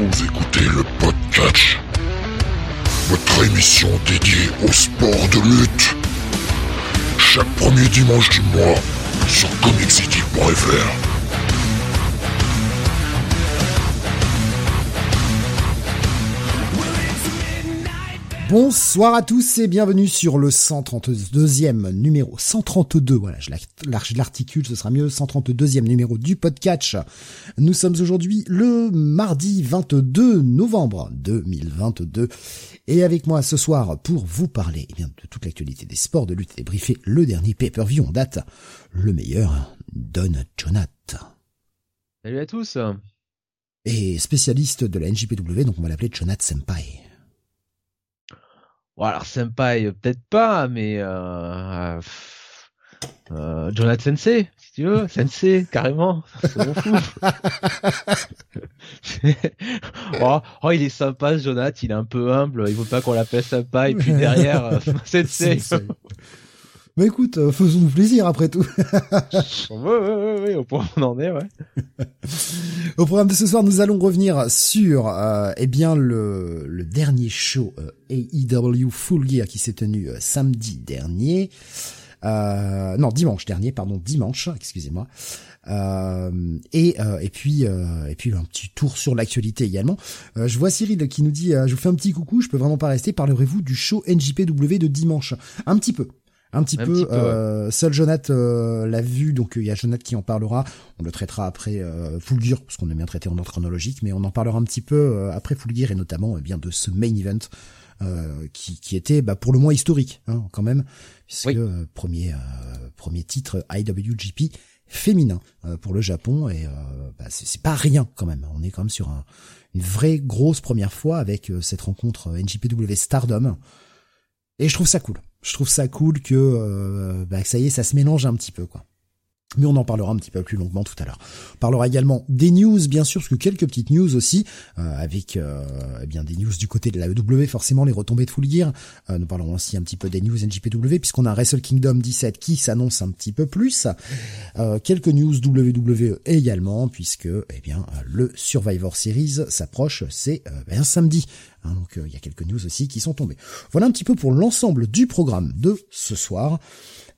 Vous écoutez le podcast, votre émission dédiée au sport de lutte. Chaque premier dimanche du mois sur comiccity.fr. Bonsoir à tous et bienvenue sur le 132e numéro, 132, voilà, je l'articule, ce sera mieux, 132e numéro du podcast. Nous sommes aujourd'hui le mardi 22 novembre 2022 et avec moi ce soir pour vous parler eh bien, de toute l'actualité des sports de lutte et briefer le dernier pay-per-view en date, le meilleur, Don Jonathan. Salut à tous Et spécialiste de la NJPW, donc on va l'appeler Jonathan Senpai. Alors Senpai, peut-être pas, mais euh, euh, Jonathan Sensei, si tu veux, Sensei, carrément, oh, oh, il est sympa, ce Jonathan, il est un peu humble, il veut pas qu'on l'appelle sympa, et puis derrière, euh, Sensei. Mais écoute, euh, faisons-nous plaisir après tout. oui, oui, oui, au point où on en est, ouais. au programme de ce soir, nous allons revenir sur, euh, eh bien, le, le dernier show euh, AEW Full Gear qui s'est tenu euh, samedi dernier. Euh, non, dimanche dernier, pardon, dimanche, excusez-moi. Euh, et et puis et puis un petit tour sur l'actualité également. je vois Cyril qui nous dit je vous fais un petit coucou, je peux vraiment pas rester. Parlerez-vous du show NJPW de dimanche? Un petit peu un petit peu. euh, Seul Jonath euh, l'a vu, donc il y a Jonath qui en parlera. On le traitera après euh, Full Gear, parce qu'on aime bien traiter en ordre chronologique, mais on en parlera un petit peu euh, après Full Gear et notamment eh bien de ce main event euh, qui, qui était bah, pour le moins historique hein, quand même, puisque premier premier titre IWGP féminin pour le Japon et bah, c'est pas rien quand même. On est quand même sur un, une vraie grosse première fois avec cette rencontre NJPW Stardom et je trouve ça cool je trouve ça cool que euh, bah, ça y est, ça se mélange un petit peu quoi. Mais on en parlera un petit peu plus longuement tout à l'heure. On parlera également des news, bien sûr, parce que quelques petites news aussi, euh, avec euh, eh bien des news du côté de la EW, forcément les retombées de Full Gear. Euh, nous parlerons aussi un petit peu des news NJPW, puisqu'on a Wrestle Kingdom 17 qui s'annonce un petit peu plus. Euh, quelques news WWE également, puisque eh bien le Survivor Series s'approche, c'est un samedi. Hein, donc il y a quelques news aussi qui sont tombées. Voilà un petit peu pour l'ensemble du programme de ce soir.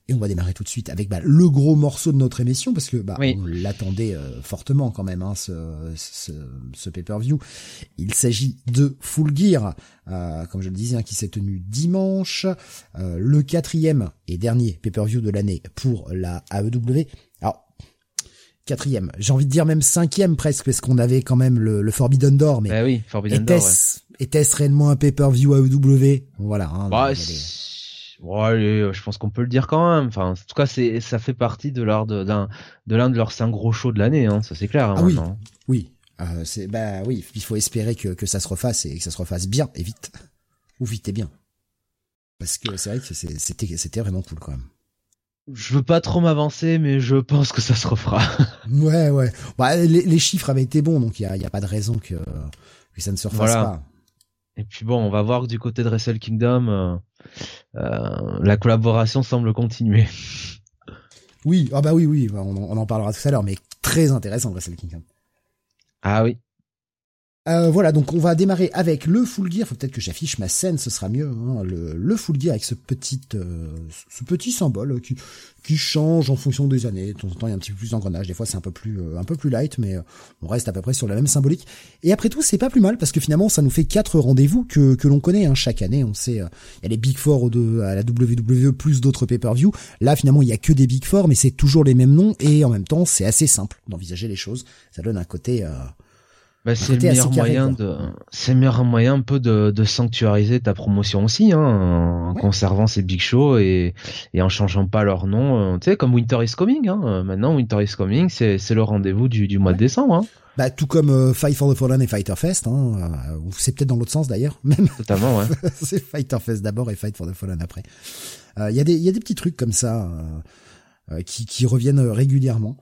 Et on va démarrer tout de suite avec bah, le gros morceau de notre émission parce que bah, on l'attendait euh, fortement quand même hein, ce, ce, ce pay-per-view. Il s'agit de Full Gear, euh, comme je le disais, hein, qui s'est tenu dimanche, euh, le quatrième et dernier pay-per-view de l'année pour la AEW. Alors quatrième, j'ai envie de dire même cinquième presque parce qu'on avait quand même le, le Forbidden Door, mais bah oui, Forbidden Door, était-ce réellement un pay-per-view AEW Voilà. Hein, bah, Ouais, je pense qu'on peut le dire quand même. Enfin, en tout cas, c'est ça fait partie de l'un de, de l'un de leurs cinq gros shows de l'année. Hein. Ça c'est clair. Hein, ah oui, oui. Euh, c'est bah oui. Il faut espérer que que ça se refasse et que ça se refasse bien et vite ou vite et bien. Parce que c'est vrai que c'était c'était vraiment cool quand même. Je veux pas trop m'avancer, mais je pense que ça se refera. ouais, ouais. Bah, les, les, chiffres avaient été bons, donc il y a, y a, pas de raison que, que ça ne se refasse voilà. pas. Et puis bon, on va voir que du côté de Wrestle Kingdom, euh, euh, la collaboration semble continuer. Oui, ah bah oui, oui, on, on en parlera tout à l'heure, mais très intéressant Wrestle Kingdom. Ah oui. Euh, voilà, donc on va démarrer avec le full gear. Faut peut-être que j'affiche ma scène, ce sera mieux. Hein, le, le, full gear avec ce petit, euh, ce petit symbole qui, qui change en fonction des années. De temps en temps, il y a un petit peu plus d'engrenage. Des fois, c'est un peu plus, euh, un peu plus light, mais euh, on reste à peu près sur la même symbolique. Et après tout, c'est pas plus mal parce que finalement, ça nous fait quatre rendez-vous que, que l'on connaît hein, chaque année. On sait, il y a les Big Four de, à la WWE plus d'autres pay-per-view. Là, finalement, il y a que des Big Four, mais c'est toujours les mêmes noms et en même temps, c'est assez simple d'envisager les choses. Ça donne un côté bah, c'est le meilleur moyen de, c'est le meilleur moyen un peu de, de sanctuariser ta promotion aussi, hein, en ouais. conservant ces big shows et, et en changeant pas leur nom. Euh, tu sais, comme Winter is Coming, hein. Maintenant, Winter is Coming, c'est, c'est le rendez-vous du, du mois ouais. de décembre, hein. Bah, tout comme euh, Fight for the Fallen et Fighter Fest, hein, euh, c'est peut-être dans l'autre sens d'ailleurs, même. Totalement, ouais. c'est Fighter Fest d'abord et Fight for the Fallen après. Il euh, y a des, il y a des petits trucs comme ça qui, qui reviennent régulièrement.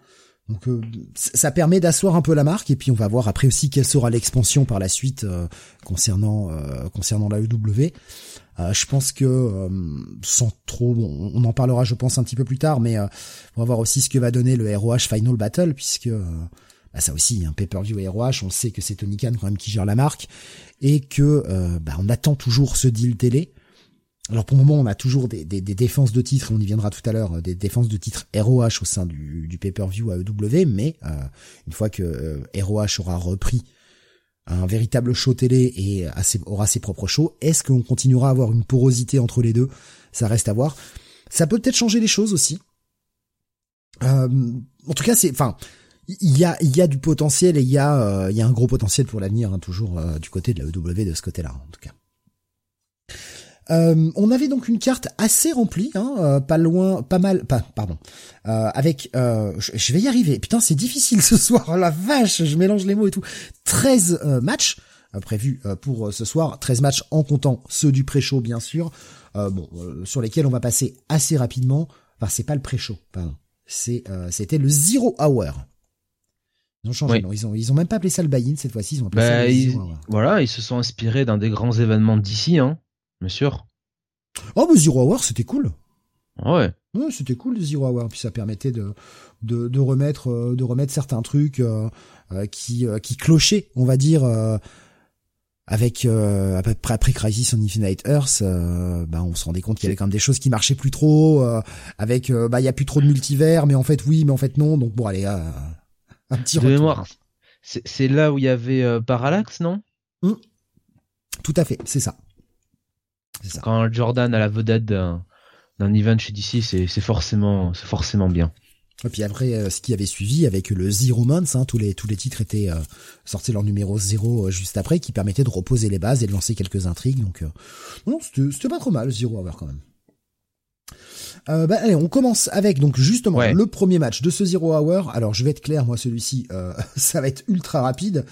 Donc euh, ça permet d'asseoir un peu la marque et puis on va voir après aussi quelle sera l'expansion par la suite euh, concernant euh, concernant la EW. je pense que sans trop, on en parlera je pense un petit peu plus tard, mais on va voir aussi ce que va donner le ROH Final Battle puisque bah ça aussi, un pay-per-view ROH, on sait que c'est Tony Khan quand même qui gère la marque et que euh, bah, on attend toujours ce deal télé. Alors pour le moment, on a toujours des, des, des défenses de titres, on y viendra tout à l'heure, euh, des défenses de titres ROH au sein du, du pay-per-view AEW, mais euh, une fois que euh, ROH aura repris un véritable show télé et aura ses propres shows, est-ce qu'on continuera à avoir une porosité entre les deux? Ça reste à voir. Ça peut peut-être changer les choses aussi. Euh, en tout cas, c'est, enfin, il y a, y a du potentiel et il y a, il y a un gros potentiel pour l'avenir, hein, toujours du côté de la EW de ce côté-là, en tout cas. Euh, on avait donc une carte assez remplie, hein, euh, pas loin, pas mal, pas, pardon, euh, avec, je, vais y arriver. Putain, c'est difficile ce soir, la vache, je mélange les mots et tout. 13 matchs prévus pour ce soir, 13 matchs en comptant ceux du pré-show bien sûr, bon, sur lesquels on va passer assez rapidement. Enfin, c'est pas le pré-show, pardon. C'est, c'était le Zero Hour. Ils ont changé, non, ils ont, ils ont même pas appelé ça le buy-in cette fois-ci, ils ont appelé ça bah, le Zero Hour. Voilà, ils se sont inspirés d'un des grands événements d'ici, hein. Bien sûr. Oh, mais Zero Hour, c'était cool. Ouais. Ouais, c'était cool le Zero Hour. Puis ça permettait de, de, de remettre, euh, de remettre certains trucs euh, euh, qui, qui clochaient, on va dire, avec à peu près après Crisis on Infinite Earth, bah on se rendait compte qu'il y avait quand même des choses qui marchaient plus trop. avec, bah il y a plus trop de multivers, mais en fait oui, mais en fait non. Donc bon, allez, un petit. De mémoire, c'est là où il y avait Parallax, non? Mmh. Tout à fait, c'est ça. Quand Jordan a la vedette d'un event chez DC, c'est forcément, forcément bien. Et puis après, euh, ce qui avait suivi avec le Zero Months, hein, tous les tous les titres étaient euh, sortis leur numéro 0 euh, juste après, qui permettait de reposer les bases et de lancer quelques intrigues. Donc non, c'était pas trop mal Zero Hour quand même. bah, allez, on commence avec donc justement le premier match de ce Zero Hour. Alors je vais être clair, moi celui-ci, ça va être ultra rapide.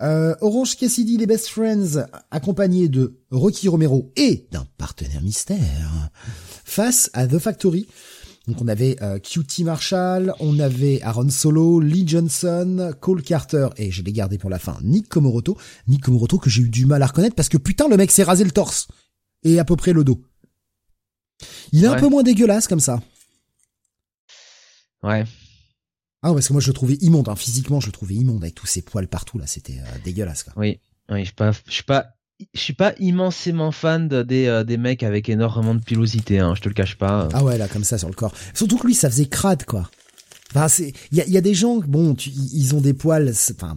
Euh, Orange Cassidy, les Best Friends, accompagnés de Rocky Romero et d'un partenaire mystère, face à The Factory. Donc on avait euh, QT Marshall, on avait Aaron Solo, Lee Johnson, Cole Carter et je l'ai gardé pour la fin, Nick Komoroto. Nick Komoroto que j'ai eu du mal à reconnaître parce que putain le mec s'est rasé le torse et à peu près le dos. Il est un peu moins dégueulasse comme ça. Ouais. Ah parce que moi je le trouvais immonde, hein. physiquement je le trouvais immonde avec tous ces poils partout là, c'était euh, dégueulasse quoi. Oui, oui, je suis pas, je suis pas, je suis pas immensément fan des euh, des mecs avec énormément de pilosité, hein, je te le cache pas. Ah ouais là comme ça sur le corps. Surtout que lui ça faisait crade quoi. Enfin c'est, il y a, y a des gens bon, ils ont des poils, enfin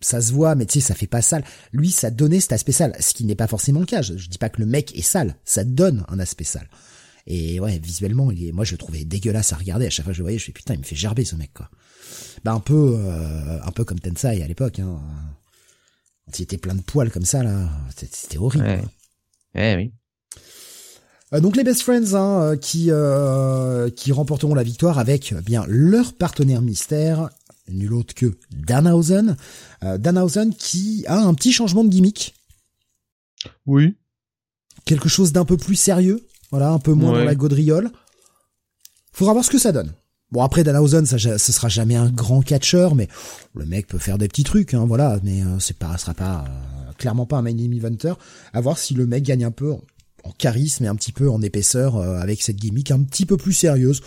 ça se voit, mais tu sais, ça fait pas sale. Lui, ça donnait cet aspect sale, ce qui n'est pas forcément le cas. Je, je, dis pas que le mec est sale, ça donne un aspect sale. Et ouais, visuellement, il est, moi je le trouvais dégueulasse à regarder. À chaque fois que je le voyais, je fais putain, il me fait gerber ce mec quoi. Bah un peu, euh, un peu comme Tensai à l'époque. Hein. il était plein de poils comme ça là, c'était horrible. Ouais. Eh oui. Euh, donc les Best Friends hein, euh, qui euh, qui remporteront la victoire avec bien leur partenaire mystère, nul autre que Danhausen. Euh, Danhausen qui a un petit changement de gimmick. Oui. Quelque chose d'un peu plus sérieux. Voilà, un peu moins dans la gaudriole. Faudra voir ce que ça donne. Bon après Danhausen, ça, ce sera jamais un grand catcheur, mais le mec peut faire des petits trucs, hein, voilà. Mais euh, c'est pas, sera pas euh, clairement pas un main eventer. À voir si le mec gagne un peu en charisme et un petit peu en épaisseur euh, avec cette gimmick un petit peu plus sérieuse.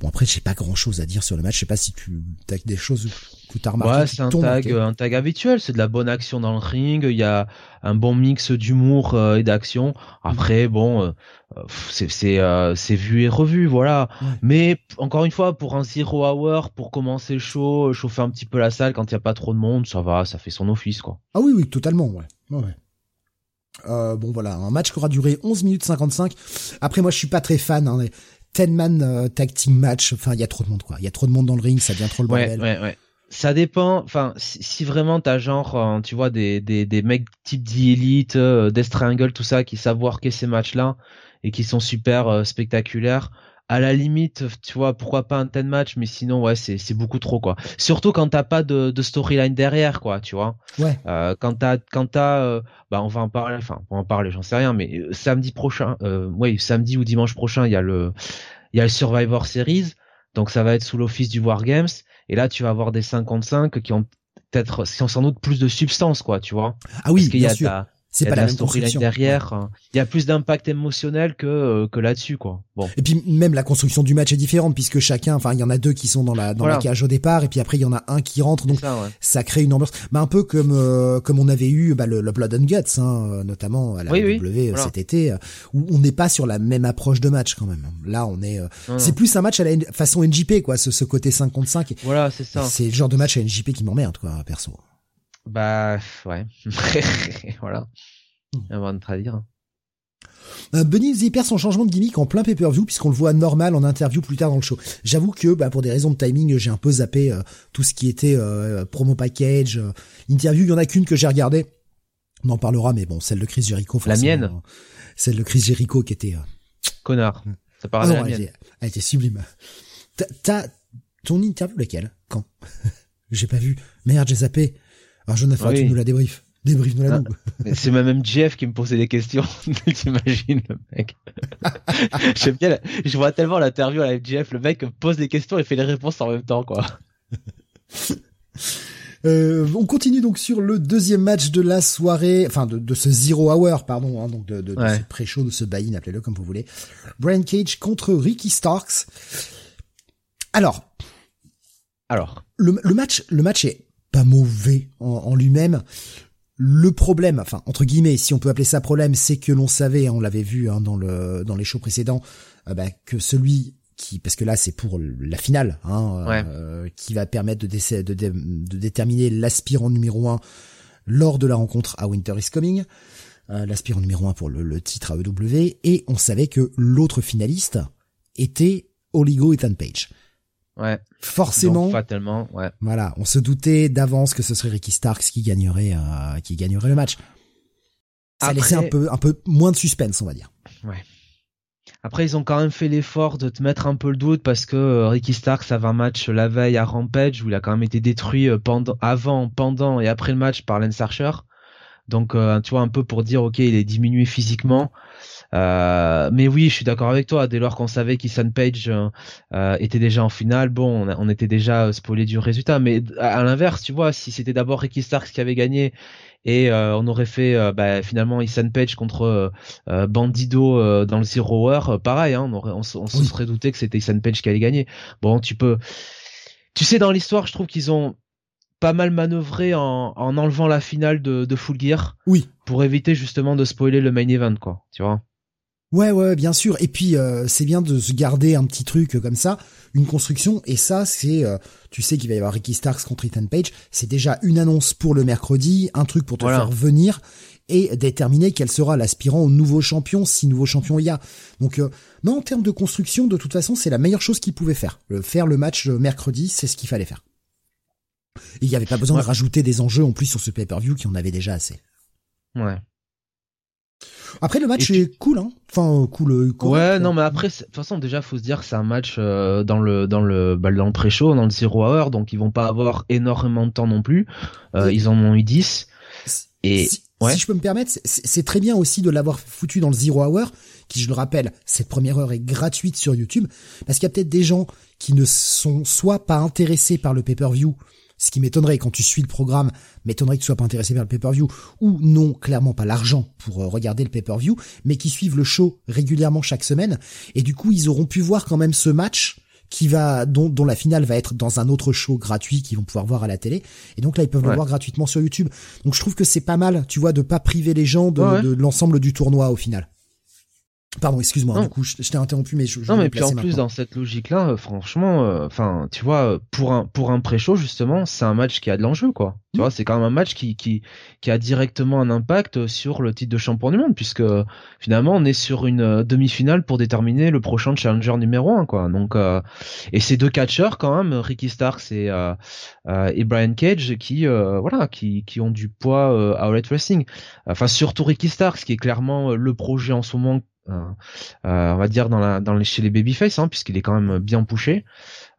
Bon après j'ai pas grand chose à dire sur le match, je sais pas si tu as des choses que t'as remarqué. Ouais, c'est un tag, un tag habituel, c'est de la bonne action dans le ring, il y a un bon mix d'humour euh, et d'action. Après bon, euh, c'est c'est vu et revu voilà. Mais encore une fois pour un zero hour pour commencer show, chauffer un petit peu la salle quand il y a pas trop de monde, ça va, ça fait son office quoi. Ah oui oui, totalement ouais. Ouais. Euh, bon voilà, un match qui aura duré 11 minutes 55. Après moi je suis pas très fan hein, 10 man euh, tag team match, enfin il y a trop de monde quoi. Il y a trop de monde dans le ring, ça devient trop le bordel. Ouais, ouais, ouais. Ça dépend, enfin si, vraiment t'as genre euh, tu vois des des des mecs type The Elite, Death Triangle tout ça qui savent worker ces matchs-là et qui sont super spectaculaires à la limite, tu vois, pourquoi pas un ten match, mais sinon, ouais, c'est, c'est beaucoup trop, quoi. Surtout quand t'as pas de, de storyline derrière, quoi, tu vois. Ouais. Euh, quand t'as, quand t'as, euh, bah, on va en parler, enfin, on va en parler, j'en sais rien, mais euh, samedi prochain, euh, ouais, samedi ou dimanche prochain, il y a le, il y a le Survivor Series, donc ça va être sous l'office du Wargames, et là, tu vas avoir des 55 qui ont peut-être, qui ont sans doute plus de substance, quoi, tu vois. Ah oui, bien sûr c'est pas la, la storyline derrière. Il y a plus d'impact émotionnel que euh, que là-dessus quoi. Bon. Et puis même la construction du match est différente puisque chacun, enfin il y en a deux qui sont dans la dans la cage au départ et puis après il y en a un qui rentre donc ça, crée une ambiance. Mais un peu comme euh, comme on avait eu bah, le, Blood and Guts hein, notamment à la W cet été où on n'est pas sur la même approche de match quand même. Là on est c'est plus un match à la façon NJP quoi ce, ce côté 5 contre 5. Voilà c'est ça. C'est le genre de match à NJP qui m'emmerde quoi perso. Bah ouais. voilà. Avant de traduire. Euh, Bunny il perd son changement de gimmick en plein pay-per-view puisqu'on le voit normal en interview plus tard dans le show. J'avoue que bah, pour des raisons de timing, j'ai un peu zappé euh, tout ce qui était euh, promo package, euh, interview. Il y en a qu'une que j'ai regardée. On en parlera, mais bon, celle de Chris Jericho. La mienne. celle de Chris Jericho qui était. Connard. Ça paraît ah la mienne. Elle était, sublime. T'as ton interview laquelle? Quand? J'ai pas vu. Merde, j'ai zappé. Alors Jonathan, tu nous la débrief. Débrief nous la ah, C'est même Jeff qui me posait des questions. T'imagines le mec J'aime bien. Je vois tellement l'interview avec Jeff. Le mec pose des questions et fait les réponses en même temps, quoi. Euh, on continue donc sur le deuxième match de la soirée, enfin de, ce Zero Hour, pardon, hein, donc de, de, ce pré-show, de ce buy-in, appelez-le comme vous voulez. Brian Cage contre Ricky Starks. Alors, alors, le, le match, le match est pas mauvais en, lui-même. Le problème, enfin entre guillemets, si on peut appeler ça problème, c'est que l'on savait, on l'avait vu hein, dans le dans les shows précédents, euh, bah, que celui qui, parce que là c'est pour la finale, hein, euh, qui va permettre de, de, de déterminer l'aspirant numéro un lors de la rencontre à Winter is Coming, euh, l'aspirant numéro un pour le, le titre AEW, et on savait que l'autre finaliste était Oligo Ethan Page. Ouais. Forcément. fatalement, ouais. Voilà, on se doutait d'avance que ce serait Ricky Starks qui gagnerait, euh, qui gagnerait le match. Ça laissait un peu, un peu moins de suspense, on va dire. Ouais. Après, ils ont quand même fait l'effort de te mettre un peu le doute parce que euh, Ricky Starks avait un match la veille à Rampage où il a quand même été détruit euh, pendant, avant, pendant et après le match par Lance Archer. Donc, euh, tu vois, un peu pour dire, ok, il est diminué physiquement. Euh, mais oui, je suis d'accord avec toi. Dès lors qu'on savait qu'Isan Page euh, euh, était déjà en finale, bon, on, était déjà spoilé du résultat. Mais à, l'inverse, tu vois, si c'était d'abord Ricky Starks qui avait gagné et on aurait fait bah, finalement Isan Page contre Bandido dans le Zero Hour, pareil, hein, on, se serait douté que c'était Isan Page qui allait gagner. Bon, tu peux, tu sais, dans l'histoire, je trouve qu'ils ont pas mal manœuvré en, en enlevant la finale de, de Full Gear. Oui. Pour éviter justement de spoiler le main event, quoi. Tu vois. Ouais, ouais, bien sûr. Et puis euh, c'est bien de se garder un petit truc comme ça, une construction. Et ça, c'est, euh, tu sais qu'il va y avoir Ricky Starks contre Ethan Page. C'est déjà une annonce pour le mercredi, un truc pour te faire venir et déterminer quel sera l'aspirant au nouveau champion, si nouveau champion il y a. Donc euh, non, en termes de construction, de toute façon, c'est la meilleure chose qu'il pouvait faire. faire le match mercredi, c'est ce qu'il fallait faire. Il n'y avait pas besoin de rajouter des enjeux en plus sur ce pay-per-view qui en avait déjà assez. Ouais. Après le match est cool, hein. Enfin cool. Euh, ouais, non, mais après, de toute façon, déjà, faut se dire que c'est un match euh, dans le dans le bah, dans le pré-show, dans le zero hour, donc ils vont pas avoir énormément de temps non plus. Euh, ils en ont eu 10 Et si, ouais. si je peux me permettre, c'est très bien aussi de l'avoir foutu dans le zero hour, qui, je le rappelle, cette première heure est gratuite sur YouTube, parce qu'il y a peut-être des gens qui ne sont soit pas intéressés par le pay-per-view ce qui m'étonnerait quand tu suis le programme, m'étonnerait que tu sois pas intéressé par le pay-per-view, ou non, clairement pas l'argent pour euh, regarder le pay-per-view, mais qui suivent le show régulièrement chaque semaine, et du coup ils auront pu voir quand même ce match qui va dont, dont la finale va être dans un autre show gratuit qu'ils vont pouvoir voir à la télé. Et donc là ils peuvent le voir gratuitement sur YouTube. Donc je trouve que c'est pas mal tu vois de pas priver les gens de, de l'ensemble du tournoi au final Pardon, excuse-moi. Du coup, je, t'ai interrompu, mais je, non, mais puis en plus dans cette logique-là, euh, franchement, euh, enfin, tu vois, pour un pour un pré-show justement, c'est un match qui a de l'enjeu, quoi. Tu vois, c'est quand même un match qui qui qui a directement un impact sur le titre de champion du monde, puisque finalement, on est sur une euh, demi-finale pour déterminer le prochain challenger numéro un, quoi. Donc, et ces deux catcheurs quand même, Ricky Starks et et Brian Cage, qui voilà, qui qui ont du poids à Red Wrestling. Enfin, surtout Ricky Starks, qui est clairement le projet en ce moment euh, euh, on va dire dans la, dans les, chez les babyface, hein, puisqu'il est quand même bien poussé.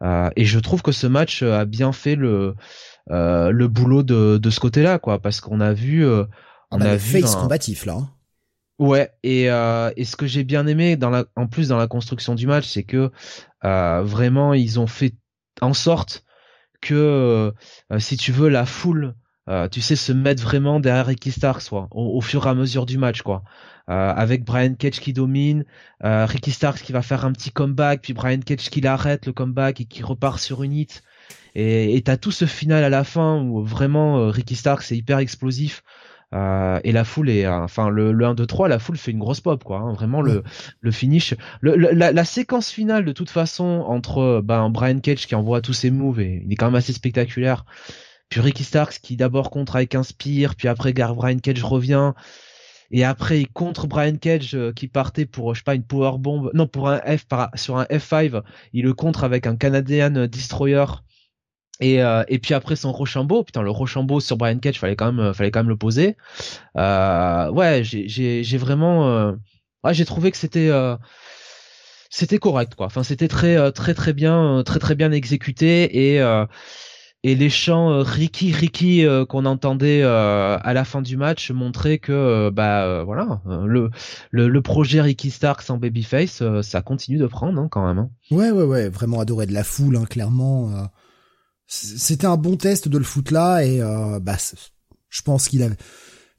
Euh, et je trouve que ce match a bien fait le le boulot de, de ce côté-là, quoi, parce qu'on a vu, on, on a, vu face combatif là. Hein. Ouais, et, euh, et ce que j'ai bien aimé dans la, en plus dans la construction du match, c'est que euh, vraiment ils ont fait en sorte que, si tu veux, la foule tu sais, se mettre vraiment derrière Ricky Starks, quoi, au, fur et à mesure du match, quoi. Avec Brian Cage qui domine, Ricky Starks qui va faire un petit comeback, puis Brian Cage qui l'arrête le comeback et qui repart sur une hit. Et t'as tout ce final à la fin où vraiment Ricky Starks c'est hyper explosif. Euh, et la foule est, euh, enfin le, le 1, 2, 3, la foule fait une grosse pop quoi. Hein, vraiment le, le finish, le, la, la, séquence finale de toute façon entre ben Brian Cage qui envoie tous ses moves et il est quand même assez spectaculaire. Puis Ricky Starks qui d'abord contre avec un spear, puis après Brian Cage revient. Et après, il contre Brian Cage euh, qui partait pour, je sais pas, une power bomb, non pour un F sur un F5, il le contre avec un Canadian Destroyer et, euh, et puis après son Rochambeau, putain le Rochambeau sur Brian Cage, fallait quand même, fallait quand même le poser. Euh, ouais, j'ai, vraiment, euh, ouais, j'ai trouvé que c'était, euh, c'était correct quoi. Enfin, c'était très, très très bien, très très bien exécuté et et les chants Ricky Ricky qu'on entendait à la fin du match montraient que bah voilà le, le, projet Ricky Starks en babyface ça continue de prendre hein, quand même. Hein. Ouais ouais ouais vraiment adoré de la foule hein, clairement c'était un bon test de le foutre là et euh, bah je pense qu'il avait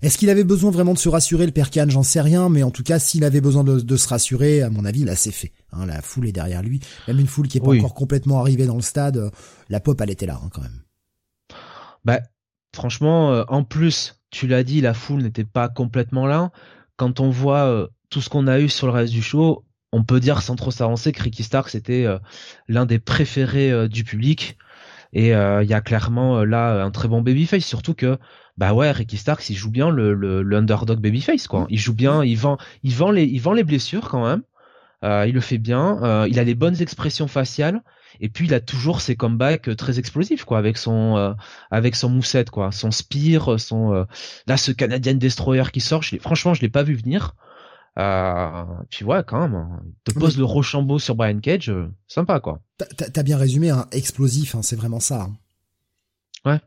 est-ce qu'il avait besoin vraiment de se rassurer le père J'en sais rien, mais en tout cas, s'il avait besoin de, se rassurer, à mon avis, là, c'est fait. Hein, la foule est derrière lui. Même une foule qui est pas encore complètement arrivée dans le stade, euh, la pop, elle était là, hein, quand même. Bah, franchement, euh, en plus, tu l'as dit, la foule n'était pas complètement là. Quand on voit tout ce qu'on a eu sur le reste du show, on peut dire sans trop s'avancer que Ricky Stark c'était l'un des préférés du public. Et euh, il y a clairement euh, là un très bon babyface, surtout que bah ouais, Ricky Starks il joue bien le, le, le underdog babyface quoi. Il joue bien, il vend, il vend les, il vend les blessures quand même. Euh, il le fait bien. Euh, il a les bonnes expressions faciales. Et puis il a toujours ses comebacks très explosifs quoi, avec son euh, avec son moussette quoi, son spear, son là ce Canadian Destroyer qui sort. Je franchement, je l'ai pas vu venir. Euh, puis ouais, quand même, hein. te pose le Rochambeau sur Brian Cage, euh, sympa quoi. T'as bien résumé, hein, explosif, hein, c'est vraiment ça. Hein. Ouais.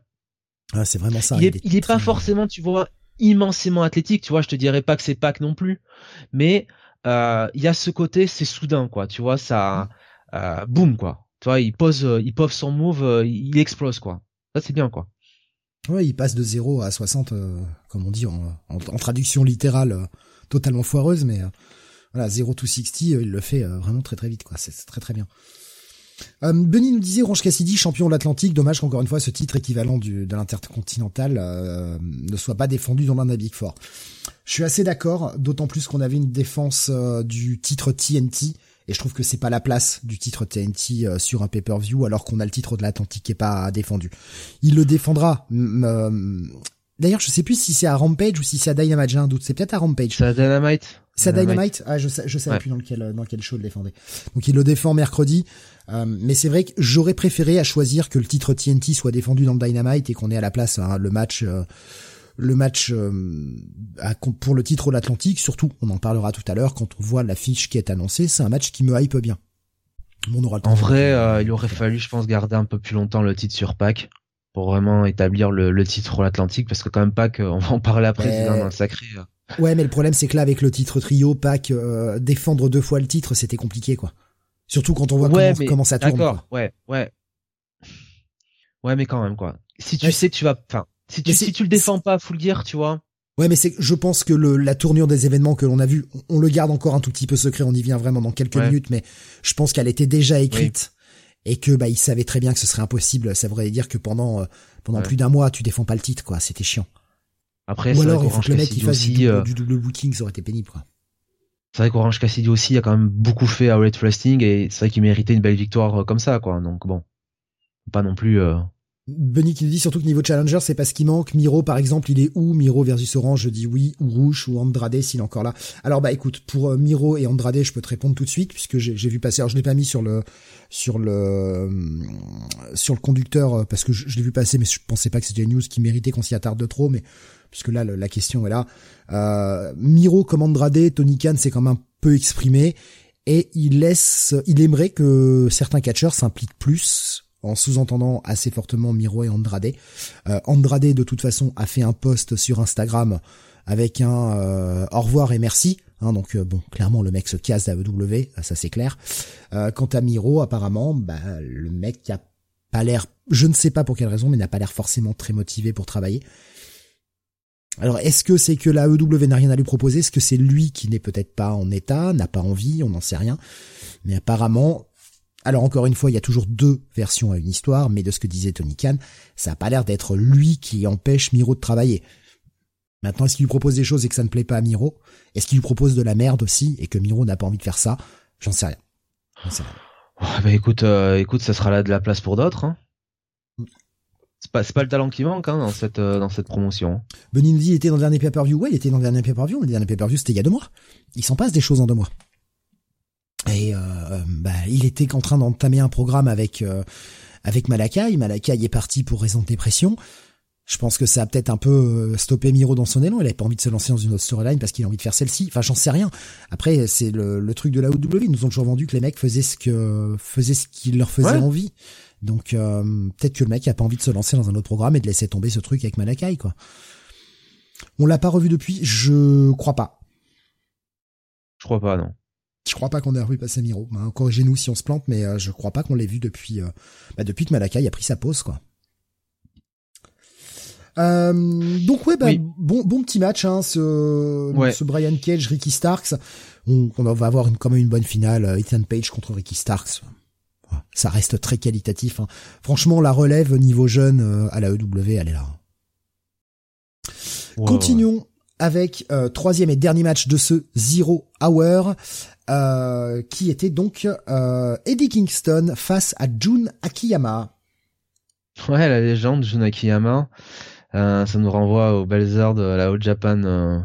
C'est vraiment ça. Il, est, pas forcément, tu vois, immensément athlétique, tu vois, je te dirais pas que c'est Pac non plus, mais euh, il y a ce côté, c'est soudain quoi, tu vois, ça, euh, boum quoi. Tu vois, il pose, il pose son move, il explose quoi. Ça c'est bien quoi. Ouais, il passe de 0 à 60, comme on dit en, en traduction littérale totalement foireuse, mais euh, voilà, 0 to 60, euh, il le fait euh, vraiment très très vite, quoi. C'est très très bien. Euh, Benny nous disait Orange Cassidy, champion de l'Atlantique. Dommage qu'encore une fois ce titre équivalent du, de l'intercontinental ne soit pas défendu dans l'un des Big Four. Je suis assez d'accord, d'autant plus qu'on avait une défense du titre TNT et je trouve que c'est pas la place du titre TNT sur un pay-per-view alors qu'on a le titre de l'Atlantique qui est pas défendu. Il le défendra D'ailleurs, je sais plus si c'est à Rampage ou si c'est à Dynamite, j'ai un doute. C'est peut-être à Rampage. C'est à Dynamite. C'est à Dynamite. Ah, je sais, je sais plus dans quel dans quel show le défendait. Donc il le défend mercredi. Euh, mais c'est vrai que j'aurais préféré à choisir que le titre TNT soit défendu dans le Dynamite et qu'on ait à la place hein, le match euh, le match euh, pour le titre de l'Atlantique. Surtout, on en parlera tout à l'heure quand on voit l'affiche qui est annoncée. C'est un match qui me hype bien. On aura en vrai, il aurait fallu, je pense, garder un peu plus longtemps le titre sur Pack pour vraiment établir le, le titre l'Atlantique parce que quand même Pac on va en parler après c'est un sacré euh. ouais mais le problème c'est que là avec le titre trio Pac euh, défendre deux fois le titre c'était compliqué quoi surtout quand on voit comment, ça tourne d'accord ouais ouais ouais mais quand même quoi si tu sais que tu vas enfin si tu si tu le défends pas full gear tu vois Ouais, mais c'est, je pense que le, la tournure des événements que l'on a vu, on, le garde encore un tout petit peu secret, on y vient vraiment dans quelques minutes, mais je pense qu'elle était déjà écrite et que bah il savait très bien que ce serait impossible. Ça voudrait dire que pendant euh, pendant plus d'un mois, tu défends pas le titre, quoi. C'était chiant. Après, ou alors il faut que le mec il fasse du, euh, du, double booking, ça aurait été pénible, quoi. C'est vrai qu'Orange Cassidy aussi a quand même beaucoup fait à Red Wrestling et c'est vrai qu'il méritait une belle victoire euh, comme ça, quoi. Donc bon, pas non plus. Benny qui nous dit surtout que niveau challenger, c'est pas ce qui manque. Miro, par exemple, il est où? Miro versus Orange, je dis oui, ou Rouge, ou Andrade s'il est encore là. Alors bah écoute, pour euh, Miro et Andrade, je peux te répondre tout de suite puisque j'ai vu passer. Alors je l'ai pas mis sur le sur le euh, sur le conducteur euh, parce que je, l'ai vu passer, mais je pensais pas que c'était une news qui méritait qu'on s'y attarde de trop. Mais puisque là la question est là, Miro comme Andrade, Tony Khan s'est quand même un peu exprimé et il laisse, il aimerait que certains catcheurs s'impliquent plus en sous-entendant assez fortement Miro et Andrade. Euh, Andrade, de toute façon, a fait un post sur Instagram avec un euh, au revoir et merci. Hein, donc euh, bon, clairement le mec se casse d'AEW, ça c'est clair. quant à Miro, apparemment, bah, le mec a pas l'air, je ne sais pas pour quelle raison, mais n'a pas l'air forcément très motivé pour travailler. Alors, est-ce que c'est que la EW n'a rien à lui proposer? Est-ce que c'est lui qui n'est peut-être pas en état, n'a pas envie? On n'en sait rien. Mais apparemment, alors encore une fois, il y a toujours deux versions à une histoire, mais de ce que disait Tony Khan, ça a pas l'air d'être lui qui empêche Miro de travailler. Maintenant, est-ce qu'il lui propose des choses et que ça ne plaît pas à Miro? Est-ce qu'il lui propose de la merde aussi et que Miro n'a pas envie de faire ça? J'en sais rien. Sais rien. bah écoute, euh, écoute, ça sera là de la place pour d'autres. Hein. Mm. C'est pas, pas le talent qui manque hein, dans cette euh, dans cette promotion. Benindi était dans le dernier pay-per-view. Ouais, il était dans le dernier pay-per-view. Le dernier pay-per-view, c'était il y a deux mois. Il s'en passe des choses en deux mois. Et euh, bah, il était en train d'entamer un programme avec euh, avec Malakai. Malakai est parti pour raison de dépression. Je pense que ça a peut-être un peu stoppé Miro dans son élan. Il avait pas envie de se lancer dans une autre storyline parce qu'il a envie de faire celle-ci. Enfin, j'en sais rien. Après, c'est le, le, truc de la OW. Ils nous ont toujours vendu que les mecs faisaient ce que faisaient ce qui leur faisait envie. Donc euh, peut-être que le mec a pas envie de se lancer dans un autre programme et de laisser tomber ce truc avec Malakai quoi. On l'a pas revu depuis, je crois pas. Je crois pas non. Je crois pas qu'on ait revu passer Miro. Ben, corrigez-nous si on se plante, mais euh, je crois pas qu'on l'ait vu depuis euh, bah, depuis que Malakai a pris sa pause quoi. donc ouais, bah, bon bon petit match hein, ce, ce Brian Cage, Ricky Starks. On, on va avoir une, quand même une bonne finale. Ethan Page contre Ricky Starks ça reste très qualitatif. Hein. Franchement, la relève niveau jeune euh, à la EW, elle est là. Continuons avec euh, troisième et dernier match de ce Zero Hour, euh, qui était donc Eddie Kingston face à Jun Akiyama. Ouais, la légende Jun Akiyama. ça nous renvoie aux belles de la All Japan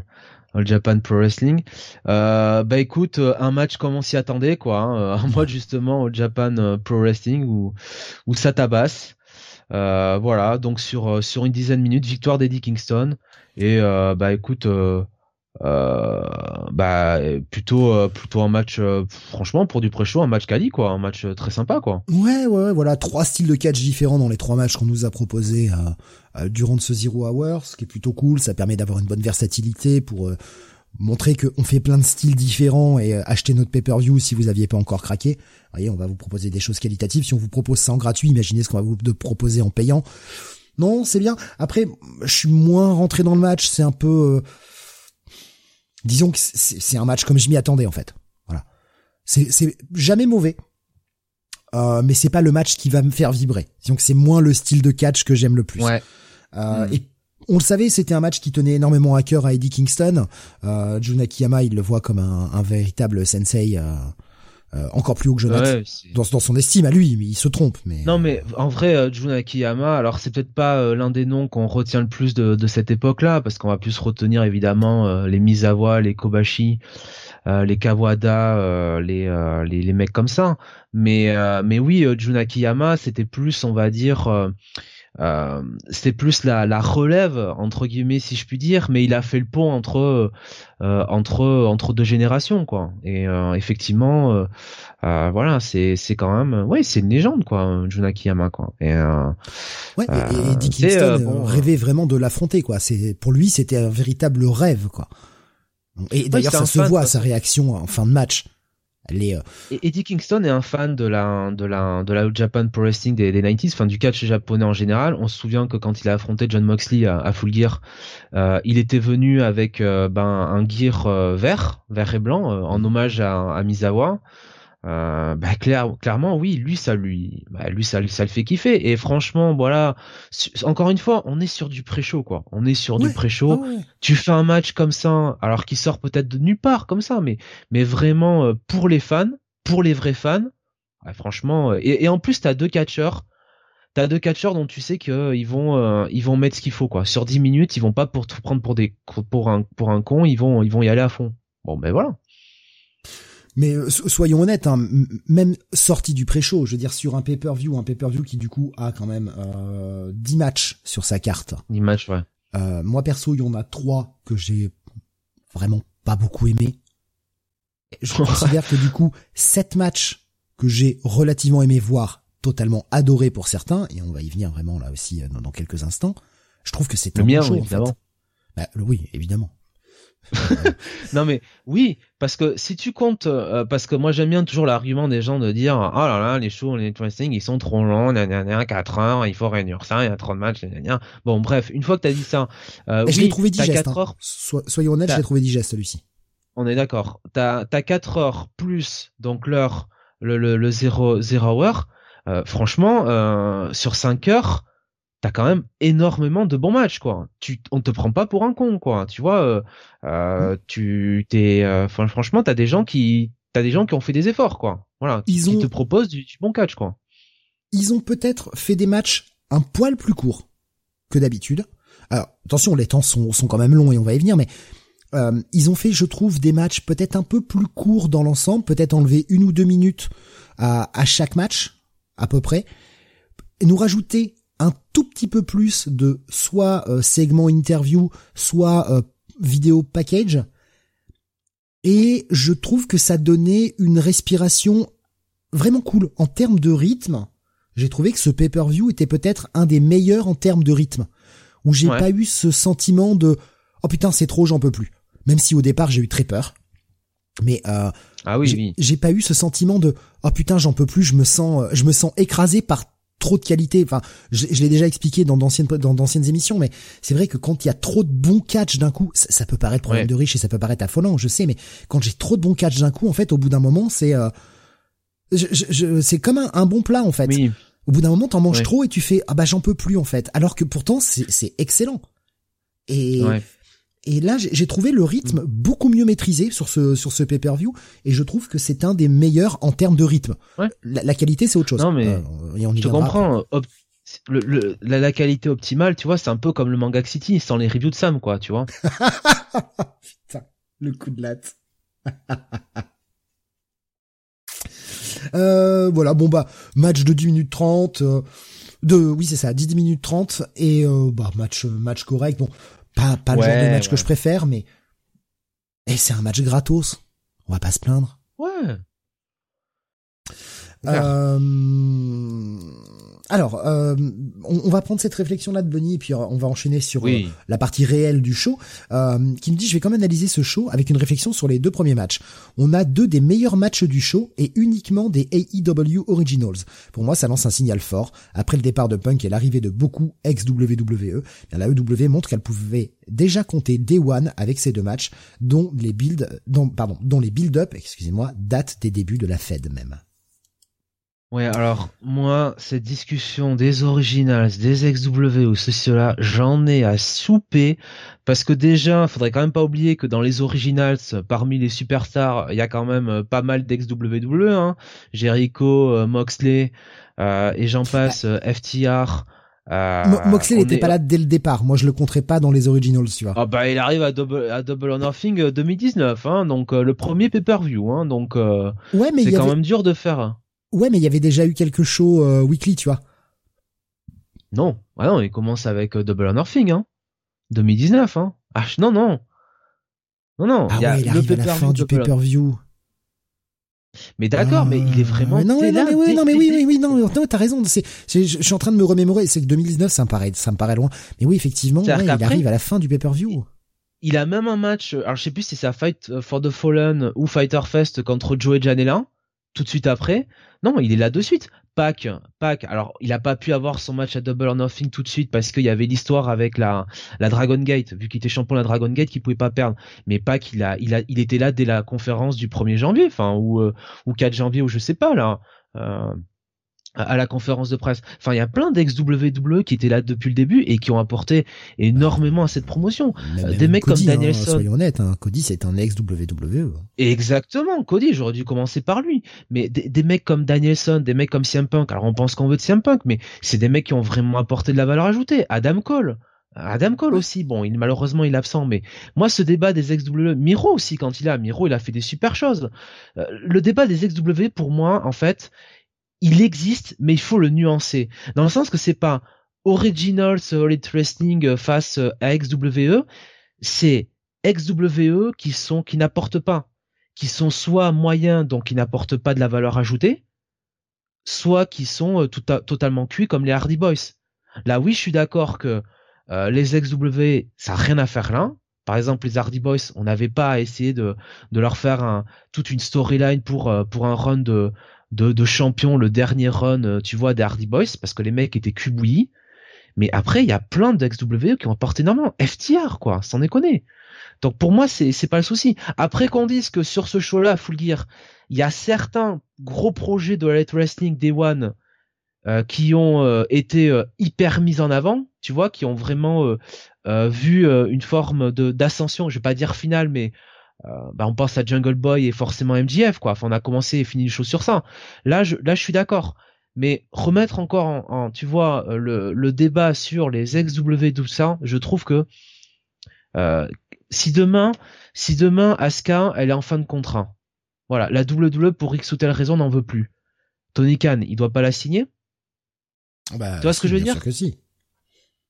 All Japan Pro Wrestling. Euh, bah écoute, euh, un match comme on s'y attendait, quoi. Hein, euh, un mode justement All Japan Pro Wrestling où, où ça tabasse. voilà, donc sur sur une dizaine de minutes, victoire d'Eddie Kingston. Et bah écoute, euh, bah plutôt euh, plutôt un match euh, franchement pour du pré-show un match quali quoi. Un match très sympa quoi. Ouais ouais voilà trois styles de catch différents dans les trois matchs qu'on nous a proposés durant ce zero hour ce qui est plutôt cool. Ça permet d'avoir une bonne versatilité pour montrer qu'on fait plein de styles différents et acheter notre pay-per-view si vous aviez pas encore craqué. Voyez on va vous proposer des choses qualitatives. Si on vous propose ça en gratuit imaginez ce qu'on va vous proposer en payant. Non c'est bien. Après je suis moins rentré dans le match. C'est un peu disons que c'est un match comme je m'y attendais en fait. Voilà. C'est jamais mauvais. Euh, mais c'est pas le match qui va me faire vibrer. Disons que c'est moins le style de catch que j'aime le plus. Ouais. Euh, Et on le savait, c'était un match qui tenait énormément à cœur à Eddie Kingston. Euh, Jun Akiyama, il le voit comme un, un véritable sensei. Euh, euh, encore plus haut que Jonathan dans, dans, son estime à lui, mais il se trompe. Mais non, mais en vrai, euh, Jun Akiyama, alors c'est peut-être pas euh, l'un des noms qu'on retient le plus de, de cette époque-là, parce qu'on va plus retenir évidemment les Misawa, les Kobashi, les Kawada, les, les, les mecs comme ça. Mais mais oui, Jun Akiyama, c'était plus, on va dire euh, c'est plus la, la, relève entre guillemets si je puis dire mais il a fait le pont entre euh, entre entre deux générations quoi. Et euh, effectivement euh, euh, voilà c'est c'est quand même ouais c'est une légende quoi Junaki Yama quoi. Et ouais et, et Dick Kingston rêvait vraiment de l'affronter quoi. C'est pour lui c'était un véritable rêve quoi. Et d'ailleurs ça se voit à sa réaction en fin de match euh, Eddie Kingston est un fan de la de la de la Japan Pro Wrestling des, des 90s, enfin du catch japonais en général. On se souvient que quand il a affronté John Moxley à, Full Gear, euh, il était venu avec euh, ben un gear vert, vert et blanc, en hommage à, à Misawa. Euh, bah clair, clairement oui lui ça lui bah, lui ça, ça le fait kiffer. Et franchement voilà encore une fois on est sur du pré-show quoi. On est sur du pré-show. Tu fais un match comme ça alors qu'il sort peut-être de nulle part comme ça mais mais vraiment euh, pour les fans pour les vrais fans franchement euh, et, et, en plus t'as deux catcheurs. T'as deux catcheurs dont tu sais que ils vont ils vont mettre ce qu'il faut quoi. Sur 10 minutes ils vont pas pour tout prendre pour des pour un pour un con ils vont ils vont y aller à fond. Bon ben voilà mais euh, soyons honnêtes, hein, même sorti du pré-show, je veux dire sur un pay-per-view, un pay-per-view qui du coup a quand même euh, 10 matchs sur sa carte. 10 matchs, ouais. Euh, moi perso, il y en a trois que j'ai vraiment pas beaucoup aimé. Je considère que du coup, 7 matchs que j'ai relativement aimé voir, totalement adoré pour certains, et on va y venir vraiment là aussi euh, dans, quelques instants. Je trouve que c'est un mien, show, évidemment. Bah, oui, évidemment. non mais oui, parce que si tu comptes, euh, parce que moi j'aime bien toujours l'argument des gens de dire oh là là les shows, les wrestling ils sont trop longs, gna 4 heures, il faut réunir ça, il y a trop de matchs, gna Bon bref, une fois que t'as dit ça, euh, oui, je l'ai trouvé digeste. 4 hein. heures, soyons honnêtes, je l'ai trouvé digeste celui-ci. On est d'accord. T'as as 4 heures plus donc l'heure le le, le 0 0 heure. Euh, franchement, euh, sur 5 heures, t'as quand même énormément de bons matchs quoi. Tu on te prend pas pour un con quoi. Tu vois euh, euh tu t'es euh, franchement t'as des gens qui t'as des gens qui ont fait des efforts quoi. Voilà, ils qui, te proposent du, bon catch quoi. Ils ont peut-être fait des matchs un poil plus courts que d'habitude. Alors attention, les temps sont sont quand même longs et on va y venir mais ils ont fait, je trouve, des matchs peut-être un peu plus courts dans l'ensemble, peut-être enlever une ou deux minutes à, à chaque match, à peu près, et nous rajouter un tout petit peu plus de soit euh, segment interview, soit euh, vidéo package. Et je trouve que ça donnait une respiration vraiment cool en termes de rythme. J'ai trouvé que ce pay-per-view était peut-être un des meilleurs en termes de rythme, où j'ai pas eu ce sentiment de oh putain c'est trop j'en peux plus. Même si au départ j'ai eu très peur, mais euh, ah oui, j'ai pas eu ce sentiment de oh putain j'en peux plus, je me sens je me sens écrasé par trop de qualité. Enfin, je, l'ai déjà expliqué dans d'anciennes dans d'anciennes émissions, mais c'est vrai que quand il y a trop de bons catch d'un coup, ça, peut paraître problème de riche et ça peut paraître affolant, je sais, mais quand j'ai trop de bons catch d'un coup, en fait, au bout d'un moment, c'est euh, c'est comme un, bon plat en fait. Au bout d'un moment, t'en manges trop et tu fais ah bah j'en peux plus en fait. Alors que pourtant c'est excellent. Et et là, j'ai trouvé le rythme mm. beaucoup mieux maîtrisé sur ce sur ce pay-per-view, et je trouve que c'est un des meilleurs en termes de rythme. La, qualité, c'est autre chose. Non mais euh, je comprends. le, la, qualité optimale, tu vois, c'est un peu comme le Manga City sans les reviews de Sam, quoi, tu vois. Putain, le coup de latte. euh, voilà, bon bah match de 10 minutes 30 euh, de oui, c'est ça, 10 minutes 30 et euh, bah match match correct. Bon, pas, pas le genre de match que je préfère, mais et c'est un match gratos. On va pas se plaindre. Ouais. Euh, alors, euh, on, va prendre cette réflexion-là de Bunny et puis euh, on va enchaîner sur euh, la partie réelle du show, qui me dit je vais quand même analyser ce show avec une réflexion sur les deux premiers matchs. On a deux des meilleurs matchs du show et uniquement des AEW Originals. Pour moi, ça lance un signal fort. Après le départ de Punk et l'arrivée de beaucoup ex-WWE, la EW montre qu'elle pouvait déjà compter Day One avec ces deux matchs, dont les build, dont, pardon, dont les build-up, excusez-moi, datent des débuts de la Fed même. Ouais, alors moi, cette discussion des originals, des XW ou ceci-là, j'en ai à souper parce que déjà, faudrait quand même pas oublier que dans les originals, parmi les superstars, il y a quand même euh, pas mal d'XW, hein. Jericho, euh, Moxley euh, et j'en passe, FTR. Moxley n'était pas là dès le départ. Moi, je le compterais pas dans les originals, tu vois. Ah bah, il arrive à Double, à Double or Nothing 2019, hein, donc le premier pay-per-view, hein, donc ouais, mais c'est quand même dur de faire. Ouais, mais il y avait déjà eu quelques shows euh, weekly, tu vois. Non, ah non, il commence avec euh, Double or Nothing, hein. 2019, hein. Ah non, non. Non, non. Ah il, y a il arrive à la fin du pay-per-view. Mais d'accord, mais il est vraiment. non, non, mais oui, non, mais oui, oui, oui, non, non, t'as raison. C'est, je, suis en train de me remémorer. C'est que 2019, ça me paraît, ça me paraît loin. Mais oui, effectivement, il arrive à la fin du pay-per-view. Il, a même un match. Alors, je sais plus si c'est à Fight for the Fallen ou Fighter Fest contre Joey Janela tout de suite après. Non, il est là de suite. Pac, Pac. Alors, il a pas pu avoir son match à Double or Nothing tout de suite parce qu'il y avait l'histoire avec la la Dragon Gate, vu qu'il était champion de la Dragon Gate, qu'il pouvait pas perdre. Mais Pac, il a il a il était là dès la conférence du 1er janvier, enfin ou euh, ou 4 janvier ou je sais pas là. Euh, à la conférence de presse. Enfin, il y a plein d'ex-WWE qui étaient là depuis le début et qui ont apporté énormément à cette promotion. Euh, des mecs comme hein, Danielson. soyons honnêtes, hein, Cody c'est un ex-WWE. Exactement, Cody, j'aurais dû commencer par lui. Mais des, mecs comme Danielson, des mecs comme CM Punk, alors on pense qu'on veut de CM Punk, mais c'est des mecs qui ont vraiment apporté de la valeur ajoutée. Adam Cole. Adam Cole aussi, bon, il malheureusement il est absent, mais moi ce débat des ex-WWE, Miro aussi quand il là, Miro il a fait des super choses. Euh, le débat des ex-WWE pour moi en fait, il existe, mais il faut le nuancer. Dans le sens que c'est pas Original Solid Wrestling face à XWE, c'est XWE qui sont, qui n'apportent pas, qui sont soit moyens, donc qui n'apportent pas de la valeur ajoutée, soit qui sont euh, totalement cuits comme les Hardy Boys. Là, oui, je suis d'accord que euh, les XW, ça n'a rien à faire là, Par exemple, les Hardy Boys, on n'avait pas à essayer de, de leur faire un, toute une storyline pour, euh, pour un run de, de, de champion, le dernier run, euh, tu vois, des Hardy Boys, parce que les mecs étaient cubouillis. Mais après, il y a plein d'ex-WWE qui ont apporté énormément. FTR, quoi, sans déconner. Donc pour moi, c'est c'est pas le souci. Après qu'on dise que sur ce show-là, Full Gear, il y a certains gros projets de Light Wrestling Day One euh, qui ont euh, été euh, hyper mis en avant, tu vois, qui ont vraiment vu une forme de d'ascension. Je vais pas dire finale, mais bah, on pense à Jungle Boy et forcément MJF, quoi. Enfin, on a commencé et fini les choses sur ça. Là, je là, je suis d'accord. Mais remettre encore en, tu vois, le, le débat sur les ex-W, tout ça, je trouve que si demain, si demain Asuka, elle est en fin de contrat, voilà, la WWE pour X ou telle raison n'en veut plus. Tony Khan, il doit pas la signer? Bah, tu vois ce que je veux dire? que si.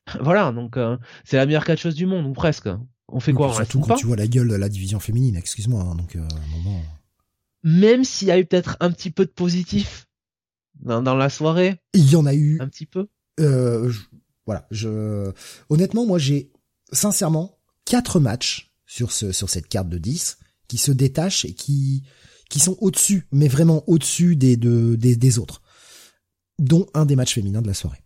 Voilà, donc euh, c'est la meilleure quatre choses du monde ou presque. On fait quoi Surtout quand tu vois la gueule de la division féminine, excuse-moi. Hein, donc euh, moment... Même s'il y a eu peut-être un petit peu de positif dans, dans la soirée. Il y en a eu un petit peu. Euh, voilà, je honnêtement, moi j'ai sincèrement quatre matchs sur ce sur cette carte de 10 qui se détachent et qui qui sont au-dessus, mais vraiment au-dessus des, de, des des autres, dont un des matchs féminins de la soirée.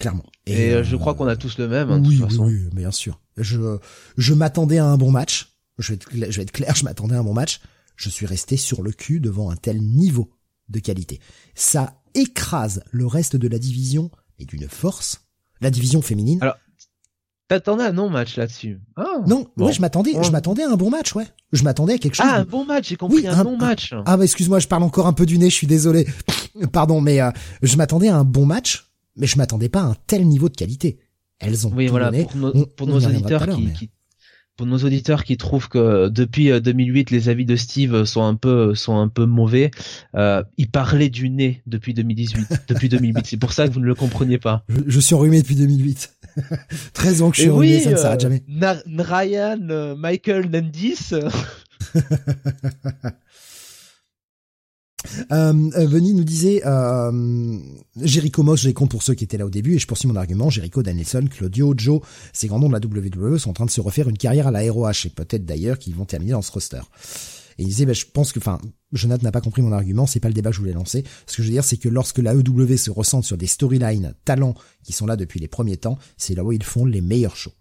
Clairement. Et, euh, je crois qu'on a tous le même. Hein, oui, de toute façon. oui, bien sûr. Je je m'attendais à un bon match. Je vais être, je vais être clair, je m'attendais à un bon match. Je suis resté sur le cul devant un tel niveau de qualité. Ça écrase le reste de la division et d'une force. La division féminine. Alors, T'attendais un non-match là-dessus? Ah, non, ouais, je m'attendais, je m'attendais à un bon match, ouais. Je m'attendais à quelque chose. Ah, un bon match, j'ai compris, un, bon match. ah, bah excuse-moi, je parle encore un peu du nez, je suis désolé. Pardon, mais euh, je m'attendais à un bon match, mais je m'attendais pas à un tel niveau de qualité. Elles ont oui, voilà, donné. Pour, nos, pour nos auditeurs qui, qui, pour nos auditeurs qui trouvent que depuis 2008 euh, les avis de Steve sont un peu sont un peu mauvais, euh, il parlait du nez depuis 2018, depuis 2008. C'est pour ça que vous ne le compreniez pas. Je, je suis enrhumé depuis 2008. 13 ans que je suis oui, ça ne s'arrête jamais. Ryan, euh, Michael Nandis. Euh, euh nous disait euh, Jericho Moss, j'ai compte pour ceux qui étaient là au début et je poursuis mon argument. Jericho, Danielson, Claudio, Joe, ces grands noms de la WWE sont en train de se refaire une carrière à la ROH et peut-être d'ailleurs qu'ils vont terminer dans ce roster. Et il disait, bah, je pense que, enfin, Jonathan n'a pas compris mon argument, c'est pas le débat que je voulais lancer. Ce que je veux dire, c'est que lorsque la EW se ressent sur des storylines talents qui sont là depuis les premiers temps, c'est là où ils font les meilleurs shows.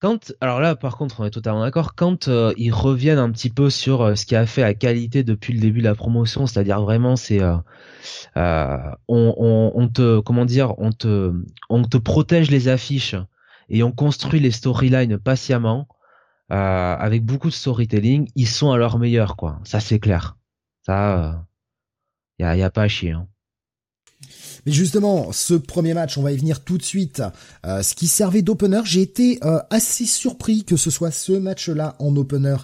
Quand, alors là, par contre, on est totalement d'accord. Quand euh, ils reviennent un petit peu sur euh, ce qui a fait la qualité depuis le début de la promotion, c'est-à-dire vraiment, c'est, euh, on, on, te, comment dire, on te, on te protège les affiches et on construit les storylines patiemment. Euh, avec beaucoup de storytelling, ils sont à leur meilleur, quoi. Ça, c'est clair. Ça, il euh, y, a, pas à chier. Hein. Mais justement, ce premier match, on va y venir tout de suite. Euh, ce qui servait d'opener, j'ai été assez surpris que ce soit ce match-là en opener.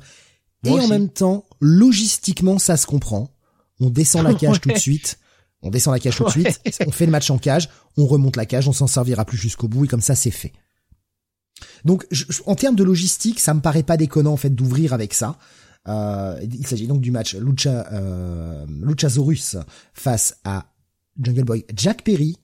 et en même temps, logistiquement, ça se comprend. On descend la cage tout de suite. On descend la cage tout de suite. On fait le match en cage. On remonte la cage. On s'en servira plus jusqu'au bout. Et comme ça, c'est fait. Donc, en termes de logistique, ça me paraît pas déconnant en fait d'ouvrir avec ça. Euh, il s'agit donc du match Lucha, euh, Luchasaurus face à Jungle Boy Jack Perry.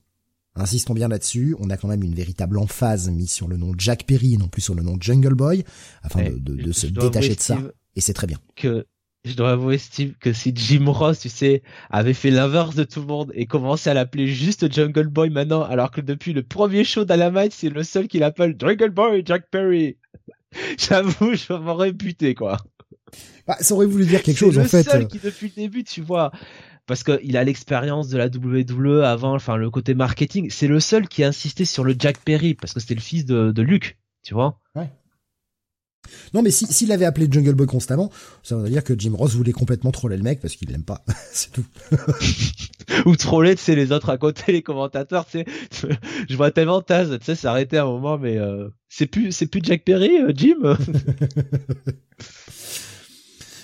Insistons bien là-dessus, on a quand même une véritable emphase mise sur le nom Jack Perry et non plus sur le nom Jungle Boy, afin de, de, de se détacher de ça. Et c'est très bien. Que je dois avouer, Steve, que si Jim Ross, tu sais, avait fait l'inverse de tout le monde et commencé à l'appeler juste Jungle Boy maintenant, alors que depuis le premier show d'Alamite, c'est le seul qui l'appelle Jungle Boy Jack Perry. J'avoue, je m'aurais buté, quoi. Bah, ça aurait voulu dire quelque chose, en fait. C'est le seul qui, depuis le début, tu vois, parce qu'il a l'expérience de la WWE avant, enfin, le côté marketing, c'est le seul qui a insisté sur le Jack Perry, parce que c'était le fils de, de Luke, tu vois. Ouais. Non, mais s'il si, avait appelé Jungle Boy constamment, ça veut dire que Jim Ross voulait complètement troller le mec parce qu'il l'aime pas. c'est tout. Ou troller, c'est les autres à côté, les commentateurs, tu sais. Je vois tellement Taz, tu sais, s'arrêter un moment, mais euh, c'est plus, c'est plus Jack Perry, euh, Jim.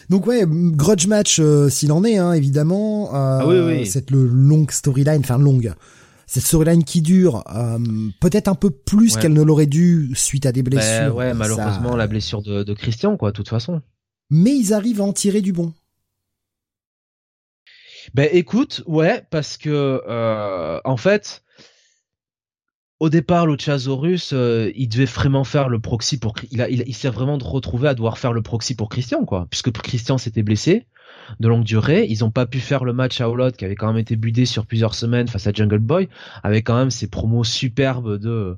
Donc ouais, grudge match euh, s'il en est, hein, évidemment. ah oui, oui. Cette le longue storyline, enfin longue cette storyline qui dure euh, peut-être un peu plus qu'elle ne l'aurait dû suite à des ben blessures. ouais, malheureusement la blessure de, de Christian quoi, de toute façon. Mais ils arrivent à en tirer du bon. Ben écoute, ouais, parce que euh, en fait, au départ, Luchasaurus, euh, il devait vraiment faire le proxy pour. Il, a, il, s'est vraiment retrouvé à devoir faire le proxy pour Christian, quoi. Puisque Christian s'était blessé de longue durée. Ils ont pas pu faire le match à Olot qui avait quand même été budé sur plusieurs semaines face à Jungle Boy, avec quand même ses promos superbes de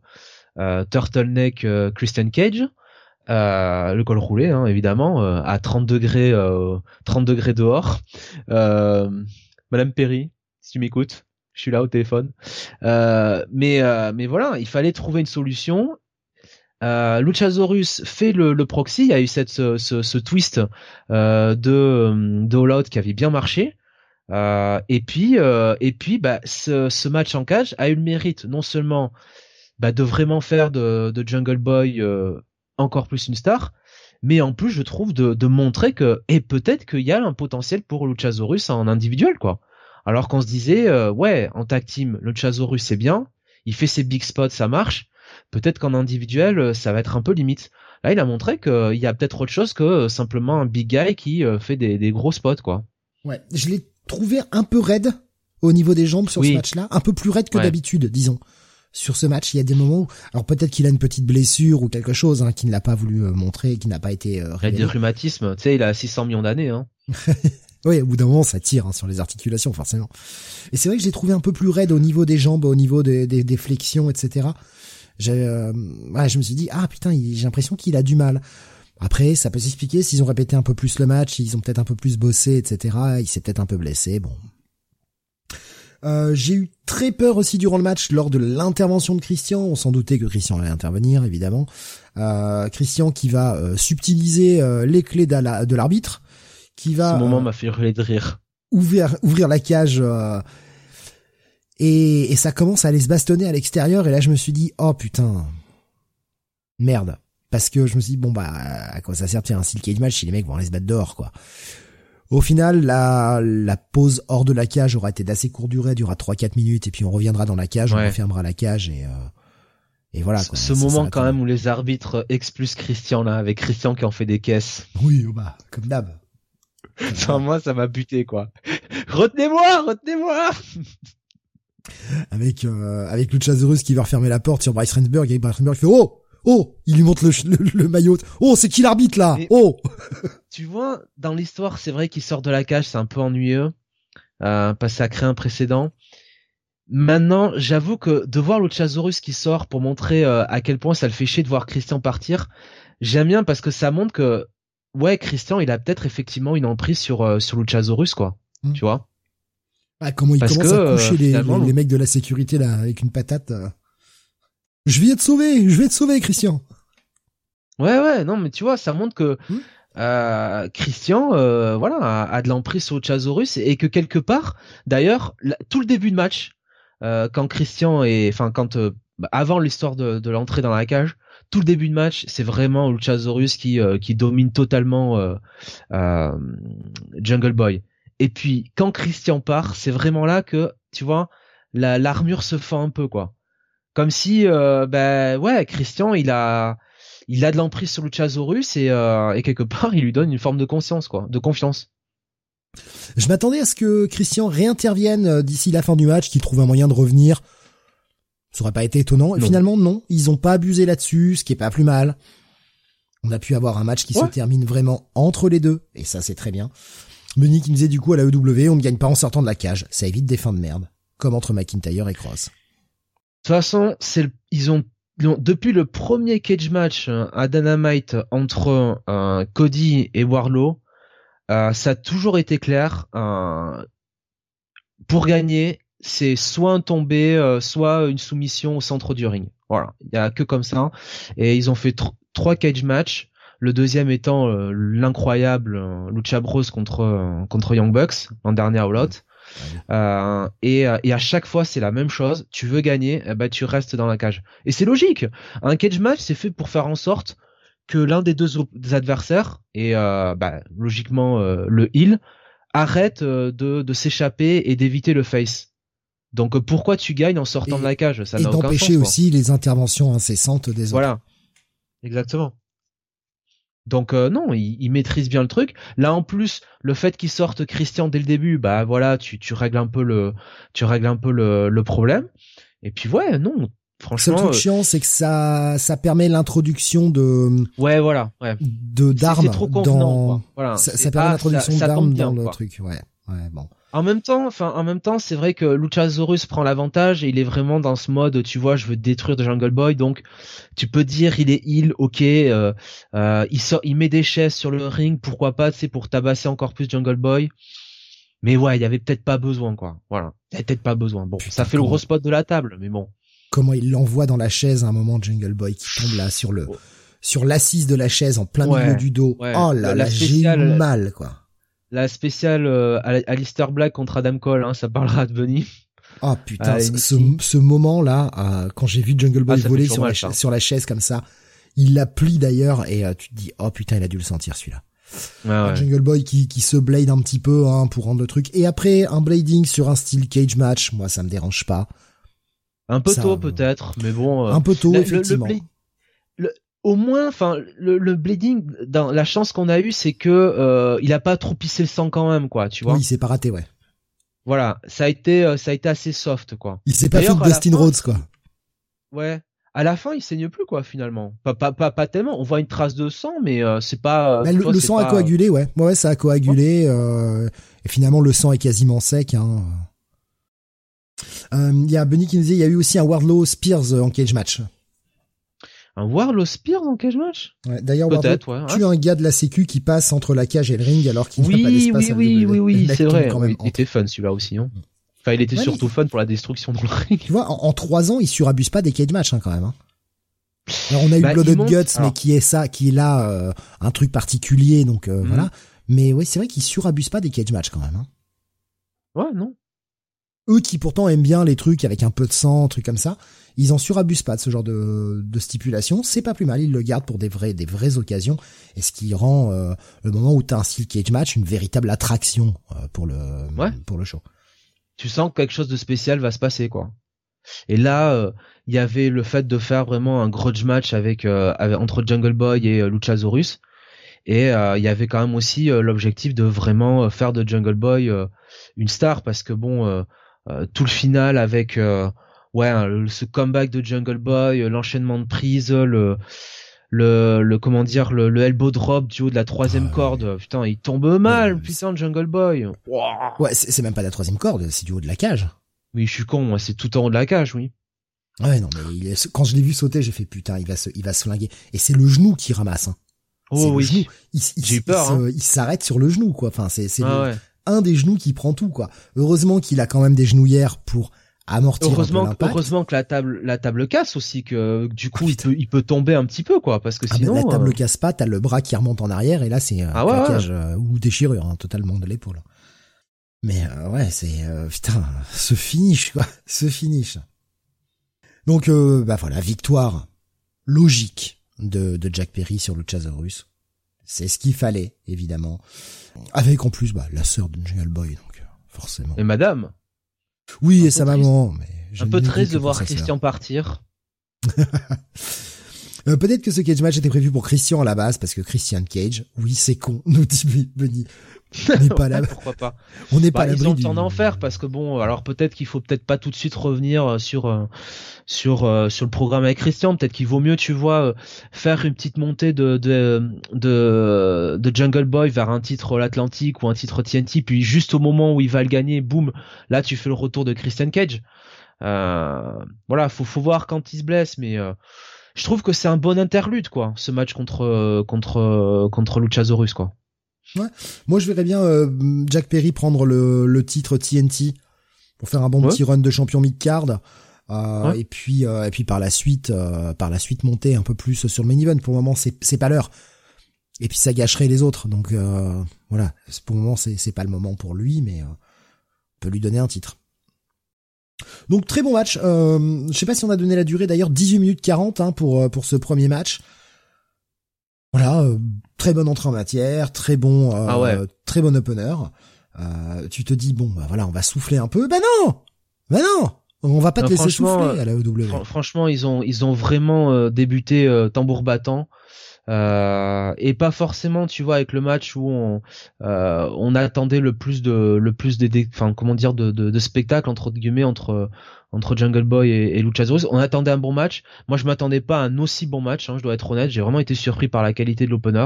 euh, Turtleneck euh, Christian Cage. Euh, le col roulé hein, évidemment à 30 degrés 30 degrés dehors Madame Perry si tu m'écoutes je suis là au téléphone. Euh, mais mais voilà, il fallait trouver une solution. Euh, Luchasaurus fait le, proxy. Il y a eu cette ce, ce, twist euh, de de All Out qui avait bien marché. et puis et puis bah ce, ce match en cage a eu le mérite non seulement bah, de vraiment faire de, de Jungle Boy encore plus une star, mais en plus je trouve de, de montrer que et peut-être qu'il y a un potentiel pour Luchasaurus en individuel quoi. Alors qu'on se disait, euh, ouais, en tag team, le Chasaurus c'est bien, il fait ses big spots, ça marche. Peut-être qu'en individuel, euh, ça va être un peu limite. Là, il a montré qu'il y a peut-être autre chose que euh, simplement un big guy qui fait des, gros spots, quoi. Ouais, je l'ai trouvé un peu raide au niveau des jambes sur ce match-là, un peu plus raide que d'habitude, disons. Sur ce match, il y a des moments où, alors peut-être qu'il a une petite blessure ou quelque chose hein, qui ne l'a pas voulu montrer, qui n'a pas été euh. Il a des rhumatismes, tu sais, il a 600 millions d'années. Hein. Oui, au bout d'un moment, ça tire hein, sur les articulations, forcément. Et c'est vrai que j'ai trouvé un peu plus raide au niveau des jambes, au niveau des, des, flexions, etc. Euh, je me suis dit, ah putain, j'ai l'impression qu'il a du mal. Après, ça peut s'expliquer s'ils ont répété un peu plus le match, ils ont peut-être un peu plus bossé, etc. Il s'est peut-être un peu blessé, bon. Euh, j'ai eu très peur aussi durant le match lors de l'intervention de Christian. On s'en doutait que Christian allait intervenir, évidemment. Euh, Christian qui va euh, subtiliser euh, les clés de l'arbitre qui va. Ce moment euh, m'a fait hurler de rire. Ouvrir, ouvrir la cage. Euh, et, et ça commence à aller se bastonner à l'extérieur. Et là, je me suis dit, oh putain, merde. Parce que je me suis dit, bon bah, à quoi ça sert de faire un steel cage match si les mecs vont aller se battre dehors, quoi. Au final, la, la pause hors de la cage aura été d'assez courte durée, durera 3-4 minutes, et puis on reviendra dans la cage, on refermera la cage, et, euh, et voilà. Quoi, ce moment quand même où les arbitres expulsent Christian là, avec Christian qui en fait des caisses. Oui, bah, comme d'hab. Sans moi, ça m'a buté, quoi. retenez-moi, retenez-moi. Avec euh, avec Luchasaurus qui va refermer la porte sur Bryce Rensburg et Bryce Rensburg fait oh oh il lui montre le, maillot. Oh c'est qui l'arbitre là? Oh! Tu vois dans l'histoire c'est vrai qu'il sort de la cage c'est un peu ennuyeux euh, parce que ça crée un précédent. Maintenant, j'avoue que de voir Luchasaurus qui sort pour montrer euh, à quel point ça le fait chier de voir Christian partir, j'aime bien parce que ça montre que ouais, Christian, il a peut-être effectivement une emprise sur euh, sur Luchasaurus, quoi. Hmm. Tu vois? Ah, Comment il commence à coucher les, les, mecs de la sécurité là avec une patate. Euh. Je vais te sauver, je vais te sauver, Christian. Ouais, ouais, non, mais tu vois, ça montre que hmm. euh, Christian, euh, voilà, a, de l'emprise sur Luchasaurus et, que quelque part, d'ailleurs, tout le début de match, quand Christian est, enfin, quand avant l'histoire de, de l'entrée dans la cage, tout le début de match, c'est vraiment Luchasaurus qui euh, qui domine totalement euh, euh, Jungle Boy. Et puis quand Christian part, c'est vraiment là que tu vois la l'armure se fend un peu quoi. Comme si ben ouais Christian il a il a de l'emprise sur Luchasaurus et et quelque part il lui donne une forme de conscience quoi, de confiance. Je m'attendais à ce que Christian réintervienne d'ici la fin du match, qu'il trouve un moyen de revenir ça aurait pas été étonnant. Et finalement, non, ils ont pas abusé là-dessus, ce qui est pas plus mal. On a pu avoir un match qui se termine vraiment entre les deux, et ça c'est très bien. Benny qui me disait du coup à la EW, on ne gagne pas en sortant de la cage, ça évite des fins de merde, comme entre McIntyre et Cross. De toute façon, c'est ils ont depuis le premier cage match euh, à Dynamite entre euh, Cody et Warlow, euh, ça a toujours été clair. pour gagner, c'est soit un tombé, euh, soit une soumission au centre du ring. Voilà, il y a que comme ça. Et ils ont fait trois cage matchs. Le deuxième étant euh, l'incroyable euh, Lucha Bros contre contre Young Bucks en dernier All Out. et, et à chaque fois c'est la même chose. Tu veux gagner, eh ben tu restes dans la cage. Et c'est logique. Un cage match c'est fait pour faire en sorte que l'un des deux adversaires et bah, logiquement le heal arrête de, de s'échapper et d'éviter le face. Donc euh, pourquoi tu gagnes en sortant de la cage? Ça Et d'empêcher aussi les interventions incessantes des autres. Voilà, exactement. Donc euh, non, il, maîtrise bien le truc. Là en plus, le fait qu'il sorte Christian dès le début, bah voilà, tu, tu règles un peu le, tu règles un peu le, le problème. Et puis ouais, non, Franchement, le truc chiant, c'est que ça, ça permet l'introduction de. Ouais, voilà, ouais. De d'armes dans. Voilà. Ça, ça permet l'introduction d'armes dans le truc, ouais. Ouais, bon. En même temps, enfin, en même temps, c'est vrai que Luchasaurus prend l'avantage et il est vraiment dans ce mode, tu vois, je veux détruire de Jungle Boy, donc tu peux dire il est heal, ok, euh, euh, il sort, il met des chaises sur le ring, pourquoi pas, c'est pour tabasser encore plus Jungle Boy. Mais ouais, il y avait peut-être pas besoin, quoi. Voilà, il y avait peut-être pas besoin. Bon, ça fait le gros spot de la table, mais bon. Comment il l'envoie dans la chaise à un moment, Jungle Boy qui tombe là sur le, sur l'assise de la chaise en plein milieu du dos. Oh là là, j'ai eu mal, quoi la spéciale euh, Alistair Black contre Adam Cole, hein, ça parlera de Bunny. Oh putain, ce, ce moment-là, euh, quand j'ai vu Jungle Boy ah, voler sur, la, sur la chaise comme ça, il la plie d'ailleurs et euh, tu te dis oh putain il a dû le sentir celui-là. Ouais, Jungle Boy qui, qui se blade un petit peu hein, pour rendre le truc. Et après un blading sur un style cage match, moi ça me dérange pas. Un peu tôt peut-être, mais bon. un peu tôt effectivement au moins, enfin, le, le, bleeding, dans la chance qu'on a eue, c'est que euh, il a pas trop pissé le sang quand même, quoi, tu vois. Oui, il s'est pas raté, ouais. Voilà, ça a été, euh, ça a été assez soft, quoi. Il s'est pas fait Dustin Rhodes, quoi. Ouais. À la fin, il saigne plus, quoi, finalement. Pas, pas, pas, pas tellement. On voit une trace de sang, mais euh, c'est pas. Bah, le, sang a coagulé, ouais. Ouais, ça a coagulé. et finalement, le sang est quasiment sec. Hein. Il y a Benny qui nous dit, il y a eu aussi un Wardlow Spears en cage match. Un Warlow Spears en cage match? Ouais, D'ailleurs, Warlow ouais, un gars de la sécu qui passe entre la cage et le ring alors qu'il oui, n'a pas d'espace oui, oui, oui, oui, c'est vrai. il était fun celui-là aussi. Hein. Enfin, il était surtout fun pour la destruction dans le ring. Tu vois, en, trois ans, il surabuse pas des cage match hein, quand même. Hein. Alors on a eu bah, Blood and Guts, mais qui est ça, qui est là euh, un truc particulier, donc euh, mhm. voilà. Mais oui, c'est vrai qu'il surabuse pas des cage match quand même. Hein. Ouais, non. Eux qui pourtant aiment bien les trucs avec un peu de sang, trucs comme ça, ils en surabusent pas de ce genre de, de stipulation. C'est pas plus mal, ils le gardent pour des vraies, des vraies occasions. Et ce qui rend euh, le moment où t'as un steel cage match une véritable attraction euh, pour le, pour le show. Tu sens que quelque chose de spécial va se passer, quoi. Et là, euh, il y avait le fait de faire vraiment un grudge match avec, entre Jungle Boy et Luchasaurus. Et il y avait quand même aussi l'objectif de vraiment faire de Jungle Boy une star parce que bon, tout le final avec ouais, hein, ce comeback de Jungle Boy, euh, l'enchaînement de prises, le le, le comment dire le, le, elbow drop du haut de la troisième ah, corde. putain il tombe mal putain Jungle Boy. Ouais c'est même pas la troisième corde c'est du haut de la cage. Oui je suis con moi c'est tout en haut de la cage oui. Ouais non mais il quand je l'ai vu sauter j'ai fait putain il va se il va se flinguer. Et c'est le genou qui ramasse hein. oh oui. j'ai eu peur il s'arrête sur le genou quoi. Enfin c'est c'est ah un des genoux qui prend tout quoi heureusement qu'il a quand même des genouillères pour heureusement, heureusement que la table, la table casse aussi, que du coup ah, il peut, il peut tomber un petit peu quoi, parce que ah, sinon. la table euh, casse pas, t'as le bras qui remonte en arrière et là c'est un ah euh, ou déchirure hein, totalement de l'épaule. Mais euh, ouais, c'est putain, ce finish quoi, ce finish. Donc bah voilà, victoire logique de, de Jack Perry sur le Chasaurus. C'est ce qu'il fallait évidemment, avec en plus bah la sœur de Jungle Boy donc forcément. Et Madame. Oui, et sa maman. Mais un peu triste de voir Christian partir. Euh, peut-être que ce cage match était prévu pour Christian à la base, parce que Christian Cage, oui, c'est con, nous dit Benny. On n'est pas là. Pourquoi pas On n'est pas bah, Ils ont le temps d'en faire parce que bon, alors peut-être qu'il faut peut-être pas tout de suite revenir euh, sur euh, sur sur le programme avec Christian. Peut-être qu'il vaut mieux, tu vois, faire une petite montée de de de, de Jungle Boy vers un titre l'Atlantique ou un titre TNT, puis juste au moment où il va le gagner, boum, là tu fais le retour de Christian Cage. Euh, voilà, faut faut voir quand il se blesse, mais je trouve que c'est un bon interlude quoi, ce match contre contre contre Luchasaurus quoi. Ouais. Moi, je verrais bien euh, Jack Perry prendre le, le, titre TNT pour faire un bon petit run de champion mid-card. Euh, Et puis, euh, et puis par la suite, euh, par la suite monter un peu plus sur le main event. Pour le moment, c'est c'est pas l'heure. Et puis ça gâcherait les autres. Donc voilà, pour le moment, c'est c'est pas le moment pour lui, mais on peut lui donner un titre. Donc très bon match. Euh, je sais pas si on a donné la durée d'ailleurs, 18 minutes 40 hein, pour pour ce premier match. Voilà, euh, très bonne entrée en matière, très bon, euh, ah très bon opener. Euh, tu te dis bon, bah voilà, on va souffler un peu. Ben non, ben non, on va pas te laisser souffler à la EW. franchement, ils ont ils ont vraiment débuté tambour battant. Euh, et pas forcément, tu vois, avec le match où on, euh, on attendait le plus de, le plus de, enfin, comment dire, de, de, de spectacle entre guillemets entre entre Jungle Boy et, et Luchasaurus. On attendait un bon match. Moi, je m'attendais pas à un aussi bon match. Hein, je dois être honnête. J'ai vraiment été surpris par la qualité de l'opener.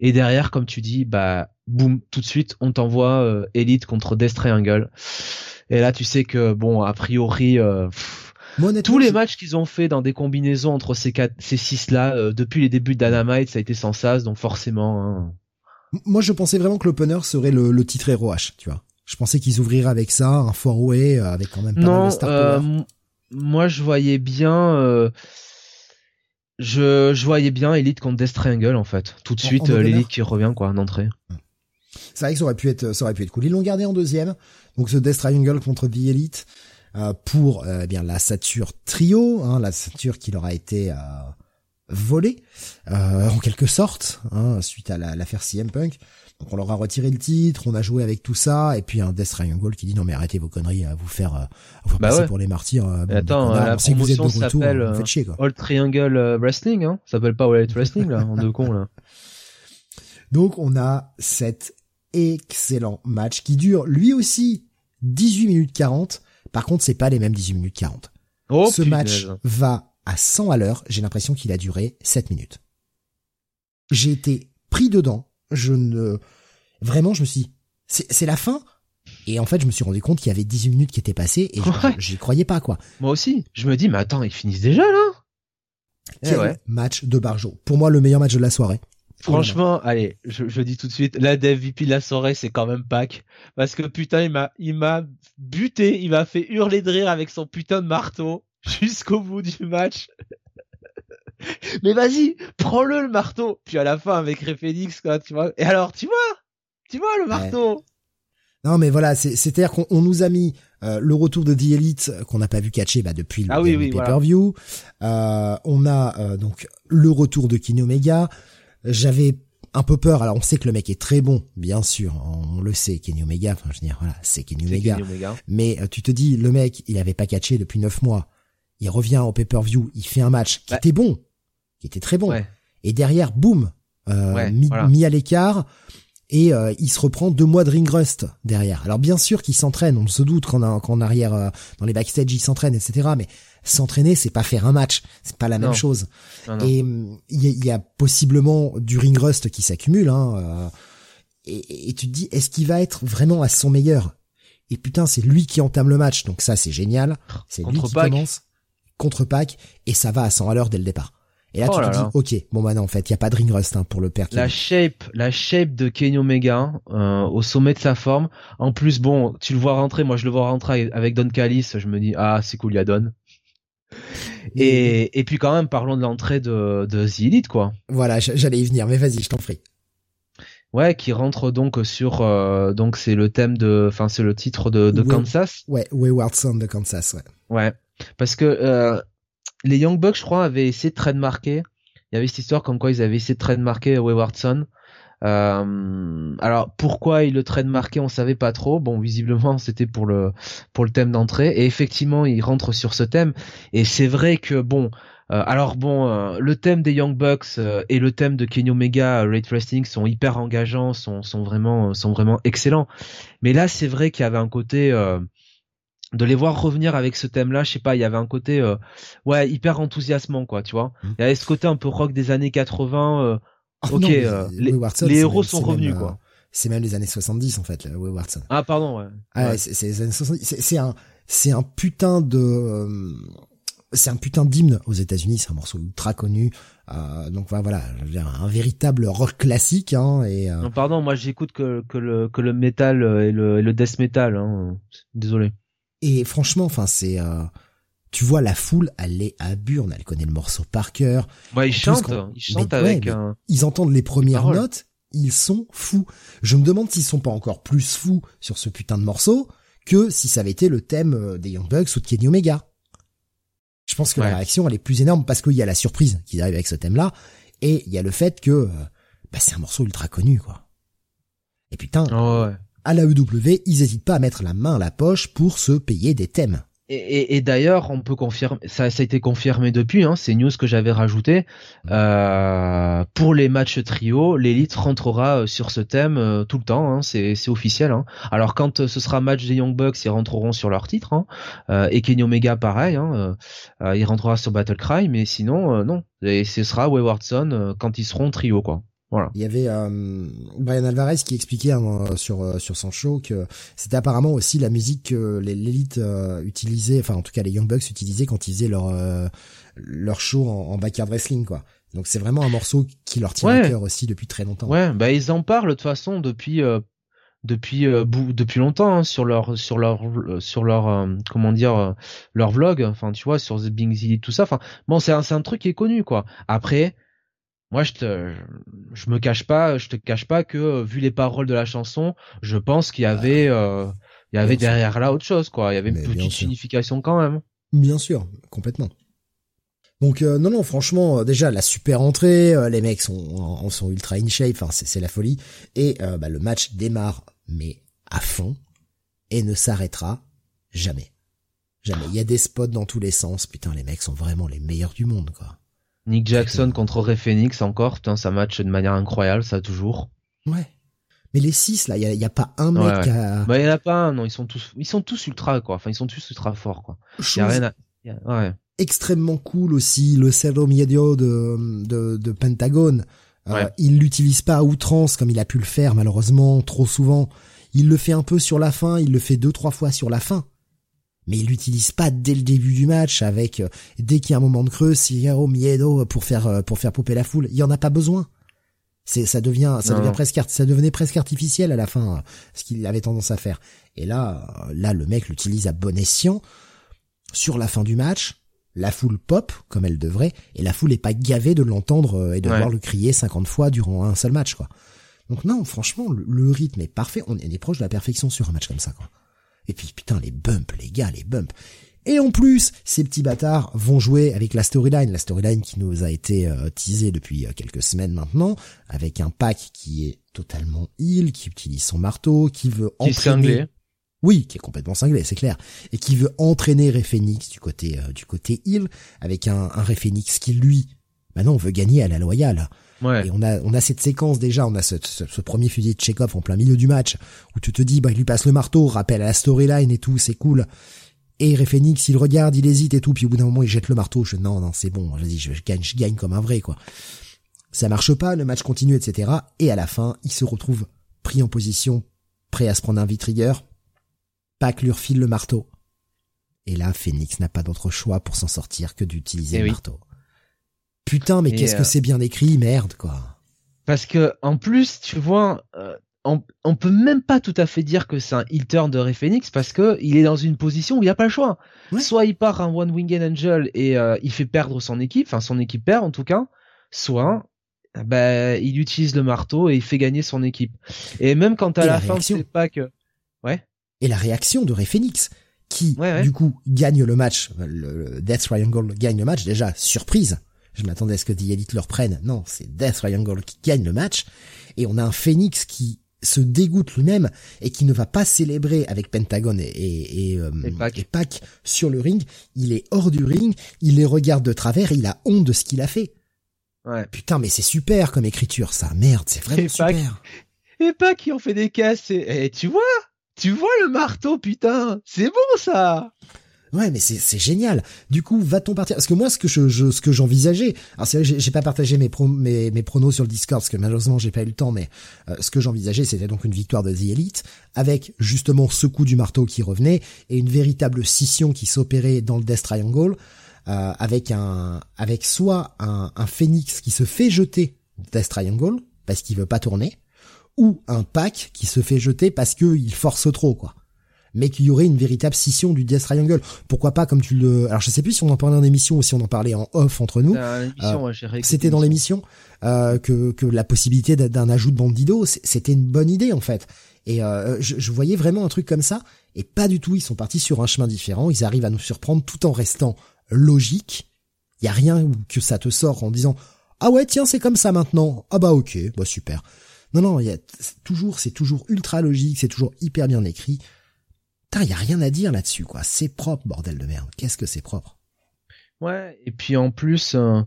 Et derrière, comme tu dis, bah, boum, tout de suite, on t'envoie euh, Elite contre Death Triangle. Et là, tu sais que, bon, a priori, euh, tous les matchs qu'ils ont fait dans des combinaisons entre ces quatre, ces six là, euh, depuis les débuts d'Anamite, ça a été sans sas, donc forcément. Hein. Moi, je pensais vraiment que l'opener serait le, le titre H, tu vois. Je pensais qu'ils ouvriraient avec ça, un four-way, euh, avec quand même pas mal de star euh, Moi, je voyais bien. Je, je voyais bien Elite contre Death Triangle en fait. Tout de suite, l'Elite qui revient quoi en entrée. C'est vrai que ça aurait pu être, ça aurait pu être cool. Ils l'ont gardé en deuxième. Donc ce Death Triangle contre The Elite. Euh, pour euh, eh bien la Sature Trio, hein, la Sature qui leur a été euh, volée en quelque sorte hein, suite à l'affaire CM Punk. Donc on leur a retiré le titre, on a joué avec tout ça, et puis un Death Triangle qui dit non mais arrêtez vos conneries à vous faire, à vous faire bah passer pour les martyrs. Attends, la promotion s'appelle All Triangle Wrestling, hein ça s'appelle pas All Elite Wrestling là, en deux cons là. Donc on a cet excellent match qui dure lui aussi 18 minutes 40 par contre, c'est pas les mêmes 18 minutes 40. Oh, Ce match va à 100 à l'heure. J'ai l'impression qu'il a duré 7 minutes. J'ai été pris dedans. Je ne, vraiment, je me suis, c'est la fin. Et en fait, je me suis rendu compte qu'il y avait 18 minutes qui étaient passées et j'y croyais pas, quoi. Moi aussi. Je me dis, mais attends, ils finissent déjà, là? Quel match de Barjo. Pour moi, le meilleur match de la soirée. Franchement, allez, je, je, dis tout de suite, la MVP de la soirée, c'est quand même Pac. Parce que putain, il m'a, il m'a buté, il m'a fait hurler de rire avec son putain de marteau jusqu'au bout du match. Mais vas-y, prends-le le marteau. Puis à la fin avec Rephénix, quoi, tu vois. Et alors, tu vois, tu vois le marteau. Non, mais voilà, c'est-à-dire qu'on nous a mis euh, le retour de The Elite qu'on n'a pas vu catcher bah, depuis le, ah pay-per-view. Euh, on a euh, donc le retour de Kenny Omega. J'avais un peu peur. Alors on sait que le mec est très bon, bien sûr, on le sait, Kenny Omega. Enfin, je veux dire, voilà, c'est Kenny Omega. Mais euh, tu te dis, le mec, il avait pas catché depuis neuf mois. Il revient au pay-per-view, il fait un match qui était bon, qui était très bon. Et derrière, boum, euh, mis, à l'écart. Et euh, il se reprend deux mois de ring rust derrière. Alors bien sûr qu'il s'entraîne, on se doute qu'en, qu'en arrière, dans les backstage, il s'entraîne, etc. Mais s'entraîner, c'est pas faire un match, c'est pas la même chose. Et il y, a possiblement du ring rust qui s'accumule. Hein, euh, et, tu te dis, est-ce qu'il va être vraiment à son meilleur? Et putain, c'est lui qui entame le match, donc ça c'est génial. C'est lui qui commence contre Pac et ça va à 100 à l'heure dès le départ. Et là, oh tu te dis, ok, bon bah non, en fait, il y a pas de ring rust hein, pour le père. La shape, la shape de Kenny Omega euh, au sommet de sa forme. En plus, bon, tu le vois rentrer, moi je le vois rentrer avec Don Callis, je me dis, ah c'est cool, il y a Don. Et, et puis quand même, parlons de l'entrée de, de The Elite, quoi. Voilà, j'allais y venir, mais vas-y, je t'en prie. Ouais, qui rentre donc sur euh, donc c'est le thème de, enfin c'est le titre de, de Kansas. Ouais, Wayward Son de Kansas, ouais. Ouais, parce que euh, les Young Bucks, je crois, avaient essayé de trademarker. Il y avait cette histoire comme quoi ils avaient essayé de trademarker Wayward Son. Euh, alors pourquoi il le traîne marqué, on savait pas trop. Bon, visiblement c'était pour le pour le thème d'entrée. Et effectivement, il rentre sur ce thème. Et c'est vrai que bon. Euh, alors bon, euh, le thème des Young Bucks et le thème de Kenny Omega, Rate Wrestling sont hyper engageants, sont, sont vraiment sont vraiment excellents. Mais là, c'est vrai qu'il y avait un côté de les voir revenir avec ce thème-là, je sais pas, il y avait un côté ouais hyper enthousiasmant quoi, tu vois. Mmh. Il y avait ce côté un peu rock des années 80 ah ok, euh, les, héros sont revenus quoi. Euh, c'est même les années 70 en fait, Way Watson. Ah pardon, ouais. Ah, c'est les années 70. C'est un, c'est un putain de, euh, c'est un putain d'hymne aux États-Unis. C'est un morceau ultra connu. Euh, donc voilà, un véritable rock classique. Hein, et, Non pardon, moi j'écoute que, que le que le metal et le, le death metal. Hein. Désolé. Et franchement, enfin c'est tu vois la foule, elle est à burne, elle connaît le morceau par cœur. Ouais, ils chantent, ils chantent avec un... Ils entendent les premières notes, ils sont fous. Je me demande s'ils sont pas encore plus fous sur ce putain de morceau que si ça avait été le thème euh, des Young Bucks ou de Kenny Omega. Je pense que la réaction elle est plus énorme parce qu'il y a la surprise qui arrive avec ce thème-là et il y a le fait que euh, bah, c'est un morceau ultra connu quoi. Et putain, oh, à la EW, ils hésitent pas à mettre la main à la poche pour se payer des thèmes. et, et d'ailleurs, on peut confirmer, ça, ça, a été confirmé depuis, hein, c'est news que j'avais rajouté. Euh, pour les matchs trio, l'élite rentrera euh, sur ce thème euh, tout le temps, hein, c'est officiel. Hein. Alors quand ce sera match des Young Bucks, ils rentreront sur leur titre, hein, et Kenny Omega pareil, il rentrera sur Battle Cry, mais sinon non, et ce sera Waywardson quand ils seront trio quoi. Voilà. Il y avait euh, Brian Alvarez qui expliquait hein, sur euh, sur son show que c'était apparemment aussi la musique que l'élite euh, utilisait, enfin en tout cas les Young Bucks utilisaient quand ils faisaient leur euh, leur show en, en, backyard wrestling quoi. Donc c'est vraiment un morceau qui leur tient à cœur aussi depuis très longtemps. Ouais, bah ils en parlent de toute façon depuis depuis depuis longtemps hein, sur leur sur leur sur leur comment dire leur vlog enfin tu vois sur The Bing tout ça enfin bon c'est un c'est un truc qui est connu quoi après moi je te je me cache pas je te cache pas que euh, vu les paroles de la chanson je pense qu'il y avait euh, il y avait derrière là autre chose quoi. Il y avait une petite signification quand même. Bien sûr complètement. Donc euh, non non franchement déjà la super entrée les mecs sont sont ultra in shape enfin c'est la folie. Et bah, le match démarre mais à fond et ne s'arrêtera jamais. Jamais. Il y a des spots dans tous les sens. Putain les mecs sont vraiment les meilleurs du monde quoi Nick Jackson contre Ray Phoenix encore, putain, ça match de manière incroyable, ça toujours. Ouais. Mais les six là, il y a, pas un mec à... Bah il y en a pas un, non, ils sont tous, ils sont tous ultra quoi. Enfin ils sont tous ultra forts quoi. Y a rien Ouais. Extrêmement cool aussi le Cerro Miedio de de, de Pentagone. Euh, il l'utilise pas à outrance comme il a pu le faire malheureusement trop souvent. Il le fait un peu sur la fin, il le fait deux trois fois sur la fin mais il l'utilise pas dès le début du match avec euh, dès qu'il y a un moment de creux, Sigaro Miedo pour faire euh, pour faire popper la foule. Il y en a pas besoin. C'est ça devient ça devient presque ça devenait presque artificiel à la fin euh, ce qu'il avait tendance à faire. Et là là le mec l'utilise à bon escient sur la fin du match. La foule pop comme elle devrait et la foule est pas gavée de l'entendre et de voir le crier 50 fois durant un seul match quoi. Donc non, franchement, le, rythme est parfait. On est proche de la perfection sur un match comme ça, quoi. Et puis putain les bumps, les gars, les bumps. Et en plus, ces petits bâtards vont jouer avec la storyline, la storyline qui nous a été euh, teasée depuis euh, quelques semaines maintenant, avec un pack qui est totalement heal, qui utilise son marteau, qui veut qui entraîner... Oui, qui est complètement cinglé, c'est clair. Et qui veut entraîner Ray Phoenix du côté euh, du côté heal, avec un, un Ray Phoenix qui lui, maintenant, veut gagner à la loyale. Et on a, on a cette séquence déjà, on a ce, ce, premier fusil de Chekhov en plein milieu du match, où tu te dis, bah, il lui passe le marteau, rappel à la storyline et tout, c'est cool. Et Ray Phoenix, il regarde, il hésite et tout, puis au bout d'un moment, il jette le marteau. Je non, non, c'est bon, vas-y, je, gagne, je gagne comme un vrai, quoi. Ça marche pas, le match continue, etc. Et à la fin, il se retrouve pris en position, prêt à se prendre un vitrigueur. Pac lui refile le marteau. Et là, Phoenix n'a pas d'autre choix pour s'en sortir que d'utiliser eh le marteau. Putain, mais qu'est-ce que euh, c'est bien écrit, merde, quoi. Parce que en plus, tu vois, euh, on, peut même pas tout à fait dire que c'est un heel turn de Ray Phoenix parce que il est dans une position où il n'y a pas le choix. Soit il part un One Winged Angel et euh, il fait perdre son équipe, enfin son équipe perd en tout cas, soit ben il utilise le marteau et il fait gagner son équipe. Et même quand à la, fin c'est pas que ouais. Et la réaction de Ray Phoenix qui du coup gagne le match, le Death Triangle gagne le match déjà surprise je m'attendais à ce que The Elite le reprenne. Non, c'est Death Triangle qui gagne le match. Et on a un Phoenix qui se dégoûte lui-même et qui ne va pas célébrer avec Pentagon et, et, et, euh, Pac. sur le ring. Il est hors du ring, il les regarde de travers et il a honte de ce qu'il a fait. Ouais. Putain, mais c'est super comme écriture, ça. Merde, c'est vraiment super. Et Pac qui en fait des casses. Et, tu vois, tu vois le marteau, putain. C'est bon, ça. Ouais, mais c'est génial. Du coup, va-t-on partir? Parce que moi, ce que je, ce que j'envisageais, alors c'est vrai, j'ai pas partagé mes, pro, mes mes pronos sur le Discord parce que malheureusement j'ai pas eu le temps, mais euh, ce que j'envisageais, c'était donc une victoire de The Elite avec justement ce coup du marteau qui revenait et une véritable scission qui s'opérait dans le Death Triangle euh, avec un avec soit un, un phénix qui se fait jeter Death Triangle parce qu'il veut pas tourner ou un pack qui se fait jeter parce que il force trop quoi mais qu'il y aurait une véritable scission du Death Triangle. Pourquoi pas comme tu le... Alors je sais plus si on en parlait en émission ou si on en parlait en off entre nous. Euh, c'était dans l'émission euh, que, que la possibilité d'un ajout de bandido, c'était une bonne idée en fait. Et euh, je, je, voyais vraiment un truc comme ça, et pas du tout. Ils sont partis sur un chemin différent. Ils arrivent à nous surprendre tout en restant logique. Il y a rien que ça te sort en disant ah ouais tiens c'est comme ça maintenant. Ah bah ok bah super. Non non il y a toujours c'est toujours ultra logique, c'est toujours hyper bien écrit Putain, y a rien à dire là-dessus, quoi. C'est propre, bordel de merde. Qu'est-ce que c'est propre? Ouais, et puis en plus, euh,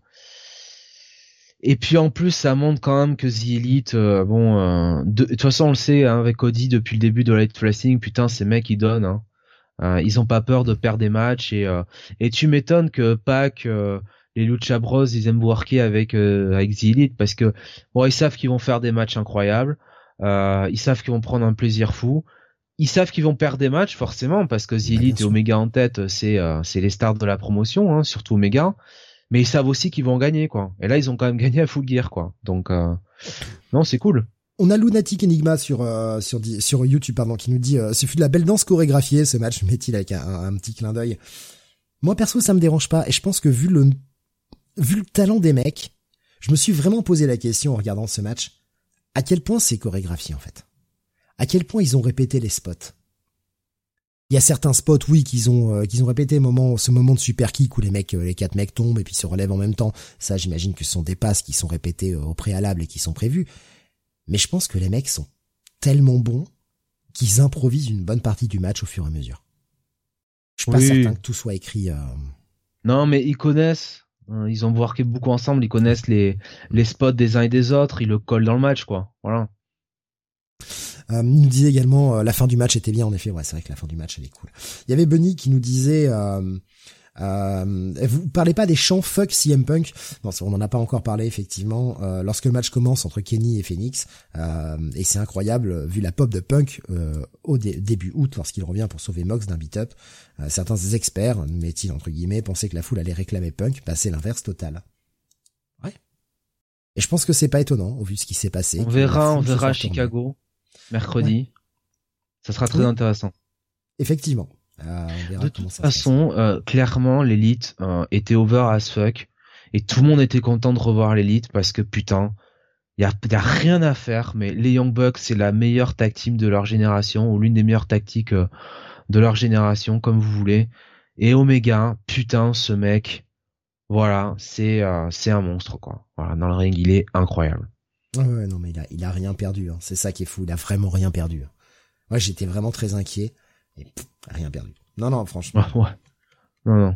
et puis en plus, ça montre quand même que The Elite, euh, bon, euh, de, toute façon, on le sait hein, avec Cody depuis le début de Light Wrestling, putain, ces mecs ils donnent. Hein. ils ont pas peur de perdre des matchs et et tu m'étonnes que Pac, les Lucha Bros, ils aiment worker avec avec The Elite parce que bon, ils savent qu'ils vont faire des matchs incroyables, ils savent qu'ils vont prendre un plaisir fou ils savent qu'ils vont perdre des matchs forcément parce que The et Omega en tête, c'est euh, c'est les stars de la promotion, hein, surtout Omega. Mais ils savent aussi qu'ils vont gagner quoi. Et là ils ont quand même gagné à Full Gear quoi. Donc euh, non c'est cool. On a Lunatic Enigma sur euh, sur sur YouTube pardon qui nous dit ce fut de la belle danse chorégraphiée ce match met-il avec un, un, petit clin d'œil. Moi perso ça me dérange pas et je pense que vu le vu le talent des mecs, je me suis vraiment posé la question en regardant ce match à quel point c'est chorégraphié en fait à quel point ils ont répété les spots? Il y a certains spots, oui, qu'ils ont euh, qu'ils ont répété moment, ce moment de super kick où les mecs, euh, les quatre mecs tombent et puis se relèvent en même temps. Ça, j'imagine que ce sont des passes qui sont répétées euh, au préalable et qui sont prévues. Mais je pense que les mecs sont tellement bons qu'ils improvisent une bonne partie du match au fur et à mesure. Je suis pas certain que tout soit écrit. Non, mais ils connaissent. Hein, ils ont worké beaucoup ensemble. Ils connaissent les les spots des uns et des autres. Ils le collent dans le match, quoi. Voilà. Euh, il nous disait également euh, la fin du match était bien en effet. Ouais, c'est vrai que la fin du match elle est cool. Il y avait Bunny qui nous disait euh, euh, vous parlez pas des chants fuck CM Punk? Non, on n'en a pas encore parlé effectivement. Euh, lorsque le match commence entre Kenny et Phoenix, euh, et c'est incroyable vu la pop de Punk au début août lorsqu'il revient pour sauver Mox d'un beat-up. certains experts, met-il entre guillemets, pensaient que la foule allait réclamer Punk. Bah, c'est l'inverse total. Ouais. Et je pense que c'est pas étonnant au vu de ce qui s'est passé. On verra, on verra à Chicago mercredi. Ça sera très intéressant. Effectivement. Euh, de toute façon, euh, clairement, l'élite euh, était over as fuck. Et tout le monde était content de revoir l'élite parce que putain, il y a, rien à faire. Mais les Young Bucks, c'est la meilleure tag team de leur génération ou l'une des meilleures tactiques de leur génération, comme vous voulez. Et Omega, putain, ce mec, voilà, c'est c'est un monstre quoi. Voilà, dans le ring, il est incroyable. Ouais, non, mais il a, il a rien perdu. Hein. C'est ça qui est fou. Il a vraiment rien perdu. Hein. Moi, j'étais vraiment très inquiet. Et rien perdu. Non, non, franchement. ouais. Non, non.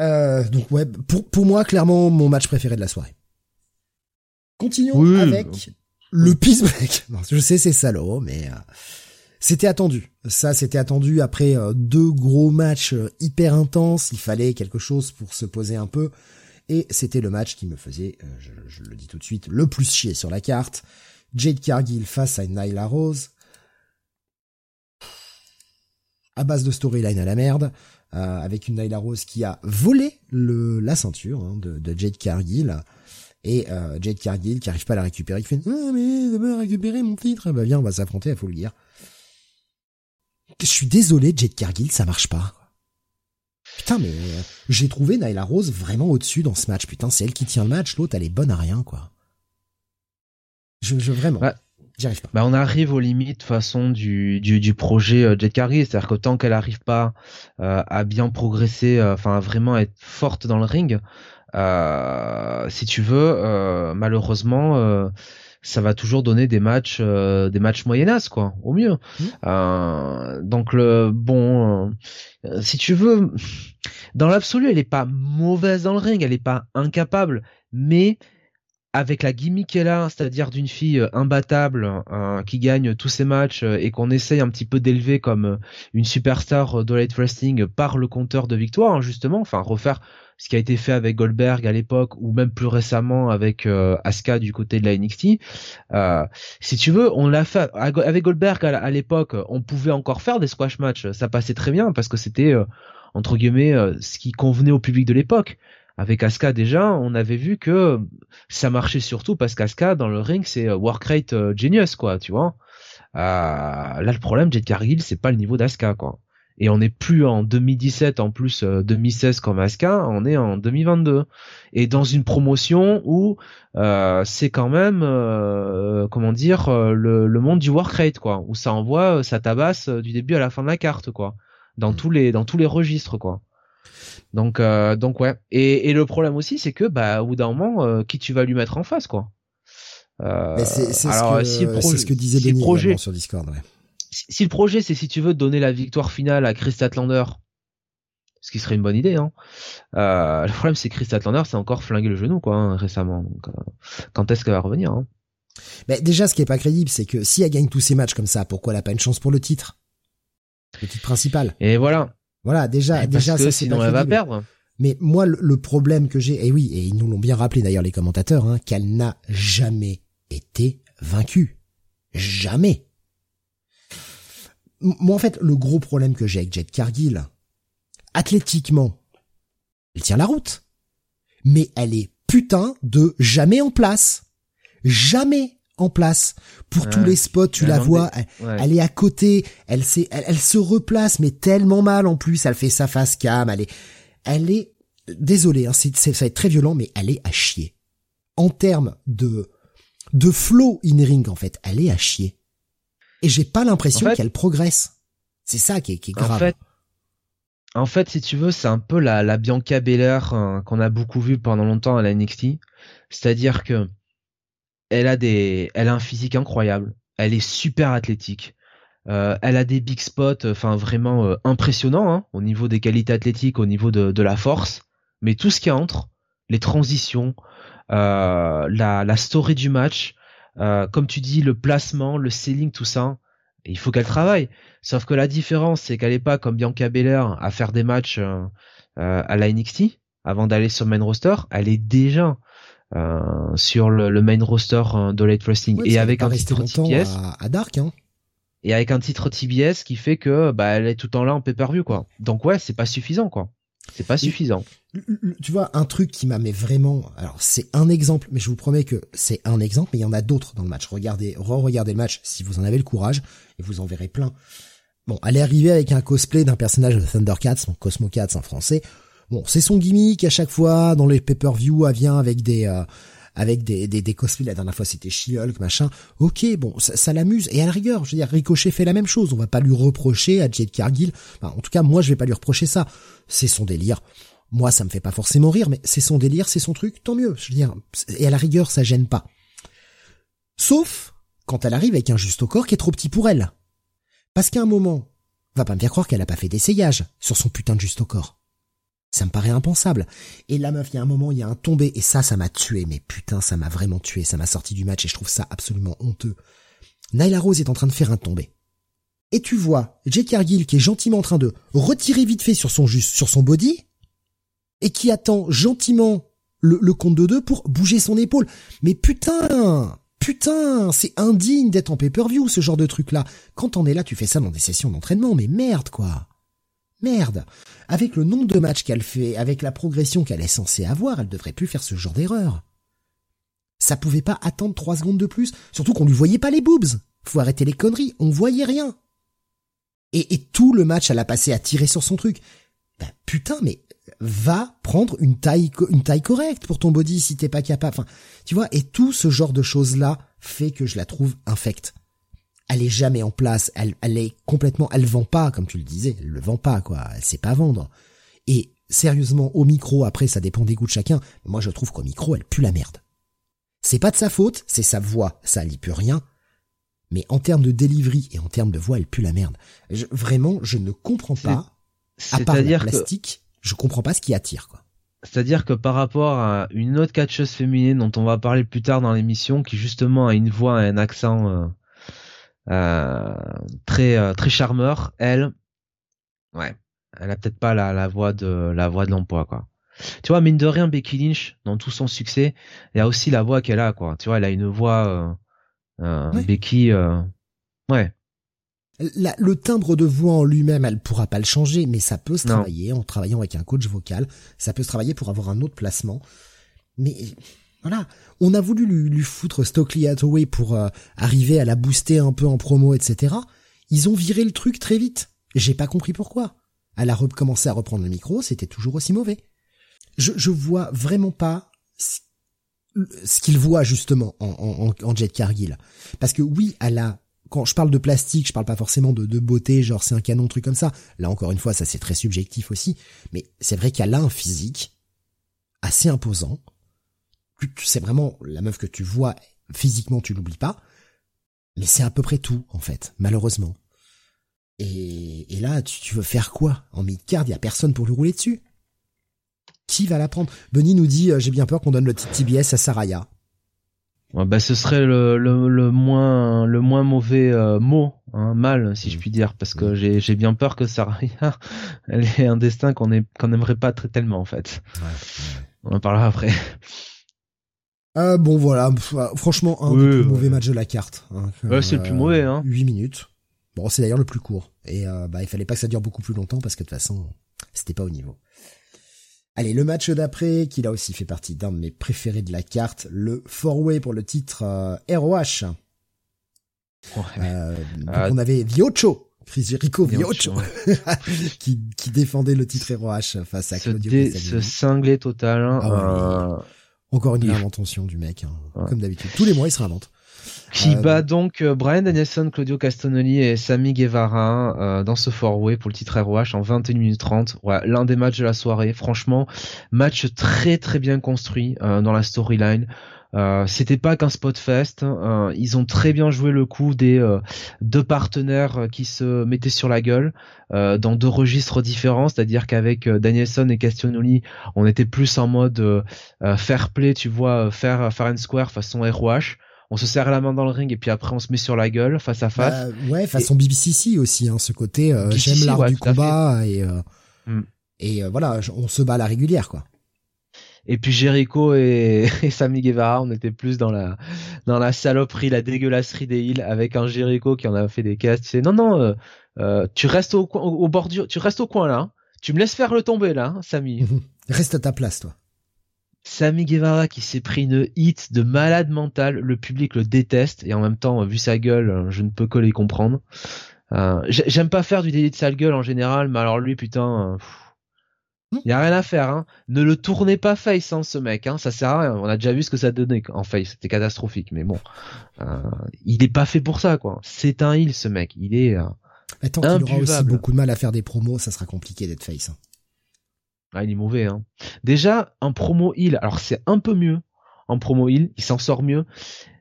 Euh, donc ouais, pour, pour moi, clairement, mon match préféré de la soirée. Continuons avec le Peace Break. je sais, c'est salaud, mais euh, c'était attendu. Ça, c'était attendu après euh, deux gros matchs euh, hyper intenses. Il fallait quelque chose pour se poser un peu. Et c'était le match qui me faisait, euh, je, le dis tout de suite, le plus chier sur la carte. Jade Cargill face à Nyla Rose. À base de storyline à la merde, euh, avec une Nyla Rose qui a volé la ceinture hein, de, de, Jade Cargill. Et euh, Jade Cargill qui arrive pas à la récupérer, qui fait ah mais je récupérer mon titre. Bah viens, on va s'affronter, il faut le dire. Je suis désolé, Jade Cargill, ça marche pas. Putain, mais euh, j'ai trouvé Nyla Rose vraiment au-dessus dans ce match. Putain, c'est elle qui tient le match. L'autre, elle est bonne à rien, quoi. Je, je vraiment. J'y arrive pas. Bah, on arrive aux limites façon du, du, du projet euh, Jet c'est-à-dire que tant qu'elle arrive pas euh, à bien progresser, euh, enfin à vraiment être forte dans le ring, si tu veux, malheureusement, ça va toujours donner des matchs euh, des matchs moyennas quoi au mieux mmh. euh, donc le bon euh, si tu veux dans l'absolu elle est pas mauvaise dans le ring elle est pas incapable mais avec la gimmick qu'elle a, c'est-à-dire d'une fille imbattable qui gagne tous ses matchs et qu'on essaye un petit peu d'élever comme une superstar de light wrestling par le compteur de victoire hein, justement, enfin refaire ce qui a été fait avec Goldberg à l'époque ou même plus récemment avec euh, Asuka du côté de la NXT. Euh, si tu veux, on l'a fait avec Goldberg à l'époque, on pouvait encore faire des squash matchs, ça passait très bien parce que c'était euh, entre guillemets euh, ce qui convenait au public de l'époque. Avec Asuka déjà, on avait vu que ça marchait surtout parce qu'Asuka dans le ring c'est work rate genius quoi, tu vois. là le problème Jet Cargill c'est pas le niveau d'Asuka quoi et on n'est plus en 2017 en plus 2016 euh, comme Asuka, on est en 2022 et dans une promotion où euh, c'est quand même euh, comment dire le, monde du work rate quoi, où ça envoie ça tabasse du début à la fin de la carte quoi, dans mm. tous les dans tous les registres quoi. Donc donc ouais et, le problème aussi c'est que bah au bout d'un moment qui tu vas lui mettre en face quoi? c'est ce, que, ce que disait Benny sur Discord ouais. Si, le projet c'est si tu veux donner la victoire finale à Chris Statlander, ce qui serait une bonne idée, hein. Euh, le problème c'est que Chris Statlander c'est encore flingué le genou quoi hein, récemment. Donc, euh, quand est-ce qu'elle va revenir hein? Mais déjà, ce qui est pas crédible, c'est que si elle gagne tous ses matchs comme ça, pourquoi elle a pas une chance pour le titre, le titre principal Et voilà. Voilà, déjà, déjà, ça, sinon elle va perdre. Mais moi, le, problème que j'ai, et oui, et ils nous l'ont bien rappelé d'ailleurs les commentateurs, hein, qu'elle n'a jamais été vaincue. Jamais. Moi, en fait, le gros problème que j'ai avec Jet Cargill, athlétiquement, elle tient la route. Mais elle est putain de jamais en place. Jamais en place. Pour tous les spots, tu la vois, elle, est à côté, elle, elle, se replace, mais tellement mal en plus, elle fait sa face cam, elle est, elle est, désolé, hein, c'est, ça va être très violent, mais elle est à chier. En termes de, de flow in ring, en fait, elle est à chier. Et j'ai pas l'impression qu'elle progresse. C'est ça qui est, qui est grave. En fait, en fait, si tu veux, c'est un peu la, la Bianca Belair hein, qu'on a beaucoup vu pendant longtemps à la NXT. C'est-à-dire que elle a des, elle a un physique incroyable. Elle est super athlétique. Euh, elle a des big spots, enfin vraiment euh, impressionnants hein, au niveau des qualités athlétiques, au niveau de, de la force. Mais tout ce qui entre, les transitions, euh, la, la story du match, euh, comme tu dis, le placement, le selling, tout ça, il faut qu'elle travaille. Sauf que la différence, c'est qu'elle est pas comme Bianca Belair à faire des matchs euh, à la NXT avant d'aller sur le main roster. Elle est déjà sur le, main roster de Late Wrestling et avec un titre TBS. À, Dark, hein. Et avec un titre TBS qui fait que bah elle est tout le temps là en pay-per-view quoi. Donc ouais, c'est pas suffisant quoi. C'est pas suffisant. Tu vois, un truc qui m'a vraiment, alors c'est un exemple, mais je vous promets que c'est un exemple, mais il y en a d'autres dans le match. Regardez, re-regardez le match si vous en avez le courage, et vous en verrez plein. Bon, elle est arrivée avec un cosplay d'un personnage de Thundercats, donc Cosmo Cats en français. Bon, c'est son gimmick à chaque fois, dans les pay-per-view, elle vient avec des, euh, avec des, des, des cosplays. La dernière fois, c'était She-Hulk, machin. Ok, bon, ça, l'amuse. Et à la rigueur, je veux dire, Ricochet fait la même chose. On va pas lui reprocher à Jade Cargill. en tout cas, moi, je vais pas lui reprocher ça. C'est son délire. Moi, ça me fait pas forcément rire, mais c'est son délire, c'est son truc, tant mieux. Je veux dire, et à la rigueur, ça gêne pas. Sauf quand elle arrive avec un juste corps qui est trop petit pour elle. Parce qu'à un moment, va pas me faire croire qu'elle a pas fait d'essayage sur son putain de juste corps. Ça me paraît impensable. Et la meuf, il y a un moment, il y a un tombé, et ça, ça m'a tué, mais putain, ça m'a vraiment tué, ça m'a sorti du match, et je trouve ça absolument honteux. Nyla Rose est en train de faire un tombé. Et tu vois Jake Cargill qui est gentiment en train de retirer vite fait sur son juste, sur son body, et qui attend gentiment le, le compte de deux pour bouger son épaule. Mais putain, putain, c'est indigne d'être en pay-per-view, ce genre de truc-là. Quand on est là, tu fais ça dans des sessions d'entraînement, mais merde, quoi. Merde. Avec le nombre de matchs qu'elle fait, avec la progression qu'elle est censée avoir, elle devrait plus faire ce genre d'erreur. Ça pouvait pas attendre trois secondes de plus, surtout qu'on lui voyait pas les boobs. Faut arrêter les conneries, on voyait rien. Et, tout le match, elle a passé à tirer sur son truc. Bah putain, mais va prendre une taille, une taille correcte pour ton body si t'es pas capable. Enfin, tu vois, et tout ce genre de choses-là fait que je la trouve infecte elle est jamais en place, elle, elle est complètement, elle vend pas, comme tu le disais, elle le vend pas, quoi, elle sait pas vendre. Et sérieusement, au micro, après, ça dépend des goûts de chacun, moi je trouve qu'au micro, elle pue la merde. C'est pas de sa faute, c'est sa voix, ça n'y peut rien. Mais en termes de delivery et en termes de voix, elle pue la merde. vraiment, je ne comprends pas, à part le plastique, je comprends pas ce qui attire, quoi. C'est-à-dire que par rapport à une autre catcheuse féminine dont on va parler plus tard dans l'émission, qui justement a une voix et un accent euh, très euh, très charmeur. Elle, ouais, elle a peut-être pas la, la voix de la voix de l'emploi quoi. Tu vois, mine de rien, Becky Lynch, dans tout son succès, il y a aussi la voix qu'elle a quoi. Tu vois, elle a une voix euh, Becky, ouais. le timbre de voix en lui-même, elle pourra pas le changer, mais ça peut se travailler en travaillant avec un coach vocal. Ça peut se travailler pour avoir un autre placement. Mais voilà, on a voulu lui, foutre Stockley Hathaway pour euh, arriver à la booster un peu en promo, etc. Ils ont viré le truc très vite. J'ai pas compris pourquoi. Elle a recommencé à reprendre le micro, c'était toujours aussi mauvais. Je, je vois vraiment pas ce qu'il voit justement en, en, Jet Cargill. Parce que oui, elle a quand je parle de plastique, je parle pas forcément de, de beauté, genre c'est un canon, truc comme ça. Là encore une fois, ça c'est très subjectif aussi. Mais c'est vrai qu'elle a un physique assez imposant c'est vraiment la meuf que tu vois physiquement, tu l'oublies pas. Mais c'est à peu près tout, en fait, malheureusement. Et, et là, tu, tu, veux faire quoi En mid-card, il y a personne pour lui rouler dessus? Qui va la prendre? Bunny nous dit, j'ai bien peur qu'on donne le TBS à Saraya. bah, ce serait le, le, le, moins le moins mauvais mot, hein, mal si je puis dire, parce que j'ai j'ai bien peur que Saraya, elle ait un destin qu'on qu'on n'aimerait pas très tellement en fait. Ouais, On en parlera après. Euh, bon voilà, franchement un des plus mauvais matchs de la carte. Hein, ouais, c'est le plus mauvais. Hein. 8 minutes. Bon, c'est d'ailleurs le plus court. Et euh, bah il fallait pas que ça dure beaucoup plus longtemps parce que de toute façon, c'était pas au niveau. Allez, le match d'après, qui a aussi fait partie d'un de mes préférés de la carte, le four-way pour le titre euh, ROH. Euh, ah. on avait Viocho, Chris Jericho Viocho, qui, qui défendait le titre ROH face à Claudio Ce cinglé total. Hein, ah euh, Encore une réinvention du mec, hein, comme d'habitude. Tous les mois, il se réinvente. Qui euh, bat donc euh, Brian Danielson, Claudio Castagnoli et Sami Guevara euh, dans ce four-way pour le titre ROH en 21 minutes 30. Ouais, l'un des matchs de la soirée. Franchement, match très très bien construit dans la storyline. Euh, c'était pas qu'un spot fest. Hein. ils ont très bien joué le coup des deux partenaires qui se mettaient sur la gueule dans deux registres différents, c'est-à-dire qu'avec Danielson et Castagnoli, on était plus en mode fair play, tu vois, faire fair and square façon ROH on se serre la main dans le ring et puis après on se met sur la gueule face à face. Bah, ouais, façon et... BBCC aussi, hein, ce côté euh, j'aime l'art du combat et euh, mm. et euh, voilà, on se bat à la régulière quoi. Et puis Jericho et, et Sammy Guevara, on était plus dans la dans la saloperie, la dégueulasserie des îles avec un Jericho qui en a fait des caisses. Tu sais, non non, euh, tu restes au, au, au bordure, tu restes au coin là. Hein. Tu me laisses faire le tomber là, hein, Sammy. Reste à ta place toi. Sammy Guevara qui s'est pris une hit de malade mental, le public le déteste et en même temps, vu sa gueule, je ne peux que les comprendre. Euh, J'aime pas faire du délit de sale gueule en général, mais alors lui, putain, il y a rien à faire. Hein. Ne le tournez pas face, hein, ce mec. Hein. Ça sert à rien. On a déjà vu ce que ça donnait en face. C'était catastrophique, mais bon, euh, il est pas fait pour ça, quoi. C'est un heal, ce mec. Il est. Euh, tant qu'il aura aussi beaucoup de mal à faire des promos, ça sera compliqué d'être face. Hein. Ah, il est mauvais. Hein. Déjà, un promo heal, alors c'est un peu mieux. En promo heal, il s'en sort mieux.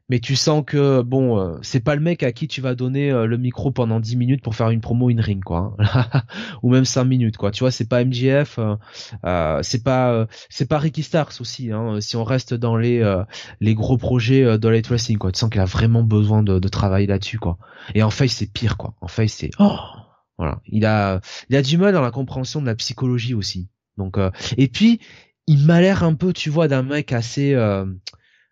Mais tu sens que bon, euh, c'est pas le mec à qui tu vas donner euh, le micro pendant 10 minutes pour faire une promo in ring quoi, hein. ou même 5 minutes quoi. Tu vois, c'est pas MJF, euh, euh, c'est pas c'est pas Ricky Starks aussi. Hein, si on reste dans les les gros projets de Light Wrestling quoi, tu sens qu'il a vraiment besoin de, de travailler là-dessus quoi. Et en face c'est pire quoi. En face c'est oh voilà, il a il a du mal dans la compréhension de la psychologie aussi. Donc et puis il m'a l'air un peu, tu vois, d'un mec assez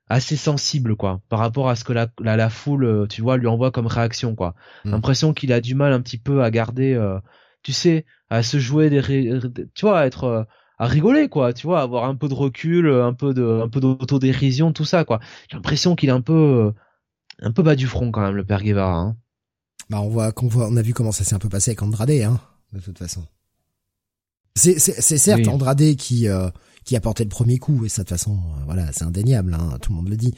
assez sensible quoi, par rapport à ce que la la, foule, euh, tu vois, lui envoie comme réaction quoi. Mm. L'impression qu'il a du mal un petit peu à garder, tu sais, à se jouer des, tu vois, à être à rigoler quoi, tu vois, avoir un peu de recul, un peu de un peu d'autodérision, tout ça quoi. J'ai l'impression qu'il est un peu un peu bas du front quand même le père Guevara. Hein. Bah on voit qu'on voit on a vu comment ça s'est un peu passé avec Andrade hein, de toute façon. C'est certes Andrade qui euh, qui a porté le premier coup et ça de façon euh, voilà c'est indéniable hein, tout le monde le dit.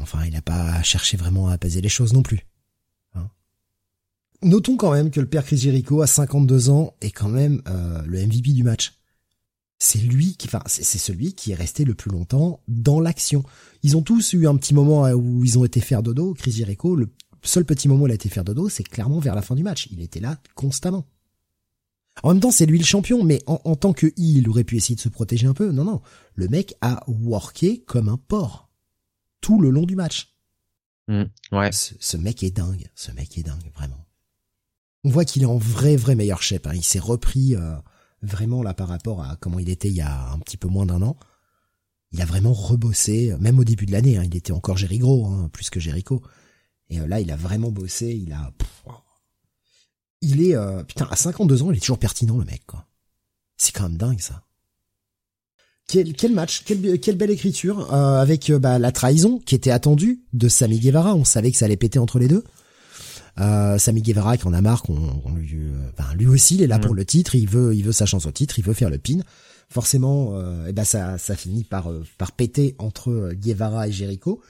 Enfin il n'a pas cherché vraiment à apaiser les choses non plus. Hein. Notons quand même que le père Chris Jericho à 52 ans est quand même euh, le MVP du match. C'est lui qui, enfin c'est celui qui est resté le plus longtemps dans l'action. Ils ont tous eu un petit moment où ils ont été faire dodo. Chris Jericho, le seul petit moment où il a été faire dodo, c'est clairement vers la fin du match. Il était là constamment. En même temps, c'est lui le champion, mais en, tant que il aurait pu essayer de se protéger un peu. Non, non. Le mec a worké comme un porc. Tout le long du match. Mmh, ouais. Ce, mec est dingue. Ce mec est dingue, vraiment. On voit qu'il est en vrai, vrai meilleur shape. Hein. Il s'est repris euh, vraiment là par rapport à comment il était il y a un petit peu moins d'un an. Il a vraiment rebossé, même au début de l'année. Hein. il était encore Jericho, hein, plus que Jericho. Et euh, là, il a vraiment bossé. Il a il est euh, putain à 52 ans, il est toujours pertinent le mec quoi. C'est quand même dingue ça. Quel, quel match, quelle, quelle belle écriture euh, avec euh, bah, la trahison qui était attendue de Sami Guevara. On savait que ça allait péter entre les deux. Euh, Sami Guevara qui en a marre qu'on lui, ben, lui aussi il est là pour le titre, il veut il veut sa chance au titre, il veut faire le pin. Forcément, et ben ça ça finit par par péter entre Guevara et Jericho.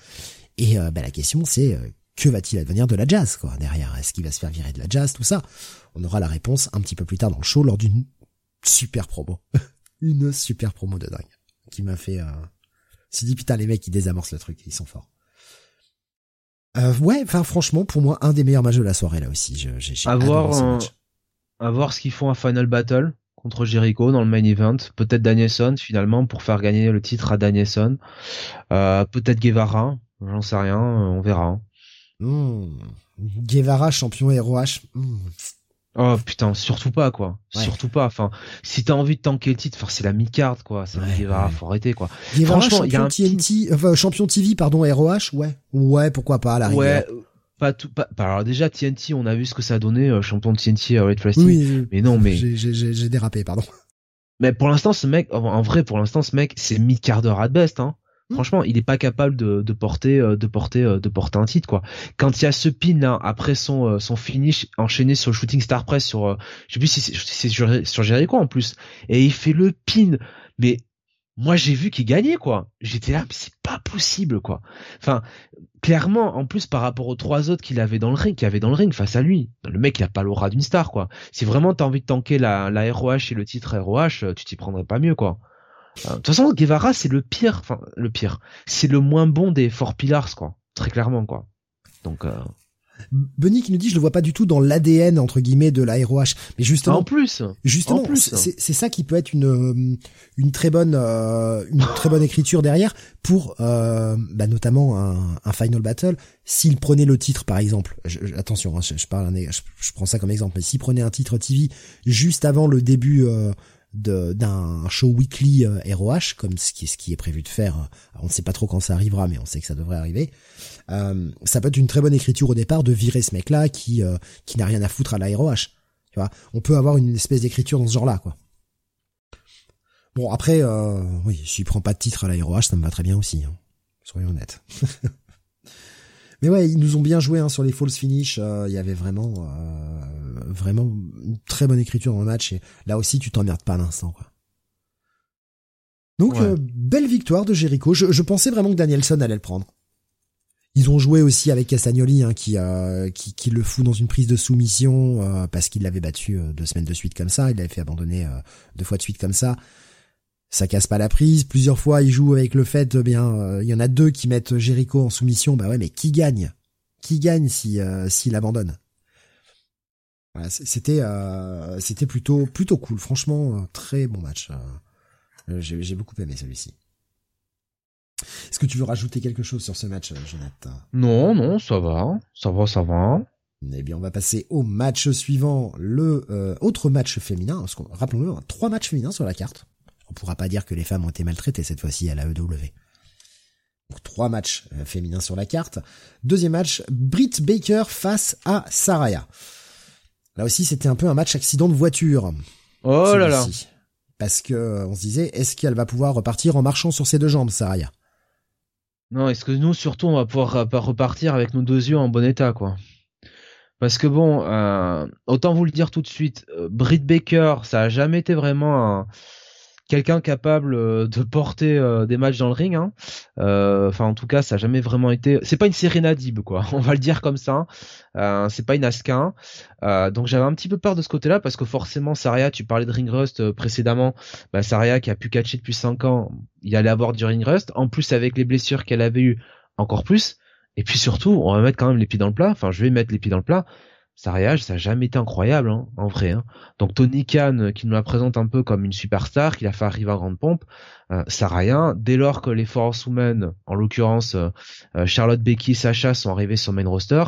Et ben, la question c'est que va-t-il advenir de la jazz quoi derrière? Est-ce qu'il va se faire virer de la jazz Tout ça, on aura la réponse un petit peu plus tard dans le show lors d'une super promo, une super promo de dingue qui m'a fait. Euh... dit putain les mecs ils désamorcent le truc, ils sont forts. Euh, ouais, enfin franchement, pour moi, un des meilleurs matchs de la soirée là aussi. J'ai, j'ai à voir, ce à voir ce qu'ils font à Final Battle contre Jericho dans le main event. Peut-être Danielson finalement pour faire gagner le titre à Danielson. Euh, peut-être Guevara, j'en sais rien, on verra. Mmh. Guevara champion ROH. Mmh. Oh putain, surtout pas quoi. Surtout pas. Enfin, si t'as envie de tanker le titre, c'est la mi-carte quoi. C'est ouais, Guevara, faut arrêter quoi. Guevara, Franchement, champion y a un TNT, enfin, champion TV pardon ROH, ouais, ouais, pourquoi pas à la Ouais, pas tout. Pas, alors déjà TNT, on a vu ce que ça a donné, euh, champion de TNT à Red Wrestling. Oui, mais non, mais j'ai dérapé, pardon. Mais pour l'instant, ce mec, en vrai, pour l'instant, ce mec, c'est mi-quart d'heure à best, hein. Hmm. Franchement, il est pas capable de, porter euh, de porter euh, de porter un titre quoi. Quand il y a ce pin après son euh, son finish enchaîné sur le shooting star press sur je sais plus si c'est sur, sur Jericho en plus et il fait le pin mais moi j'ai vu qu'il gagnait quoi. J'étais là mais c'est pas possible quoi. Enfin clairement en plus par rapport aux trois autres qu'il avait dans le ring, qu'il avait dans le ring face à lui. Le mec il a pas l'aura d'une star quoi. Si vraiment t'as envie de tanker la la ROH et le titre ROH, tu t'y prendrais pas mieux quoi. Euh, de toute façon, Guevara, c'est le pire, enfin, le pire. C'est le moins bon des Four Pillars, quoi. Très clairement, quoi. Donc, euh... Benny qui nous dit je le vois pas du tout dans l'ADN entre guillemets de la ROH mais justement en plus justement c'est ça qui peut être une euh, une très bonne euh, une très bonne écriture derrière pour euh, bah, notamment un, un, final battle s'il prenait le titre par exemple attention hein, je, parle je, je, prends ça comme exemple mais s'il prenait un titre TV juste avant le début d'un show weekly ROH euh, comme ce qui, est, ce qui est prévu de faire. Euh, on ne sait pas trop quand ça arrivera, mais on sait que ça devrait arriver. Euh, ça peut être une très bonne écriture au départ de virer ce mec-là qui qui n'a rien à foutre à la ROH. Tu vois, on peut avoir une espèce d'écriture dans ce genre-là, quoi. Bon après, oui, s'il prend pas de titre à la ROH, ça me va très bien aussi. Hein. Soyons honnêtes. Mais ouais, ils nous ont bien joué hein, sur les false finish. Il y avait vraiment, vraiment une très bonne écriture dans le match et là aussi tu t'emmerdes pas à l'instant quoi. Donc euh, belle victoire de Jericho. Je, pensais vraiment que Danielson allait le prendre. Ils ont joué aussi avec Castagnoli hein, qui, euh, qui, qui le fout dans une prise de soumission euh, parce qu'il l'avait battu deux semaines de suite comme ça. Il l'avait fait abandonner deux fois de suite comme ça. Ça casse pas la prise. Plusieurs fois, il joue avec le fait, bien, il y en a deux qui mettent Jericho en soumission. Bah ouais, mais qui gagne? Qui gagne si s'il abandonne? C'était euh, c'était plutôt plutôt cool. Franchement, très bon match. Euh, j'ai beaucoup aimé celui-ci. Est-ce que tu veux rajouter quelque chose sur ce match, Jonathan? Non, non, ça va, ça va, ça va. Eh bien, on va passer au match suivant, le euh, autre match féminin. Rappelons-le, trois matchs féminins sur la carte. On pourra pas dire que les femmes ont été maltraitées cette fois-ci à la EW. Donc trois matchs féminins sur la carte. Deuxième match, Britt Baker face à Saraya. Là aussi, c'était un peu un match accident de voiture. Oh là là. Parce que euh, on se disait, est-ce qu'elle va pouvoir repartir en marchant sur ses deux jambes, Saraya? Non, est-ce que nous, surtout, on va pouvoir repartir avec nos deux yeux en bon état, quoi? Parce que bon, euh, autant vous le dire tout de suite, euh, Britt Baker, ça a jamais été vraiment un quelqu'un capable euh, de porter euh, des matchs dans le ring. Hein. Euh, enfin, en tout cas, ça a jamais vraiment été. C'est pas une Serena Dib, quoi. On va le dire comme ça. Euh, c'est pas une Asuka. Euh, donc j'avais un petit peu peur de ce côté-là parce que forcément, Saria, tu parlais de ring rust précédemment. Bah, Saria qui a pu catcher depuis 5 ans, il allait avoir du ring rust. En plus, avec les blessures qu'elle avait eues, encore plus. Et puis surtout, on va mettre quand même les pieds dans le plat. Enfin, je vais mettre les pieds dans le plat Saraya, ça a jamais été incroyable, hein, en vrai. Hein. Donc Tony Khan, euh, qui nous la présente un peu comme une superstar, qui l'a fait arriver à grande pompe, euh, Saraya, dès lors que les Force Women, en l'occurrence euh, euh, Charlotte, Becky, Sacha, sont arrivés sur main roster,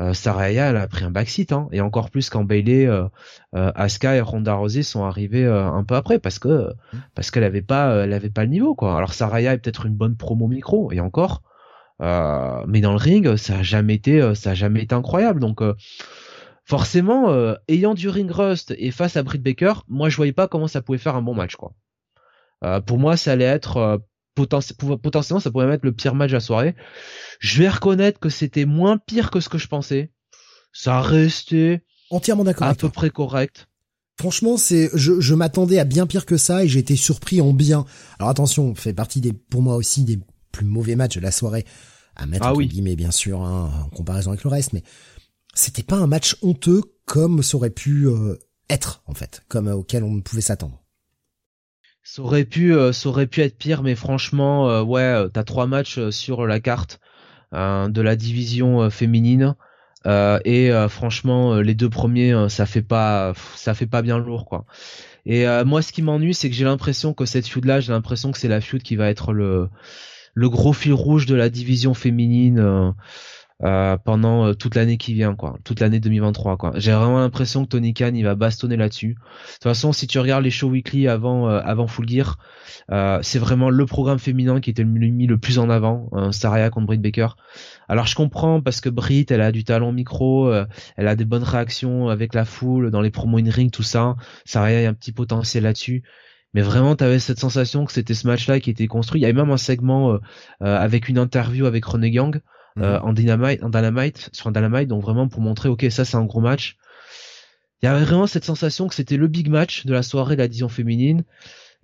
euh, Saraya, elle a pris un backseat, hein, et encore plus quand Bailey, euh, Asuka et Ronda Rousey sont arrivés un peu après, parce que parce qu'elle avait pas, elle avait pas le niveau, quoi. Alors Saraya est peut-être une bonne promo micro, et encore. Mais dans le ring, ça a jamais été, ça a jamais été incroyable. Donc forcément, euh, ayant du ring rust et face à Britt Baker, moi je voyais pas comment ça pouvait faire un bon match quoi. Euh, pour moi, ça allait être euh, potentiellement, ça pourrait mettre le pire match de la soirée. Je vais reconnaître que c'était moins pire que ce que je pensais. Ça restait entièrement d'accord. À peu près correct. Franchement, c'est je, je m'attendais à bien pire que ça et j'ai été surpris en bien. Alors attention, fait partie des pour moi aussi des plus mauvais matchs de la soirée à mettre ah oui. guillemets bien sûr hein, en comparaison avec le reste, mais c'était pas un match honteux comme ça aurait pu euh, être en fait, comme euh, auquel on pouvait s'attendre. Ça aurait pu, euh, ça aurait pu être pire, mais franchement, ouais, t'as trois matchs sur la carte. de la division féminine. et franchement, les deux premiers, ça fait pas, ça fait pas bien lourd, quoi. Et moi, ce qui m'ennuie, c'est que j'ai l'impression que cette feud là, j'ai l'impression que c'est la feud qui va être le le gros fil rouge de la division féminine. Euh, pendant euh, toute l'année qui vient, quoi, toute l'année 2023, quoi. J'ai vraiment l'impression que Tony Khan il va bastonner là-dessus. De toute façon, si tu regardes les shows weekly avant euh, avant Full Gear, c'est vraiment le programme féminin qui était mis le plus en avant, Saraya contre Britt Baker. Alors je comprends parce que Britt, elle a du talent micro, elle a des bonnes réactions avec la foule dans les promos in ring, tout ça. Saraya a un petit potentiel là-dessus mais vraiment tu avais cette sensation que c'était ce match-là qui était construit. Il y avait même un segment avec une interview avec René Gang euh, mhm. en dynamite, en dynamite, sur un dynamite, donc vraiment pour montrer, ok, ça c'est un gros match. Il y avait vraiment cette sensation que c'était le big match de la soirée de la division féminine,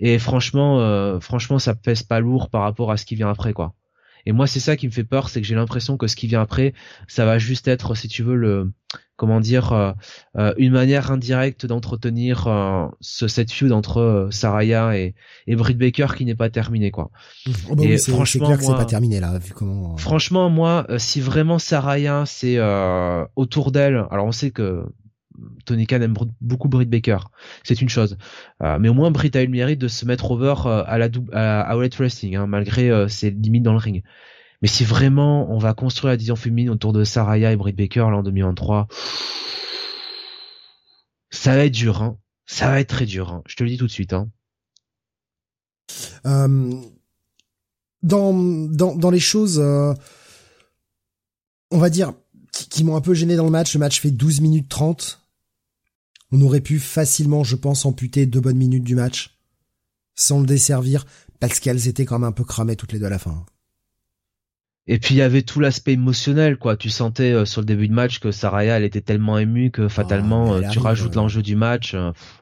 et franchement, euh, franchement, ça pèse pas lourd par rapport à ce qui vient après, quoi. Et moi, c'est ça qui me fait peur, c'est que j'ai l'impression que ce qui vient après, ça va juste être, si tu veux, le, comment dire, euh, euh, une manière indirecte d'entretenir euh, ce cette feud entre Saraya et, et Britt Baker qui n'est pas terminée, quoi. Oh bah et franchement, clair que c'est pas terminé là, vu comment. Franchement, moi, si vraiment Saraya, c'est autour d'elle, alors on sait que Tony Khan aime beaucoup Britt Baker, c'est une chose. Euh, mais au moins Britt a eu le mérite de se mettre over euh, à la à, Wrestling, hein, malgré euh, ses limites dans le ring. Mais si vraiment on va construire la division féminine autour de Saraya et Britt Baker là en 2023, ça va être dur, hein. Ça va être très dur, hein. Je te le dis tout de suite, dans, dans, les choses, on va dire, qui m'ont un peu gêné dans le match, le match fait 12 minutes 30 on aurait pu facilement, je pense, amputer deux bonnes minutes du match sans le desservir parce qu'elles étaient quand même un peu cramées toutes les deux à la fin. Et puis il y avait tout l'aspect émotionnel, quoi. Tu sentais euh, sur le début de match que Saraya, elle était tellement émue que fatalement, euh, tu rajoutes euh, l'enjeu du match.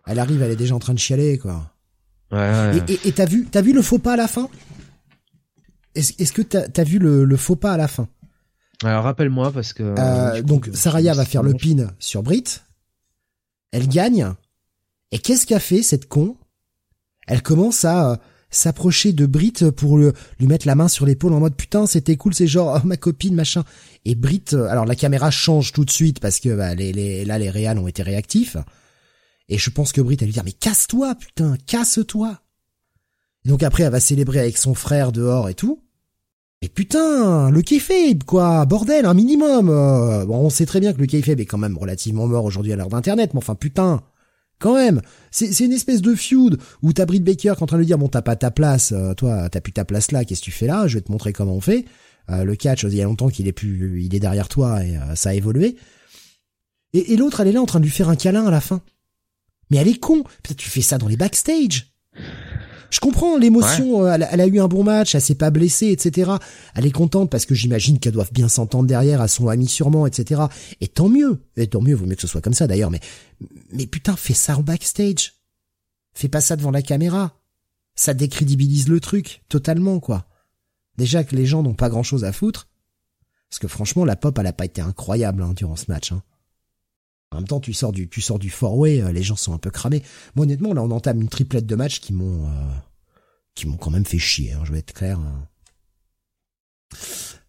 Elle arrive, elle est déjà en train de chialer, quoi. Ouais, Et t'as vu, t'as vu le faux pas à la fin? Est-ce que t'as as vu le, faux pas à la fin? Alors rappelle-moi parce que. donc Saraya va faire le pin sur Brit. Elle gagne. Et qu'est-ce qu'a fait cette con? Elle commence à euh, s'approcher de Brit pour lui mettre la main sur l'épaule en mode putain c'était cool c'est genre oh, ma copine machin. Et Brit euh, alors la caméra change tout de suite parce que bah, là les réals ont été réactifs. Et je pense que Brit elle lui dit mais casse-toi putain casse-toi. Donc après elle va célébrer avec son frère dehors et tout et putain, le kayfabe, quoi, bordel, un minimum. Euh. bon, on sait très bien que le kayfabe est quand même relativement mort aujourd'hui à l'heure d'Internet, mais enfin, putain, quand même, c'est une espèce de feud où t'as Britt Baker qui est en train de lui dire, bon, t'as pas ta place, euh, toi, t'as plus ta place là, qu'est-ce que tu fais là? Je vais te montrer comment on fait. Euh, le catch, il y a longtemps qu'il est plus, il est derrière toi et ça a évolué. Et, et l'autre, elle est là en train de lui faire un câlin à la fin. Mais elle est con. Peut-être tu fais ça dans les backstage. Je comprends l'émotion, euh, elle, a eu un bon match, elle s'est pas blessée, etc. Elle est contente parce que j'imagine qu'elle doivent bien s'entendre derrière à son ami sûrement, etc. Et tant mieux, et tant mieux, vaut mieux que ce soit comme ça d'ailleurs. Mais mais putain, fais ça en backstage. Fais pas ça devant la caméra. Ça décrédibilise le truc totalement quoi. Déjà que les gens n'ont pas grand chose à foutre. Parce que franchement, la pop, elle a pas été incroyable hein, durant ce match. Hein. En même temps, tu sors du, tu sors du four-way, euh, les gens sont un peu cramés. Moi, honnêtement, là, on entame une triplette de matchs qui m'ont, euh, qui m'ont quand même fait chier. Hein, je vais être clair. Hein.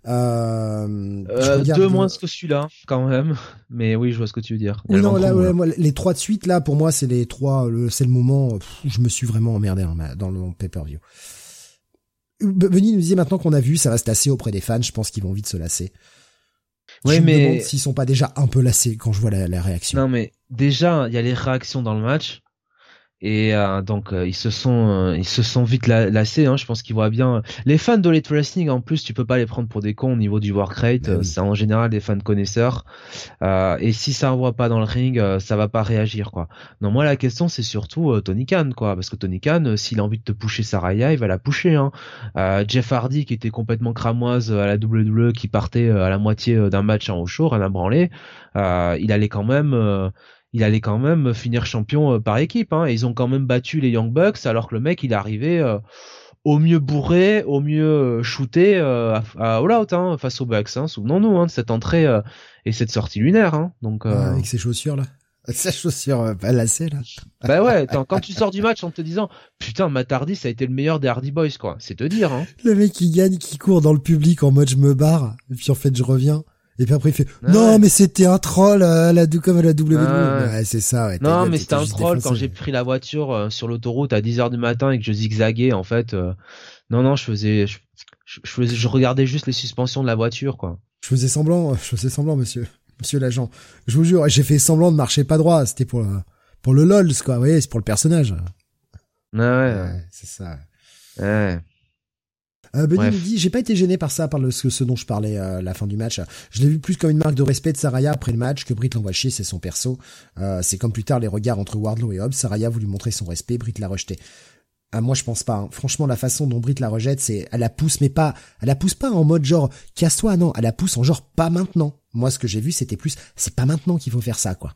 Euh, euh deux moins que celui-là, quand même. Mais oui, je vois ce que tu veux dire. non, là, moi, les trois de suite, là, pour moi, c'est les trois. C'est le moment où je me suis vraiment emmerdé dans, le pay-per-view. Benny nous disait maintenant qu'on a vu, ça reste assez auprès des fans. Je pense qu'ils vont vite se lasser. Oui, je mais me demande s'ils sont pas déjà un peu lassés quand je vois la, la réaction. Non, mais déjà, il y a les réactions dans le match et euh, donc euh, ils se sont euh, ils se sont vite lassés hein, je pense qu'ils voient bien les fans de Elite Wrestling en plus tu peux pas les prendre pour des cons au niveau du work rate bah c'est en général des fans connaisseurs. Et si ça voit pas dans le ring ça va pas réagir quoi. Non moi la question c'est surtout Tony Khan quoi. Parce que Tony Khan s'il a envie de te pousser Saraya il va la pousser hein. Jeff Hardy qui était complètement cramoise à la WWE qui partait à la moitié d'un match en rien à branler il allait quand même il allait quand même finir champion euh, par équipe. Hein. ils ont quand même battu les Young Bucks alors que le mec il est arrivé euh, au mieux bourré, au mieux euh, shooté à, All Out hein, face aux Bucks. Hein. Souvenons-nous hein, de cette entrée et cette sortie lunaire. Hein. Donc avec ses chaussures là. Sa chaussure pas lacée là. Bah ouais, quand tu sors du match en te disant putain Matardi ça a été le meilleur des Hardy Boys quoi, c'est te dire hein. Le mec qui gagne, qui court dans le public en mode je me barre et puis en fait je reviens. Et puis après il fait non mais c'était un troll à la comme à la WWE. ouais, c'est ça. Ouais, non mais c'était un troll quand j'ai pris la voiture euh, sur l'autoroute à 10h du matin et que je zigzaguais en fait. Euh, non non je faisais je, faisais je regardais juste les suspensions de la voiture quoi. Je faisais semblant, je faisais semblant monsieur monsieur l'agent. Je vous jure, j'ai fait semblant de marcher pas droit. C'était pour le, pour le lol, quoi. Vous voyez, c'est pour le personnage. Ah ouais. c'est ça. Ouais. Euh, Benny me dit, j'ai pas été gêné par ça, par le, ce, dont je parlais euh, la fin du match. Je l'ai vu plus comme une marque de respect de Saraya après le match que Britt l'envoie chier, c'est son perso. Euh, c'est comme plus tard les regards entre Wardlow et Hobbs. Saraya voulu montrer son respect, Britt l'a rejeté. Ah, moi je pense pas. Hein. Franchement, la façon dont Britt la rejette, c'est elle la pousse, mais pas, elle la pousse pas en mode genre casse-toi, non, elle la pousse en genre pas maintenant. Moi, ce que j'ai vu, c'était plus, c'est pas maintenant qu'il faut faire ça, quoi.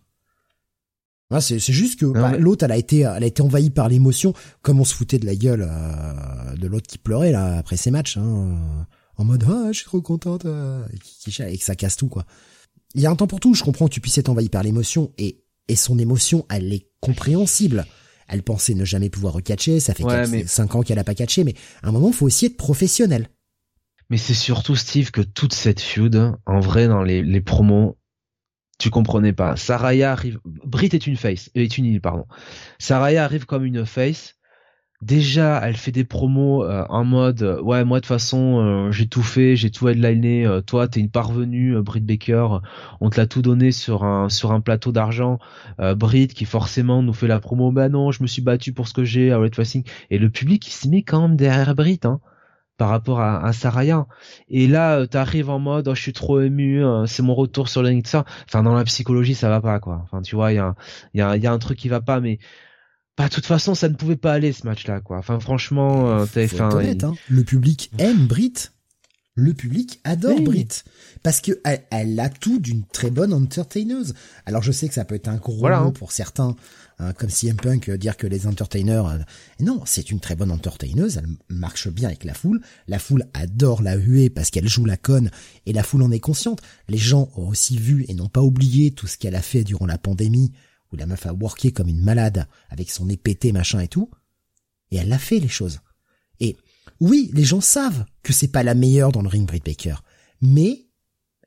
C'est juste que bah, l'autre, elle a été, elle a été envahie par l'émotion, comme on se foutait de la gueule euh, de l'autre qui pleurait là après ses matchs, hein, en mode ah je suis trop contente, euh, et que ça casse tout quoi. Il y a un temps pour tout. Je comprends que tu puisses être envahi par l'émotion et et son émotion, elle est compréhensible. Elle pensait ne jamais pouvoir recatcher, ça fait 5 ans qu'elle a pas catché, mais à un moment, faut aussi être professionnel. Mais c'est surtout Steve que toute cette feud, en vrai, dans les, les promos, tu comprenais pas. Saraya arrive, Brit est une face, euh, est une île, pardon. Saraya arrive comme une face. Déjà, elle fait des promos euh, en mode, euh, ouais, moi de toute façon, j'ai tout fait, j'ai tout headliné. toi, t'es une parvenue, Brit Baker. On te l'a tout donné sur un sur un plateau d'argent. Brit qui forcément nous fait la promo. Bah non, je me suis battu pour ce que j'ai à Red Facing. Et le public, il se met quand même derrière Brit, hein par rapport à, à Saraya. Et là, euh, t'arrives en mode, oh, je suis trop ému, euh, c'est mon retour sur le ça. Enfin, dans la psychologie, ça va pas, quoi. Enfin, tu vois, il y a, y, a, y a un truc qui va pas, mais bah, de toute façon, ça ne pouvait pas aller ce match-là, quoi. Enfin, franchement, euh, honnête, hein. Le public aime Brit. Le public adore Brit parce que elle, a tout d'une très bonne entertaineuse. Alors je sais que ça peut être un gros mot hein. pour certains, hein, comme CM Punk euh, dire que les entertainers. Euh, non, c'est une très bonne entertaineuse. Elle marche bien avec la foule. La foule adore la huée parce qu'elle joue la conne et la foule en est consciente. Les gens ont aussi vu et n'ont pas oublié tout ce qu'elle a fait durant la pandémie où la meuf a worké comme une malade avec son nez pété machin et tout. Et elle a fait les choses. Et oui, les gens savent que c'est pas la meilleure dans le ring Britt Baker, mais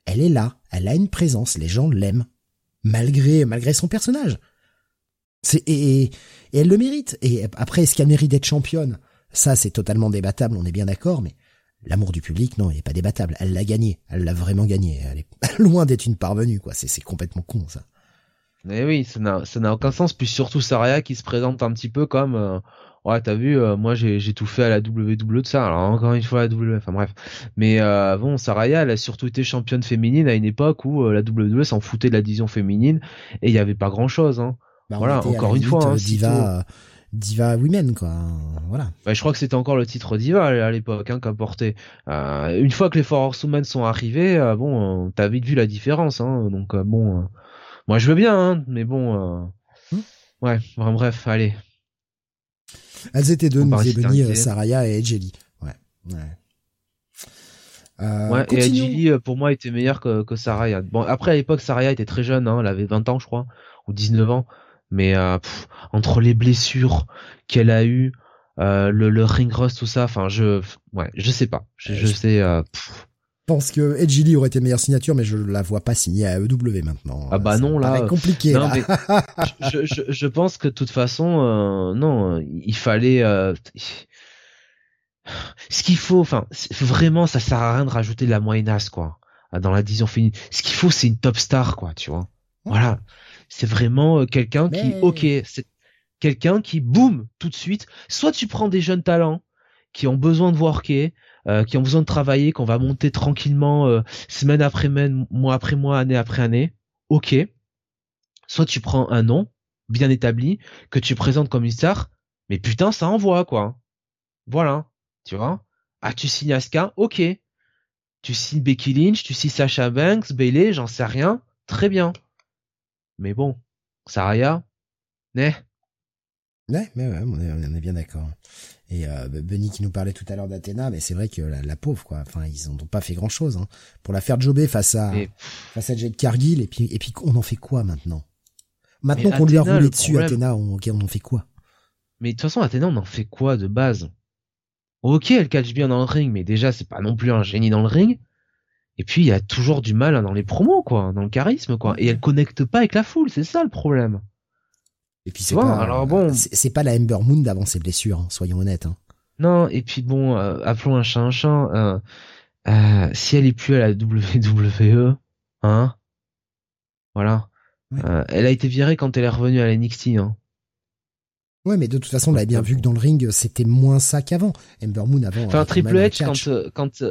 elle est là, elle a une présence, les gens l'aiment malgré malgré son personnage. C'est et, et, elle le mérite. Et après, est-ce qu'elle mérite d'être championne? Ça, c'est totalement débattable, on est bien d'accord, mais l'amour du public, non, il est pas débattable. Elle l'a gagné, elle l'a vraiment gagné. Elle est loin d'être une parvenue, quoi. C'est complètement con, ça. Mais oui, ça n'a aucun sens. Puis surtout Saraya qui se présente un petit peu comme euh, ouais t'as vu euh, moi j'ai tout fait à la WWE de ça. Alors encore une fois la WWE enfin bref. Mais euh, bon Saraya elle a surtout été championne féminine à une époque où la WWE s'en foutait de la division féminine et il y avait pas grand chose hein. Bah, voilà encore une fois hein, diva diva women quoi voilà. Bah, je crois que c'était encore le titre diva à l'époque hein, qu'a porté une fois que les Four Horsewomen sont arrivés bon t'as vite vu la différence hein. Donc bon moi je veux bien hein, mais bon hmm. ouais bref allez elles étaient deux, nous Benny, euh, Saraya et Jelly. Ouais. Ouais. Euh, ouais, et euh, pour moi, était meilleure que, que Saraya. Bon, après, à l'époque, Saraya était très jeune, hein, elle avait 20 ans, je crois, ou 19 ans. Mais euh, entre les blessures qu'elle a eues, euh, le, le ring rust, tout ça, enfin, je, ouais, je sais pas. Je, je sais. Euh, pense que Edgy Lee aurait été meilleure signature, mais je la vois pas signée à EW maintenant. Ah bah non, là. compliqué. Non, Mais je, je, je, pense que de toute façon, euh, non, il fallait. Euh, ce qu'il faut, enfin, vraiment, ça sert à rien de rajouter de la moyennasse, quoi, dans la division féminine. Ce qu'il faut, c'est une top star, quoi, tu vois. Voilà. C'est vraiment euh, quelqu'un qui, ok, c'est quelqu'un qui, boum, tout de suite. Soit tu prends des jeunes talents qui ont besoin de worker, euh, qui ont besoin de travailler, qu'on va monter tranquillement euh, semaine après semaine, mois après mois, année après année, ok. Soit tu prends un nom bien établi que tu présentes comme une star, mais putain ça envoie quoi. Voilà, tu vois? Ah tu signes Asuka, ok. Tu signes Becky Lynch, tu signes Sasha Banks, Bailey, j'en sais rien, très bien. Mais bon, Saraya, né? Ouais, mais ouais, on est bien d'accord. Et euh, Benny qui nous parlait tout à l'heure d'Athéna, mais c'est vrai que la, pauvre quoi. Enfin, ils n'ont pas fait grand chose hein, pour la faire jobber face à face à Jade Cargill. Et puis et puis on en fait quoi maintenant? Maintenant qu'on lui a roulé dessus, Athéna, on, on en fait quoi? Mais de toute façon, Athéna, on en fait quoi de base? Ok, elle catch bien dans le ring, mais déjà, c'est pas non plus un génie dans le ring. Et puis, il y a toujours du mal dans les promos, quoi, dans le charisme, quoi. Et elle connecte pas avec la foule, c'est ça le problème. Et puis, c'est pas, alors bon, c'est pas la Ember Moon d'avant ses blessures, hein, soyons honnêtes. Hein. Non, et puis bon, euh, appelons un chat un chat. Euh, euh, si elle est plus à la WWE, hein, voilà. elle a été virée quand elle est revenue à la NXT, hein. Ouais, mais de toute façon, on l'a bien vu que dans le ring, c'était moins ça qu'avant. Ember Moon avant. Enfin, Triple H, quand, quand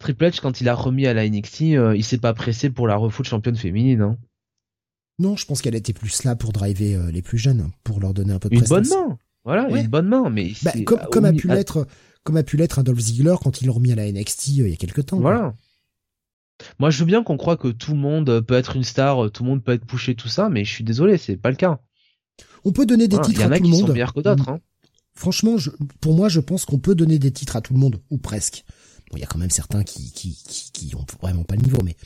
Triple H, quand il a remis à la NXT, il s'est pas pressé pour la refoot championne féminine, hein. Non, je pense qu'elle était plus là pour driver les plus jeunes, pour leur donner un peu de Une bonne main. Voilà, une bonne main, mais bah, comme, comme a pu l'être, comme a pu l'être un Dolph Ziggler quand il l'a remis à la NXT euh, il y a quelques temps. Voilà. Moi, je veux bien qu'on croit que tout le monde peut être une star, euh, tout le monde peut être poussé, tout ça, mais je suis désolé, c'est pas le cas. On peut donner des titres à tout le monde. Sont meilleurs que d'autres. Hein. Franchement, pour moi, je pense qu'on peut donner des titres à tout le monde, ou presque. Bon, il y a quand même certains qui, qui, qui, qui ont vraiment pas le niveau, mais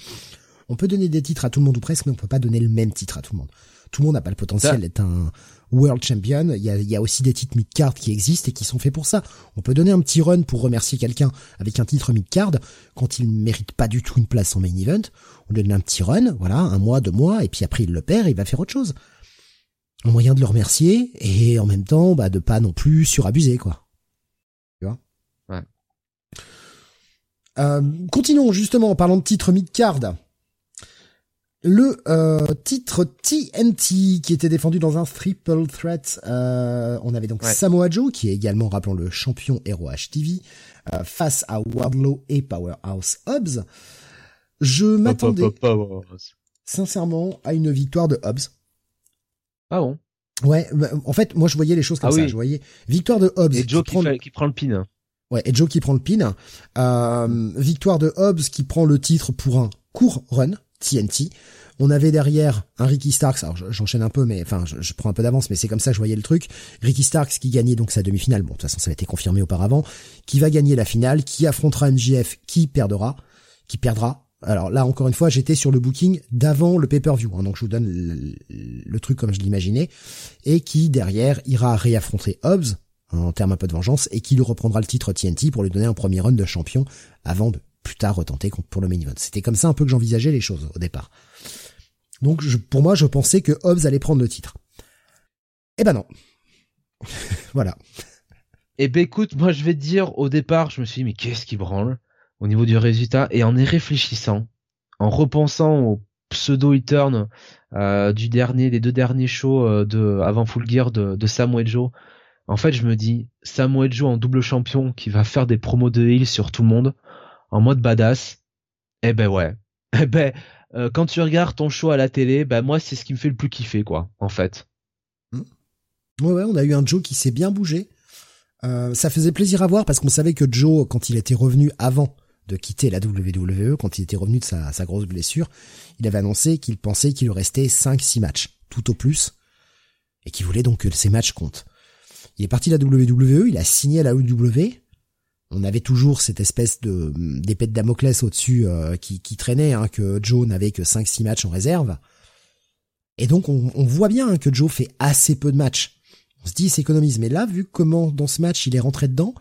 on peut donner des titres à tout le monde ou presque, mais on peut pas donner le même titre à tout le monde. Tout le monde n'a pas le potentiel d'être un, World Champion. Il y a, aussi des titres mid-card qui existent et qui sont faits pour ça. On peut donner un petit run pour remercier quelqu'un avec un titre mid-card quand il ne mérite pas du tout une place en main event. On donne un petit run, voilà, un mois, deux mois, et puis après il le perd, et il va faire autre chose. Un moyen de le remercier et en même temps, bah, de pas non plus surabuser, quoi. Tu vois? Ouais. Euh, continuons justement en parlant de titres mid-card le euh, titre TNT qui était défendu dans un triple threat. Euh, on avait donc Samoa Joe qui est également, rappelons le champion ROH TV, euh, face à Wardlow et Powerhouse Hobbs. Je m'attendais sincèrement à une victoire de Hobbs. Ah bon? Ouais, bah, en fait, moi je voyais les choses comme ah ça. Je voyais victoire de Hobbs et Joe qui, prend... qui prend le pin. Ouais, et Joe qui prend le pin. Euh, victoire de Hobbs qui prend le titre pour un court run TNT. On avait derrière un Ricky Starks, alors j'enchaîne un peu, mais enfin je, prends un peu d'avance, mais c'est comme ça que je voyais le truc. Ricky Starks qui gagnait donc sa demi-finale, bon de toute façon ça a été confirmé auparavant, qui va gagner la finale, qui affrontera MJF, qui perdra, qui perdra. Alors là encore une fois, j'étais sur le booking d'avant le pay-per-view, hein, donc je vous donne le, truc comme je l'imaginais, et qui derrière ira réaffronter Hobbs en termes un peu de vengeance, et qui lui reprendra le titre TNT pour lui donner un premier run de champion avant de plus tard retenter pour le main event. C'était comme ça un peu que j'envisageais les choses au départ. Donc pour moi, je pensais que Hobbs allait prendre le titre. Eh ben non. voilà. Eh ben écoute, moi je vais te dire, au départ, je me suis dit, mais qu'est-ce qui branle au niveau du résultat? Et en y réfléchissant, en repensant au pseudo turn euh, du dernier, des deux derniers shows euh, de avant Full Gear de, de Samuel Joe, en fait, je me dis, Samuel Joe en double champion qui va faire des promos de heal sur tout le monde, en mode badass, eh ben ouais. Eh ben, euh, quand tu regardes ton show à la télé, bah moi c'est ce qui me fait le plus kiffer quoi, en fait. Mmh. Ouais ouais, on a eu un Joe qui s'est bien bougé. Euh, ça faisait plaisir à voir parce qu'on savait que Joe, quand il était revenu avant de quitter la WWE, quand il était revenu de sa, sa grosse blessure, il avait annoncé qu'il pensait qu'il lui restait 5-6 matchs, tout au plus, et qu'il voulait donc que ces matchs comptent. Il est parti de la WWE, il a signé à la WWE, on avait toujours cette espèce de d'épée de Damoclès au-dessus euh, qui, traînait, hein, que Joe n'avait que 5-6 matchs en réserve. Et donc on, voit bien que Joe fait assez peu de matchs. On se dit il s'économise, mais là, vu comment dans ce match il est rentré dedans,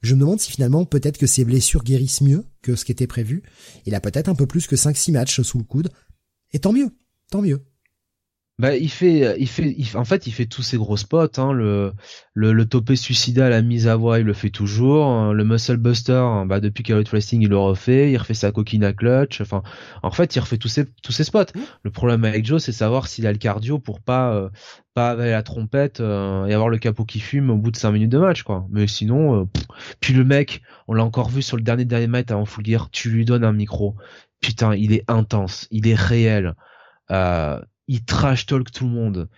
je me demande si finalement peut-être que ses blessures guérissent mieux que ce qui était prévu. Il a peut-être un peu plus que 5-6 matchs sous le coude. Et tant mieux, tant mieux. Bah, il fait, il fait, en fait, il fait tous ses gros spots. Hein, le, le, le topé suicida, la mise à voix, il le fait toujours. Hein, le muscle buster, hein, bah, depuis Carrot Wrestling, il le refait. Il refait sa coquine à clutch. Enfin, en fait, il refait tous ses, tous ses spots. Mmh. Le problème avec Joe, c'est savoir s'il a le cardio pour pas, euh, pas avec la trompette euh, et avoir le capot qui fume au bout de 5 minutes de match, quoi. Mais sinon, euh, puis le mec, on l'a encore vu sur le dernier dernier match avant Full Gear, tu lui donnes un micro. Putain, il est intense, il est réel. Euh, il trash talk tout le monde.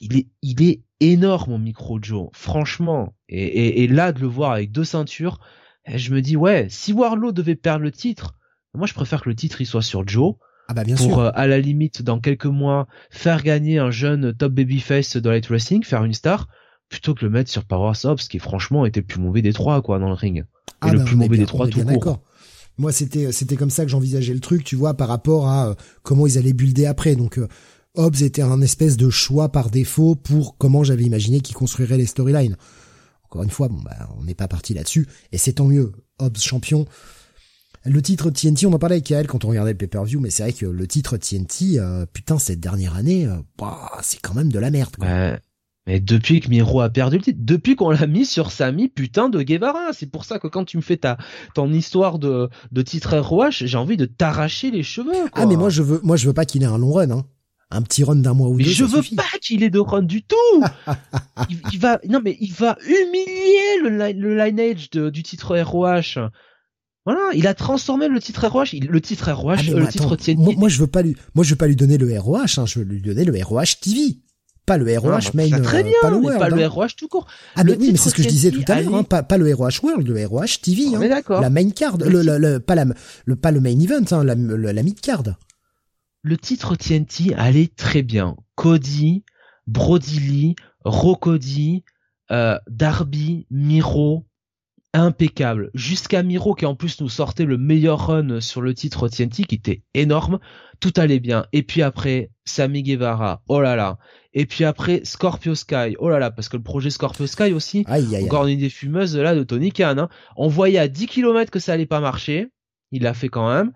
Il est, il est énorme mon micro Joe, franchement. Et, et, là de le voir avec deux ceintures, eh, je me dis ouais, si Warlow devait perdre le titre, moi je préfère que le titre il soit sur Joe. Ah bah bien pour sûr. Euh, à la limite dans quelques mois faire gagner un jeune top babyface de light wrestling, faire une star, plutôt que le mettre sur Power Hobbs qui franchement était le plus mauvais des trois quoi dans le ring. Et ah le plus mauvais des trois tout court. Moi c'était c'était comme ça que j'envisageais le truc, tu vois, par rapport à euh, comment ils allaient builder après. Donc euh, Hobbs était un espèce de choix par défaut pour comment j'avais imaginé qu'il construirait les storylines. Encore une fois, bon bah on n'est pas parti là-dessus et c'est tant mieux. Hobbs champion. Le titre TNT, on en parlait avec elle quand on regardait le pay-per-view, mais c'est vrai que le titre TNT, euh, putain, cette dernière année, euh, bah, c'est quand même de la merde. Quoi. Mais depuis que Miro a perdu le titre, depuis qu'on l'a mis sur Sami putain de Guevara, c'est pour ça que quand tu me fais ta ton histoire de de titre ROH, j'ai envie de t'arracher les cheveux. Quoi. Ah mais moi je veux moi je veux pas qu'il ait un long run hein. Un petit run d'un mois ou mais deux. Je veux pas qu'il ait de run du tout. il, va non mais il va humilier le, le lineage de, du titre ROH. Voilà, il a transformé le titre ROH, le titre ROH, ah, euh, le titre TNT. Moi, moi, je veux pas lui, moi je veux pas lui donner le ROH, hein, je veux lui donner le ROH TV pas le ROH ah, main, très bien, pas le World, pas le ROH tout court. Ah mais oui, mais c'est ce que je disais tout à l'heure, hein, pas, pas le ROH World, le ROH TV, hein, d'accord. la main card, le, le, le, pas la, le pas le main event, hein, la, la mid card. Le titre TNT allait très bien. Cody, Brody Lee, Rocody, euh, Darby, Miro, impeccable. Jusqu'à Miro qui en plus nous sortait le meilleur run sur le titre TNT qui était énorme. Tout allait bien. Et puis après, Sammy Guevara, oh là là. Et puis après, Scorpio Sky, oh là là, parce que le projet Scorpio Sky aussi, encore une idée fumeuse là de Tony Khan. Hein. On voyait à 10 km que ça allait pas marcher. Il l'a fait quand même.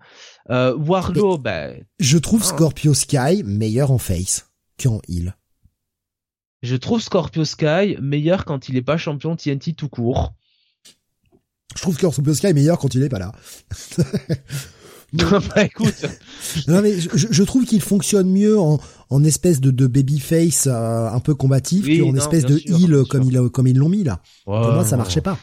Euh, Warlow, ben... Je trouve Scorpio Sky meilleur en face qu'en heel. Je trouve Scorpio Sky meilleur quand il est pas champion TNT tout court. Je trouve que Scorpio Sky est meilleur quand il est pas là. bah écoute. non mais je, je trouve qu'il fonctionne mieux en, en espèce de, de babyface euh, un peu combatif qu'en espèce de heel comme ils comme ils l'ont mis là. Pour moi ça marchait pas.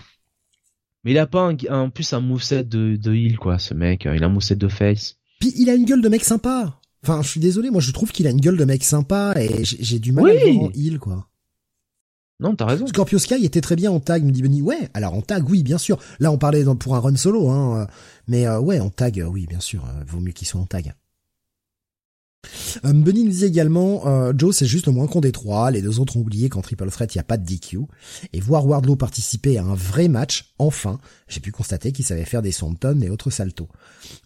Mais il a pas en plus un moveset de, de heel quoi ce mec, il a un moveset de face. Puis il a une gueule de mec sympa. Enfin, je suis désolé, moi je trouve qu'il a une gueule de mec sympa et j'ai du mal à le voir en heel quoi. Non, t'as raison. Scorpio Sky était très bien en tag, me dit Benny. Ouais, alors en tag, oui, bien sûr. Là, on parlait pour un run solo, hein. Euh, mais euh, ouais, en tag, euh, oui, bien sûr. vaut mieux qu'il soit en tag. Benny nous dit également, Joe c'est juste le moins con des trois, les deux autres ont oublié qu'en triple threat il n'y a pas de DQ, et voir Wardlow participer à un vrai match, enfin, j'ai pu constater qu'il savait faire des swanton et autres saltos.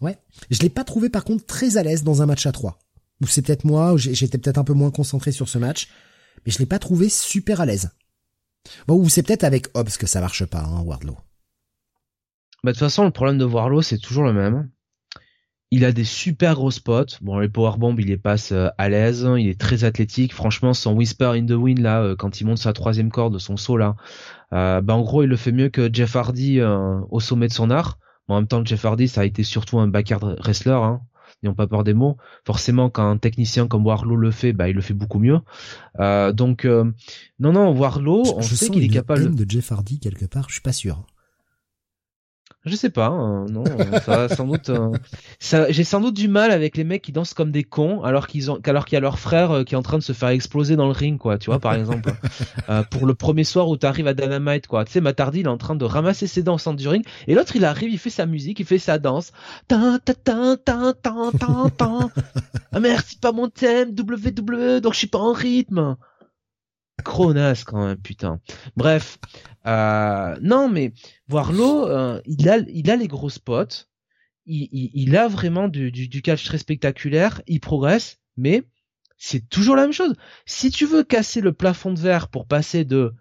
Ouais, je l'ai pas trouvé par contre très à l'aise dans un match à trois. Ou c'est peut-être moi, j'étais peut-être un peu moins concentré sur ce match, mais je l'ai pas trouvé super à l'aise. Bon, ou c'est peut-être avec Hobbs que ça marche pas, hein, Wardlow. Bah, de toute façon, le problème de Wardlow, c'est toujours le même. Il a des super gros spots. Bon, les powerbombs, il les passe euh, à l'aise. Il est très athlétique. Franchement, son Whisper in the Wind, là, euh, quand il monte sa troisième corde, son saut, là, euh, bah, en gros, il le fait mieux que Jeff Hardy au sommet de son art. en même temps, Jeff Hardy, ça a été surtout un backyard wrestler. Hein n'ayons pas peur des mots. Forcément, quand un technicien comme Warlow le fait, bah il le fait beaucoup mieux. Euh, donc non non, Warlow, on sait qu'il est capable de Jeff Hardy quelque part. Je suis pas sûr. Je sais pas, hein, non, ça sans doute. Euh, ça, j'ai sans doute du mal avec les mecs qui dansent comme des cons, alors qu'ils ont, alors qu'il y a leur frère euh, qui est en train de se faire exploser dans le ring, quoi. Tu vois, par exemple, euh, pour le premier soir où t'arrives à Dynamite, quoi. Tu sais, Matardi, il est en train de ramasser ses dents au centre du ring, et l'autre, il arrive, il fait sa musique, il fait sa danse. ta Ah merde, c'est pas mon thème, WWE, donc je suis pas en rythme. Cronas quand même, putain. Bref, euh, non mais Warlow, euh, il a, il a les gros spots, il, a vraiment du, catch très spectaculaire, il progresse, mais c'est toujours la même chose. Si tu veux casser le plafond de verre pour passer de,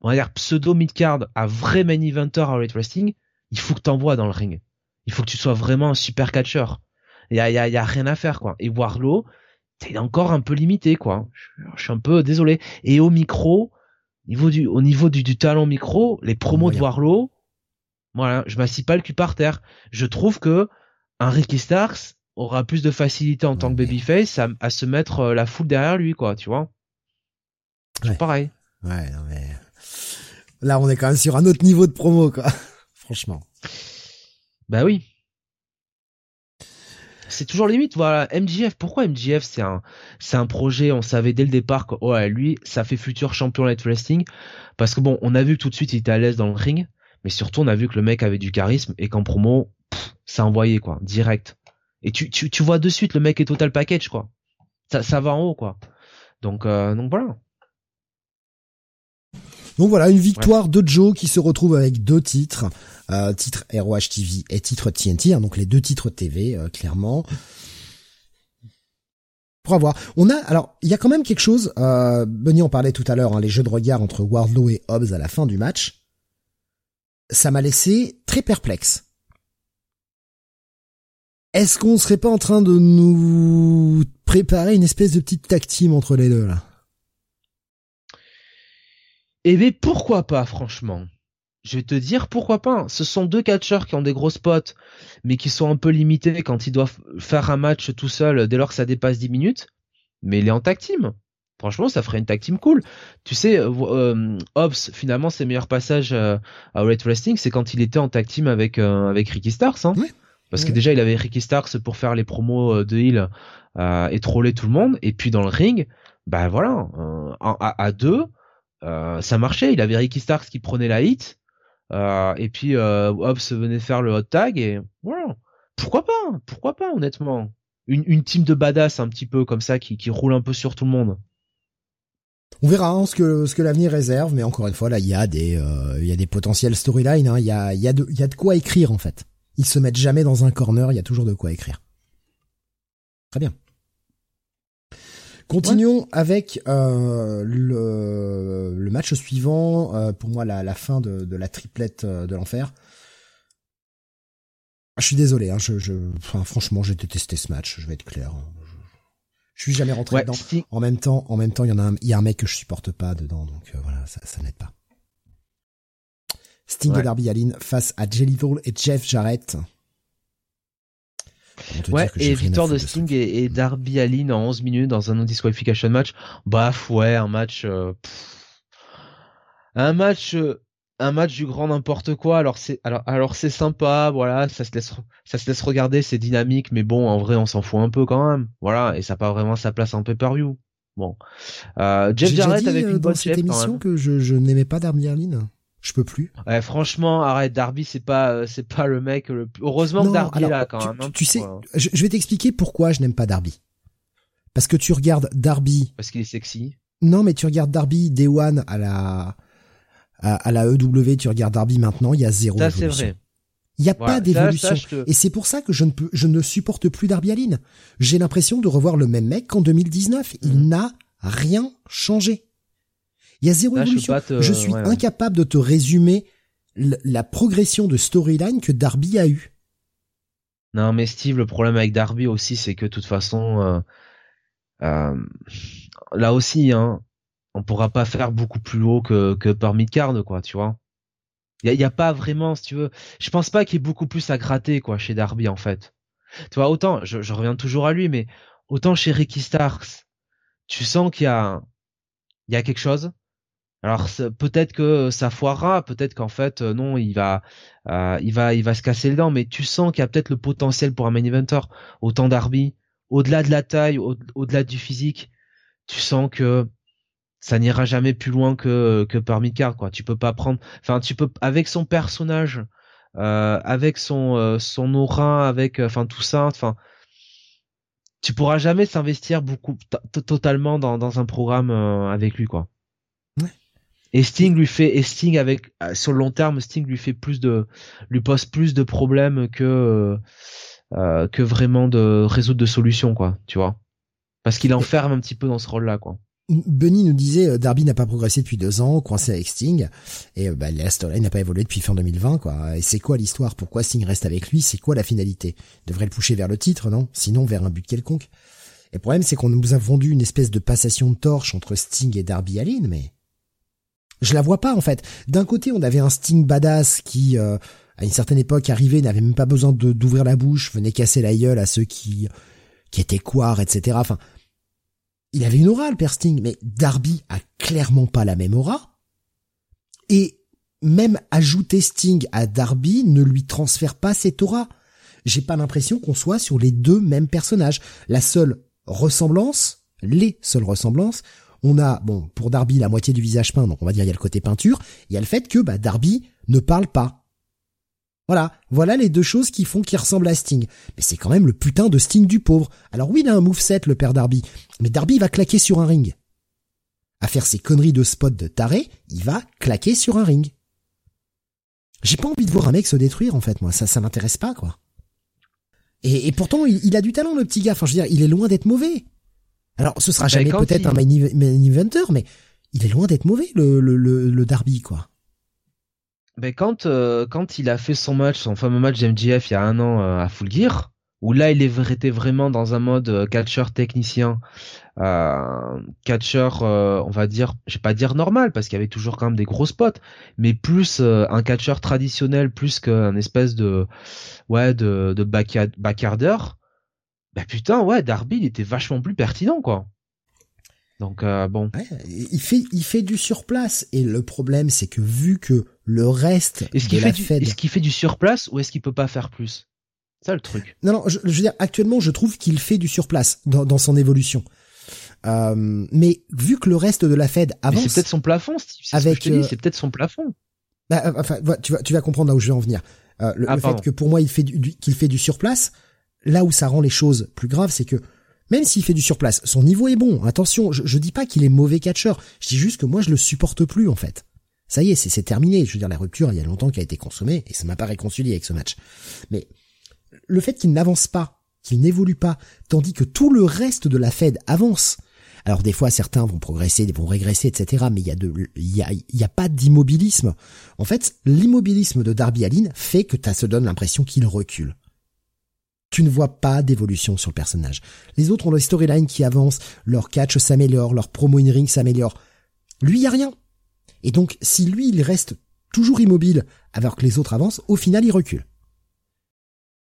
on va dire pseudo midcard à vrai main eventer à Wrestling, il faut que t'envoies dans le ring. Il faut que tu sois vraiment un super catcheur. Il y a, a rien à faire quoi. Et Warlow, c'est encore un peu limité quoi. Je, suis un peu désolé. Et au micro, niveau du, au niveau du, du talent micro, les promos de Warlow, voilà, je m'assis pas le cul par terre. Je trouve que un Ricky Starks aura plus de facilité en tant que babyface à, à se mettre euh, la foule derrière lui quoi, tu vois. C'est pareil. Ouais, non mais là on est quand même sur un autre niveau de promo quoi. Franchement. Bah oui c'est toujours limite voilà. MJF pourquoi MJF c'est un c'est un projet on savait dès le départ que ouais lui ça fait futur champion light wrestling. Parce que bon on a vu tout de suite il était à l'aise dans le ring mais surtout on a vu que le mec avait du charisme et qu'en promo ça envoyait quoi direct. Et tu, tu tu vois de suite le mec est total package quoi. Ça ça va en haut quoi. Donc euh, donc voilà. Donc voilà, une victoire de Joe qui se retrouve avec deux titres, euh, titre ROH TV et titre TNT, hein, donc les deux titres TV, euh, clairement. Pour voir. On a alors il y a quand même quelque chose. Euh, Benny en parlait tout à l'heure, hein, les jeux de regard entre Wardlow et Hobbs à la fin du match. Ça m'a laissé très perplexe. Est-ce qu'on serait pas en train de nous préparer une espèce de petite tactime entre les deux là? Eh bien pourquoi pas franchement? Je vais te dire pourquoi pas. Ce sont deux catcheurs qui ont des gros spots, mais qui sont un peu limités quand ils doivent faire un match tout seul dès lors que ça dépasse 10 minutes. Mais il est en tag team. Franchement, ça ferait une tag team cool. Tu sais, euh, euh Hobbs, finalement, ses meilleurs passages euh, à Red Wrestling, c'est quand il était en tag team avec euh, avec Ricky Starks. Hein. Parce que déjà, il avait Ricky Starks pour faire les promos de Hill et troller tout le monde. Et puis dans le ring, bah voilà, à, à, deux, ça marchait. Il avait Ricky Starks qui prenait la hit. Euh, et puis euh, Hobbs venait faire le hot tag et voilà. Pourquoi pas Pourquoi pas honnêtement une, une team de badass un petit peu comme ça qui, qui roule un peu sur tout le monde. On verra hein, ce que ce que l'avenir réserve, mais encore une fois là il y a des euh, il y a des potentiels storylines, hein. il y a il y a de il y a de quoi écrire en fait. Ils se mettent jamais dans un corner, il y a toujours de quoi écrire. Très bien. Continuons avec euh, le, le, match suivant. Euh, pour moi, la, la fin de, de, la triplette euh, de l'enfer. Je suis désolé. Hein, je, je, enfin, franchement, j'ai détesté ce match. Je vais être clair. Je, suis jamais rentré dedans. En même temps, en même temps, il y en a un, il y a un mec que je supporte pas dedans, donc voilà, ça, ça n'aide pas. Sting et Darby Allin face à Jelly et Jeff Jarrett. Ouais, et victoire de Sting et, Darby Allin en 11 minutes dans un non-disqualification match. Baf, ouais, un match... Euh, un match... Euh, un match du grand n'importe quoi. Alors c'est alors alors c'est sympa, voilà, ça se laisse ça se laisse regarder, c'est dynamique, mais bon, en vrai, on s'en fout un peu quand même. Voilà, et ça n'a pas vraiment sa place en pay-per-view. Bon, euh, Jeff Jarrett avec une bonne cette émission que je, je n'aimais pas Darby Allin. Je peux plus. Ouais, franchement, arrête. Darby, c'est pas, euh, c'est pas le mec. Le... Heureusement que Darby est là quand tu, même. Hein, tu, sais, je, vais t'expliquer pourquoi je n'aime pas Darby. Parce que tu regardes Darby. Parce qu'il est sexy. Non, mais tu regardes Darby Day One à la à, la EW, tu regardes Darby maintenant, il y a zéro ça, c'est Vrai. Il n'y a pas d'évolution. Et c'est pour ça que je ne peux, je ne supporte plus Darby Allin. J'ai l'impression de revoir le même mec qu'en 2019. Il mm. n'a rien changé. Il y a zéro évolution. Je, suis incapable de te résumer la progression de storyline que Darby a eu. Non, mais Steve, le problème avec Darby aussi, c'est que de toute façon, euh, euh, là aussi, hein, on pourra pas faire beaucoup plus haut que, que par midcard, quoi, tu vois. Il y a, pas vraiment, si tu veux, je pense pas qu'il y ait beaucoup plus à gratter, quoi, chez Darby, en fait. Tu vois, autant, je, je reviens toujours à lui, mais autant chez Ricky Starks, tu sens qu'il y a, il y a quelque chose, alors peut-être que ça foirera, peut-être qu'en fait euh, non, il va, euh, il va, il va se casser les dents, mais tu sens qu'il y a peut-être le potentiel pour un main eventer. Autant Darby, au-delà de la taille, au-delà du physique, tu sens que ça n'ira jamais plus loin que que par Midcard quoi. Tu peux pas prendre, enfin tu peux avec son personnage, euh, avec son son aura, avec enfin tout ça, enfin tu pourras jamais s'investir beaucoup totalement dans dans un programme avec lui quoi. Et Sting lui fait, et Sting avec, euh, sur le long terme, Sting lui fait plus de, lui pose plus de problèmes que, euh, euh que vraiment de résoudre de solutions, quoi, tu vois. Parce qu'il enferme un petit peu dans ce rôle-là, quoi. Benny nous disait euh, Darby n'a pas progressé depuis deux ans, coincé avec Sting, et bah, la storyline n'a pas évolué depuis fin 2020, quoi. Et c'est quoi l'histoire? Pourquoi Sting reste avec lui? C'est quoi la finalité? Il devrait le pousser vers le titre, non? Sinon vers un but quelconque. Et le problème, c'est qu'on nous a vendu une espèce de passation de torche entre Sting et Darby Allin, mais je la vois pas en fait. D'un côté, on avait un Sting badass qui, euh, à une certaine époque, arrivait, n'avait même pas besoin d'ouvrir la bouche, venait casser la gueule à ceux qui qui étaient quoi, etc. Enfin, il avait une aura le père Sting, mais Darby a clairement pas la même aura. Et même ajouter Sting à Darby ne lui transfère pas cette aura. J'ai pas l'impression qu'on soit sur les deux mêmes personnages. La seule ressemblance, les seules ressemblances, on a, bon, pour Darby, la moitié du visage peint, donc on va dire il y a le côté peinture, il y a le fait que bah, Darby ne parle pas. Voilà, voilà les deux choses qui font qu'il ressemble à Sting. Mais c'est quand même le putain de Sting du pauvre. Alors oui, il a un moveset, le père Darby, mais Darby va claquer sur un ring. À faire ses conneries de spot de taré, il va claquer sur un ring. J'ai pas envie de voir un mec se détruire, en fait, moi, ça, ça m'intéresse pas, quoi. Et, pourtant, il, il, a du talent, le petit gars. Enfin, je veux dire, il est loin d'être mauvais. Alors, ce sera jamais peut-être un main, eventer, mais il est loin d'être mauvais le, le, le, Darby, quoi. Ben quand euh, quand il a fait son match, son fameux match d'MGF il y a un an à Full Gear, où là il était vraiment dans un mode catcheur technicien, euh, catcheur, on va dire, je vais pas dire normal parce qu'il y avait toujours quand même des gros spots, mais plus un catcheur traditionnel plus qu'un espèce de ouais de de backyarder bah putain, ouais, Darby, il était vachement plus pertinent, quoi. Donc euh, bon. il fait il fait du surplace et le problème c'est que vu que le reste est-ce qu'il fait du, est-ce qu'il fait du surplace ou est-ce qu'il peut pas faire plus? Ça le truc. Non non, je, veux dire actuellement je trouve qu'il fait du surplace dans, dans son évolution. Euh, mais vu que le reste de la Fed avance, c'est peut-être son plafond, Steve. Avec euh, c'est peut-être son plafond. Bah, enfin, tu vas tu vas comprendre là où je vais en venir. le, ah, fait que pour moi il fait du qu'il fait du surplace, là où ça rend les choses plus graves, c'est que même s'il fait du surplace, son niveau est bon. Attention, je, je dis pas qu'il est mauvais catcheur. Je dis juste que moi je le supporte plus en fait. Ça y est, c'est terminé. Je veux dire, la rupture, il y a longtemps qu'elle a été consommée et ça m'a pas réconcilié avec ce match. Mais le fait qu'il n'avance pas, qu'il n'évolue pas, tandis que tout le reste de la Fed avance. Alors des fois, certains vont progresser, vont régresser, etc. Mais il y a de, il y a, y a pas d'immobilisme. En fait, l'immobilisme de Darby Allin fait que ça se donne l'impression qu'il recule tu ne vois pas d'évolution sur le personnage. Les autres ont des storylines qui avancent, leur catch s'améliore, leur promo in ring s'améliore. Lui, y a rien. Et donc, si lui, il reste toujours immobile alors que les autres avancent, au final, il recule.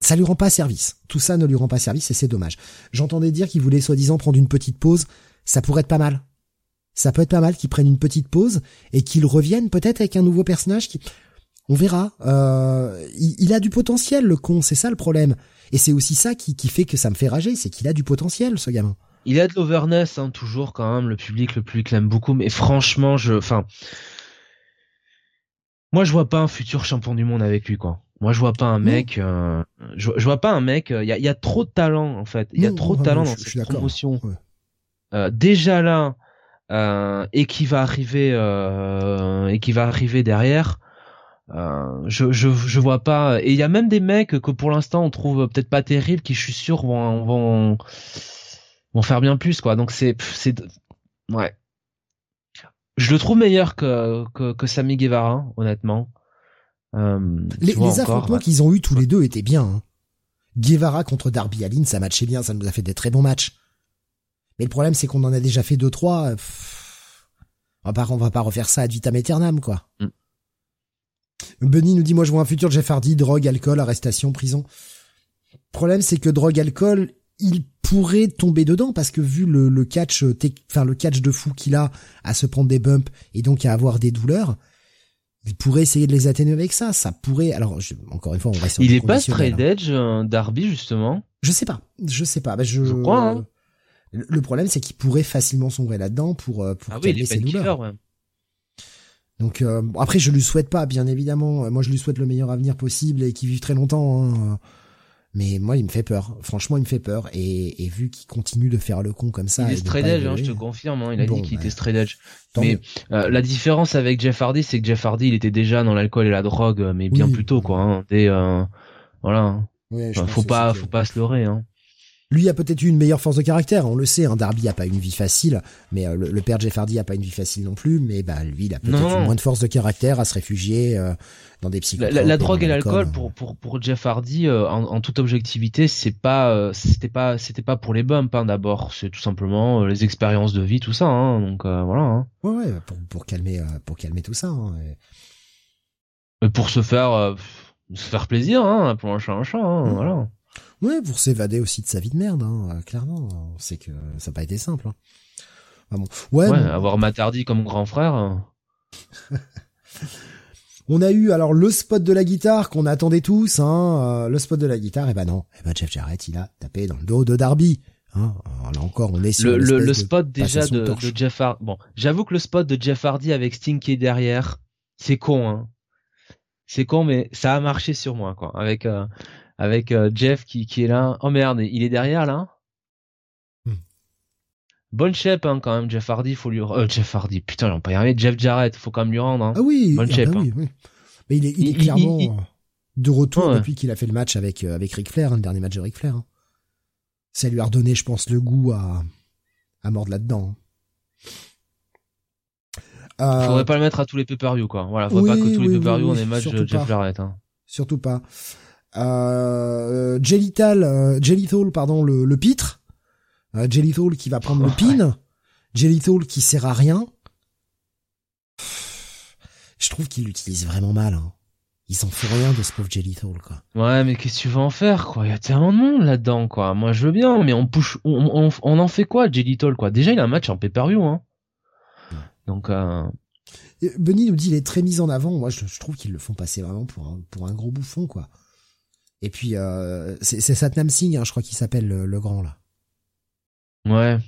Ça lui rend pas service. Tout ça ne lui rend pas service et c'est dommage. J'entendais dire qu'il voulait soi-disant prendre une petite pause. Ça pourrait être pas mal. Ça peut être pas mal qu'il prenne une petite pause et qu'il revienne peut-être avec un nouveau personnage qui... On verra. Euh, il, a du potentiel, le con. C'est ça le problème. Et c'est aussi ça qui, qui fait que ça me fait rager, c'est qu'il a du potentiel, ce gamin. Il a de l'overness, hein, toujours quand même. Le public, le public l'aime beaucoup. Mais franchement, je, enfin, moi, je vois pas un futur champion du monde avec lui, quoi. Moi, je vois pas un mec. Euh, je, vois pas un mec. Euh, il y, a, y, a, trop de talent, en fait. Il y a trop de talent dans cette promotion. Euh, déjà là, et qui va arriver, et qui va arriver derrière. Euh, je, je je vois pas. Et il y a même des mecs que pour l'instant on trouve peut-être pas terribles qui je suis sûr vont vont vont faire bien plus quoi. Donc c'est c'est ouais. Je le trouve meilleur que que, que Sami Guevara honnêtement. Euh, les, les affrontements qu'ils ont eu tous les deux étaient bien hein. Guevara contre Darby Allin ça matchait bien ça nous a fait des très bons matchs. Mais le problème c'est qu'on en a déjà fait deux trois on va pas on va pas refaire ça ad vitam aeternam quoi. Mm. Benny nous dit, moi je vois un futur Jeff Hardy, drogue, alcool, arrestation, prison. Le problème c'est que drogue, alcool, il pourrait tomber dedans parce que vu le, le catch, enfin le catch de fou qu'il a à se prendre des bumps et donc à avoir des douleurs, il pourrait essayer de les atténuer avec ça. Ça pourrait. Alors encore une fois, on reste. Sur il est pas straight edge euh, Darby justement. Je sais pas. Je sais pas. Bah, je, crois. Hein. Le problème c'est qu'il pourrait facilement sombrer là-dedans pour euh, pour ah calmer ses douleurs. ouais. Donc euh, après, je lui souhaite pas, bien évidemment. Moi, je lui souhaite le meilleur avenir possible et qu'il vive très longtemps. Hein. Mais moi, il me fait peur. Franchement, il me fait peur. Et, et vu qu'il continue de faire le con comme ça, il est straight edge. Hein, je te confirme. Hein, il a dit qu'il était bah, straight edge. Mais euh, la différence avec Jeff Hardy, c'est que Jeff Hardy, il était déjà dans l'alcool et la drogue, mais bien plus tôt, quoi. Hein, dès, euh, voilà. faut pas, faut pas se leurrer. Hein. Lui a peut-être eu une meilleure force de caractère, on le sait. Hein, Darby a pas une vie facile, mais euh, le, père Jeff Hardy a pas une vie facile non plus. Mais bah lui, il a peut-être moins de force de caractère à se réfugier euh, dans des psychotropes. La, drogue et l'alcool pour pour pour Jeff Hardy, euh, en, toute objectivité, c'est pas c'était pas c'était pas pour les bumps hein, d'abord. C'est tout simplement les expériences de vie, tout ça. Hein, donc voilà. Hein. Ouais ouais pour pour calmer pour calmer tout ça. Hein, et... Pour se faire se faire plaisir, hein, pour un chat un chat. Hein, Voilà. Ouais, pour s'évader aussi de sa vie de merde, hein, euh, clairement. On sait que ça n'a pas été simple. Hein. bon. Ouais, avoir Matardi comme grand frère. Hein. On a eu alors le spot de la guitare qu'on attendait tous, hein, euh, le spot de la guitare, et ben non, et ben Jeff Jarrett il a tapé dans le dos de Darby. Hein. là encore, on est sur le, le, spot déjà de, de, Jeff Hardy. Bon, j'avoue que le spot de Jeff Hardy avec Sting qui est derrière, c'est con, hein. C'est con, mais ça a marché sur moi, quoi. Avec euh, avec euh, Jeff qui, qui est là. Oh merde, il est derrière là. Hmm. Bonne shape hein, quand même, Jeff Hardy, faut lui euh, Jeff Hardy, putain, j'en pas y arriver. Jeff Jarrett, faut quand même lui rendre. Hein. Ah oui, bonne ah shape. Bah hein. Mais il est, il est clairement de retour depuis qu'il a fait le match avec euh, avec Ric Flair, hein, le dernier match de Ric Flair. Ça lui a redonné, je pense, le goût à à mordre là-dedans. Euh... Faudrait pas le mettre à tous les pay-per-view, quoi. Voilà, faudrait pas que tous les pay-per-view on ait match de Jeff Jarrett. Hein. Surtout pas. Euh, Jellital, euh, Jellithal, pardon, le, le pitre. Euh, Jellithal qui va prendre le pin. Jellithal qui sert à rien. Je trouve qu'il l'utilise vraiment mal. Hein. Ils en font rien de ce pauvre Jellithal, quoi. Ouais, mais qu'est-ce que tu veux en faire, quoi? Il y a tellement de monde là-dedans, quoi. Moi, je veux bien, mais on push, on, on, on en fait quoi, Jellithal, quoi? Déjà, il a un match en pay-per-view, hein. Donc, euh... Benny nous dit il est très mis en avant. Moi, je, trouve qu'ils le font passer vraiment pour un, pour un gros bouffon, quoi. Et puis, euh, c'est Satnam Singh, hein, je crois qu'il s'appelle le, grand, là. Ouais.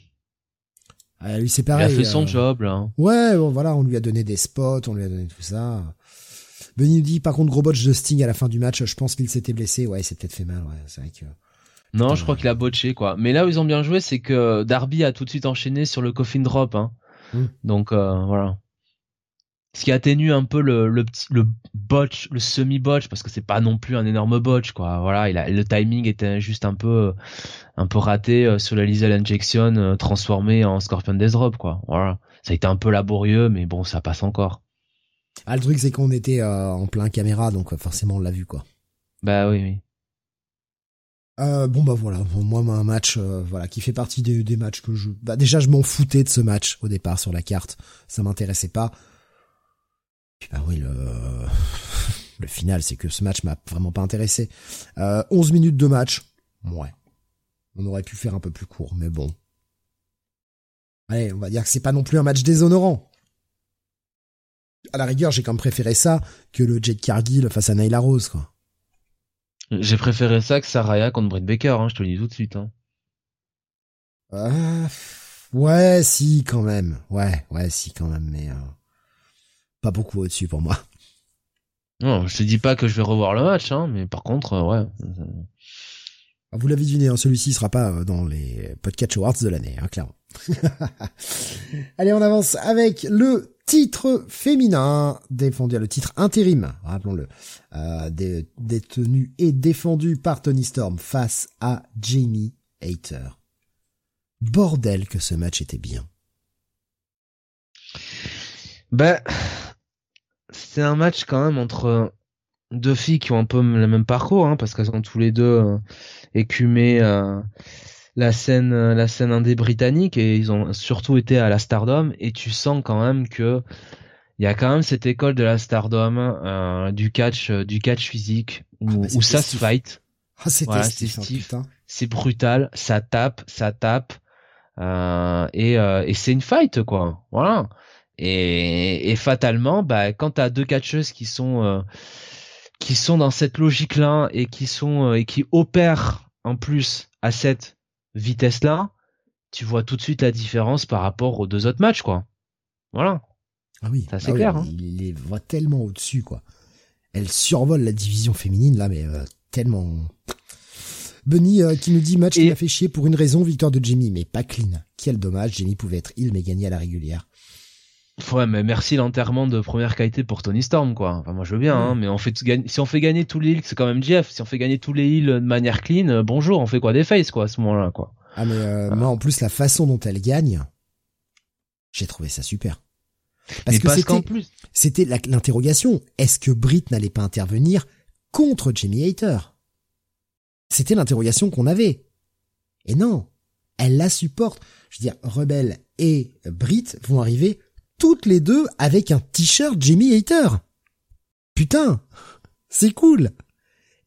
Ah, lui, c'est pareil. Il a fait son euh, job, là. Ouais, bon, voilà, on lui a donné des spots, on lui a donné tout ça. Benny nous dit, par contre, gros botch de Sting à la fin du match, je pense qu'il s'était blessé. Ouais, il s'est peut-être fait mal, ouais. C'est vrai que... Non, je crois qu'il a botché, quoi. Mais là où ils ont bien joué, c'est que Darby a tout de suite enchaîné sur le coffin drop, hein. Mm. Donc euh, voilà. Ce qui atténue un peu le, le petit le botch, le semi botch parce que c'est pas non plus un énorme botch quoi. Voilà, il a, le timing était juste un peu un peu raté euh, sur la Lethal Injection euh, transformé en Scorpion Death Drop quoi. Voilà, ça a été un peu laborieux mais bon, ça passe encore. Ah le truc c'est qu'on était en plein caméra donc forcément on l'a vu quoi. Bah oui oui. Euh, bon bah voilà, moi un match euh, voilà qui fait partie des, des, matchs que je bah déjà je m'en foutais de ce match au départ sur la carte, ça m'intéressait pas. Puis bah oui le le final c'est que ce match m'a vraiment pas intéressé. Euh, 11 minutes de match. Ouais. On aurait pu faire un peu plus court mais bon. Allez, on va dire que c'est pas non plus un match déshonorant. À la rigueur, j'ai quand même préféré ça que le Jet Cargill face à Nyla Rose quoi. J'ai préféré ça que Saraya contre Britt Baker, hein, je te le dis tout de suite. Hein. Euh, ouais, si, quand même. Ouais, ouais, si, quand même, mais euh, pas beaucoup au-dessus pour moi. Non, je te dis pas que je vais revoir le match, hein, mais par contre, euh, ouais. Ah, vous l'avez deviné, hein, celui-ci sera pas euh, dans les Podcast Awards de l'année, hein, clairement. Allez, on avance avec le titre féminin défendu, le titre intérim, rappelons-le, euh, détenu et défendu par Tony Storm face à Jamie Hater. Bordel que ce match était bien. Ben, c'est un match quand même entre deux filles qui ont un peu le même parcours, hein, parce qu'elles ont tous les deux euh, écumé euh, la scène euh, la scène indé britannique et ils ont surtout été à la Stardom et tu sens quand même que il y a quand même cette école de la Stardom euh, du catch euh, du catch physique où, ah bah, ça se fight. Ah, c'est voilà, c'est brutal, ça tape, ça tape euh, et, et c'est une fight quoi. Voilà. Et, et fatalement, bah quand t'as deux catcheuses qui sont qui sont dans cette logique là et qui sont et qui opèrent en plus à cette vitesse-là, tu vois tout de suite la différence par rapport aux deux autres matchs, quoi. Voilà. Ah oui, c'est ah clair. Hein. Il les voit tellement au-dessus, quoi. Elle survole la division féminine là, mais euh, tellement. Bunny euh, qui nous dit match qui a fait chier pour une raison, victoire de Jamie, mais pas clean. Quel dommage, Jamie pouvait être il mais gagner à la régulière. Ouais, mais merci l'enterrement de première qualité pour Tony Storm, quoi. Enfin, moi je veux bien, hein, mais on fait si on fait gagner tous les heals, c'est quand même Jeff. Si on fait gagner tous les heals de manière clean, euh, bonjour, on fait quoi des faces, quoi, à ce moment-là, quoi. Ah mais euh, moi en plus la façon dont elle gagne, j'ai trouvé ça super. Parce que c'était, plus... c'était l'interrogation. Est-ce que Britt n'allait pas intervenir contre Jamie Hater C'était l'interrogation qu'on avait. Et non, elle la supporte. Je veux dire, Rebelle et Britt vont arriver toutes les deux avec un t-shirt Jimmy Hater. Putain, c'est cool.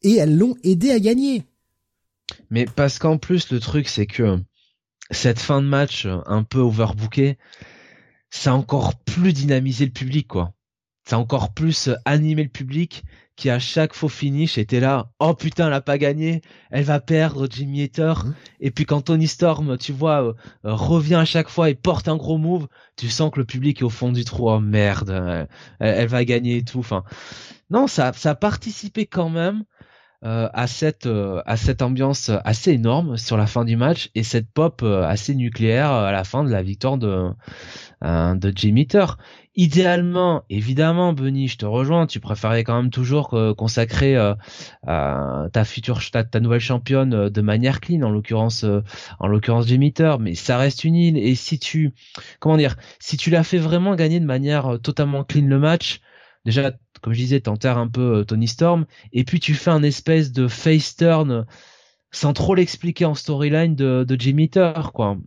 Et elles l'ont aidé à gagner. Mais parce qu'en plus le truc c'est que cette fin de match un peu overbookée, ça a encore plus dynamisé le public quoi. Ça a encore plus animé le public qui à chaque faux finish était là, oh putain, elle a pas gagné, elle va perdre Jimmy Hater. Mmh. Et puis quand Tony Storm, tu vois, euh, euh, revient à chaque fois et porte un gros move, tu sens que le public est au fond du trou, oh merde, elle, va gagner et tout. Enfin, non, ça, ça a participé quand même euh, à cette à cette ambiance assez énorme sur la fin du match et cette pop assez nucléaire à la fin de la victoire de de Jimmy idéalement, évidemment, Benny, je te rejoins. Tu préférais quand même toujours consacrer euh, ta future, ta, nouvelle championne euh, de manière clean, en l'occurrence, euh, en l'occurrence Jimmy Mais ça reste une île. Et si tu, comment dire, si tu l'as fait vraiment gagner de manière totalement clean le match, déjà, comme je disais, t'enterres un peu Tony Storm, et puis tu fais un espèce de face turn sans trop l'expliquer en storyline de, de Jimmy quoi.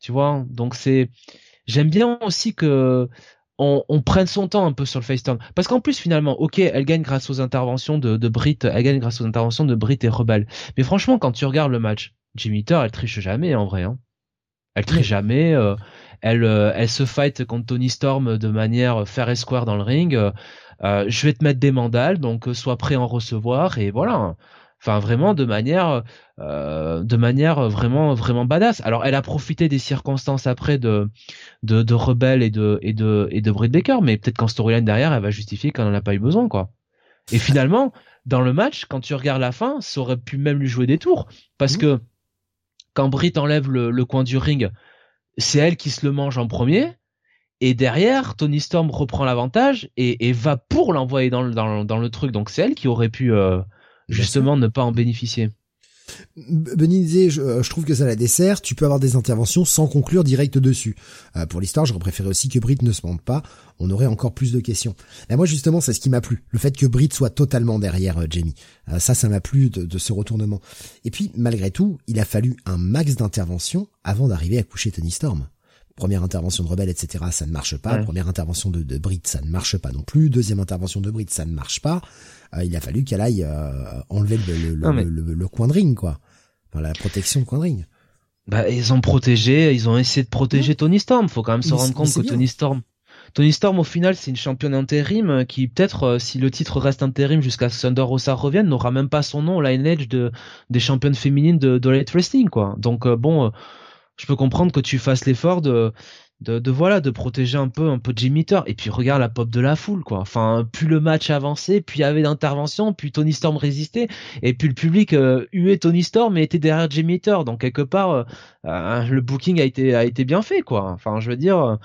Tu vois, donc c'est, j'aime bien aussi que on, on, prenne son temps un peu sur le FaceTime. Parce qu'en plus, finalement, ok, elle gagne grâce aux interventions de, de Brit, elle gagne grâce aux interventions de Brit et Rebel. Mais franchement, quand tu regardes le match, Jimmy Thor, elle triche jamais, en vrai. Hein. Elle triche jamais. Euh, elle, euh, elle se fight contre Tony Storm de manière fair et square dans le ring. Euh, je vais te mettre des mandales, donc sois prêt à en recevoir. Et voilà. Enfin, vraiment de manière, euh, de manière vraiment, vraiment badass. Alors, elle a profité des circonstances après de, de, de Rebelle et de, et de, et de Britt Baker, mais peut-être qu'en storyline derrière, elle va justifier qu'elle n'en a pas eu besoin, quoi. Et finalement, dans le match, quand tu regardes la fin, ça aurait pu même lui jouer des tours, parce mmh. que quand Britt enlève le, coin du ring, c'est elle qui se le mange en premier. Et derrière, Tony Storm reprend l'avantage et, et, va pour l'envoyer dans le, dans, dans, le truc. Donc c'est elle qui aurait pu, euh, justement ne pas en bénéficier. Benny disait, euh, je, trouve que ça la dessert. Tu peux avoir des interventions sans conclure direct dessus. Euh, pour l'histoire, j'aurais préféré aussi que Brit ne se monte pas. On aurait encore plus de questions. Mais moi, justement, c'est ce qui m'a plu. Le fait que Brit soit totalement derrière euh, Jamie. ça, ça m'a plu de, de, ce retournement. Et puis, malgré tout, il a fallu un max d'interventions avant d'arriver à coucher Tony Storm première intervention de rebelle, etc., ça ne marche pas. Première intervention de, de Brit, ça ne marche pas non plus. Deuxième intervention de Brit, ça ne marche pas. Euh, il a fallu qu'elle aille euh, enlever le, le, le, coin de ring, quoi. Enfin, la protection de coin de ring. Bah, ils ont protégé, ils ont essayé de protéger Tony Storm. Faut quand même se rendre compte que Tony Storm, Tony Storm, au final, c'est une championne intérim euh, qui, peut-être, si le titre reste intérim jusqu'à ce Thunder Rosa revienne, n'aura même pas son nom, line edge de, des championnes féminines de, de Wrestling, quoi. Donc, bon, je peux comprendre que tu fasses l'effort de, de, voilà de protéger un peu un peu Jimmy Thor et puis regarde la pop de la foule quoi. Enfin plus le match avançait puis il y avait d'intervention puis Tony Storm résistait et puis le public euh, huait Tony Storm et était derrière Jimmy Thor donc quelque part euh, euh, le booking a été a été bien fait quoi. Enfin je veux dire euh,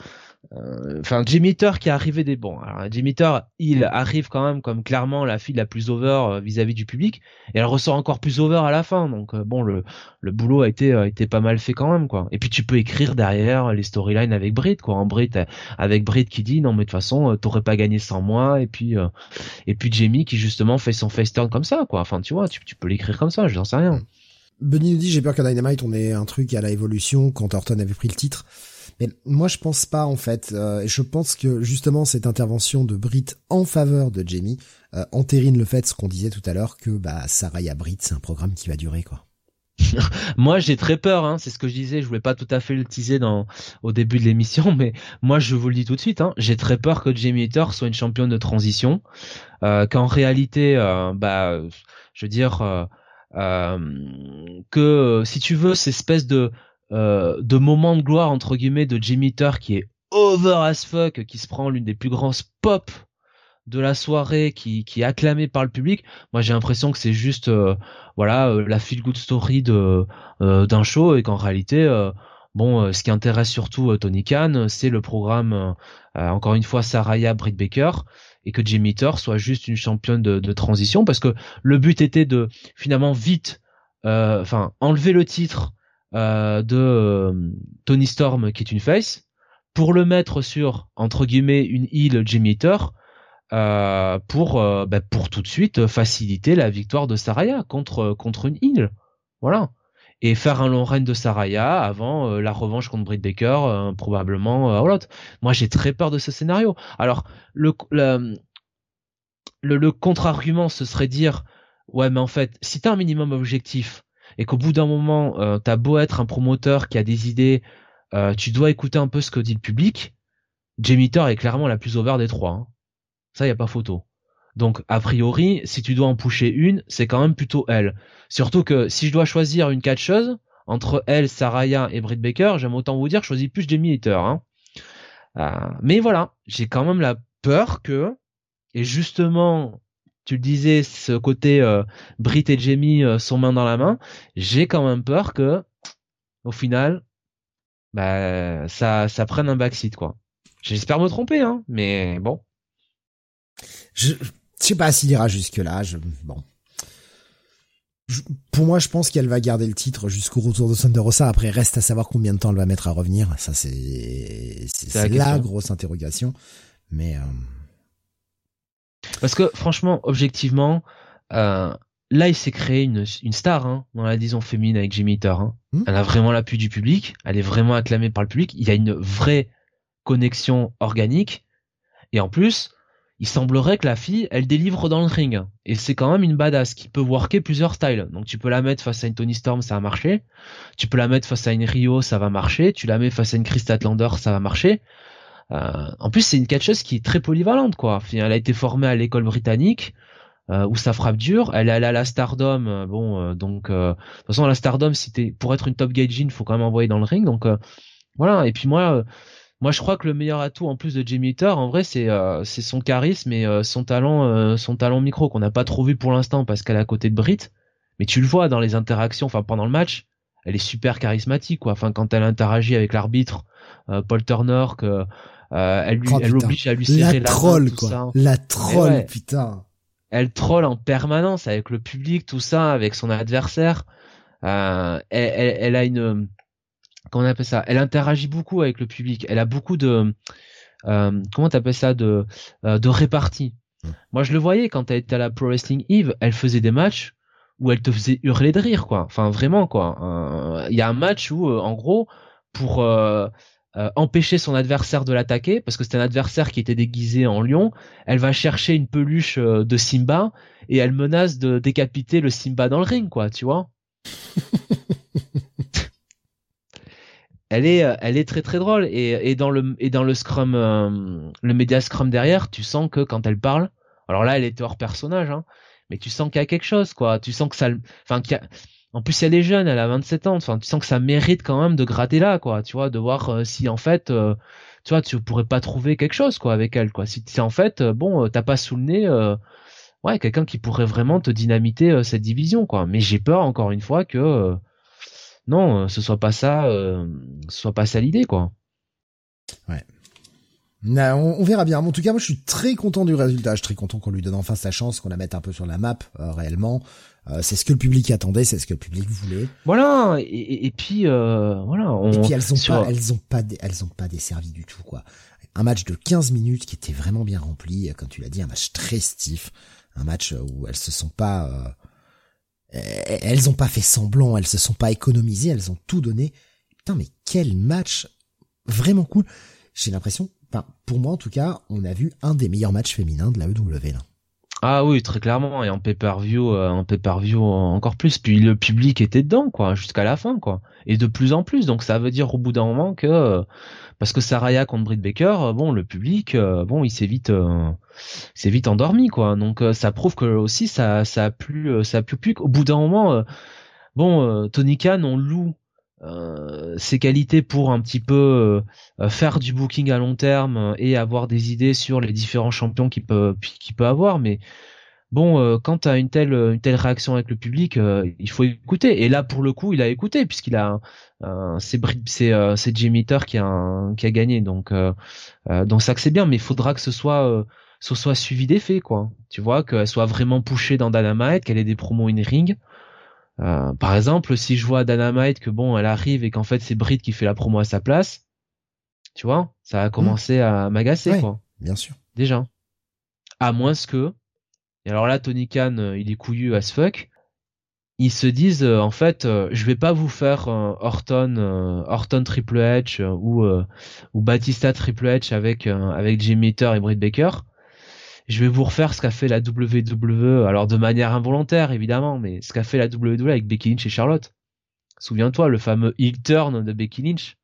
enfin Jimmy Thor qui est arrivé des bons. Alors Jimmy Thor, il arrive quand même comme clairement la fille la plus over euh, vis-à-vis du public, et elle ressort encore plus over à la fin. Donc euh, bon, le le boulot a été a été pas mal fait quand même quoi. Et puis tu peux écrire derrière les storylines avec Britt quoi. En Britt avec Britt qui dit non mais de toute façon t'aurais pas gagné sans moi. Et puis et puis Jamie qui justement fait son face turn comme ça quoi. Enfin tu vois, tu, tu peux l'écrire comme ça. Je n'en sais rien. Benny nous dit j'ai peur qu'à Dynamite on ait un truc à la évolution quand Orton avait pris le titre. Mais moi, je pense pas en fait. Euh, je pense que justement cette intervention de Brit en faveur de Jamie euh, entérine le fait, ce qu'on disait tout à l'heure, que bah Saraya Brit, c'est un programme qui va durer quoi. moi, j'ai très peur. Hein, c'est ce que je disais. Je voulais pas tout à fait le teaser dans au début de l'émission, mais moi, je vous le dis tout de suite. Hein, j'ai très peur que Jamie Hater soit une championne de transition, euh, qu'en réalité, euh, bah, je veux dire. Que si tu veux, cette espèce de de moments de gloire entre guillemets de Jimmy Thor qui est over as fuck, qui se prend l'une des plus grandes pop de la soirée, qui, qui est acclamé par le public. Moi, j'ai l'impression que c'est juste, euh, voilà, euh, la feel good story de d'un show et qu'en réalité, bon, ce qui intéresse surtout Tony Khan, c'est le programme, encore une fois, Saraya Britt Baker et que Jimmy Thor soit juste une championne de, de transition parce que le but était de finalement vite, enfin, enlever le titre euh, de euh, Tony Storm qui est une face pour le mettre sur entre guillemets une île Jimmy euh, pour bah, pour tout de suite faciliter la victoire de Saraya contre contre une île. Voilà. Et faire un long règne de Saraya avant la revanche contre Britt Baker probablement l'autre moi j'ai très peur de ce scénario. Alors le le, le contre-argument ce serait dire ouais mais en fait si t'as un minimum objectif et qu'au bout d'un moment, euh, t'as beau être un promoteur qui a des idées, euh, tu dois écouter un peu ce que dit le public. Jamie est clairement la plus over des trois. Hein. Ça, y a pas photo. Donc, a priori, si tu dois en pousser une, c'est quand même plutôt elle. Surtout que si je dois choisir une catcheuse, entre elle, Saraya et Britt Baker, j'aime autant vous dire, je choisis plus Jamie Hater. Hein. Euh, mais voilà, j'ai quand même la peur que, et justement, tu le disais, ce côté euh, Brit et Jamie euh, sont main dans la main, j'ai quand même peur que, au final, bah, ça, ça prenne un backseat, quoi. J'espère me tromper, hein, mais bon. Je, je sais pas s'il ira jusque là. Je, bon, pour moi, je pense qu'elle va garder le titre jusqu'au retour de Thunder Rosa. Après, reste à savoir combien de temps elle va mettre à revenir. Ça, c'est c'est la, grosse interrogation. Mais euh... parce que franchement, objectivement, euh, là, il s'est créé une, une star hein, dans la disons féminine avec Jimmy Hitter. Hein. Hmm. Elle a vraiment l'appui du public. Elle est vraiment acclamée par le public. Il y a une vraie connexion organique. Et en plus, il semblerait que la fille, elle délivre dans le ring. Et c'est quand même une badass qui peut worker plusieurs styles. Donc tu peux la mettre face à une Tony Storm, ça va marcher. Tu peux la mettre face à une Rio, ça va marcher. Tu la mets face à une Chris Statlander, ça va marcher. Euh, en plus, c'est une catcheuse qui est très polyvalente, quoi. Elle a été formée à l'école britannique. Euh, où ça frappe dur. Elle est allée à la Stardom, euh, bon, donc de toute façon la Stardom, si pour être une top gaijin, faut quand même envoyer dans le ring. Donc voilà. Et puis moi, moi, je crois que le meilleur atout en plus de Jimmy Hitter, en vrai, c'est euh, c'est son charisme et euh, son talent euh, son talent micro qu'on n'a pas trop vu pour l'instant parce qu'elle est à côté de Brit. Mais tu le vois dans les interactions, enfin pendant le match, elle est super charismatique quoi. Enfin quand elle interagit avec l'arbitre Paul Turner, que elle lui, oh, elle l'oblige à lui serrer la, troll quoi. La troll putain. Elle troll en permanence avec le public, tout ça, avec son adversaire. elle, elle, elle a une comment on appelle ça? Elle interagit beaucoup avec le public. Elle a beaucoup de euh, comment t'appelles ça? De euh, de répartie. Hmm. Moi, je le voyais quand elle était à la Pro Wrestling Eve, elle faisait des matchs où elle te faisait hurler de rire, quoi. Enfin, vraiment, quoi. Euh, il y a un match où, en gros, pour empêcher son adversaire de l'attaquer, parce que c'était un adversaire qui était déguisé en lion, elle va chercher une peluche de Simba et elle menace de décapiter le Simba dans le ring, quoi. Tu vois elle est, euh, elle est très très drôle et, et dans le et dans le scrum, euh, le média scrum derrière, tu sens que quand elle parle, alors là elle était hors personnage, hein, mais tu sens qu'il y a quelque chose quoi. Tu sens que ça, enfin en plus elle est jeune, elle a 27 ans, enfin tu sens que ça mérite quand même de gratter là quoi, tu vois, de voir euh, si en fait, tu vois, tu pourrais pas trouver quelque chose quoi avec elle quoi. Si, si en fait, bon, t'as pas sous le nez. ouais, quelqu'un qui pourrait vraiment te dynamiter cette division quoi. Mais j'ai peur encore une fois que non, euh, ce soit pas ça, euh, ce soit pas ça l'idée, quoi. Ouais. On, verra bien. En tout cas, moi, je suis très content du résultat. Je suis très content qu'on lui donne enfin sa chance, qu'on la mette un peu sur la map euh, réellement. c'est ce que le public attendait, c'est ce que le public voulait. Voilà. Et, puis voilà. On... Et puis elles ont pas, elles ont pas, elles ont pas desservi du tout quoi. Un match de 15 minutes qui était vraiment bien rempli, comme tu l'as dit, un match très stiff, un match où elles se sont pas elles ont pas fait semblant, elles se sont pas économisées, elles ont tout donné. Putain, mais quel match vraiment cool. J'ai l'impression, enfin, pour moi en tout cas, on a vu un des meilleurs matchs féminins de la EW là. Ah oui, très clairement, et en pay-per-view, euh, en pay-per-view encore plus. Puis le public était dedans, quoi, jusqu'à la fin, quoi, et de plus en plus. Donc ça veut dire au bout d'un moment que parce que Saraya contre Britt Baker, euh, bon, le public, euh, bon, il s'est vite, euh, s'est vite endormi, quoi. Donc ça prouve que aussi ça, ça a plu, ça a plu plus. Au bout d'un moment, bon, Tony Khan, on loue ses qualités pour un petit peu faire du booking à long terme et avoir des idées sur les différents champions qu'il peut, qu'il peut avoir, mais bon, euh, quand tu as une telle, une telle réaction avec le public, euh, il faut écouter. Et là, pour le coup, il a écouté puisqu'il a, euh, c'est c'est c'est Jimmy qui a qui a gagné. Donc donc ça c'est bien, mais il faudra que ce soit ce soit suivi des faits, quoi. Tu vois, qu'elle soit vraiment pushée dans Dynamite, qu'elle ait des promos in ring. Par exemple, si je vois Dynamite que bon, elle arrive et qu'en fait c'est Britt qui fait la promo à sa place, tu vois, ça a commencé à m'agacer, quoi. Bien sûr. Déjà. À moins que et alors là, Tony Khan, euh, il est couillu as fuck. Ils se disent, euh, en fait, euh, je vais pas vous faire Orton, Orton Triple H ou ou Batista Triple H avec avec Jimmy Hitter et Britt Baker. Je vais vous refaire ce qu'a fait la WWE, alors de manière involontaire évidemment, mais ce qu'a fait la WWE avec Becky Lynch et Charlotte. Souviens-toi, le fameux heel turn de Becky Lynch.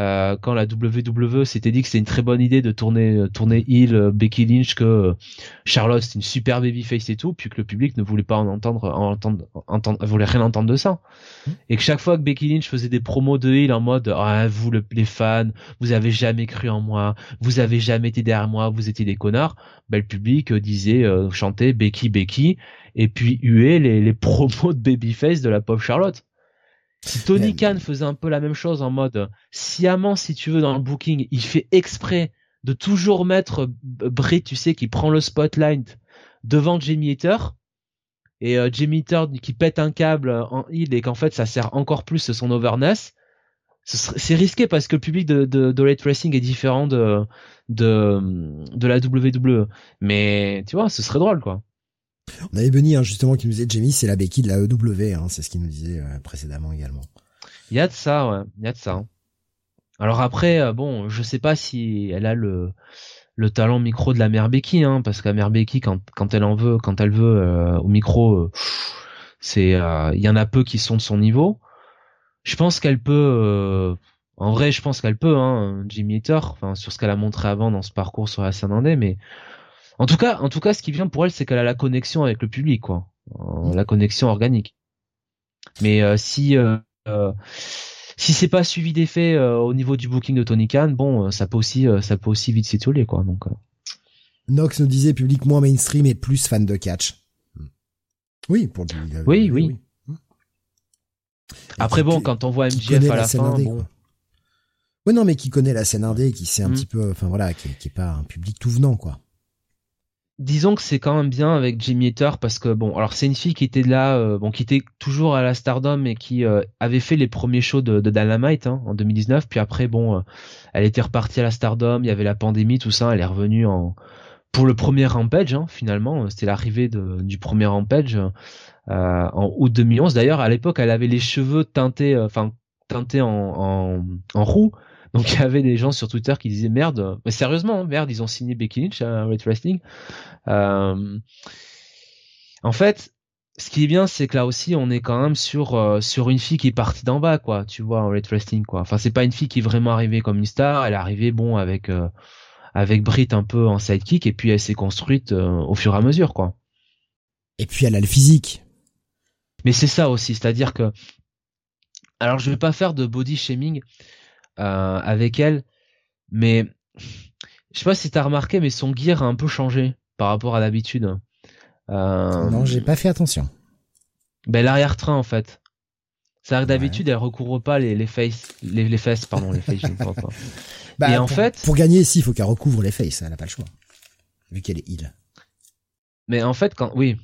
Euh, quand la WWE s'était dit que c'était une très bonne idée de tourner euh, tourner Hill, euh, Becky Lynch, que Charlotte c'était une super babyface et tout, puis que le public ne voulait pas en entendre, en entendre, entendre voulait rien entendre de ça. Mmh. Et que chaque fois que Becky Lynch faisait des promos de Hill en mode ah, vous les fans, vous avez jamais cru en moi, vous avez jamais été derrière moi, vous étiez des connards, ben, le public disait chantait Becky Becky et puis huait les, les promos de babyface de la pauvre Charlotte. Si Tony Khan faisait un peu la même chose en mode sciemment, si tu veux, dans le booking, il fait exprès de toujours mettre Brit, tu sais, qui prend le spotlight devant Jamie Hater et euh, Jamie Hater qui pète un câble en heal et qu'en fait ça sert encore plus son overness. C'est risqué parce que le public de, de, de est différent de, de, de la WWE. Mais tu vois, ce serait drôle quoi. On avait Benny hein, justement qui nous disait Jamie c'est la béquille de la EW, hein, c'est ce qu'il nous disait euh, précédemment également. Il y a de ça, ouais, il y a de ça. Hein. Alors après, euh, bon, je sais pas si elle a le le talent micro de la mère Becky, parce que la mère Becky quand elle en veut, quand elle veut euh, au micro, c'est il y en a peu qui sont de son niveau. Je pense qu'elle peut. en vrai, je pense qu'elle peut, hein, Jimmy enfin sur ce qu'elle a montré avant dans ce parcours sur la scène indé, mais en tout cas, en tout cas, ce qui vient pour elle, c'est qu'elle a la connexion avec le public, quoi, euh, la connexion organique. Mais euh, si euh, si c'est pas suivi d'effet au niveau du booking de Tony Khan, bon, ça peut aussi ça peut aussi vite s'étioler, quoi. Donc. Nox nous disait public moins mainstream et plus fan de catch. Oui, pour le, oui, oui, oui. Après bon, quand on voit MJF à la, fin, bon. Oui, non, mais qui connaît la scène indé, qui sait un mm. petit peu, enfin voilà, qui, qui est pas un public tout venant, quoi disons que c'est quand même bien avec Jimmy Hater parce que bon alors c'est une fille qui était là euh, bon qui était toujours à la Stardom et qui euh, avait fait les premiers shows de, de Dynamite hein, en 2019 puis après bon euh, elle était repartie à la Stardom. Il y avait la pandémie tout ça. Elle est revenue en pour le premier Rampage hein, finalement. C'était l'arrivée du premier Rampage en août 2011 d'ailleurs à l'époque elle avait les cheveux teintés enfin teintés en, en, en roux donc il y avait des gens sur Twitter qui disaient merde, mais sérieusement, merde, ils ont signé Becky Lynch à Red Wrestling. Euh, en fait, ce qui est bien, c'est que là aussi, on est quand même sur euh, sur une fille qui est partie d'en bas, quoi. Tu vois, en Red Wrestling, quoi. Enfin, c'est pas une fille qui est vraiment arrivée comme une star. Elle est arrivée, bon, avec euh, avec Brit un peu en sidekick, et puis elle s'est construite au fur et à mesure, quoi. Et puis elle a le physique. Mais c'est ça aussi, c'est-à-dire que alors je vais pas faire de body shaming euh, avec elle, mais je sais pas si t'as remarqué, mais son gear a un peu changé par rapport à d'habitude. Euh... Non, j'ai pas fait attention. Ben l'arrière-train en fait. C'est-à-dire que d'habitude elle recouvre pas les, les faces, les, les fesses, pardon, les faces, je ne crois pas. Bah, Et en fait, pour gagner ici, il faut qu'elle recouvre les faces, elle a pas le choix, vu qu'elle est heal. Mais en fait, quand oui,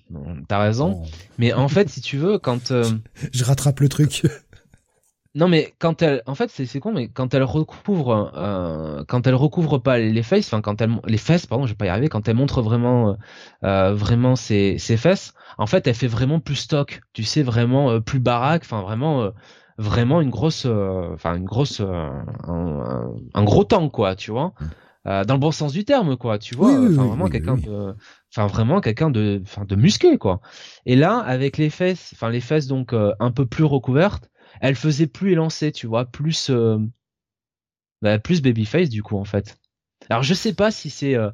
t'as raison. Oh. Mais en fait, si tu veux, quand euh, je rattrape le truc. Non mais quand elle, en fait c'est con, mais quand elle recouvre, euh, quand elle recouvre pas les fesses, enfin quand elle, les fesses, pardon, je vais pas y arriver, quand elle montre vraiment, euh, vraiment ses, ses fesses, en fait elle fait vraiment plus stock, tu sais vraiment euh, plus baraque, enfin vraiment, euh, vraiment une grosse, euh, enfin une grosse, un, un, gros temps quoi, tu vois, mm. dans le bon sens du terme quoi, tu vois, enfin vraiment quelqu'un de, enfin vraiment quelqu'un de, enfin de musclé quoi. Et là avec les fesses, enfin les fesses donc un peu plus recouvertes elle faisait plus élancée, tu vois, plus euh, bah, plus babyface du coup en fait. Alors je sais pas si c'est euh,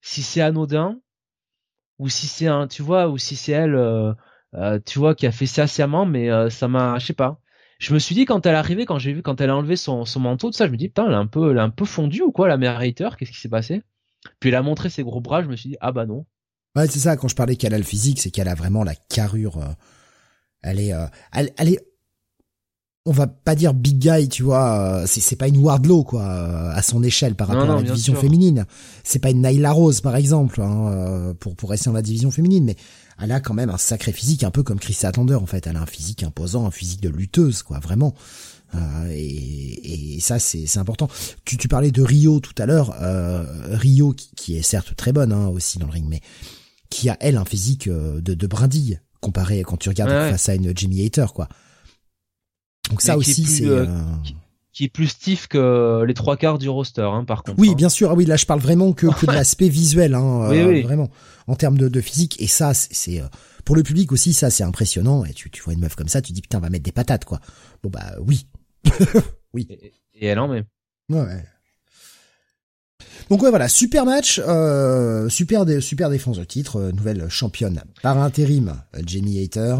si c'est anodin ou si c'est un, tu vois, ou si c'est elle, euh, tu vois, qui a fait ça sciemment, mais ça m'a, je sais pas. Je me suis dit quand elle est arrivée, quand j'ai vu quand elle a enlevé son, son manteau, tout ça, je me dis putain, elle a un peu, elle un peu fondu ou quoi, la mère qu'est-ce qui s'est passé? Puis elle a montré ses gros bras, je me suis dit ah bah non. Ouais, c'est ça. Quand je parlais qu'elle a le physique, c'est qu'elle a vraiment la carrure. elle est, elle, elle est on va pas dire big guy, tu vois, euh, c'est c'est pas une Wardlow quoi, euh, à son échelle par rapport à la division féminine. C'est pas une Nyla Rose par exemple, hein, euh, pour pour rester dans la division féminine, mais elle a quand même un sacré physique, un peu comme Chris Atlander en fait. Elle a un physique imposant, un physique de lutteuse quoi, vraiment. et, et ça c'est c'est important. Tu tu parlais de Rio tout à l'heure, Rio qui, est certes très bonne hein, aussi dans le ring, mais qui a elle un physique de de brindille comparé quand tu regardes face à une Jimmy Hater quoi. Donc ça aussi, c'est euh, euh, qui, est plus stiff que les trois quarts du roster, hein, par contre. Oui, hein. bien sûr. Ah oui, là, je parle vraiment que, que de l'aspect visuel, hein, oui, oui. Euh, vraiment en termes de, de, physique. Et ça, c'est pour le public aussi, ça, c'est impressionnant. Et tu, tu vois une meuf comme ça, tu dis putain, on va mettre des patates, quoi. Bon bah oui, oui. Et, elle en met. Ouais. Donc ouais voilà, super match, euh, super super défense de titre, euh, nouvelle championne par intérim, euh, Jamie Hater.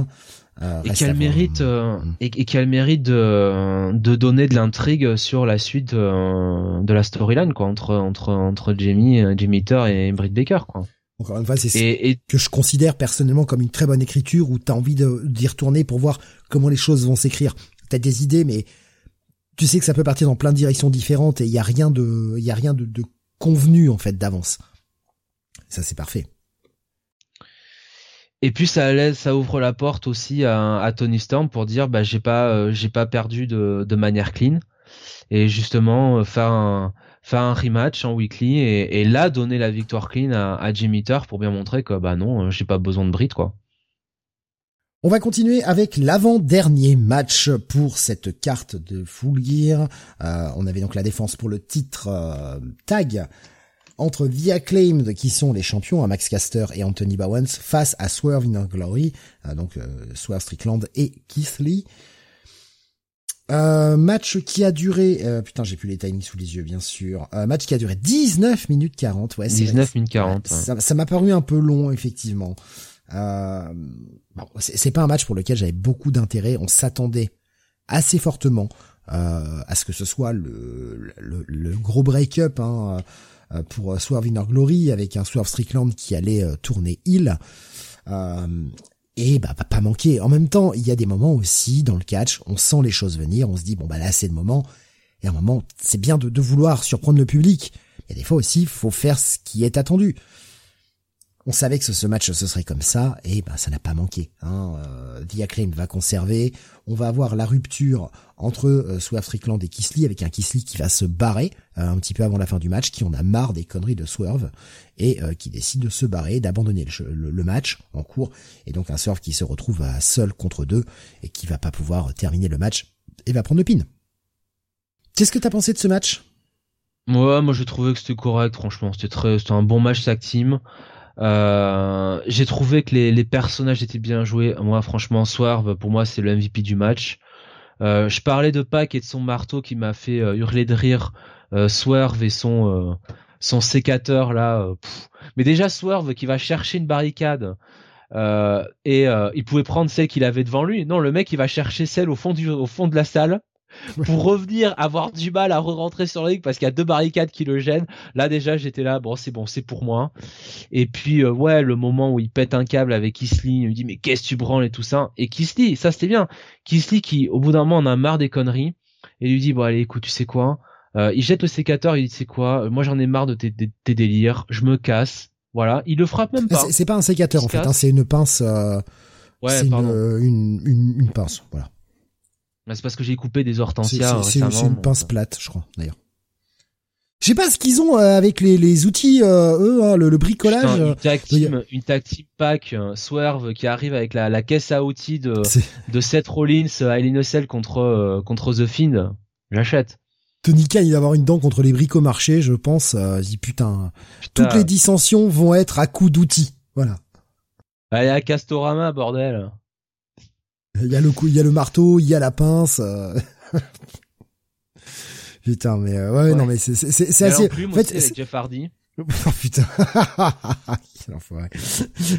Euh, et qu'elle mérite mm. et, qu'elle mérite de, de donner de l'intrigue sur la suite de la storyline quoi entre entre entre Jamie Jamie Hater et Britt Baker quoi. Encore une fois, c'est ce que je considère personnellement comme une très bonne écriture où t'as envie d'y retourner pour voir comment les choses vont s'écrire. T'as des idées, mais tu sais que ça peut partir dans plein de directions différentes et il y a rien de, il y a rien de, de convenu en fait d'avance. Ça c'est parfait. Et puis ça ça ouvre la porte aussi à, Tony Storm pour dire bah j'ai pas euh, j'ai pas perdu de, manière clean et justement euh, faire un faire un rematch en weekly et, et là donner la victoire clean à, Jimmy pour bien montrer que bah non j'ai pas besoin de Brit quoi. On va continuer avec l'avant-dernier match pour cette carte de Full Gear. Euh, on avait donc la défense pour le titre euh, tag entre The Acclaimed, qui sont les champions, hein, Max Caster et Anthony Bowens, face à Swerve in Glory, euh, donc Swerve Strickland et Keith Lee. match qui a duré, putain j'ai plus les timings sous les yeux bien sûr, match qui a duré 19 minutes 40, ouais. 19 minutes 40. Ça m'a paru un peu long effectivement. Euh, bon, c'est pas un match pour lequel j'avais beaucoup d'intérêt. On s'attendait assez fortement euh, à ce que ce soit le, le, le gros break-up hein, euh, pour Swerve Inner Glory avec un Swerve Strickland qui allait euh, tourner il. Euh, et bah pas manquer. En même temps, il y a des moments aussi dans le catch, on sent les choses venir, on se dit bon bah là c'est le moment. Et à un moment, c'est bien de, de vouloir surprendre le public. Il y a des fois aussi, faut faire ce qui est attendu. On savait que ce, match ce serait comme ça, et ben ça n'a pas manqué. Hein. Euh, va conserver. On va avoir la rupture entre euh, Swerve Strickland et Kisly, avec un Kisly qui va se barrer euh, un petit peu avant la fin du match, qui en a marre des conneries de Swerve, et euh, qui décide de se barrer, d'abandonner le, match en cours, et donc un Swerve qui se retrouve à seul contre deux, et qui va pas pouvoir terminer le match, et va prendre le pin. Qu'est-ce que t'as pensé de ce match? Ouais, moi j'ai trouvé que c'était correct, franchement. C'était très, c'était un bon match tag team. Euh, j'ai trouvé que les, personnages étaient bien joués. Moi, franchement, Swerve, pour moi, c'est le MVP du match. Euh, je parlais de Pac et de son marteau qui m'a fait euh, hurler de rire. Swerve et son son sécateur là. Mais déjà Swerve qui va chercher une barricade. et il pouvait prendre celle qu'il avait devant lui. Non, le mec il va chercher celle au fond du au fond de la salle pour revenir avoir du mal à re-rentrer sur le ring parce qu'il y a deux barricades qui le gênent. Là déjà j'étais là, bon c'est bon, c'est pour moi. Et puis euh, ouais, le moment où il pète un câble avec Kisly, il me dit mais qu'est-ce que tu branles et tout ça. Et Kisly, ça c'était bien. Kisly qui au bout d'un moment en a marre des conneries et lui dit bon allez écoute tu sais quoi, euh, il jette le sécateur, il dit tu sais quoi, moi j'en ai marre de tes, délires, je me casse. Voilà, il le frappe même pas. C'est pas un sécateur en fait, hein, c'est une pince. Euh, ouais, une, une, une pince, voilà. C'est parce que j'ai coupé des hortensias C'est une pince euh. plate, je crois, d'ailleurs. Je sais pas ce qu'ils ont euh, avec les, les outils, euh, eux, hein, le, bricolage. une tag team, une tag team pack, Swerve qui arrive avec la, la caisse à outils de, de Seth Rollins, Eileen Ocel contre, contre The Fiend. J'achète. Tony Khan, il va avoir une dent contre les bricomarchés, je pense. Euh, dit putain, toutes les dissensions vont être à coups d'outils. Voilà. Allez à Castorama, bordel. Il y a le coup, il y a le marteau, il y a la pince. Euh. putain, mais euh, ouais, non, mais c'est c'est c'est assez. en fait, avec Jeff Hardy. Oh putain.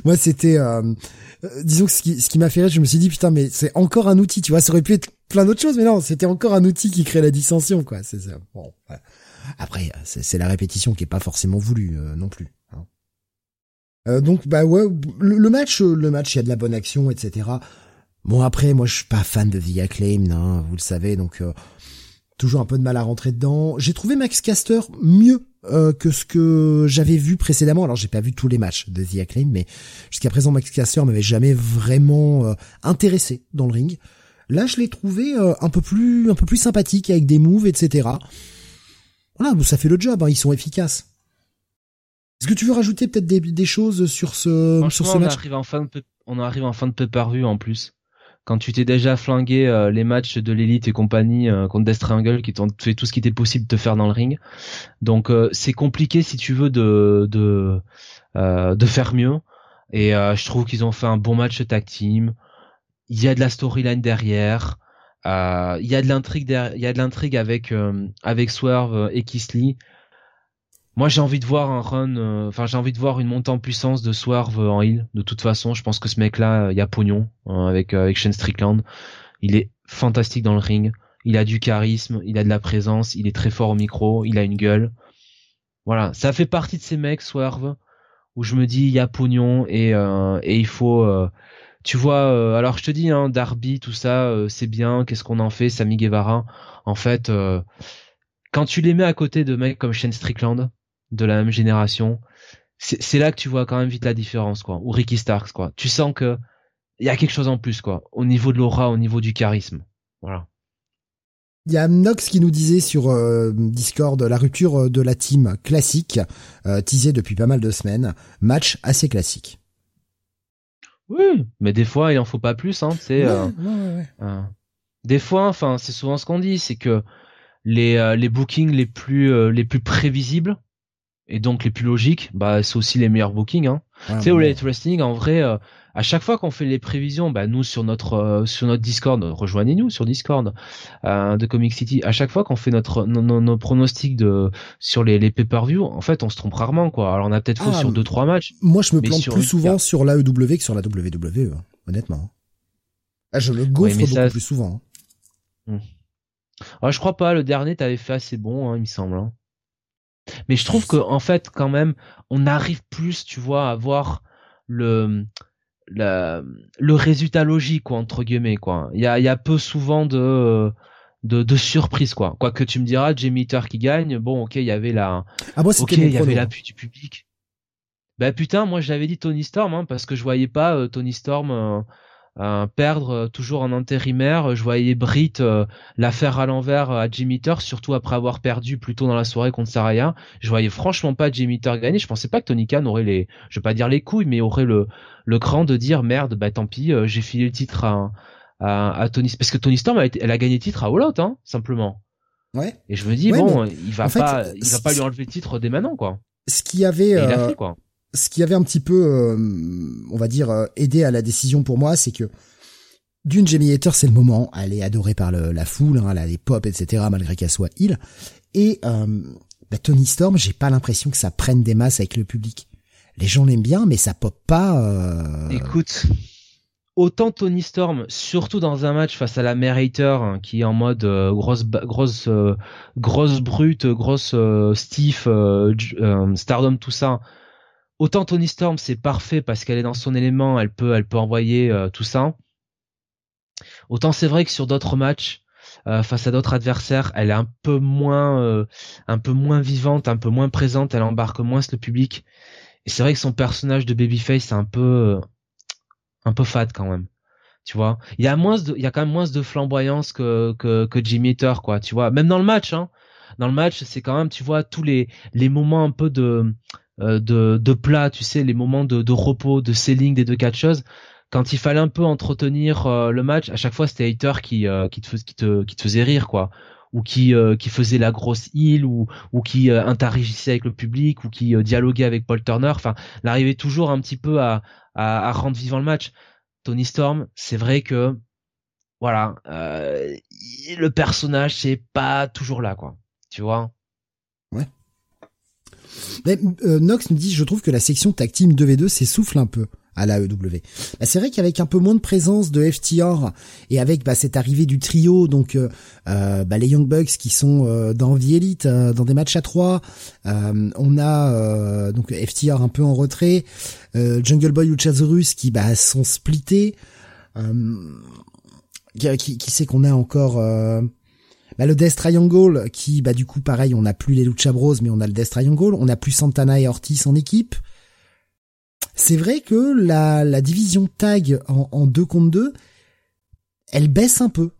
Moi, c'était, euh, disons que ce qui, ce qui m'a fait rire, je me suis dit putain, mais c'est encore un outil, tu vois, ça aurait pu être plein d'autres choses, mais non, c'était encore un outil qui crée la dissension, quoi. C'est ça. Bon, après, c'est la répétition qui est pas forcément voulue non plus. Hein. donc bah ouais, le, match, le match, il y a de la bonne action, etc. Bon après, moi je suis pas fan de The Acclaim, hein, vous le savez, donc euh, toujours un peu de mal à rentrer dedans. J'ai trouvé Max Caster mieux euh, que ce que j'avais vu précédemment. Alors j'ai pas vu tous les matchs de The Acclaim, mais jusqu'à présent Max Caster m'avait jamais vraiment euh, intéressé dans le ring. Là, je l'ai trouvé un peu plus un peu plus sympathique avec des moves, etc. Voilà, ça fait le job, hein, ils sont efficaces. Est-ce que tu veux rajouter peut-être des, choses sur ce sur ce match? on arrive en fin de on arrive en fin de pay-per-view en plus quand tu t'es déjà flingué euh, les matchs de l'élite et compagnie euh, contre Death qui t'ont fait tout ce qui était possible de te faire dans le ring. Donc euh, c'est compliqué si tu veux de de de faire mieux. Et je trouve qu'ils ont fait un bon match tag team. Il y a de la storyline derrière. Euh, il y a de l'intrigue, il y a de l'intrigue avec euh, avec Swerve et Kisly. Moi, j'ai envie de voir un run, enfin, j'ai envie de voir une montée en puissance de Swerve en heal. De toute façon, je pense que ce mec-là, il y a pognon avec avec Shane Strickland. Il est fantastique dans le ring. Il a du charisme, il a de la présence, il est très fort au micro, il a une gueule. Voilà, ça fait partie de ces mecs, Swerve, où je me dis il y a pognon et et il faut tu vois, euh, alors je te dis, hein, Darby, tout ça, euh, c'est bien. Qu'est-ce qu'on en fait, Sami Guevara? En fait, euh, quand tu les mets à côté de mecs comme Shane Strickland, de la même génération, c'est là que tu vois quand même vite la différence, quoi. Ou Ricky Starks, quoi. Tu sens que il y a quelque chose en plus, quoi. Au niveau de l'aura, au niveau du charisme. Voilà. Il y a Nox qui nous disait sur Discord la rupture de la team classique, teasée depuis pas mal de semaines. Match assez classique. Oui, mais des fois il en faut pas plus, hein. C'est euh, euh, des fois, enfin c'est souvent ce qu'on dit, c'est que les euh, les bookings les plus les plus prévisibles et donc les plus logiques, bah c'est aussi les meilleurs bookings. Hein. tu sais, au late wrestling, en vrai, à chaque fois qu'on fait les prévisions, bah nous sur notre euh, sur notre Discord, rejoignez-nous sur Discord euh, de Comic City. À chaque fois qu'on fait notre nos, pronostics de sur les, les pay-per-view, en fait, on se trompe rarement quoi. Alors on a peut-être faux ah, sur deux trois matchs. Moi, je me plante plus souvent sur l'AEW que sur la WWE, hein, honnêtement. Ah, je le gaufre beaucoup plus souvent. Hein. Hmm. je crois pas. Le dernier, t'avais fait assez bon, hein, il me semble. Mais je trouve que en fait, quand même, on arrive plus, tu vois, à voir le le résultat logique quoi entre guillemets quoi. Il y a, y a peu souvent de de, de surprise quoi. Quoi que tu me diras, Jamie Hitter qui gagne, bon ok il y avait la, ah, moi, ok il y avait l'appui du public. Bah putain moi j'avais dit Tony Storm hein, parce que je voyais pas euh, Tony Storm euh, perdre euh, toujours en intérimaire. Je voyais Britt euh, la faire à l'envers euh, à Jimmy Hitter, surtout après avoir perdu plus tôt dans la soirée contre Saraya. Je voyais franchement pas Jimmy Hitter gagner. Je pensais pas que Tony Khan aurait les, je vais pas dire les couilles, mais aurait le le cran de dire merde, bah tant pis, j'ai filé le titre à, à, Tony, parce que Tony Storm, elle a gagné le titre à All Out, hein, simplement. Ouais. Et je me dis bon, il va pas, il va pas lui enlever le titre dès maintenant, quoi. Ce qui avait, il a fait, quoi ce qui avait un petit peu, euh, on va dire, euh, aidé à la décision pour moi, c'est que d'une Jamie Hater, c'est le moment, elle est adorée par la foule, hein, elle a les pop, etc., malgré qu'elle soit il. Et euh, bah, Tony Storm, j'ai pas l'impression que ça prenne des masses avec le public. Les gens l'aiment bien, mais ça pop pas. Écoute, autant Tony Storm, surtout dans un match face à la mère Hater, hein, qui est en mode grosse grosse grosse brute, grosse stiff, Stardom, tout ça autant Tony Storm c'est parfait parce qu'elle est dans son élément, elle peut elle peut envoyer euh, tout ça. Autant c'est vrai que sur d'autres matchs euh, face à d'autres adversaires, elle est un peu moins euh, un peu moins vivante, un peu moins présente, elle embarque moins le public. Et c'est vrai que son personnage de babyface c'est un peu un peu fade quand même. Tu vois, il y a moins de il y a quand même moins de flamboyance que que que Jimmy Hitter quoi, tu vois. Même dans le match hein. Dans le match, c'est quand même tu vois tous les les moments un peu de euh, de, de plat, tu sais, les moments de, de repos, de selling des deux catcheuses. Quand il fallait un peu entretenir euh, le match, à chaque fois c'était Hater qui, euh, qui, te, qui, te, qui te faisait rire, quoi. Ou qui qui faisait la grosse île ou ou qui interagissait avec le public ou qui dialoguait avec Paul Turner. Enfin il arrivait toujours un petit peu à, à, à rendre vivant le match. Tony Storm c'est vrai que voilà le personnage c'est pas toujours là quoi. Tu vois? Mais, euh, Nox nous dit, je trouve que la section team 2v2 s'essouffle un peu à la EW. Bah, c'est vrai qu'avec un peu moins de présence de FTR et avec bah, cette arrivée du trio, donc euh, euh bah, les Young Bucks qui sont euh, dans The Elite, dans des matchs à trois, on a donc FTR un peu en retrait, Jungle Boy ou Chazorus qui bah, sont splittés. qui, qui sait qu'on a encore bah, le Death Triangle qui bah du coup pareil on n'a plus les Lucha Bros mais on a le Death Triangle. On n'a plus Santana et Ortiz en équipe. C'est vrai que la, la division tag en, en 2 contre 2 elle baisse un peu.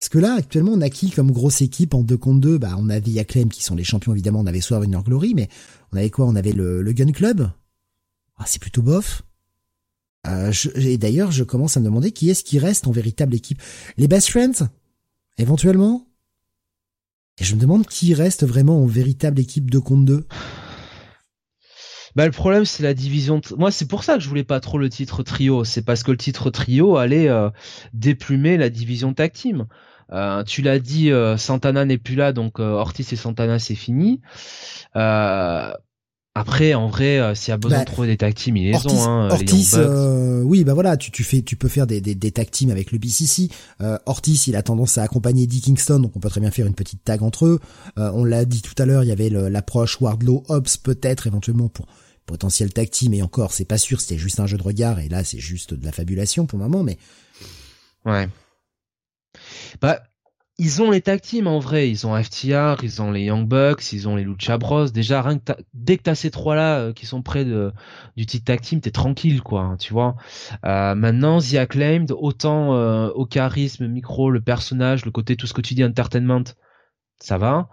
Parce que là actuellement on a qui comme grosse équipe en 2 contre 2 bah on avait Acclaim qui sont les champions évidemment. On avait Swerve Inner Glory mais on avait quoi? On avait le, le Gun Club. Ah c'est plutôt bof. Euh, et d'ailleurs, je commence à me demander qui est-ce qui reste en véritable équipe. Les Best Friends? Éventuellement Et je me demande qui reste vraiment en véritable équipe de contre 2. Bah le problème c'est la division. Moi c'est pour ça que je voulais pas trop le titre trio. C'est parce que le titre trio allait euh, déplumer la division tag team. Euh, tu l'as dit, euh, Santana n'est plus là, donc Ortiz et Santana c'est fini. Après, en vrai, s'il y a besoin bah, de trouver des tag teams, ils les ont. Hein, Ortiz, oui, bah voilà, tu, tu fais, tu peux faire des, des, des tag teams avec le BCC. Ortiz, il a tendance à accompagner Dick Kingston, donc on peut très bien faire une petite tag entre eux. on l'a dit tout à l'heure, il y avait l'approche Wardlow, Hobbs peut-être éventuellement pour potentiel tag team et encore c'est pas sûr c'était juste un jeu de regard et là c'est juste de la fabulation pour le moment mais ouais bah ils ont les tag teams en vrai ils ont FTR ils ont les Young Bucks ils ont les Lucha Bros déjà rien que dès que t'as ces trois là euh, qui sont près de du titre tag team t'es tranquille quoi hein, tu vois euh, maintenant The Acclaimed autant euh, au charisme micro le personnage le côté tout ce que tu dis entertainment ça va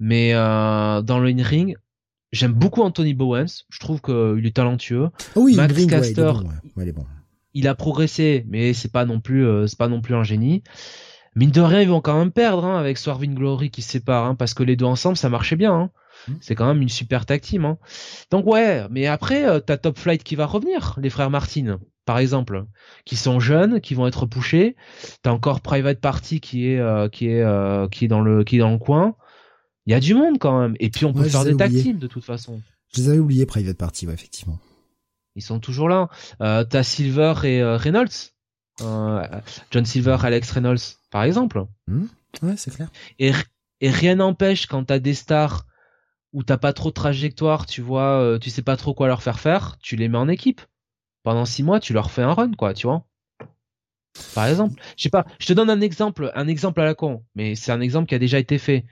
mais dans le in-ring J'aime beaucoup Anthony Bowens. Je trouve qu'il est talentueux. Ah oui, Max Caster, il, bon, il, a progressé, mais c'est pas non plus, euh, c'est pas non plus un génie. Mine de rien, ils vont quand même perdre hein, avec Swerving Glory qui se sépare, hein, parce que les deux ensemble, ça marchait bien. Hein. Hmm. C'est quand même une super tag team. Hein. Donc ouais, mais après, euh, t'as Top Flight qui va revenir, les frères Martin, par exemple, qui sont jeunes, qui vont être pushés. T'as encore Private Party qui est, euh, qui est, euh, qui est dans le, qui est dans le coin. Il y a du monde quand même. Et puis on peut faire des tag teams de toute façon. Je les avais oubliés Private Party, ouais, effectivement. Ils sont toujours là. Euh, T'as Silver et euh, Reynolds. Euh, John Silver, Alex Reynolds, par exemple. Hmm. Ouais, c'est clair. Et, et rien n'empêche quand t'as des stars où t'as pas trop de trajectoire, tu vois, euh, tu sais pas trop quoi leur faire faire, tu les mets en équipe. Pendant six mois, tu leur fais un run, quoi, tu vois. Par exemple, je sais pas, je te donne un exemple, un exemple à la con, mais c'est un exemple qui a déjà été fait.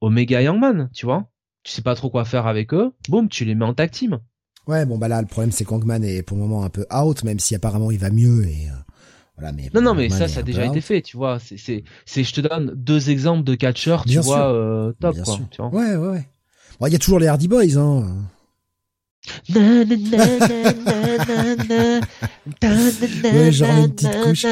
Omega Youngman, tu vois. Tu sais pas trop quoi faire avec eux, boum, tu les mets en tag team. Ouais, bon bah là le problème c'est qu'Hangman est pour le moment un peu out, même si apparemment il va mieux et euh, voilà. Mais non non mais ça ça a déjà été fait, tu vois. C'est c'est c'est je te donne deux exemples de catcheurs, tu vois, euh, top quoi. Tu vois. Ouais ouais ouais. Bon il y a toujours les Hardy Boys hein. ouais, genre une petite couche.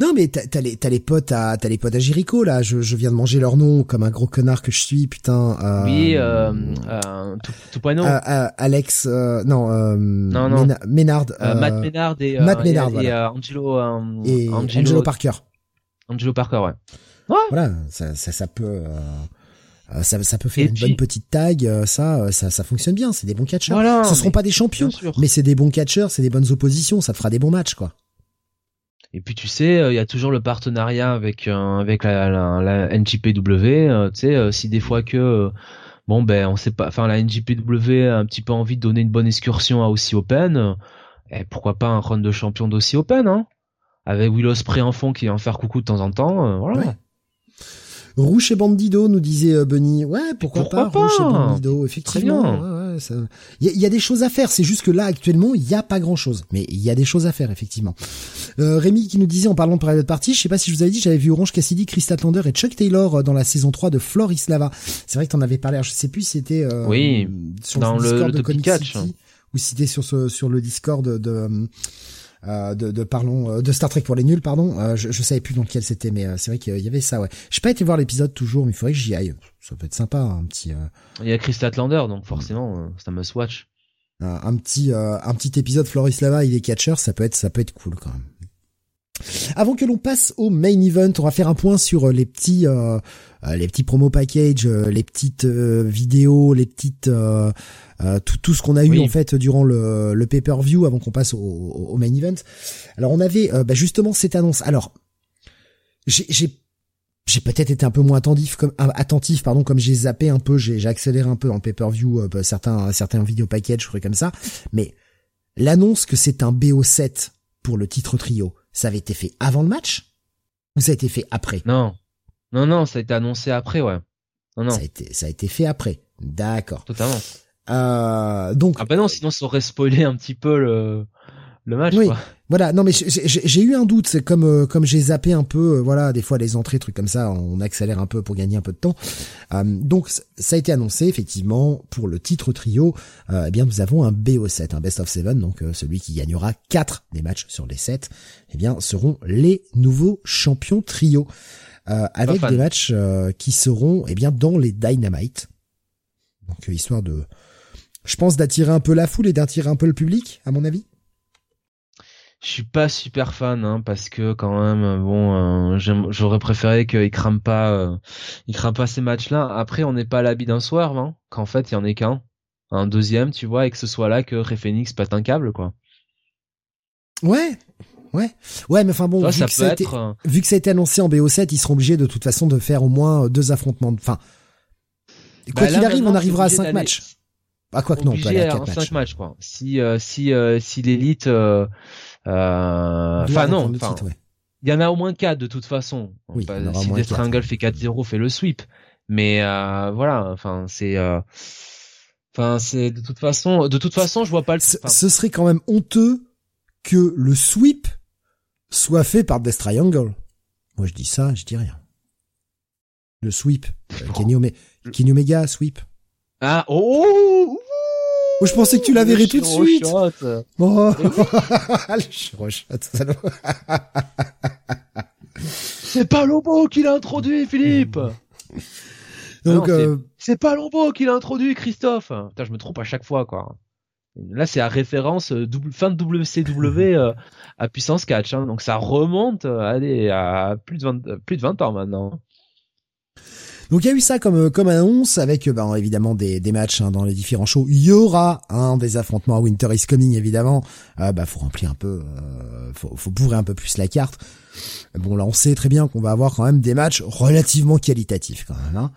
Non, mais t'as les, les potes à, t'as les potes à Jericho, là. Je, je viens de manger leur nom comme un gros connard que je suis, putain. Euh, oui, euh, euh, euh, euh Alex, euh, non, euh, non, non. Ménard, euh, Matt Ménard et, Matt Ménard, et, et Angelo, et Angelo, Parker. Angelo Parker, ouais. ouais. Voilà, ça, ça, ça peut, ça, ça peut faire une bonne petite tag, ça, ça, ça fonctionne bien. C'est des bons catcheurs. Voilà, Ce seront pas des champions, mais c'est des bons catcheurs, c'est des bonnes oppositions. Ça te fera des bons matchs, quoi. Et puis tu sais, euh, il y a toujours le partenariat avec euh, avec la, la, NJPW. Euh, tu sais, si des fois que bon ben on sait pas, enfin la NJPW a un petit peu envie de donner une bonne excursion à aussi Open, et eh, pourquoi pas un run de champion d'Aussi Open, hein, avec Willow Spray en fond qui vient faire coucou de temps en temps, voilà. Rouge et Bandido, nous disait euh, Bunny. Ouais, pourquoi, pas, Rouge et Bandido, effectivement. Ouais, Il y, a, des choses à faire. C'est juste que là, actuellement, il n'y a pas grand-chose. Mais il y a des choses à faire, effectivement. Euh, Rémi qui nous disait, en parlant de Private Party, je sais pas si je vous avais dit, j'avais vu Orange Cassidy, Chris Statlander et Chuck Taylor euh, dans la saison 3 de Florislava. C'est vrai que t'en avais parlé. Alors, je sais plus si c'était euh, oui, sur dans le, Discord de Comic Catch. ou si c'était sur ce, sur le Discord de euh, de, de, parlons euh, de Star Trek pour les nuls, pardon. Euh, je, je savais plus dans lequel c'était, mais c'est vrai qu'il y avait ça. Ouais. J'ai pas été voir l'épisode toujours, mais il faudrait que j'y aille. Ça peut être sympa, un petit. Il y a Chris Statlander, donc forcément, c'est un must watch. un petit un petit épisode Floris Lava, il est catcher, ça peut être ça peut être cool quand même. Avant que l'on passe au main event, on va faire un point sur les petits euh, les petits promo packages, les petites vidéos, les petites euh, tout, tout ce qu'on a eu en fait durant le, le pay-per-view avant qu'on passe au, au, main event. Alors on avait euh, bah, justement cette annonce. Alors j'ai j'ai peut-être été un peu moins attentif comme attentif pardon comme j'ai zappé un peu j'ai accéléré un peu dans le pay-per-view euh, bah, certains certains vidéo packages trucs comme ça. Mais l'annonce que c'est un BO7 pour le titre trio ça avait été fait avant le match ou ça a été fait après? Non. Non non ça a été annoncé après ouais. Non non. Ça a été ça a été fait après. D'accord. Totalement euh, donc. Ah bah non, sinon ça aurait spoilé un petit peu le le match. Oui. Quoi. Voilà. Non mais j'ai eu un doute. C'est comme euh, comme j'ai zappé un peu. Euh, voilà, des fois les entrées, trucs comme ça, on accélère un peu pour gagner un peu de temps. Euh, donc ça a été annoncé effectivement pour le titre trio. eh bien nous avons un BO7, un best of seven. Donc celui qui gagnera quatre des matchs sur les 7 eh bien seront les nouveaux champions trio. avec des matchs qui seront eh bien dans les Dynamite. Donc histoire de je pense d'attirer un peu la foule et d'attirer un peu le public, à mon avis. Je suis pas super fan, hein, parce que quand même, bon, euh, j'aurais préféré qu'il crame pas, euh, il crame pas ces matchs-là. Après, on n'est pas à l'habit d'un soir, hein, qu'en fait, il y en ait qu'un, un deuxième, tu vois, et que ce soit là que Ray Phoenix pète un câble, quoi. Ouais, ouais, ouais, mais enfin bon, vu, que ça a été, vu que ça a été annoncé en BO7, ils seront obligés de toute façon de faire au moins deux affrontements. Enfin, quoi bah, qu'il arrive, on arrivera à cinq matchs. Ah quoi que non, pas à 5 matchs. quoi. Si euh, si euh, si l'élite euh, enfin non, enfin il y en a au moins 4 de toute façon. Oui, si Death Triangle fait 4-0, fait le sweep. Mais voilà, enfin c'est enfin c'est de toute façon de toute façon, je vois pas le ce serait quand même honteux que le sweep soit fait par Death Triangle. Moi je dis ça, je dis rien. Le sweep, Kenny, Omega, sweep. Ah oh je pensais que tu la verrais tout de suite. Oh. le C'est pas Lobo qui l'a introduit, Philippe. Donc, euh, c'est pas Lobo qui l'a introduit, Christophe. Putain, je me trompe à chaque fois, quoi. Là, c'est à référence euh, fin de WCW euh, à puissance catch, hein. donc ça remonte allez, à plus de 20, plus de 20 ans maintenant. Donc il y a eu ça comme comme annonce avec ben, évidemment des, des matchs hein, dans les différents shows. Il y aura hein, des affrontements à Winter is Coming évidemment. Euh, bah faut remplir un peu, euh, faut, faut bourrer un peu plus la carte. Bon là on sait très bien qu'on va avoir quand même des matchs relativement qualitatifs quand même. Hein.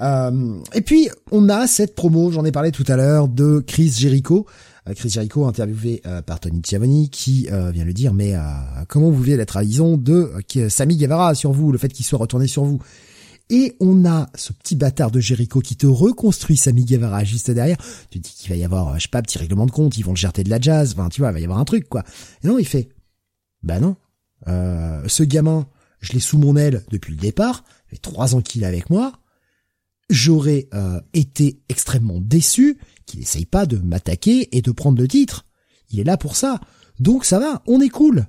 Euh, et puis on a cette promo, j'en ai parlé tout à l'heure, de Chris Jericho. Euh, Chris Jericho interviewé euh, par Tony Giovanni qui vient le dire mais comment vous vivez la trahison de Sami Guevara sur vous, le fait qu'il soit retourné sur vous. Et on a ce petit bâtard de Jericho qui te reconstruit Sami Guevara juste derrière. Tu dis qu'il va y avoir, je sais pas, petit règlement de compte, ils vont le jeter de la jazz, enfin, tu vois, il va y avoir un truc, quoi. Et non, il fait, bah non, euh, ce gamin, je l'ai sous mon aile depuis le départ, il fait trois ans qu'il est avec moi, j'aurais euh, été extrêmement déçu qu'il essaye pas de m'attaquer et de prendre le titre. Il est là pour ça. Donc ça va, on est cool.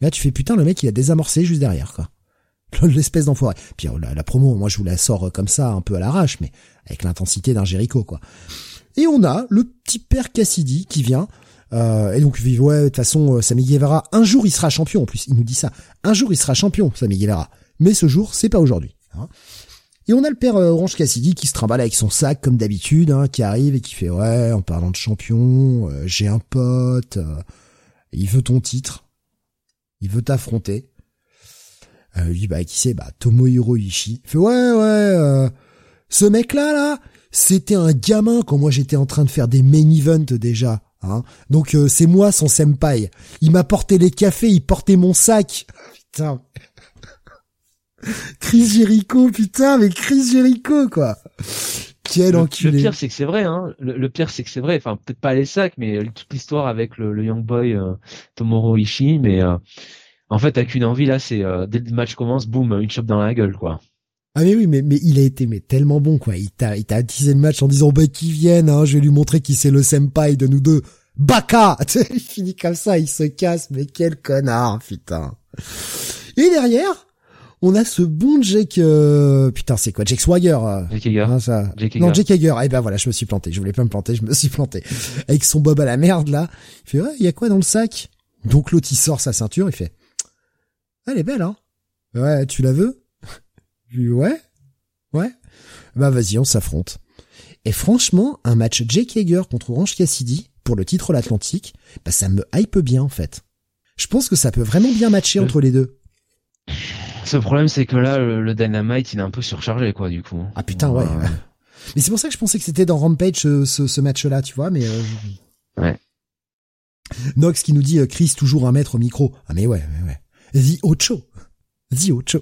Là, tu fais putain, le mec, il a désamorcé juste derrière, quoi. L'espèce d'enfoiré. Puis oh, la, promo, moi je vous la sors comme ça, un peu à l'arrache, mais avec l'intensité d'un Jericho, quoi. Et on a le petit père Cassidy qui vient, euh, et donc ouais, de toute façon, euh, Sami Guevara, un jour il sera champion, en plus, il nous dit ça. Un jour il sera champion, Sami Guevara. Mais ce jour, c'est pas aujourd'hui. Hein. Et on a le père euh, Orange Cassidy qui se trimballe avec son sac comme d'habitude, hein, qui arrive et qui fait ouais, en parlant de champion, j'ai un pote, il veut ton titre, il veut t'affronter. Euh, lui, bah, qui c'est? Bah, Tomohiro Ishii. Il fait, ouais, ouais, euh, ce mec-là, là, c'était un gamin quand moi j'étais en train de faire des main events déjà. Hein. Donc euh, c'est moi son senpai. Il m'a porté les cafés, il portait mon sac. Putain. Chris Jericho, putain, mais Chris Jericho, quoi. Quel le, enculé. Le pire, c'est que c'est vrai, hein. Le, pire, c'est que c'est vrai. Enfin, peut-être pas les sacs, mais toute l'histoire avec le, Young Boy euh, Tomoro Ishii, mais en fait, t'as qu'une envie là, c'est euh, dès le match commence, boum, une chope dans la gueule, quoi. Ah mais oui, mais, mais il a été mais tellement bon, quoi. Il t'a il t'a attisé le match en disant bah qu'il vienne, hein, je vais lui montrer qui c'est le senpai de nous deux. Baka Il finit comme ça, il se casse, mais quel connard, putain. Et derrière, on a ce bon Jake, euh... putain, c'est quoi, Jake Swagger euh... Jake Hager. Hein, ça. Non, Jake Hager. Eh ben voilà, je me suis planté. Je voulais pas me planter, je me suis planté. Avec son bob à la merde là, il fait ouais, il y a quoi dans le sac? Donc l'autre il sort sa ceinture, il fait elle est belle, hein Ouais, tu la veux? Ouais Ouais Bah vas-y, on s'affronte. Et franchement, un match Jake Hager contre Orange Cassidy pour le titre l'Atlantique, bah ça me hype bien en fait. Je pense que ça peut vraiment bien matcher entre les deux. Ce problème, c'est que là, le, Dynamite, il est un peu surchargé, quoi, du coup. Ah putain, ouais. Mais c'est pour ça que je pensais que c'était dans Rampage ce, match-là, tu vois, mais. Euh... Ouais. Nox qui nous dit euh, Chris toujours un maître au micro. Ah mais ouais, ouais, ouais. The Ocho. The Ocho.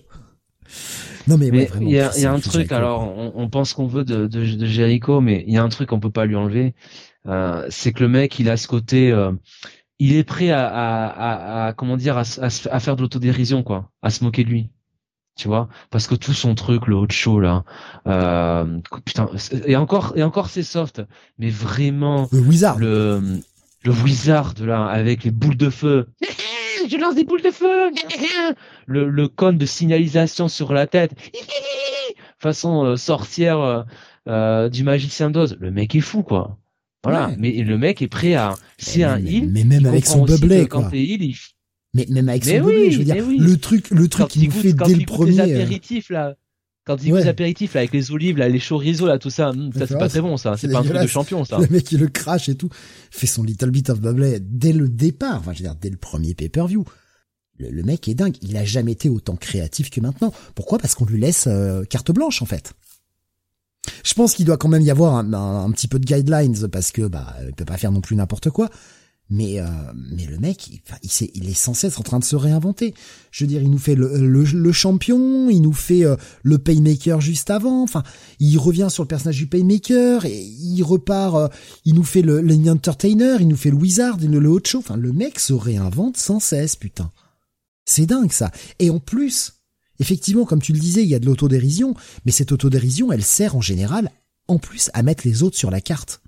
Non mais, il y a, un truc. Alors, on, pense qu'on veut de, de, de, Jericho, mais il y a un truc qu'on peut pas lui enlever. Euh, c'est que le mec, il a ce côté. Euh, il est prêt à, à, à, comment dire, à, à, faire de l'autodérision, quoi, à se moquer de lui. Tu vois, parce que tout son truc, le Ocho là, euh, putain, et encore, et encore c'est soft, mais vraiment le wizard, le, le wizard là, avec les boules de feu. Je lance des boules de feu. Le, le cône de signalisation sur la tête. Façon euh, sorcière euh, euh, du magicien d'Oz. Le mec est fou, quoi. Voilà, mais le mec est prêt à c'est un heal. Mais même avec son bubblet quand t'es heal, il... Mais même avec son bubblet, je veux dire, le truc, le truc qu'il fait dès le premier. Les apéritifs là, quand il ouais. apéritifs là, avec les olives là, les chorizo là, tout ça, hmm, ça c'est pas très bon ça. C'est pas un truc de champion ça. Le mec il le crache et tout, fait son little bit of bubbly dès le départ. Enfin, je veux dire, dès le premier pay-per-view. Le, mec est dingue. Il a jamais été autant créatif que maintenant. Pourquoi? Parce qu'on lui laisse euh, carte blanche en fait. Je pense qu'il doit quand même y avoir un, un, petit peu de guidelines parce que bah il peut pas faire non plus n'importe quoi. Mais euh, mais le mec, il, il, est, sans cesse en train de se réinventer. Je veux dire, il nous fait le, champion, il nous fait euh, le paymaker juste avant. Enfin, il revient sur le personnage du paymaker et il repart. Euh, il nous fait le, entertainer, il nous fait le wizard, le, le hot show. Enfin, le mec se réinvente sans cesse, putain. C'est dingue ça. Et en plus, effectivement, comme tu le disais, il y a de l'autodérision, mais cette autodérision, elle sert en général, en plus, à mettre les autres sur la carte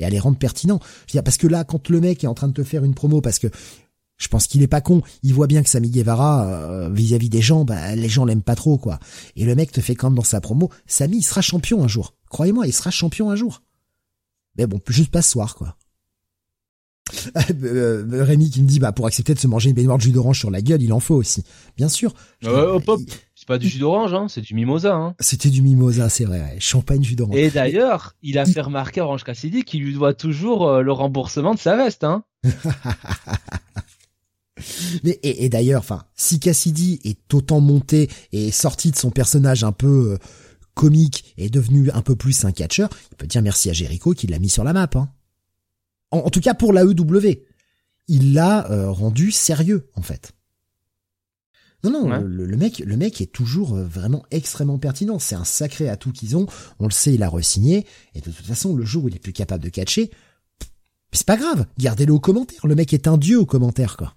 et à les rendre pertinents. parce que là, quand le mec est en train de te faire une promo, parce que je pense qu'il est pas con, il voit bien que Sami Guevara euh, vis-à-vis des gens, bah, les gens l'aiment pas trop quoi. Et le mec te fait quand même dans sa promo, Sami il sera champion un jour. Croyez-moi, il sera champion un jour. Mais bon, juste pas ce soir quoi. Euh, Rémi qui me dit bah pour accepter de se manger une baignoire de jus d'orange sur la gueule, il en faut aussi. Bien sûr. Euh, hop, hop pas du jus d'orange, hein, c'est du mimosa. Hein. C'était du mimosa, c'est vrai. Champagne jus d'orange. Et d'ailleurs, il a fait remarquer à Orange Cassidy qu'il lui doit toujours euh, le remboursement de sa veste. Hein. Mais et, d'ailleurs, enfin, si Cassidy est autant monté et sorti de son personnage un peu euh, comique et devenu un peu plus un catcheur, il peut dire merci à Jericho qui l'a mis sur la map. Hein. En, tout cas pour la EW, il l'a euh, rendu sérieux en fait. Non, non, le, mec, le mec est toujours euh, vraiment extrêmement pertinent. C'est un sacré atout qu'ils ont. On le sait, il a re-signé. Et de toute façon, le jour où il est plus capable de catcher, c'est pas grave. Gardez-le au commentaire. Le mec est un dieu au commentaire, quoi.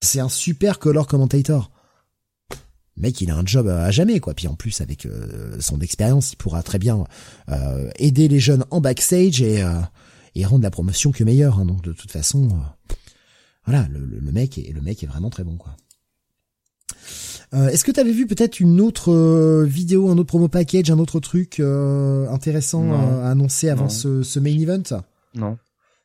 C'est un super color commentator. Le mec, il a un job à jamais, quoi. Puis en plus, avec euh, son expérience, il pourra très bien euh, aider les jeunes en backstage et, et rendre la promotion que meilleure. Hein. Donc de toute façon, voilà, le, le, mec est, le mec est vraiment très bon, quoi. Euh, est-ce que tu avais vu peut-être une autre euh, vidéo, un autre promo package, un autre truc euh, intéressant à annoncer avant ce, ce, main event? Non.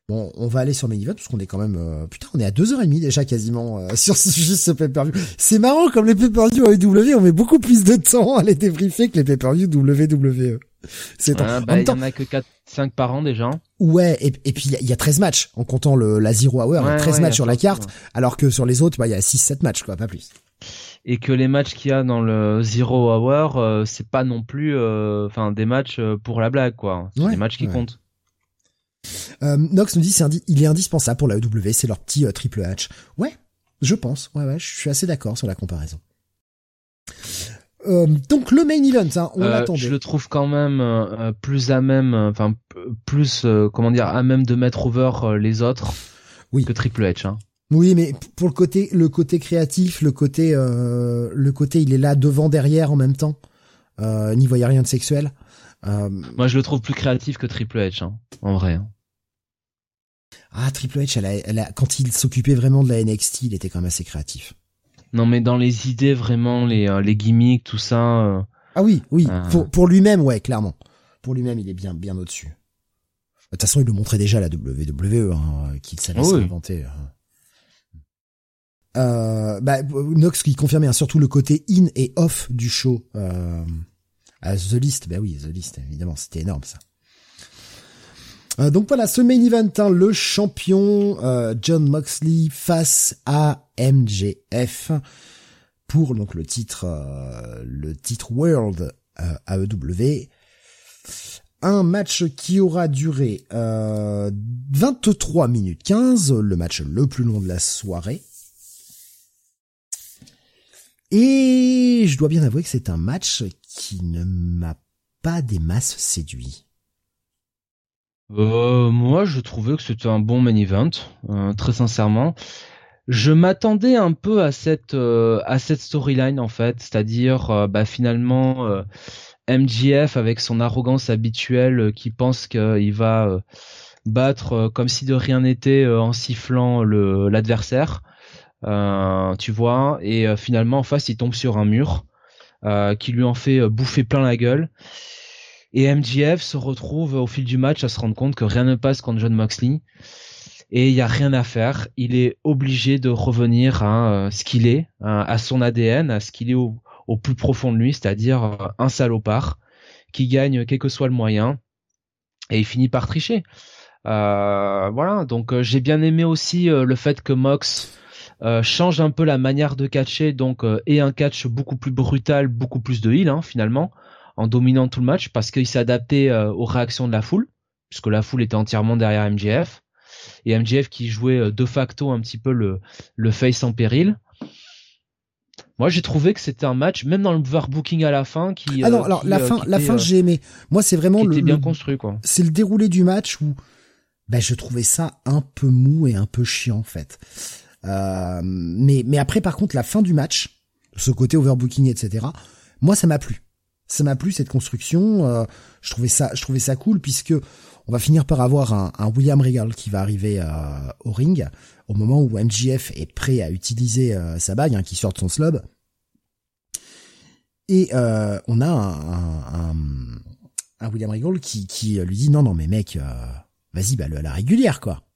Bon, on va aller sur main event parce qu'on est quand même putain, on est à deux heures et demie déjà quasiment sur ce, juste ce pay-per-view. C'est marrant comme les pay-per-view WWE, on met beaucoup plus de temps à les débriefer que les pay-per-view WWE. C'est bah, il y en a que 4 5 par an déjà. Ouais, et, et puis il y, a 13 matchs en comptant le la Zero Hour, il y a 13 matchs sur la carte alors que sur les autres, bah il y a 6 7 matchs quoi, pas plus et que les matchs qu'il y a dans le Zero Hour, euh, c'est pas non plus, euh, enfin, des matchs euh, pour la blague, quoi. C'est des matchs qui comptent. Nox nous dit c'est il est indispensable pour la EW, c'est leur petit triple H. Ouais, je pense. Ouais, ouais, je suis assez d'accord sur la comparaison. donc le main event, hein, on l'attendait. Je le trouve quand même plus à même, enfin plus comment dire, à même de mettre over les autres oui. que Triple H. Hein. Oui, mais pour le côté, le côté créatif, le côté, euh, le côté, il est là devant, derrière en même temps. Euh, n'y voyait rien de sexuel. Euh, Moi, je le trouve plus créatif que Triple H, hein, en vrai. Hein. Ah, Triple H, elle a, quand il s'occupait vraiment de la NXT, il était quand même assez créatif. Non, mais dans les idées, vraiment, les, euh, les gimmicks, tout ça. Euh, ah oui, oui. Pour, pour lui-même, ouais, clairement. Pour lui-même, il est bien, bien au-dessus. De toute façon, il le montrait déjà à la WWE, hein, qu'il savait oh s'inventer. Hein. Euh, bah, Nox qui confirmait hein, surtout le côté in et off du show euh, à The List. Bah oui, The List, évidemment, c'était énorme ça. Euh, donc voilà, ce main event, hein, le champion euh, John Moxley face à MJF pour donc le titre, euh, le titre World AEW. Un match qui aura duré 23 minutes 15, le match le plus long de la soirée. Et je dois bien avouer que c'est un match qui ne m'a pas des masses séduit. Euh, moi, je trouvais que c'était un bon main event, euh, très sincèrement. Je m'attendais un peu à cette euh, à cette storyline en fait, c'est-à-dire euh, bah, finalement MJF avec son arrogance habituelle qui pense qu'il va battre comme si de rien n'était en sifflant l'adversaire. Euh, tu vois, et euh, finalement en face il tombe sur un mur euh, qui lui en fait bouffer plein la gueule. Et MJF se retrouve au fil du match à se rendre compte que rien ne passe contre John Moxley et il y a rien à faire. Il est obligé de revenir à ce qu'il est, à son ADN, à ce qu'il est au, plus profond de lui, c'est-à-dire un salopard qui gagne quel que soit le moyen et il finit par tricher. Voilà, donc j'ai bien aimé aussi le fait que Mox change un peu la manière de catcher, donc et un catch beaucoup plus brutal, beaucoup plus de heal hein, finalement, en dominant tout le match parce qu'il s'est adapté aux réactions de la foule, puisque la foule était entièrement derrière MJF et MJF qui jouait euh, de facto un petit peu le, le face en péril. Moi, j'ai trouvé que c'était un match, même dans le overbooking à la fin, qui. Ah non, euh, alors la euh, fin, la fin, j'ai aimé. Moi, c'est vraiment le. bien construit, quoi. C'est le déroulé du match où, ben, je trouvais ça un peu mou et un peu chiant, en fait. Mais, mais après, par contre, la fin du match, ce côté overbooking, etc. Moi, ça m'a plu. Ça m'a plu cette construction. je trouvais ça, je trouvais ça cool puisque on va finir par avoir un, William Regal qui va arriver euh, au ring au moment où MJF est prêt à utiliser euh, sa bague, hein, qui sort de son slob. Et euh, on a un, William Regal qui, qui lui dit non non mais mec, vas-y bah-le à la régulière quoi.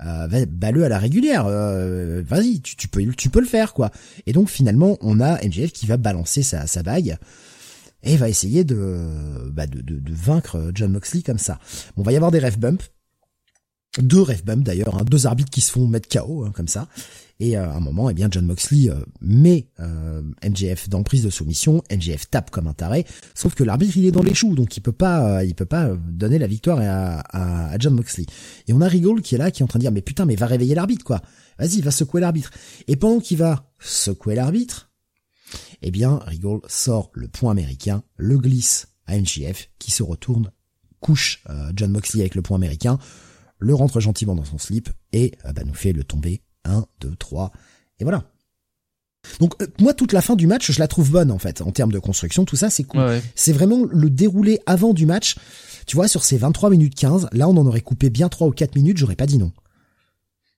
Bah-le à la régulière, vas-y, tu, peux, le faire quoi. Et donc finalement, on a MJF qui va balancer sa, sa bague et va essayer de, bah de, de, de, vaincre John Moxley comme ça. Bon, va y avoir des ref bumps, deux ref bumps d'ailleurs, hein, deux arbitres qui se font mettre KO hein, comme ça. Et euh, à un moment, eh bien John Moxley euh, met euh, MJF dans prise de soumission, MJF tape comme un taré, sauf que l'arbitre il est dans les choux, donc il peut pas, il peut pas donner la victoire à, John Moxley. Et on a Rigol qui est là, qui est en train de dire mais putain mais va réveiller l'arbitre quoi, vas-y va secouer l'arbitre. Et pendant qu'il va secouer l'arbitre, eh bien, Rigol sort le point américain, le glisse à MJF, qui se retourne, couche John Moxley avec le point américain, le rentre gentiment dans son slip et bah, nous fait le tomber. 1, 2, 3, et voilà. Donc euh, moi toute la fin du match je la trouve bonne en fait en termes de construction tout ça c'est cool. C'est vraiment le déroulé avant du match. Tu vois sur ces 23 minutes 15 là on en aurait coupé bien 3 ou 4 minutes j'aurais pas dit non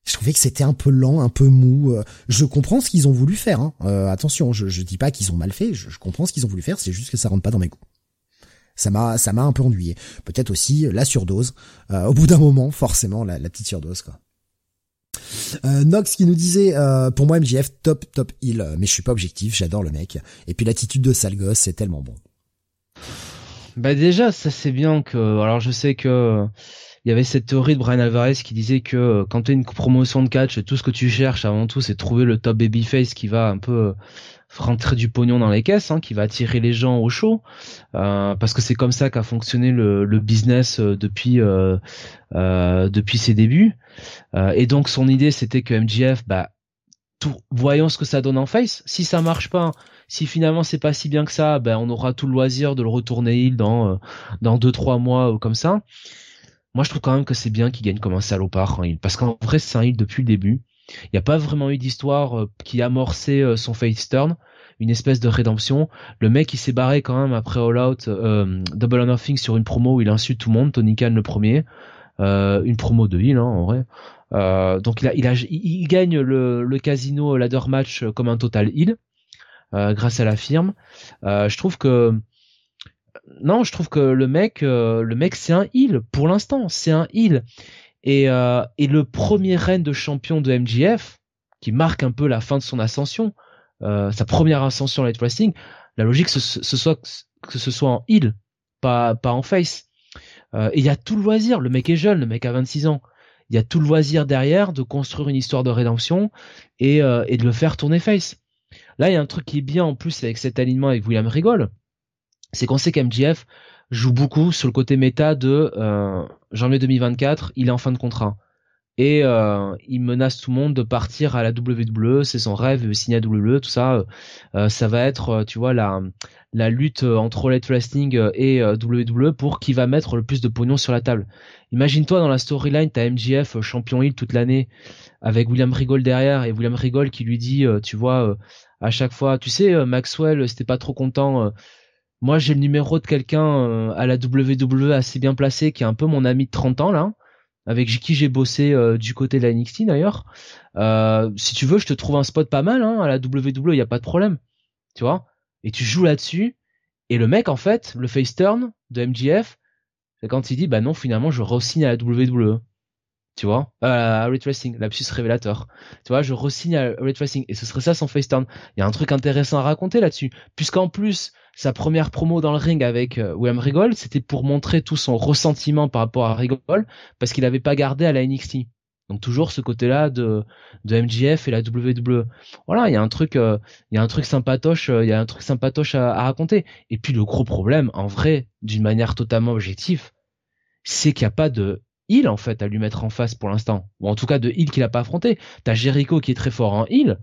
je trouvais que c'était un peu lent, un peu mou. Euh, je comprends ce qu'ils ont voulu faire. Hein. Euh, attention, je, je dis pas qu'ils ont mal fait. Je, comprends ce qu'ils ont voulu faire. C'est juste que ça rentre pas dans mes goûts. Ça m'a, ça m'a un peu ennuyé. Peut-être aussi la surdose. Euh, au bout d'un moment, forcément, la, petite surdose, quoi. Nox qui nous disait pour moi MJF top top il mais je suis pas objectif j'adore le mec. Et puis l'attitude de sale gosse c'est tellement bon. Bah déjà ça c'est bien que alors je sais que il y avait cette théorie de Brian Alvarez qui disait que euh, quand tu as une promotion de catch, tout ce que tu cherches avant tout, c'est trouver le top babyface qui va un peu euh, rentrer du pognon dans les caisses, hein, qui va attirer les gens au show, euh, parce que c'est comme ça qu'a fonctionné le, business depuis euh, depuis ses débuts. et donc son idée c'était que MGF, bah, tout, voyons ce que ça donne en face. Si ça marche pas, si finalement c'est pas si bien que ça, ben on aura tout le loisir de le retourner il dans dans deux trois mois ou comme ça moi je trouve quand même que c'est bien qu'il gagne comme un salopard hein, parce qu'en vrai c'est un heal depuis le début. Il n'y a pas vraiment eu d'histoire euh, qui a amorcé euh, son face turn, une espèce de rédemption. Le mec il s'est barré quand même après All Out, euh, Double or Nothing sur une promo où il insulte tout le monde, Tony Khan le premier, une promo de heal hein, en vrai. donc il, a, il, a, il, gagne le, le casino ladder match comme un total heal grâce à la firme. je trouve que non, je trouve que le mec, euh, le mec, c'est un heal pour l'instant, c'est un heal. Et, euh, et le premier règne de champion de MJF, qui marque un peu la fin de son ascension, euh, sa première ascension à Light Wrestling, la logique ce, ce soit que ce soit en heal, pas pas en face. et il y a tout le loisir. Le mec est jeune, le mec a 26 ans. Il y a tout le loisir derrière de construire une histoire de rédemption et, et de le faire tourner face. Là, il y a un truc qui est bien en plus avec cet alignement avec William Regal c'est qu'on sait qu'MGF joue beaucoup sur le côté méta de euh, janvier 2024, il est en fin de contrat. Et euh, il menace tout le monde de partir à la WWE, c'est son rêve, signer à WWE, tout ça. Euh, ça va être, tu vois, la, la lutte entre Let Wrestling et WWE pour qui va mettre le plus de pognon sur la table. Imagine-toi dans la storyline, t'as MGF champion Hill toute l'année avec William Regal derrière et William Regal qui lui dit, tu vois, à chaque fois, tu sais, Maxwell, c'était pas trop content moi, j'ai le numéro de quelqu'un euh, à la WWE assez bien placé, qui est un peu mon ami de 30 ans là, avec qui j'ai bossé euh, du côté de la NXT d'ailleurs. Euh, si tu veux, je te trouve un spot pas mal hein, à la WWE, il y a pas de problème, tu vois. Et tu joues là-dessus. Et le mec, en fait, le face turn de MGF, c'est quand il dit, bah non, finalement, je re-signe à la WWE. Tu vois, euh, à Ray Tracing, lapsus révélateur. Tu vois, je re-signe à Ray Tracing. Et ce serait ça son face turn. Il y a un truc intéressant à raconter là-dessus. Puisqu'en plus, sa première promo dans le ring avec euh, William Regal, c'était pour montrer tout son ressentiment par rapport à Regal, parce qu'il n'avait pas gardé à la NXT. Donc toujours ce côté-là de, de et la WWE. Voilà, il y a un truc, euh, il y a un truc sympatoche, euh, il y a un truc sympatoche à, à, raconter. Et puis le gros problème, en vrai, d'une manière totalement objective, c'est qu'il n'y a pas de heal en fait à lui mettre en face pour l'instant, ou en tout cas de heal qu'il a pas affronté. T'as Jericho qui est très fort en heal,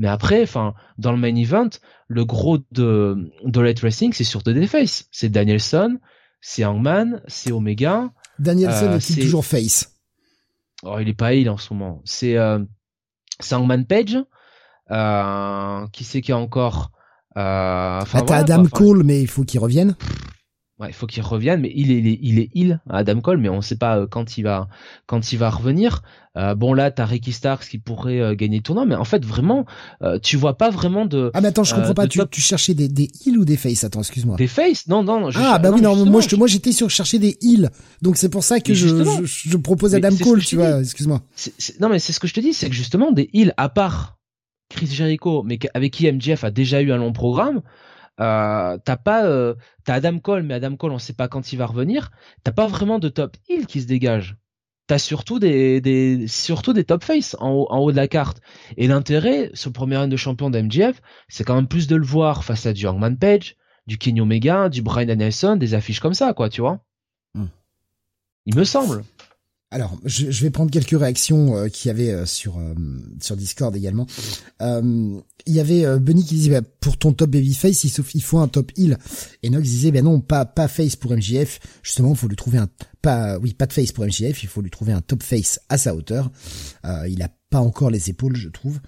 mais après, enfin, dans le main event, le gros de de Light Racing, c'est surtout des faces. C'est Danielson, c'est Hangman, c'est Omega. Danielson euh, est, toujours face? Oh, il est pas il en ce moment. C'est euh, Sangman Page. Euh, qui c'est qui a encore euh, ah, T'as Adam Cole, mais il faut qu'il revienne. Ouais, il faut qu'il revienne, mais il est, il est, il est il, Adam Cole, mais on sait pas euh, quand il va, quand il va revenir. Euh, bon là, t'as Ricky Starks qui pourrait euh, gagner le tournoi, mais en fait vraiment, euh, tu vois pas vraiment de. Ah mais attends, je comprends pas. Tu, tu cherchais des des heals ou des face Attends, excuse-moi. Des face Non, non. ah bah oui, non, moi je, moi j'étais sur chercher des heals, donc c'est pour ça que je, je, je, propose Adam Cole, tu vois. Excuse-moi. Non mais c'est ce que je te dis, c'est que justement des heals à part Chris Jericho, mais avec qui MJF a déjà eu un long programme. Euh, t'as pas, euh, t'as Adam Cole, mais Adam Cole, on sait pas quand il va revenir. T'as pas vraiment de top heel qui se dégage. T'as surtout des, des, surtout des top face en haut, en haut de la carte. Et l'intérêt, ce premier run de champion d'MGF, c'est quand même plus de le voir face à du Hangman Page, du Kenny Omega, du Brian Danielson, des affiches comme ça, quoi, tu vois. Hmm. Il me semble. Alors, je, vais prendre quelques réactions euh, qu'il y avait euh, sur euh, sur Discord également. il y avait Bunny qui disait bah, pour ton top babyface, il, il faut un top heal. Et Nox disait ben non, pas pas face pour MJF. Justement, il faut lui trouver un pas oui pas de face pour MJF. Il faut lui trouver un top face à sa hauteur. il a pas encore les épaules, je trouve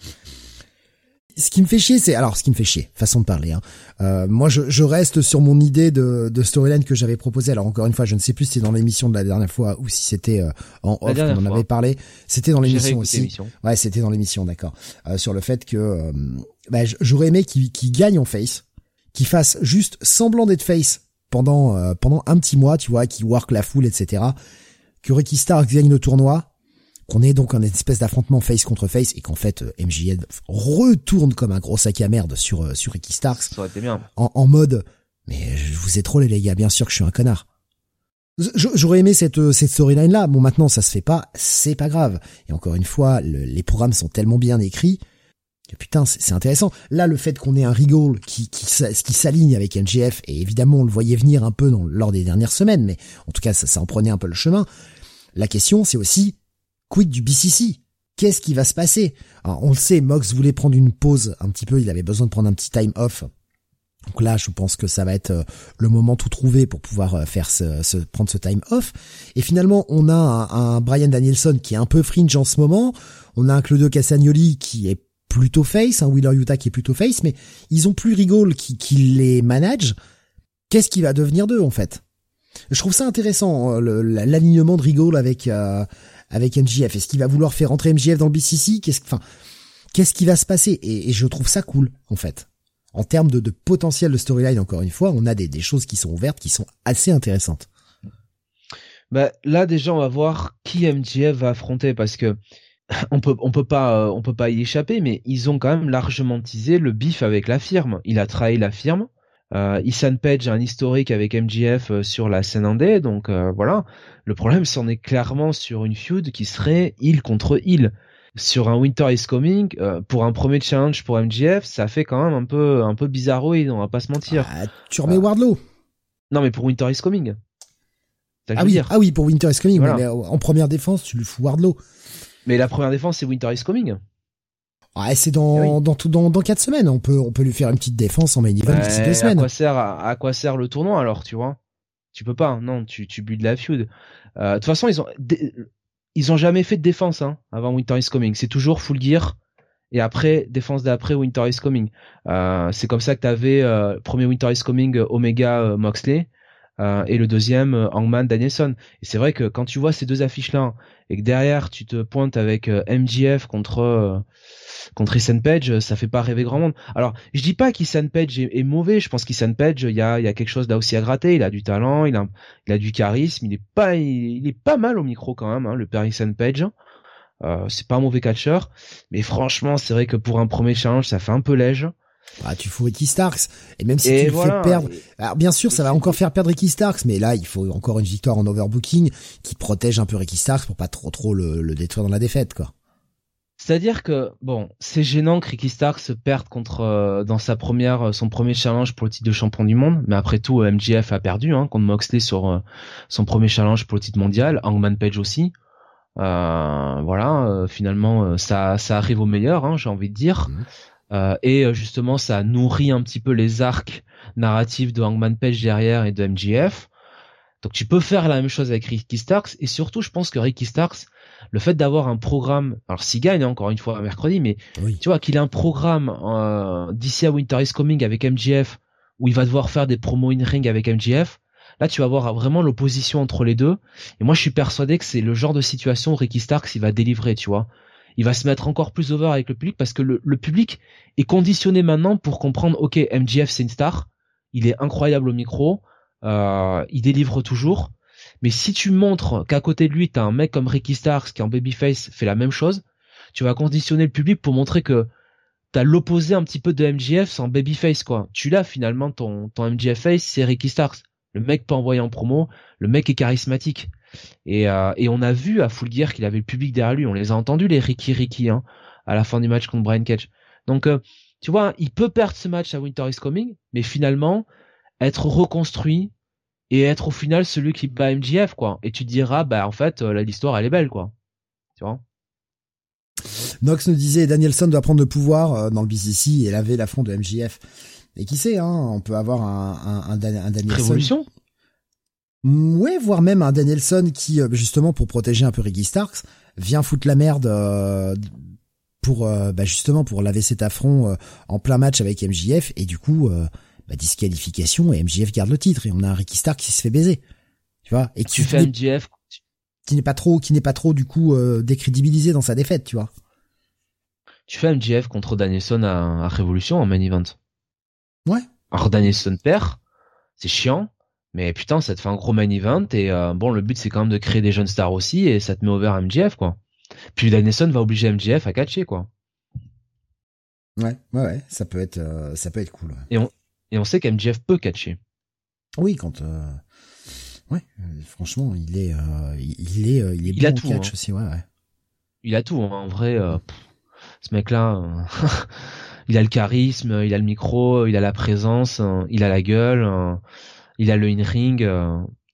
ce qui me fait chier, c'est alors ce qui me fait chier, façon de parler. Hein. Euh, moi, je, je, reste sur mon idée de, de storyline que j'avais proposée. Alors encore une fois, je ne sais plus si c'est dans l'émission de la dernière fois ou si c'était euh, en off qu'on en avait parlé. C'était dans l'émission aussi. Ouais, c'était dans l'émission, d'accord. Euh, sur le fait que euh, bah, j'aurais aimé qu'il qu gagne en face, qu'il fasse juste semblant d'être face pendant euh, pendant un petit mois, tu vois, qu'il work la foule, etc. Que Ricky Stark gagne le tournoi qu'on ait donc un espèce d'affrontement face contre face et qu'en fait euh, MJF retourne comme un gros sac à merde sur euh, sur Ricky Starks En, en, mode mais je vous ai trollé les gars bien sûr que je suis un connard J'aurais aimé cette euh, cette storyline là. Bon maintenant ça se fait pas, c'est pas grave. Et encore une fois, les programmes sont tellement bien écrits que putain c'est intéressant. Là le fait qu'on ait un Regal qui qui, qui s'aligne avec MJF et évidemment on le voyait venir un peu dans, lors des dernières semaines, mais en tout cas ça, ça en prenait un peu le chemin. La question c'est aussi quid du BCC Qu'est-ce qui va se passer? On le sait, Mox voulait prendre une pause un petit peu, il avait besoin de prendre un petit time off. Donc là, je pense que ça va être euh, le moment tout trouvé pour pouvoir euh, faire ce, prendre ce time off. Et finalement, on a un, Brian Danielson qui est un peu fringe en ce moment. On a un Claudio Castagnoli qui est plutôt face, un Wheeler Utah qui est plutôt face, mais ils ont plus Rigol qui, qui les manage. Qu'est-ce qui va devenir d'eux en fait? Je trouve ça intéressant euh, l'alignement de Rigol avec avec MJF Est-ce qu'il va vouloir faire rentrer MJF dans le BCC Qu'est-ce, enfin, qu'est-ce qui va se passer? Et, je trouve ça cool, en fait. En termes de, potentiel de storyline, encore une fois, on a des, choses qui sont ouvertes, qui sont assez intéressantes. Bah, là, déjà, on va voir qui MJF va affronter parce que on peut, pas, on peut pas y échapper, mais ils ont quand même largement teasé le bif avec la firme. Il a trahi la firme. Euh, Isan Page a un historique avec MJF euh, sur la scène indé, donc euh, voilà. Le problème, c'en est clairement sur une feud qui serait il contre il. Sur un Winter is Coming, euh, pour un premier challenge pour MJF, ça fait quand même un peu un peu bizarroïde, on va pas se mentir. Ah, tu remets Wardlow Non, mais pour Winter is Coming. Ah oui, ah oui, pour Winter is Coming. Mais en première défense, tu lui fous Wardlow. Mais la première défense, c'est Winter is Coming. Ah, c'est dans, dans tout, dans, dans quatre semaines. On peut, on peut lui faire une petite défense en main event d'ici deux semaines. À quoi sert, à, quoi sert le tournoi alors, tu vois? Tu peux pas, non, tu, tu buts de la feud. Euh, de toute façon, ils ont, ils ont jamais fait de défense, hein, avant Winter is Coming. C'est toujours full gear. Et après, défense d'après Winter is Coming. Euh, c'est comme ça que t'avais, euh, premier Winter is Coming, Omega, Moxley. Et le deuxième Hangman Danielson. Et c'est vrai que quand tu vois ces deux affiches là et que derrière tu te pointes avec MJF contre contre Ethan Page, ça fait pas rêver grand monde. Alors, je dis pas qu'Ethan Page est, mauvais, je pense qu'Ethan Page, il y a, y a quelque chose là aussi à gratter, il a du talent, il a, il a du charisme, il est pas, il, est pas mal au micro quand même, hein, le père Ethan Page. Euh, c'est pas un mauvais catcheur, mais franchement, c'est vrai que pour un premier challenge, ça fait un peu léger. Ah, tu fous Ricky Starks. Et même si tu le fais perdre, alors bien sûr, ça va encore faire perdre Ricky Starks, mais là, il faut encore une victoire en overbooking qui protège un peu Ricky Starks pour pas trop trop le, le détruire dans la défaite, quoi. C'est-à-dire que bon, c'est gênant que Ricky Stark se perde contre euh, dans sa première euh, son premier challenge pour le titre de champion du monde, mais après tout euh, MJF a perdu hein, contre Moxley sur son premier challenge pour le titre mondial, Hangman Page aussi. voilà, finalement ça ça arrive au meilleur, hein, j'ai envie de dire. Mhm. et justement ça nourrit un petit peu les arcs narratifs de Hangman Page derrière et de MJF. Donc tu peux faire la même chose avec Ricky Starks et surtout je pense que Ricky Starks le fait d'avoir un programme, alors s'il gagne hein, encore une fois mercredi, mais tu vois qu'il ait un programme euh, d'ici à Winter is Coming avec MGF où il va devoir faire des promos in ring avec MGF. Là, tu vas voir vraiment l'opposition entre les deux. Et moi, je suis persuadé que c'est le genre de situation où Ricky Starks il va délivrer, tu vois. Il va se mettre encore plus over avec le public parce que le, public est conditionné maintenant pour comprendre, ok, MGF c'est une star, il est incroyable au micro, euh, il délivre toujours. Mais si tu montres qu'à côté de lui, t'as un mec comme Ricky Starks qui en babyface fait la même chose, tu vas conditionner le public pour montrer que t'as l'opposé un petit peu de MJF sans babyface quoi. Tu l'as finalement ton ton MJF face, c'est Ricky Starks. Le mec pas envoyé en promo, le mec est charismatique. Et, euh, et on a vu à Full Gear qu'il avait le public derrière lui. On les a entendus les Ricky Ricky hein, à la fin du match contre Brian Cage. Donc euh, tu vois, il peut perdre ce match à Winter is Coming, mais finalement être reconstruit, et être au final celui qui bat MJF quoi. Et tu te diras bah en fait euh, l'histoire elle est belle quoi. Tu vois? Nox nous disait Danielson doit prendre le pouvoir dans le BCC et laver l'affront de MJF. Et qui sait, hein, on peut avoir un, un, un, Danielson. Révolution Ouais, voire même un Danielson qui, euh, justement, pour protéger un peu Ricky Starks, vient foutre la merde pour, bah, justement, pour laver cet affront en plein match avec MJF et du coup, bah, disqualification et MJF garde le titre et on a un Ricky Stark qui se fait baiser. Tu vois Et tu fais MJF qui n'est pas trop qui n'est pas trop du coup euh, décrédibilisé dans sa défaite, tu vois. Tu fais MJF contre Danielson à, à Révolution en main event. Ouais. Alors Danielson perd, c'est chiant, mais putain, ça te fait un gros main event et euh, bon, le but c'est quand même de créer des jeunes stars aussi et ça te met over MJF quoi. Puis Danielson va obliger MJF à catcher quoi. Ouais, ouais, ouais, ça peut être, euh, ça peut être cool. Et on, et on sait qu'MJF peut catcher. Oui, quand euh... ouais, franchement, il est il est il est il a tout, catch hein. aussi, ouais, ouais. Il a tout hein. en vrai ce mec là il a le charisme, il a le micro, il a la présence, il a la gueule, il a le in-ring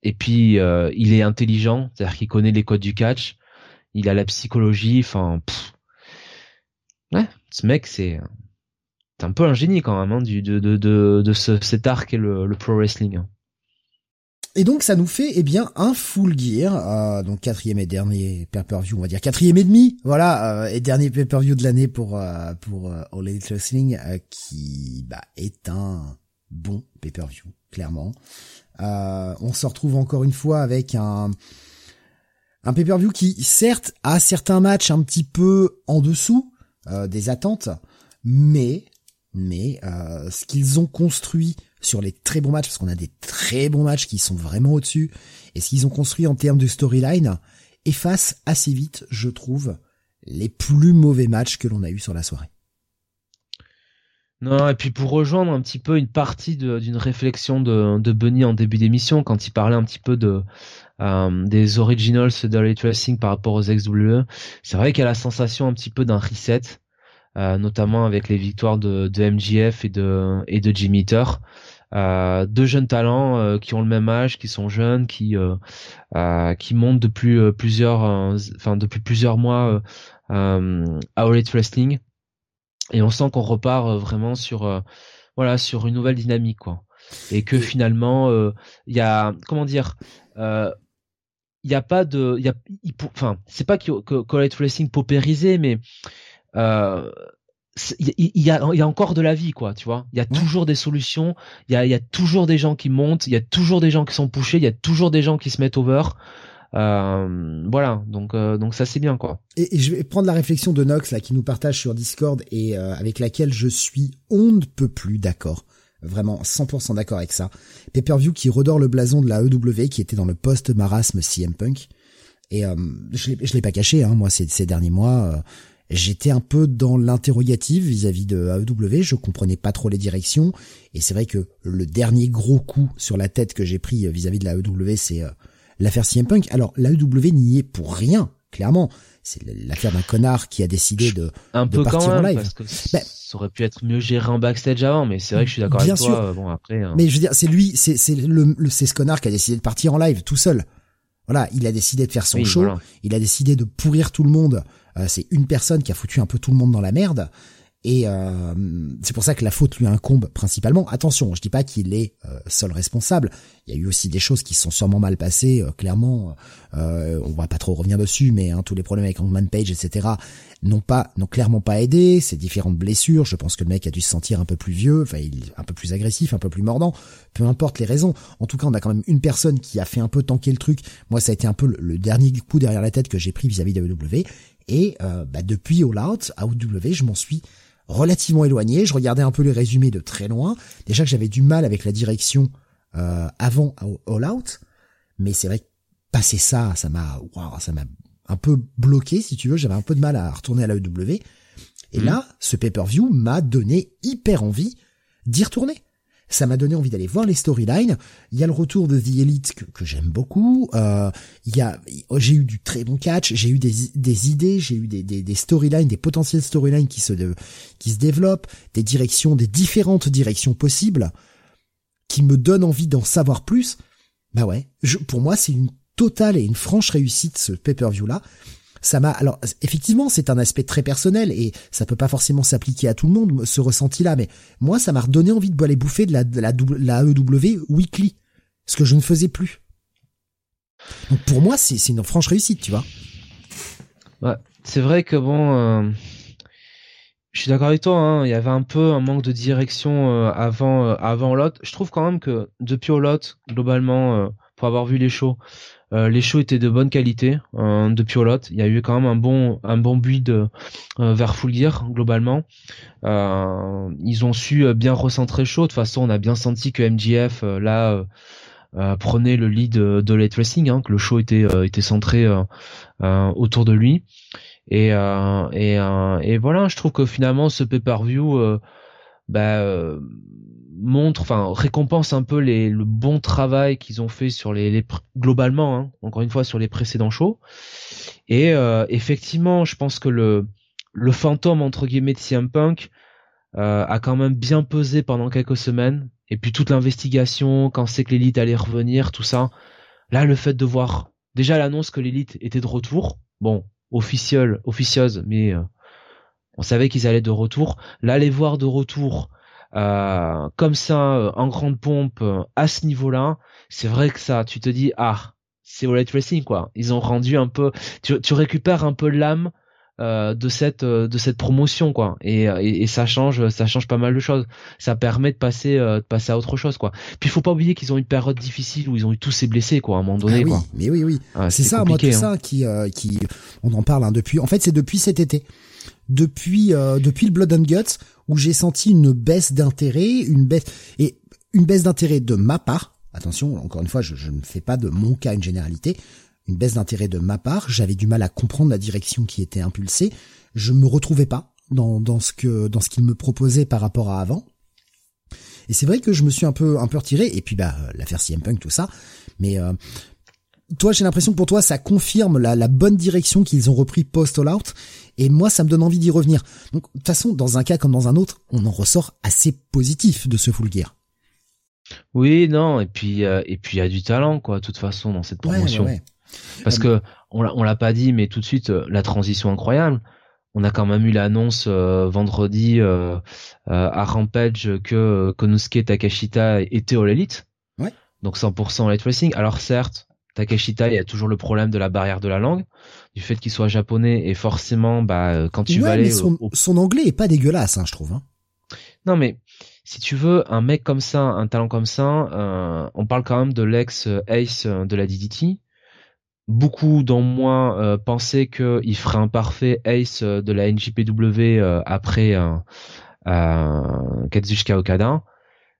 et puis il est intelligent, c'est-à-dire qu'il connaît les codes du catch, il a la psychologie, enfin ouais, ce mec c'est un peu un génie quand même hein, du, de, de, de, de ce, cet arc et le, le pro wrestling. Et donc ça nous fait eh bien un full gear, euh, donc quatrième et dernier pay-per-view, on va dire quatrième et demi, voilà, euh, et dernier pay-per-view de l'année pour euh, pour euh, All Elite Wrestling, euh, qui bah, est un bon pay-per-view, clairement. Euh, on se retrouve encore une fois avec un un pay-per-view qui certes a certains matchs un petit peu en dessous des attentes, mais mais euh, ce qu'ils ont construit sur les très bons matchs, parce qu'on a des très bons matchs qui sont vraiment au-dessus, et ce qu'ils ont construit en termes de storyline efface assez vite, je trouve, les plus mauvais matchs que l'on a eu sur la soirée. Non, et puis pour rejoindre un petit peu une partie d'une réflexion de, de Bunny en début d'émission, quand il parlait un petit peu de euh, des originals de Ray Tracing par rapport aux XWE, c'est vrai qu'il y a la sensation un petit peu d'un reset. Euh, notamment avec les victoires de, de, MJF et de et de Jimmy Thor. Euh, deux jeunes talents euh, qui ont le même âge, qui sont jeunes, qui qui montent depuis plusieurs, enfin depuis plusieurs mois à All Wrestling, et on sent qu'on repart vraiment sur voilà sur une nouvelle dynamique quoi, et que finalement il y a comment dire il y a pas de il y a enfin c'est pas que, que Wrestling paupérisé mais euh, il y, a, il y a encore de la vie quoi tu vois. Il y a toujours des solutions. Il y a, il y a toujours des gens qui montent. Il y a toujours des gens qui sont poussés il y a toujours des gens qui se mettent over. euh, voilà donc euh, donc ça c'est bien quoi. Et, je vais prendre la réflexion de Nox là qui nous partage sur Discord et euh, avec laquelle je suis on ne peut plus d'accord. Vraiment 100% d'accord avec ça. Pay-per-view qui redore le blason de la EW qui était dans le post marasme CM Punk. Et je l'ai je l'ai pas caché hein, moi ces, ces derniers mois j'étais un peu dans l'interrogative vis-à-vis de AEW, je comprenais pas trop les directions, et c'est vrai que le dernier gros coup sur la tête que j'ai pris vis-à-vis de la AEW, c'est euh, l'affaire CM Punk. Alors l'AEW n'y est pour rien, clairement. C'est l'affaire d'un connard qui a décidé de, un peu partir en live. Parce que ben, ça aurait pu être mieux géré en backstage avant, mais c'est vrai que je suis d'accord avec sûr. toi. Bon après. Hein. Mais je veux dire, c'est lui, c'est c'est le, c'est ce connard qui a décidé de partir en live tout seul. Voilà, il a décidé de faire son show, il a décidé de pourrir tout le monde euh, c'est une personne qui a foutu un peu tout le monde dans la merde. Et euh, c'est pour ça que la faute lui incombe principalement. Attention, je dis pas qu'il est euh, seul responsable. Il y a eu aussi des choses qui sont sûrement mal passées. clairement, on va pas trop revenir dessus, mais hein, tous les problèmes avec Hangman Page, etc., n'ont pas, n'ont clairement pas aidé. Ces différentes blessures, je pense que le mec a dû se sentir un peu plus vieux, enfin, il un peu plus agressif, un peu plus mordant. Peu importe les raisons. En tout cas, on a quand même une personne qui a fait un peu tanker le truc. Moi, ça a été un peu le, dernier coup derrière la tête que j'ai pris vis-à-vis WWE. Et euh, bah, depuis All Out, AOW, je m'en suis relativement éloigné. Je regardais un peu les résumés de très loin. Déjà que j'avais du mal avec la direction euh, avant All Out, mais c'est vrai que passer ça, ça m'a, ça m'a un peu bloqué, si tu veux. J'avais un peu de mal à retourner à l'AEW. Et mmh. là, ce pay-per-view m'a donné hyper envie d'y retourner ça m'a donné envie d'aller voir les storylines. Il y a le retour de The Elite que, j'aime beaucoup. Euh, il y a, j'ai eu du très bon catch, j'ai eu des, idées, j'ai eu des, storylines, des potentiels storylines qui se qui se développent, des directions, des différentes directions possibles, qui me donnent envie d'en savoir plus. Bah ouais, pour moi c'est une totale et une franche réussite ce pay-per-view là ça m'a alors effectivement c'est un aspect très personnel et ça peut pas forcément s'appliquer à tout le monde ce ressenti là mais moi ça m'a redonné envie de aller bouffer de la de la, la AEW weekly ce que je ne faisais plus. Donc pour moi c'est une franche réussite tu vois. Ouais c'est vrai que bon euh, je suis d'accord avec toi hein, il y avait un peu un manque de direction euh, avant euh, avant l'autre je trouve quand même que depuis l'autre globalement pour avoir vu les shows euh, les shows étaient de bonne qualité euh, depuis Olot. Il y a eu quand même un bon un bon build euh, vers Full Gear globalement. ils ont su bien recentrer le show. De toute façon, on a bien senti que MGF là prenait le lead de Late Racing, hein, que le show était était centré autour de lui. Et et, et voilà, je trouve que finalement ce pay-per-view bah, montre, enfin récompense un peu les, le bon travail qu'ils ont fait sur les, les globalement, hein, encore une fois sur les précédents shows. Et euh, effectivement, je pense que le le fantôme entre guillemets de CM Punk euh, a quand même bien pesé pendant quelques semaines. Et puis toute l'investigation, quand c'est que l'élite allait revenir, tout ça. Là, le fait de voir déjà l'annonce que l'élite était de retour, bon, officiel, officieuse, mais euh, on savait qu'ils allaient de retour. Là, les voir de retour comme ça euh, en grande pompe euh, à ce niveau-là, c'est vrai que ça, tu te dis ah c'est Wallet Racing quoi. Ils ont rendu un peu, tu, tu récupères un peu l'âme euh, de cette de cette promotion quoi. Et, et, ça change ça change pas mal de choses. Ça permet de passer de passer à autre chose quoi. Puis il faut pas oublier qu'ils ont une période difficile où ils ont eu tous ces blessés quoi à un moment donné ah oui, quoi. mais oui oui. Ah, c'est ça moi tout ça hein. qui qui on en parle hein, depuis. En fait c'est depuis cet été depuis depuis le Blood and Guts où j'ai senti une baisse d'intérêt, une baisse et une baisse d'intérêt de ma part. Attention, encore une fois, je, ne fais pas de mon cas une généralité. Une baisse d'intérêt de ma part. J'avais du mal à comprendre la direction qui était impulsée. Je me retrouvais pas dans, dans ce que dans ce qu'il me proposait par rapport à avant. Et c'est vrai que je me suis un peu un peu retiré. Et puis bah l'affaire CM Punk tout ça. Mais euh, toi, j'ai l'impression que pour toi, ça confirme la, la bonne direction qu'ils ont repris post All Out. Et moi, ça me donne envie d'y revenir. Donc, de toute façon, dans un cas comme dans un autre, on en ressort assez positif de ce full gear. Oui, non, et puis euh, et puis il y a du talent, quoi, de toute façon, dans cette promotion. Parce euh, que on l'a, on l'a pas dit, mais tout de suite, euh, la transition incroyable. On a quand même eu l'annonce vendredi à Rampage que Konosuke Takashita était All Elite. Ouais. Donc 100% Light Racing. Alors certes, Takeshita, il y a toujours le problème de la barrière de la langue, du fait qu'il soit japonais et forcément, bah, quand tu vas aller, son, son, anglais est pas dégueulasse, hein, je trouve. Hein. Non, mais si tu veux un mec comme ça, un talent comme ça, euh, on parle quand même de l'ex Ace de la DDT. Beaucoup dont moi euh, pensaient qu'il ferait un parfait Ace de la NJPW euh, après euh, Katsushika Okada.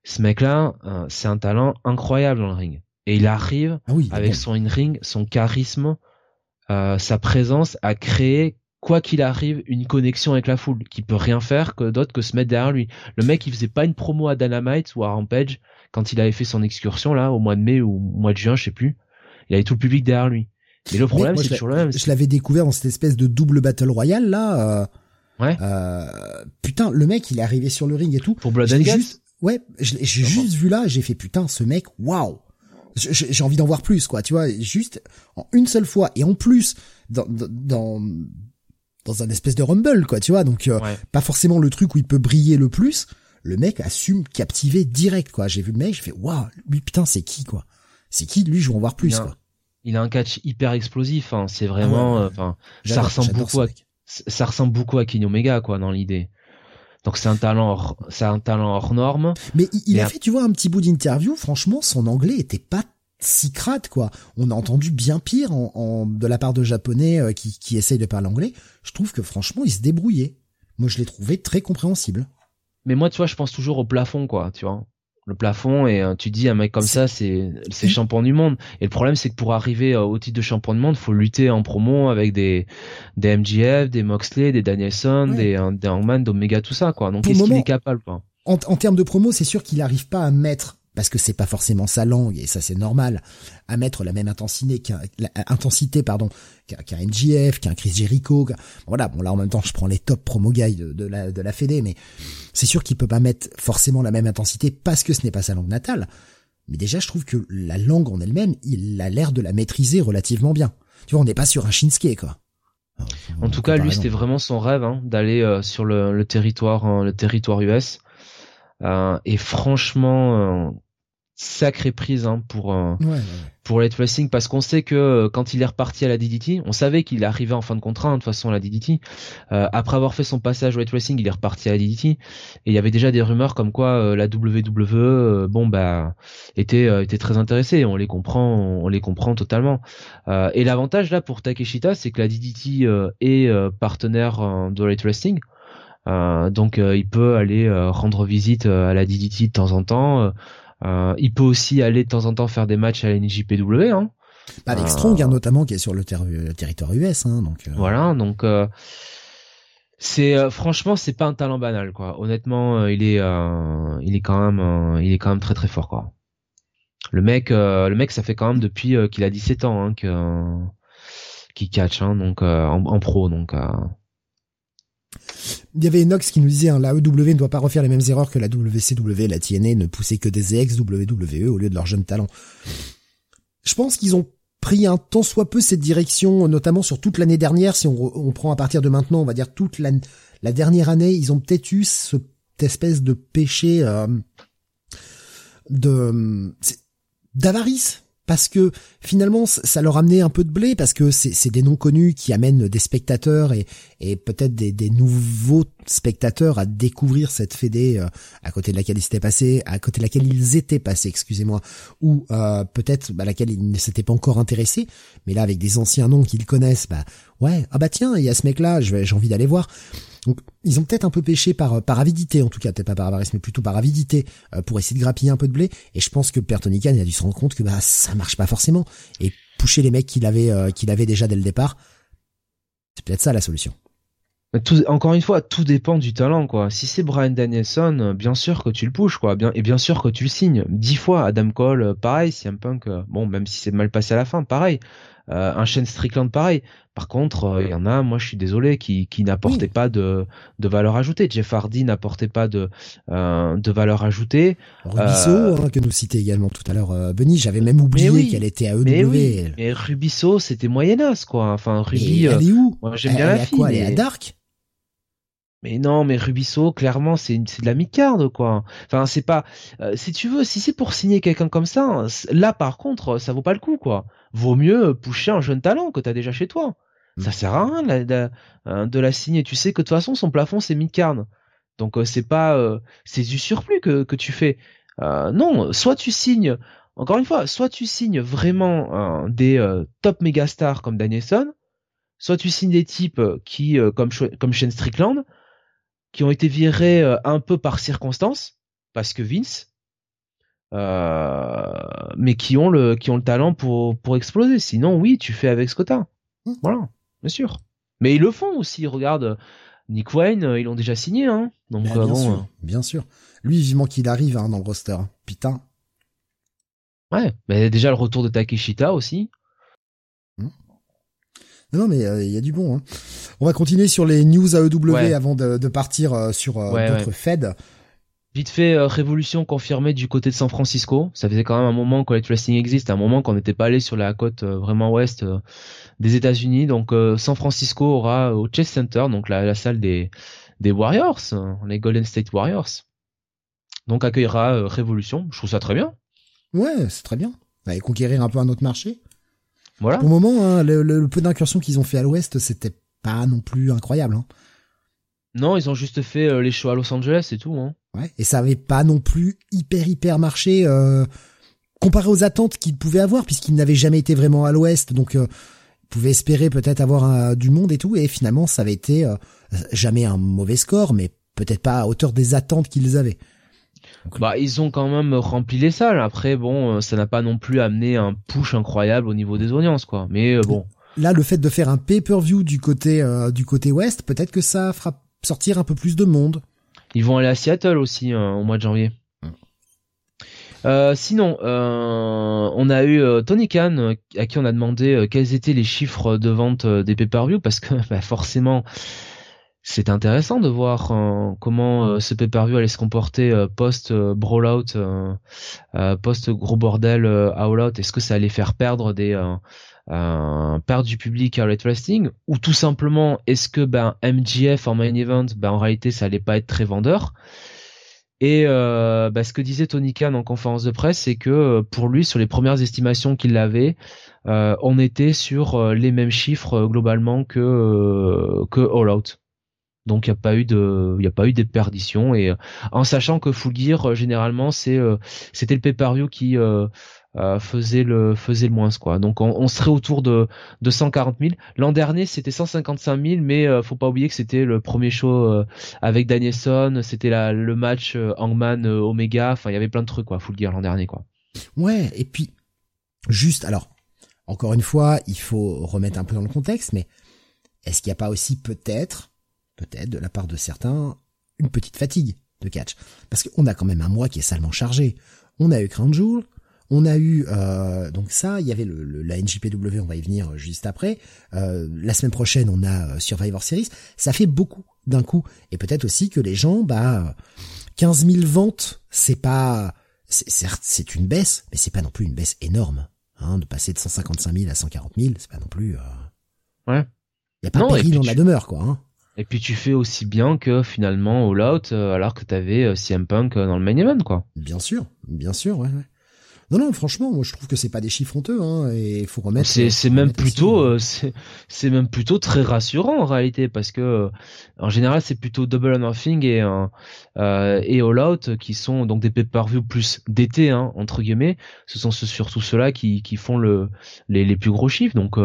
Ce mec-là, c'est un talent incroyable dans le ring. Et il arrive ah avec son in-ring, son charisme, sa présence à créer quoi qu'il arrive, une connexion avec la foule, qui peut rien faire que d'autre que se mettre derrière lui. Le mec, il faisait pas une promo à Dynamite ou à Rampage quand il avait fait son excursion là au mois de mai ou au mois de juin, je sais plus. Il avait tout le public derrière lui. Mais le problème, c'est toujours le même. Je l'avais découvert dans cette espèce de double battle royale là. Euh, ouais. Euh, putain, le mec, il est arrivé sur le ring et tout. Pour Blood and juste, Ouais, j'ai juste vu là, j'ai fait putain, ce mec, waouh. J'ai envie d'en voir plus, quoi. Tu vois, juste en une seule fois et en plus dans, dans dans un espèce de rumble, quoi, tu vois. Donc, euh, pas forcément le truc où il peut briller le plus. Le mec assume captiver direct, quoi. J'ai vu le mec, j'ai fait, waouh, lui, putain, c'est qui, quoi? C'est qui, lui, je veux en voir plus, quoi. Il a un catch hyper explosif, hein. C'est vraiment, ah euh, enfin, ça ressemble beaucoup à, ça ressemble beaucoup à Kenny Omega, quoi, dans l'idée. Donc c'est un talent, c'est un talent hors norme. Mais il, a fait, tu vois, un petit bout d'interview. Franchement, son anglais était pas si crade quoi. On a entendu bien pire en, de la part de japonais euh, qui, qui essayent de parler anglais. Je trouve que franchement il se débrouillait. Moi je l'ai trouvé très compréhensible. Mais moi tu vois je pense toujours au plafond quoi, tu vois. Le plafond et euh, tu dis un mec comme ça c'est c'est champion du monde. Et le problème c'est que pour arriver euh, au titre de champion du monde faut lutter en promo avec des des MGF, des Moxley, des Danielson, des des Hangman, d'Omega tout ça quoi. Donc est-ce qu'il est capable quoi? en, en termes de promo, c'est sûr qu'il n'arrive pas à mettre parce que c'est pas forcément sa langue et ça c'est normal à mettre la même intensité qu'un intensité qu'un NGF qu'un Chris Jericho voilà bon là en même temps je prends les top promo guys de, la de la Fédé mais c'est sûr qu'il peut pas mettre forcément la même intensité parce que ce n'est pas sa langue natale. Mais déjà je trouve que la langue en elle-même il a l'air de la maîtriser relativement bien. Tu vois on n'est pas sur un Shinsuke quoi. En tout cas lui c'était vraiment son rêve hein, d'aller euh, sur le, territoire hein, le territoire US euh, et franchement euh, sacrée prise hein, pour euh, pour Light Wrestling parce qu'on sait que euh, quand il est reparti à la DDT, on savait qu'il arrivait en fin de contrat hein, de toute façon à la DDT. Euh, après avoir fait son passage au Light Wrestling, il est reparti à la DDT et il y avait déjà des rumeurs comme quoi la WWE bon bah était était très intéressée, on les comprend, on les comprend totalement. et l'avantage là pour Takeshita, c'est que la DDT est partenaire de Light Wrestling. donc il peut aller rendre visite à la DDT de temps en temps, euh, il peut aussi aller de temps en temps faire des matchs à la NJPW. Hein. Bah, avec Strong, hein, euh, notamment, qui est sur le, territoire US. Hein, donc, euh. Voilà, donc c'est franchement c'est pas un talent banal quoi. Honnêtement, il est il est quand même il est quand même très très fort quoi. Le mec le mec ça fait quand même depuis qu'il a 17 ans hein, que qu'il catch hein, donc en, en, pro donc il y avait Enox qui nous disait hein, la EW ne doit pas refaire les mêmes erreurs que la WCW, la TNA ne pousser que des ex-WWE au lieu de leurs jeunes talents. Je pense qu'ils ont pris un tant soit peu cette direction, notamment sur toute l'année dernière. Si on, prend à partir de maintenant, on va dire toute la, la dernière année, ils ont peut-être eu cette espèce de péché euh, de d'avarice parce que finalement ça leur amenait un peu de blé parce que c'est des noms connus qui amènent des spectateurs et, peut-être des, des, nouveaux spectateurs à découvrir cette fédé euh, à côté de laquelle ils étaient passés, à côté de laquelle ils étaient passés, excusez-moi, ou euh, peut-être à bah, laquelle ils ne s'étaient pas encore intéressés, mais là avec des anciens noms qu'ils connaissent, bah ouais, ah bah tiens, il y a ce mec-là, j'ai envie d'aller voir. Donc ils ont peut-être un peu pêché par par avidité, en tout cas peut-être pas par avarice, mais plutôt par avidité euh, pour essayer de grappiller un peu de blé. Et je pense que Pertonican il a dû se rendre compte que bah ça marche pas forcément et pousser les mecs qu'il avait euh, déjà dès le départ. C'est peut-être ça la solution. Encore une fois, tout dépend du talent, quoi. Si c'est Brian Danielson, bien sûr que tu le pushes, quoi. Bien, et bien sûr que tu le signes. Dix fois, Adam Cole, pareil. Un punk, bon, même si c'est mal passé à la fin, pareil. Euh, un Shane Strickland pareil. Par contre, euh, il y en a, moi je suis désolé, qui, qui n'apportait pas de, de valeur ajoutée. Jeff Hardy n'apportait pas de, euh, de valeur ajoutée. Rubisso, hein, que nous citait également tout à l'heure Benny, j'avais même oublié qu'elle était à EW. Mais, oui. mais Rubisso, c'était moyennasse quoi. Enfin, Ruby. elle est où? J'aime bien la fille. Quoi, Elle est à Dark? Mais non, mais Rubisso, clairement, c'est de la mi-carde, quoi. Enfin, c'est pas. Euh, si tu veux, si c'est pour signer quelqu'un comme ça, là, par contre, ça vaut pas le coup, quoi. Vaut mieux pousser un jeune talent que t'as déjà chez toi. Mm. Ça sert à rien de, hein, de, la signer. Tu sais que de toute façon, son plafond, c'est mi-carde. Donc, euh, c'est pas. Euh, c'est du surplus que, que tu fais. non, soit tu signes. Encore une fois, soit tu signes vraiment des top méga stars comme Danielson, soit tu signes des types qui, comme, comme Shane Strickland, qui ont été virés euh, un peu par circonstance, parce que Vince, euh, mais qui ont le qui ont le talent pour pour exploser. Sinon, oui, tu fais avec ce que t'as. Mmh. Voilà, bien sûr. Mais ils le font aussi. Regarde, Nick Wayne, euh, ils l'ont déjà signé, hein. Donc bah, bien, sûr, bien sûr. Lui, vivement qu'il arrive hein, dans le roster. Putain. Ouais, mais déjà le retour de Takeshita aussi. Non, mais euh, il y a du bon. Hein. On va continuer sur les news AEW avant de, partir euh, sur euh, d'autres Fed. Vite fait, révolution confirmée du côté de San Francisco. Ça faisait quand même un moment que le Wrestling existe, un moment qu'on n'était pas allé sur la côte vraiment ouest des États-Unis. Donc San Francisco aura au Chase Center, donc la, salle des, des Warriors, les Golden State Warriors. Donc accueillera Révolution. Je trouve ça très bien. Ouais, c'est très bien. Allez conquérir un peu un autre marché. Voilà. Pour le moment, hein, le, peu d'incursions qu'ils ont fait à l'ouest, c'était pas non plus incroyable. Hein. Non, ils ont juste fait euh, les shows à Los Angeles et tout. Hein. Ouais, et ça avait pas non plus hyper hyper marché euh, comparé aux attentes qu'ils pouvaient avoir, puisqu'ils n'avaient jamais été vraiment à l'ouest, donc euh, ils pouvaient espérer peut-être avoir du monde et tout, et finalement ça avait été euh, jamais un mauvais score, mais peut-être pas à hauteur des attentes qu'ils avaient. Bah, ils ont quand même rempli les salles. Après, bon, euh, ça n'a pas non plus amené un push incroyable au niveau des audiences, quoi. Mais euh, bon. Là, le fait de faire un pay-per-view du côté euh, du côté ouest, peut-être que ça fera sortir un peu plus de monde. Ils vont aller à Seattle aussi hein, au mois de janvier. sinon, on a eu Tony Khan à qui on a demandé quels étaient les chiffres de vente des pay-per-view parce que bah, forcément c'est intéressant de voir euh, comment euh, ce pay-per-view allait se comporter euh, post brawlout, post gros bordel all out. Est-ce que ça allait faire perdre des perdre du public à Red Wrestling ou tout simplement est-ce que ben MGF en main event, ben en réalité ça allait pas être très vendeur? Et ben, ce que disait Tony Khan en conférence de presse, c'est que pour lui, sur les premières estimations qu'il avait, on était sur les mêmes chiffres globalement que que All Out. Donc il n'y a pas eu de, il a pas eu déperdition et euh, en sachant que Full Gear euh, généralement c'est, euh, c'était le pay-per-view qui faisait le faisait le moins quoi. Donc on, serait autour de de 140 000. L'an dernier c'était 155 000, mais faut pas oublier que c'était le premier show avec Danielson, c'était le match Hangman Omega. Enfin il y avait plein de trucs quoi. Full Gear l'an dernier quoi. Ouais et puis juste alors encore une fois il faut remettre un peu dans le contexte, mais est-ce qu'il n'y a pas aussi peut-être peut-être de la part de certains, une petite fatigue de catch? Parce qu'on a quand même un mois qui est salement chargé. On a eu Crown Jewel, on a eu euh, donc ça, il y avait le, la NJPW, on va y venir juste après. Euh, la semaine prochaine, on a euh, Survivor Series. Ça fait beaucoup d'un coup. Et peut-être aussi que les gens, bah, 15 000 ventes, c'est pas, certes, c'est une baisse, mais c'est pas non plus une baisse énorme. Hein, de passer de 155 000 à 140 000, c'est pas non plus. Ouais. Il y a pas de péril dans la demeure, quoi. Hein. Et puis tu fais aussi bien que finalement All Out euh, alors que t'avais euh, CM Punk euh, dans le main event quoi. Bien sûr, bien sûr, ouais. ouais. Non, non, franchement, moi je trouve que c'est pas des chiffres honteux, hein, et il faut remettre. C'est, c'est même plutôt, c'est, c'est même plutôt très rassurant en réalité, parce que en général c'est plutôt Double or Nothing et euh, et All Out qui sont donc des pay-per-view plus d'été, hein, entre guillemets. Ce sont surtout ceux-là qui qui font le les, les plus gros chiffres, donc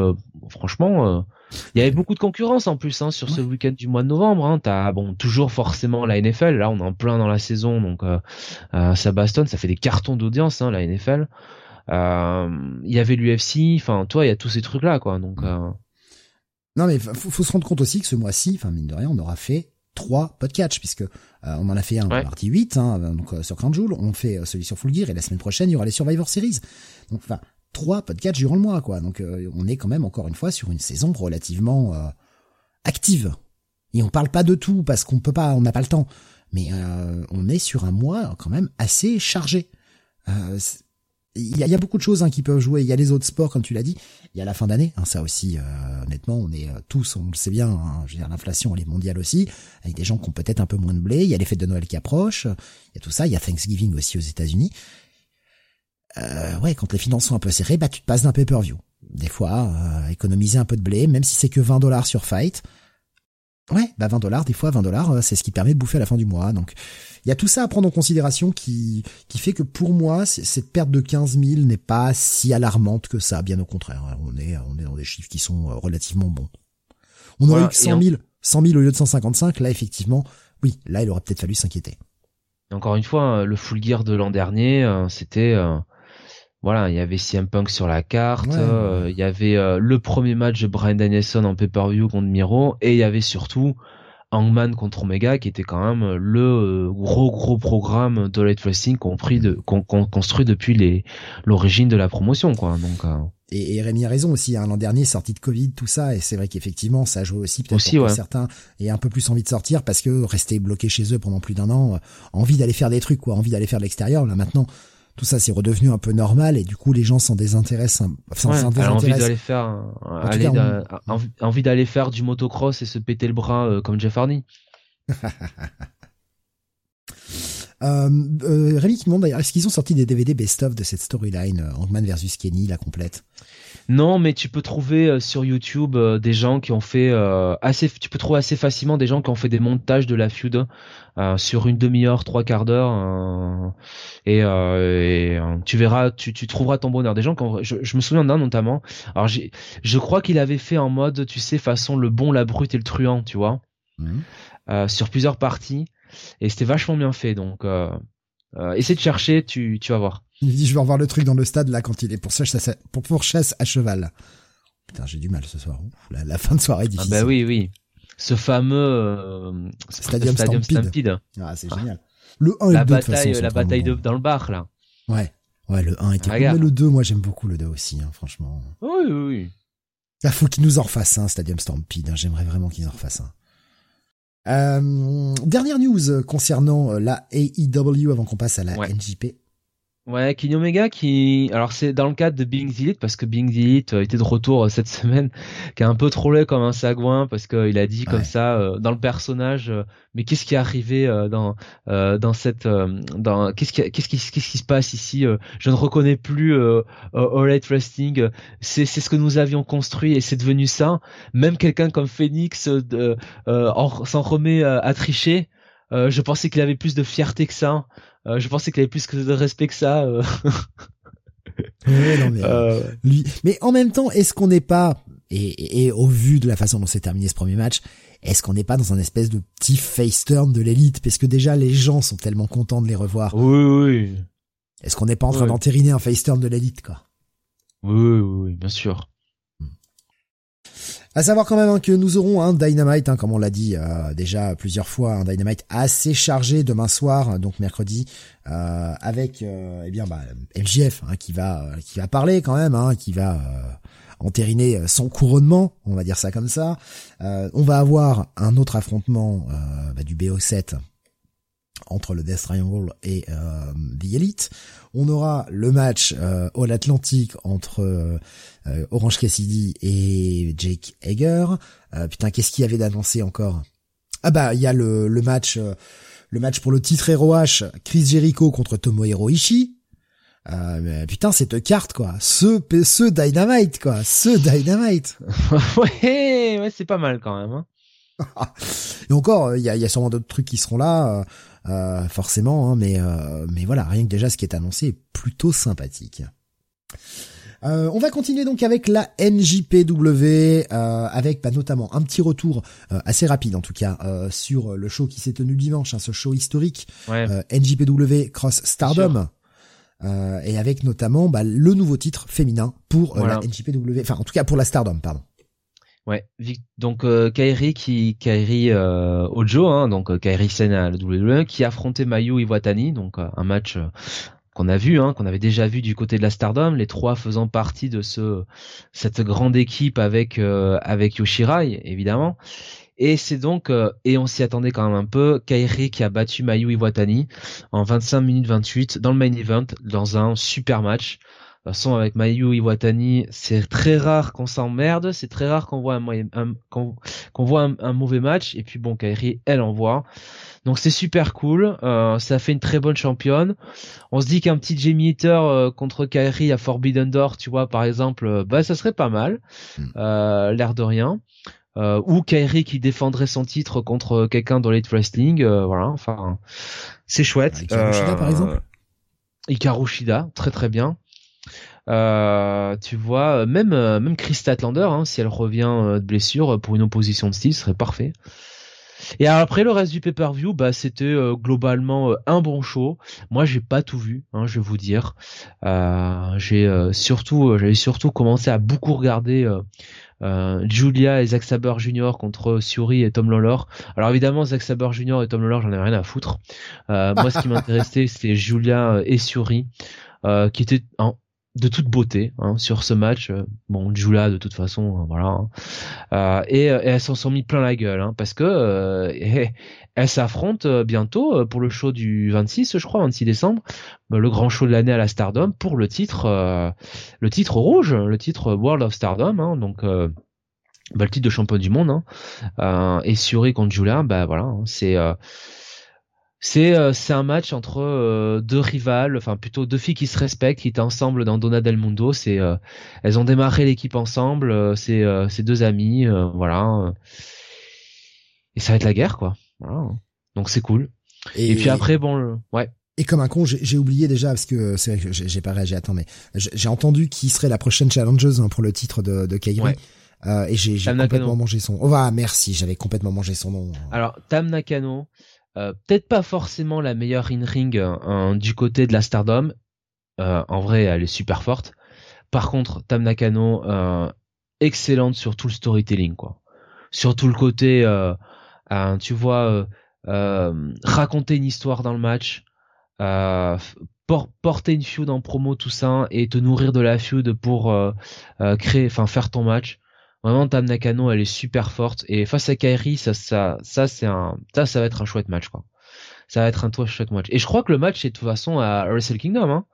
franchement il y avait beaucoup de concurrence en plus hein, sur ce week-end du mois de novembre. Hein. T'as bon toujours forcément la NFL. Là, on est en plein dans la saison, donc euh, euh, ça bastonne, ça fait des cartons d'audience hein, la NFL. Euh, il y avait l'UFC. Enfin, toi, il y a tous ces trucs là, quoi. Donc non, mais faut, faut se rendre compte aussi que ce mois-ci, enfin mine de rien, on aura fait trois podcasts puisque on en a fait un ouais. partie 8 hein, donc sur Crown on fait celui sur Full Gear et la semaine prochaine il y aura les Survivor Series. Donc enfin trois podcasts durant le mois, quoi. Donc euh, on est quand même encore une fois sur une saison relativement euh, active. Et on parle pas de tout parce qu'on peut pas, on n'a pas le temps. Mais euh, on est sur un mois quand même assez chargé. il y, a, beaucoup de choses hein, qui peuvent jouer. Il y a les autres sports, comme tu l'as dit. Il y a la fin d'année, hein, ça aussi. Euh, honnêtement, on est euh, tous, on le sait bien. Hein, je veux dire, l'inflation, elle est mondiale aussi, avec des gens qui ont peut-être un peu moins de blé. Il y a les fêtes de Noël qui approchent. Il y a tout ça. Il y a Thanksgiving aussi aux États-Unis. Euh, ouais, quand les finances sont un peu serrées, bah tu te passes d'un pay-per-view. Des fois, euh, économiser un peu de blé, même si c'est que 20 dollars sur Fight. Ouais, bah 20 dollars, des fois 20 dollars, c'est ce qui permet de bouffer à la fin du mois. Donc il y a tout ça à prendre en considération qui, qui fait que pour moi, cette perte de 15 000 n'est pas si alarmante que ça, bien au contraire. On est, on est dans des chiffres qui sont euh, relativement bons. On aurait eu que 100 000, 100 000 au lieu de 155, là effectivement, oui, là il aurait peut-être fallu s'inquiéter. Encore une fois, le full gear de l'an dernier, euh, c'était... Euh, voilà, il y avait CM Punk sur la carte, il y avait le premier match de Brian Danielson en pay-per-view contre Miro, et il y avait surtout Hangman contre Omega, qui était quand même le euh, gros gros programme de Light Wrestling compris de, qu'on, construit depuis l'origine de la promotion, quoi. Donc euh. et, et, Rémi a raison aussi. Hein, l'an dernier, sorti de Covid, tout ça, et c'est vrai qu'effectivement, ça joue aussi peut-être pour certains et un peu plus envie de sortir parce que rester bloqué chez eux pendant plus d'un an, euh, envie d'aller faire des trucs, quoi, envie d'aller faire de l'extérieur. Là maintenant, tout ça c'est redevenu un peu normal et du coup les gens s'en désintéressent. Enfin, ouais, envie d'aller faire, envie d'aller faire du motocross et se péter le bras euh, comme Jeff Hardy. euh, euh, Rémi qui demande d'ailleurs, est-ce qu'ils ont sorti des DVD best-of de cette storyline, euh, Ant-Man versus Kenny, la complète? Non, mais tu peux trouver euh, sur YouTube euh, des gens qui ont fait euh, assez, tu peux trouver assez facilement des gens qui ont fait des montages de la feud sur une demi-heure, trois quarts d'heure, et, tu verras, tu, tu, trouveras ton bonheur. Des gens qui je, me souviens d'un notamment. Alors je crois qu'il avait fait en mode, tu sais, façon le bon, la brute et le truand, tu vois, mmh. sur plusieurs parties, et c'était vachement bien fait. Donc essaie de chercher, tu, tu vas voir. Il dit, je vais revoir le truc dans le stade, là, quand il est pour chasse à, pour, chasse à cheval. Putain, j'ai du mal ce soir. la, fin de soirée est difficile. Ah bah oui, oui. Ce fameux euh, Stadium, Stampede. Ah, c'est génial. Le 1 et le 2, bataille, La bataille de, dans le bar, là. Ouais. Ouais, le 1 était cool. Le 2, moi, j'aime beaucoup le 2 aussi, hein, franchement. Oui, oui, oui. Il faut qu'il nous en refasse un, Stadium Stampede. Hein. J'aimerais vraiment qu'il en refasse un. Euh, dernière news concernant la AEW avant qu'on passe à la NJP. Ouais, Kenny Omega qui, alors c'est dans le cadre de Being the Elite parce que Being the Elite euh, était de retour euh, cette semaine, qui a un peu trollé comme un sagouin parce qu'il a dit comme ça euh, dans le personnage, mais qu'est-ce qui est arrivé dans dans cette, dans qu'est-ce qui qu'est-ce qui qu'est-ce qui se passe ici Je ne reconnais plus All Right Wrestling. C'est c'est ce que nous avions construit et c'est devenu ça. Même quelqu'un comme Phoenix s'en remet à tricher. je pensais qu'il avait plus de fierté que ça. Euh, je pensais qu'il avait plus de respect que ça. Euh. mais, euh, lui... mais en même temps, est-ce qu'on n'est pas, et, et, au vu de la façon dont s'est terminé ce premier match, est-ce qu'on n'est pas dans un espèce de petit face turn de l'élite? Parce que déjà, les gens sont tellement contents de les revoir. Oui, oui. Est-ce qu'on n'est pas en train d'entériner un face turn de l'élite, quoi? Oui, oui, oui, bien sûr. À savoir quand même hein, que nous aurons un Dynamite, hein, comme on l'a dit euh, déjà plusieurs fois, un Dynamite assez chargé demain soir, donc mercredi, euh, avec euh, eh bien bah, MJF hein, qui va qui va parler quand même, qui va entériner son couronnement, on va dire ça comme ça. on va avoir un autre affrontement bah, du BO7 entre le Death Triangle et euh, The Elite. On aura le match euh, All Atlantic entre euh, Orange Cassidy et Jake Hager. Euh, putain, qu'est-ce qu'il y avait d'annoncé encore? Ah bah, il y a le, le match le match pour le titre ROH Chris Jericho contre Tomohiro Ishii. Euh, putain, cette carte quoi, ce ce Dynamite quoi, ce Dynamite. ouais, ouais, c'est pas mal quand même. Hein. Et encore, il y a, y a sûrement d'autres trucs qui seront là. Euh, forcément, hein, mais euh, mais voilà, rien que déjà ce qui est annoncé est plutôt sympathique. Euh, on va continuer donc avec la NJPW, avec bah, notamment un petit retour assez rapide en tout cas sur le show qui s'est tenu dimanche, hein, ce show historique NJPW Cross Stardom. et avec notamment bah, le nouveau titre féminin pour la NJPW, enfin en tout cas pour la Stardom, pardon. Ouais, donc euh, Kairi qui Kairi euh, Ojo, hein, donc euh, Kairi Sen à la WWE, qui affrontait Mayu Iwatani, donc euh, un match qu'on a vu, hein, qu'on avait déjà vu du côté de la Stardom, les trois faisant partie de ce cette grande équipe avec avec Yoshirai évidemment. Et c'est donc, euh, et on s'y attendait quand même un peu, Kairi qui a battu Mayu Iwatani en 25 minutes 28 dans le main event, dans un super match. De toute façon, avec Mayu Iwatani, c'est très rare qu'on s'emmerde, c'est très rare qu'on voit un, qu'on, voit un, mauvais match. Et puis bon, Kairi, elle en voit. Donc c'est super cool. Euh, ça fait une très bonne championne. On se dit qu'un petit Jamie Eater euh, contre Kairi à Forbidden Door, tu vois, par exemple, bah ça serait pas mal. Hmm. L'air de rien euh, ou Kairi qui défendrait son titre contre quelqu'un dans l'Elite Wrestling, euh, voilà, enfin, c'est chouette. Ikaru Shida, par exemple. Euh, Ikaru Shida, très très bien. Euh, tu vois, même même Chris Statlander, hein, si elle revient de blessure pour une opposition de style, ce serait parfait. Et après le reste du pay-per-view, bah c'était globalement un bon show. Moi j'ai pas tout vu, hein, je vais vous dire. j'ai surtout, j'avais surtout commencé à beaucoup regarder euh, Julia et Zack Saber Jr. contre Suri et Tom Lawlor. Alors évidemment, Zack Saber Jr. et Tom Lawlor, j'en ai rien à foutre. Euh, moi, ce qui m'intéressait, c'était Julia et Suri, euh, qui étaient en, de toute beauté hein, sur ce match. Bon, Julia de toute façon, hein, voilà. Hein. Euh, et, elles s'en sont mis plein la gueule hein, parce que euh, elles s'affrontent bientôt pour le show du 26, je crois, 26 décembre, le grand show de l'année à la Stardom pour le titre, le titre rouge, le titre World of Stardom. Hein, donc bah, le titre de champion du monde. Hein, et Suri contre Julia, bah voilà, c'est c'est euh, c'est un match entre euh, deux rivales, enfin plutôt deux filles qui se respectent, qui étaient ensemble dans Dona del Mundo. C'est euh, elles ont démarré l'équipe ensemble. c'est deux amis, voilà. Et ça va être la guerre, quoi. Voilà. Donc c'est cool. Et, puis après, bon, ouais. Et comme un con, j'ai oublié déjà parce que c'est vrai que j'ai pas réagi. Attends, mais j'ai entendu qui serait la prochaine challengeuse hein, pour le titre de, de Kairi. et j'ai complètement mangé son. Oh bah merci, j'avais complètement mangé son nom. Alors Tam Nakano, peut-être pas forcément la meilleure in-ring euh, du côté de la Stardom. Euh, en vrai, elle est super forte. Par contre, Tam Nakano, excellente sur tout le storytelling, quoi. Sur tout le côté, tu vois, raconter une histoire dans le match, porter une feud en promo, tout ça, et te nourrir de la feud pour créer, enfin faire ton match. Vraiment, Tam Nakano, elle est super forte. Et face à Kairi, ça, ça, ça, c'est un, ça, ça va être un chouette match, quoi. Ça va être un chouette match. Et je crois que le match est de toute façon à Wrestle Kingdom, hein.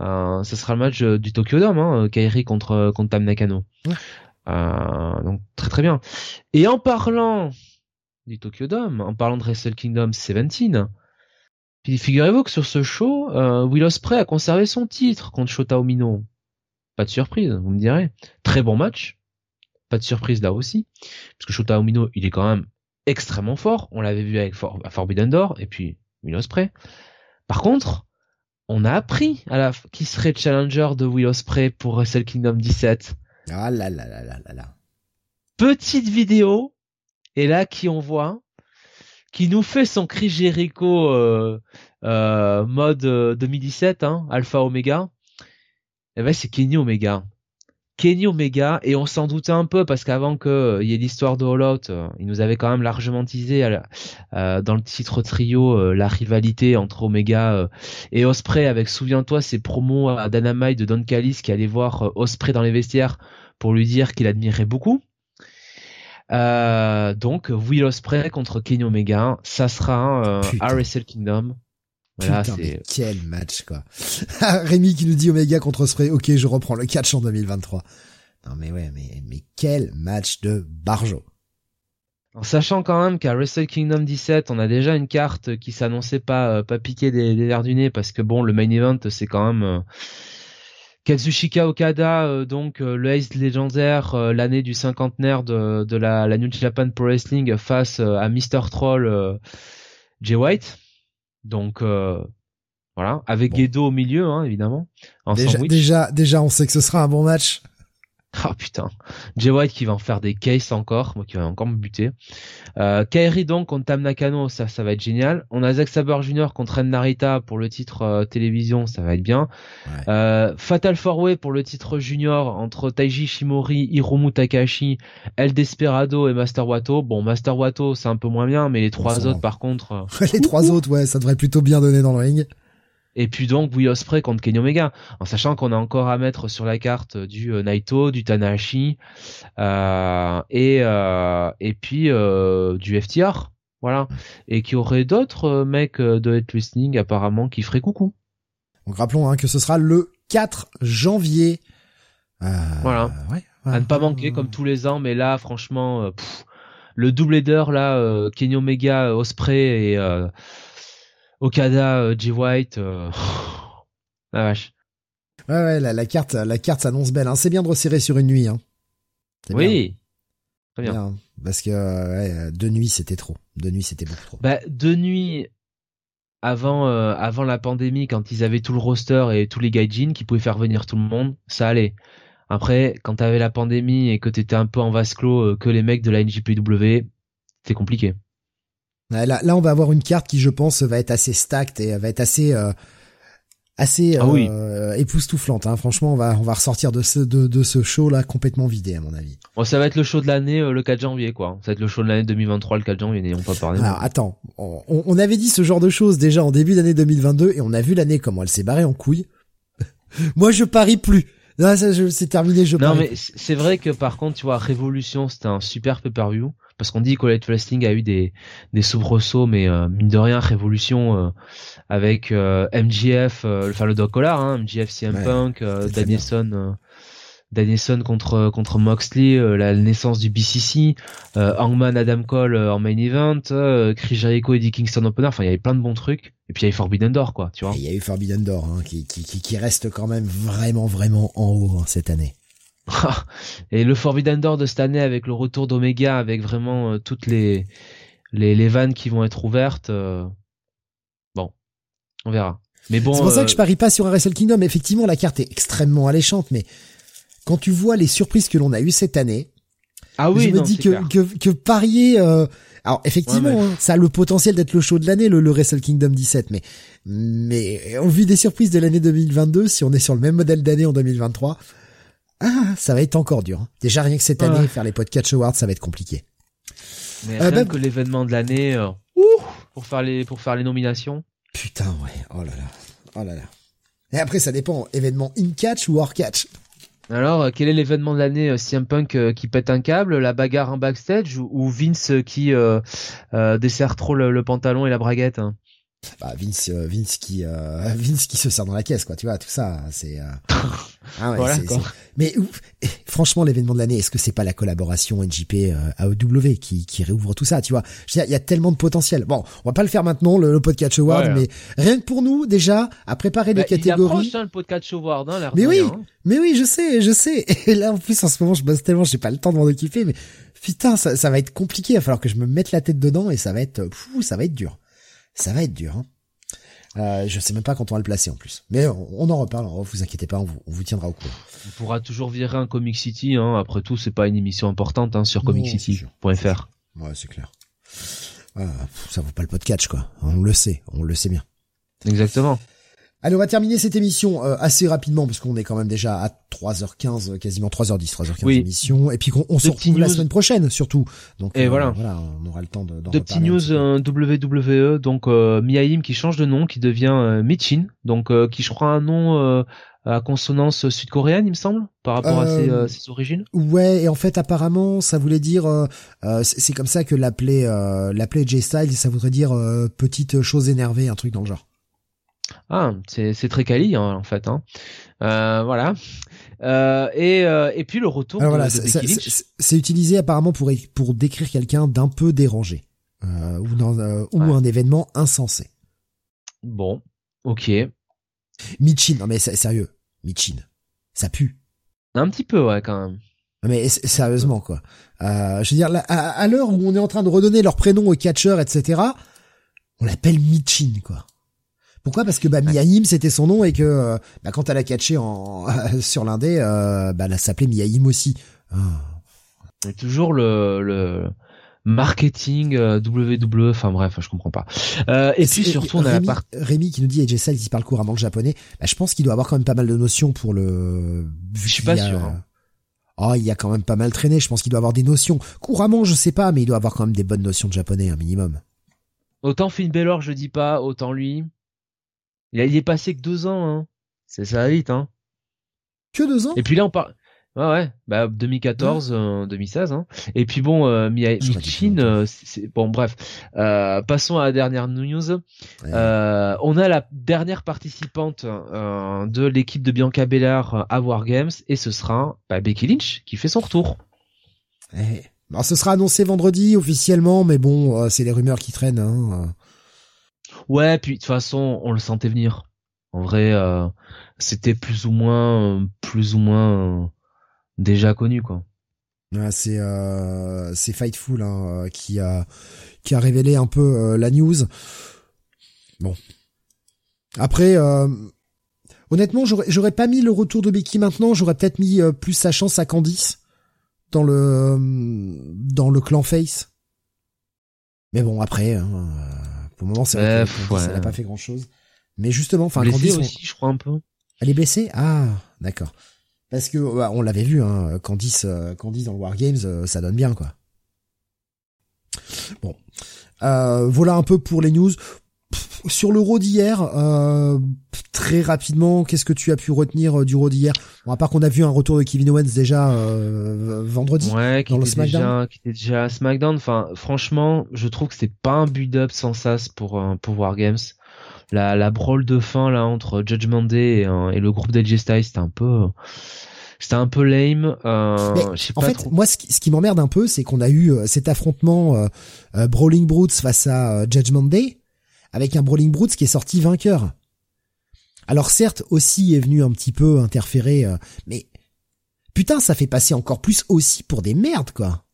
Euh, ça sera le match euh, du Tokyo Dome, hein, Kairi contre, contre Tam Nakano. Euh, donc, très très bien. Et en parlant du Tokyo Dome, en parlant de Wrestle Kingdom 17, puis figurez-vous que sur ce show, euh, Will Ospreay a conservé son titre contre Shota Omino. Pas de surprise, vous me direz. Très bon match pas de surprise là aussi, parce que Shota Umino, il est quand même extrêmement fort. On l'avait vu avec Forbidden Door et puis Will Ospreay. Par contre, on a appris à la qui serait challenger de Will Ospreay pour Wrestle Kingdom 17. Ah là là là là là Petite vidéo et là qui on voit qui nous fait son cri Jericho euh, euh, mode 2017 euh, hein, Alpha Omega. Et eh ben c'est Kenny Omega. Kenny Omega et on s'en doutait un peu parce qu'avant qu'il euh, y ait l'histoire de All Out, euh, il nous avait quand même largement teasé euh, dans le titre trio la rivalité entre Omega et Osprey avec souviens-toi ces promos à Dynamite de Don Callis qui allait voir Osprey dans les vestiaires pour lui dire qu'il admirait beaucoup. donc Will Osprey contre Kenny Omega, ça sera à Wrestle Kingdom. Voilà, quel match quoi. Rémi qui nous dit Omega contre Spray. Ok, je reprends le catch en 2023. Non mais ouais, mais mais quel match de Barjo. En sachant quand même qu'à Wrestle Kingdom 17, on a déjà une carte qui s'annonçait pas euh, pas piquer des, des du nez parce que bon, le main event c'est quand même euh, Kazushika Okada, euh, donc le Ace légendaire, l'année du cinquantenaire de, de la, la New Japan Pro Wrestling face à Mr Troll Jay White. Donc euh, voilà, avec Gedo au milieu, hein, évidemment. En déjà, déjà, déjà, on sait que ce sera un bon match. Ah putain, Jay White qui va en faire des cases encore, moi qui va encore me buter. Euh, Kairi donc contre Tam Nakano, ça, ça va être génial. On a Zack Saber Jr. contre Ren Narita pour le titre euh, télévision, ça va être bien. Euh, Fatal Four Way pour le titre junior entre Taiji Shimori, Hiromu Takashi, El Desperado et Master Wato. Bon, Master Wato c'est un peu moins bien, mais les trois autres par contre. Les trois autres, ouais, ça devrait plutôt bien donner dans le ring. Et puis donc Will Ospreay contre Kenny Omega, en sachant qu'on a encore à mettre sur la carte du euh, Naito, du Tanahashi euh, et euh, et puis euh, du FTR, voilà, et qui aurait d'autres euh, mecs de Head Listening apparemment qui feraient coucou. Donc rappelons hein, que ce sera le 4 janvier. voilà. Ouais, À ne pas manquer comme tous les ans, mais là franchement, le double header là, Kenny Omega, Osprey et Okada, euh, J White, euh... la vache. Ouais, ouais, la, carte, la carte s'annonce belle. Hein. C'est bien de resserrer sur une nuit. Hein. Oui. Très bien. Parce que ouais, deux nuits, c'était trop. Deux nuits, c'était beaucoup trop. Bah, deux nuits avant, euh, avant la pandémie, quand ils avaient tout le roster et tous les gaijins qui pouvaient faire venir tout le monde, ça allait. Après, quand t'avais la pandémie et que t'étais un peu en vase clos, euh, que les mecs de la NJPW, c'était compliqué. Là, là, on va avoir une carte qui, je pense, va être assez stacked et va être assez euh, assez ah euh, époustouflante. Hein. Franchement, on va on va ressortir de ce de, de ce show là complètement vidé à mon avis. Bon, ça va être le show de l'année euh, le 4 janvier quoi. Ça va être le show de l'année 2023 le 4 janvier. N'ayons pas parlé. Alors attends, on, on, avait dit ce genre de choses déjà en début d'année 2022 et on a vu l'année comment elle s'est barrée en couille. Moi, je parie plus. Là, c'est terminé. Je non, mais c'est vrai que par contre, tu vois, Révolution, c'était un super pay-per-view parce qu'on dit que Elite Wrestling a eu des des soubresauts, mais euh, mine de rien, Révolution euh, avec euh, MJF, enfin le Doc Collar, hein, MJF, CM Punk, Danielson. Danielson contre contre Moxley, la naissance du BCC, Hangman Adam Cole en main event, Chris Jericho, Eddie Kingston opener, enfin il y avait plein de bons trucs. Et puis il y a eu Forbidden Door quoi, tu vois. Il y a eu Forbidden Door hein, qui, qui, qui reste quand même vraiment vraiment en haut hein, cette année. Et le Forbidden Door de cette année avec le retour d'Omega, avec vraiment euh, toutes les, les, les vannes qui vont être ouvertes. Euh, bon, on verra. Mais bon. C'est pour ça que je euh, parie pas sur un Wrestle Kingdom. Effectivement, la carte est extrêmement alléchante, mais quand tu vois les surprises que l'on a eues cette année, ah oui, je me dis que, que, que parier. Alors effectivement, hein, ça a le potentiel d'être le show de l'année, le, le Wrestle Kingdom 17, mais mais au vu des surprises de l'année 2022, si on est sur le même modèle d'année en 2023, ah, ça va être encore dur. Hein. Déjà rien que cette année, faire les podcasts awards, ça va être compliqué. Mais euh, rien que l'événement de l'année, euh, pour faire les pour faire les nominations. Putain ouais, oh là là, oh là là. Et après ça dépend, événement in catch ou hors catch. Alors, euh, quel est l'événement de l'année CM Punk qui pète un câble, la bagarre en backstage ou, Vince qui dessert trop le, pantalon et la braguette hein? Bah, Vince euh, Vince qui euh, Vince qui se sert dans la caisse quoi tu vois tout ça c'est euh... ah ouais, mais franchement l'événement de l'année est-ce que c'est pas la collaboration NJP euh, AOW qui qui réouvre tout ça tu vois? Il y a tellement de potentiel. Bon on va pas le faire maintenant le, podcast award mais rien que pour nous déjà à préparer les bah, catégories. il hein, le podcast award hein, mais oui hein. mais oui je sais je sais. Et là en plus en ce moment je bosse tellement j'ai pas le temps de m'en occuper mais putain ça, ça va être compliqué. Il va falloir que je me mette la tête dedans et ça va être fou ça va être dur ça va être dur. Hein. Euh, je sais même pas quand on va le placer en plus. Mais on, en reparle, vous inquiétez pas, on vous, tiendra au courant. On pourra toujours virer un Comic City, hein. après tout c'est pas une émission importante hein, sur comiccity.fr. Ouais c'est clair. ça vaut pas le podcast quoi, on le sait, on le sait bien. Exactement. Allez, on va terminer cette émission euh, assez rapidement parce qu'on est quand même déjà à 3h15, quasiment 3h10, 3h15 oui. d'émission. Et puis qu'on on se retrouve la semaine prochaine surtout. Donc et euh, voilà. voilà. on aura le temps de. De petites news WWE, donc euh, Miaim qui change de nom, qui devient euh, Michin, donc qui je crois un nom à consonance sud-coréenne, il me semble, par rapport à ses, ses, origines. Ouais, et en fait apparemment ça voulait dire, c'est comme ça que l'appelait l'appelait J Style, ça voudrait dire petite chose énervée, un truc dans le genre. Ah, c'est très quali hein, en fait. Hein. Euh, voilà. Euh, et, euh, et puis le retour de, voilà, C'est utilisé apparemment pour pour décrire quelqu'un d'un peu dérangé ou dans ou un événement insensé. Bon, ok. Michin, non mais sérieux, Michin, ça pue. Un petit peu ouais quand même. Mais sérieusement quoi. je veux dire, à, l'heure où on est en train de redonner leur prénom aux catcheurs, etc., on l'appelle Michin quoi. Pourquoi? Parce que bah Miaim c'était son nom et que euh, bah, quand elle a catché en sur l'indé, euh, bah elle s'appelait Miaim aussi. Oh. Et toujours le, le marketing euh, WWE, enfin bref, je comprends pas. Euh, et, puis surtout on a Rémi, Rémi qui nous dit AJ Styles il parle couramment le japonais. Bah, je pense qu'il doit avoir quand même pas mal de notions pour le. Je suis pas sûr. Hein. Oh, il y a quand même pas mal traîné. Je pense qu'il doit avoir des notions couramment, je sais pas, mais il doit avoir quand même des bonnes notions de japonais, un minimum. Autant Finn Balor, je dis pas, autant lui. Il, a, il est passé que deux ans, hein. C'est ça vite, hein. Que deux ans? Et puis là, on parle. Ouais, ouais, bah 2014, 2016. Hein. Et puis bon, euh, Michin, euh, c'est bon, bref. Euh, passons à la dernière news. Euh, on a la dernière participante euh, de l'équipe de Bianca Belair à Wargames et ce sera bah, Becky Lynch qui fait son retour. Eh. Alors, ce sera annoncé vendredi officiellement, mais bon, c'est les rumeurs qui traînent. Hein. Ouais, puis de toute façon, on le sentait venir. En vrai, c'était plus ou moins, plus ou moins déjà connu quoi. c'est euh, c'est Fightful hein, euh, qui a qui a révélé un peu euh, la news. Bon. Après honnêtement, j'aurais pas mis le retour de Becky maintenant, j'aurais peut-être mis plus sa chance à Candice dans le dans le clan Face. Mais bon après hein, pour le moment c'est vrai n'a pas fait grand-chose. Mais justement, enfin Candice aussi, je crois un peu. Elle est blessée Ah, d'accord. Parce que bah, on l'avait vu, hein, Candice, euh, Candice dans le Wargames, euh, ça donne bien quoi. Bon, euh, voilà un peu pour les news. Sur le road d'hier, très rapidement, qu'est-ce que tu as pu retenir du road d'hier? Bon, À part qu'on a vu un retour de Kevin Owens déjà vendredi ouais, dans le SmackDown. qui était déjà à SmackDown. Enfin, franchement, je trouve que c'est pas un build-up sans sas pour pour Wargames. La, la brawl de fin là entre Judgment Day et, et le groupe d'AJ Styles, c'était un peu c'était un peu lame. Euh, en fait, moi, ce qui, m'emmerde un peu, c'est qu'on a eu euh, cet affrontement euh, euh, Brawling Brutes face à Judgment Day, avec un Brawling Brutes qui est sorti vainqueur. Alors certes, aussi est venu un petit peu interférer, mais putain, ça fait passer encore plus aussi pour des merdes, quoi.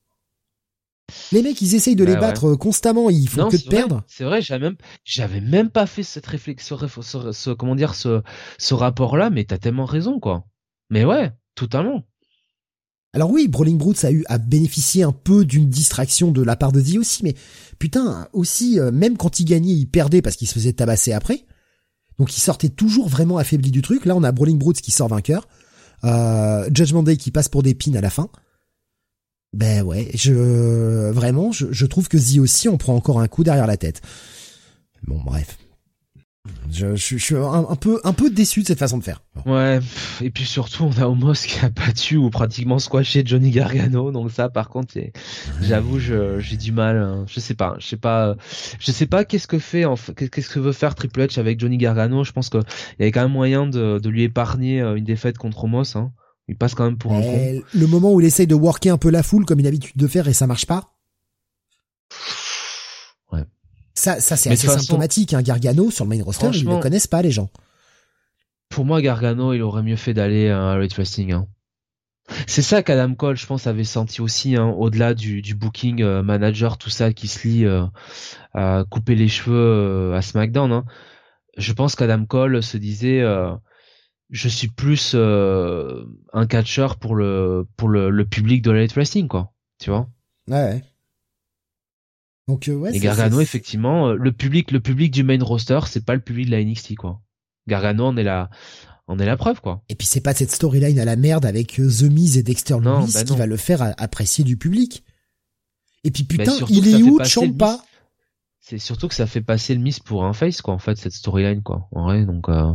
Les mecs, ils essayent de les bah battre constamment, ils font que de perdre. C'est vrai, j'avais même, j'avais même pas fait cette réflexion, ce, comment dire, ce, ce rapport-là, mais t'as tellement raison, quoi. Mais ouais, Totalement. Alors oui, Brawling Brutes a eu à bénéficier un peu d'une distraction de la part de Z aussi, mais putain, aussi, euh, même quand il gagnait, il perdait parce qu'il se faisait tabasser après. Donc il sortait toujours vraiment affaibli du truc. Là, on a Brawling Brutes qui sort vainqueur. Euh, Judgment Day qui passe pour des pins à la fin. Ben ouais, je vraiment, je, je trouve que Z aussi, on prend encore un coup derrière la tête. Bon, bref. Je, je, suis un, peu un peu déçu de cette façon de faire. Ouais, et puis surtout on a Omos qui a battu ou pratiquement squashé Johnny Gargano, donc ça par contre j'avoue j'ai du mal, hein. je sais pas, je sais pas, je sais pas qu'est-ce que fait qu'est-ce que veut faire Triple H avec Johnny Gargano. Je pense qu'il y avait quand même moyen de, de lui épargner euh, une défaite contre Omos. Hein. Il passe quand même pour un con. Le moment où il essaye de worker un peu la foule comme il a l'habitude de faire et ça marche pas. Ça, ça c'est assez symptomatique. Hein. Gargano sur le main roster, ils ne connaissent pas les gens. Pour moi, Gargano, il aurait mieux fait d'aller à Red Wrestling. Hein. C'est ça qu'Adam Cole, je pense, avait senti aussi, hein, au-delà du, du, booking euh, manager, tout ça qui se lie euh, à couper les cheveux euh, à SmackDown. Hein. Je pense qu'Adam Cole se disait, je suis plus un catcheur pour le pour le, le public de Elite Wrestling, quoi. Tu vois? Ouais. Donc euh, ouais. Et Gargano effectivement, euh, le public, le public du main roster, c'est pas le public de la NXT quoi. Gargano on est la, on est la preuve quoi. Et puis c'est pas cette storyline à la merde avec euh, The Miz et Dexter Lumis bah qui va le faire apprécier du public. Et puis putain, il est où? Champa C'est surtout que ça fait passer le Miz pour un face quoi en fait cette storyline quoi. En vrai donc euh...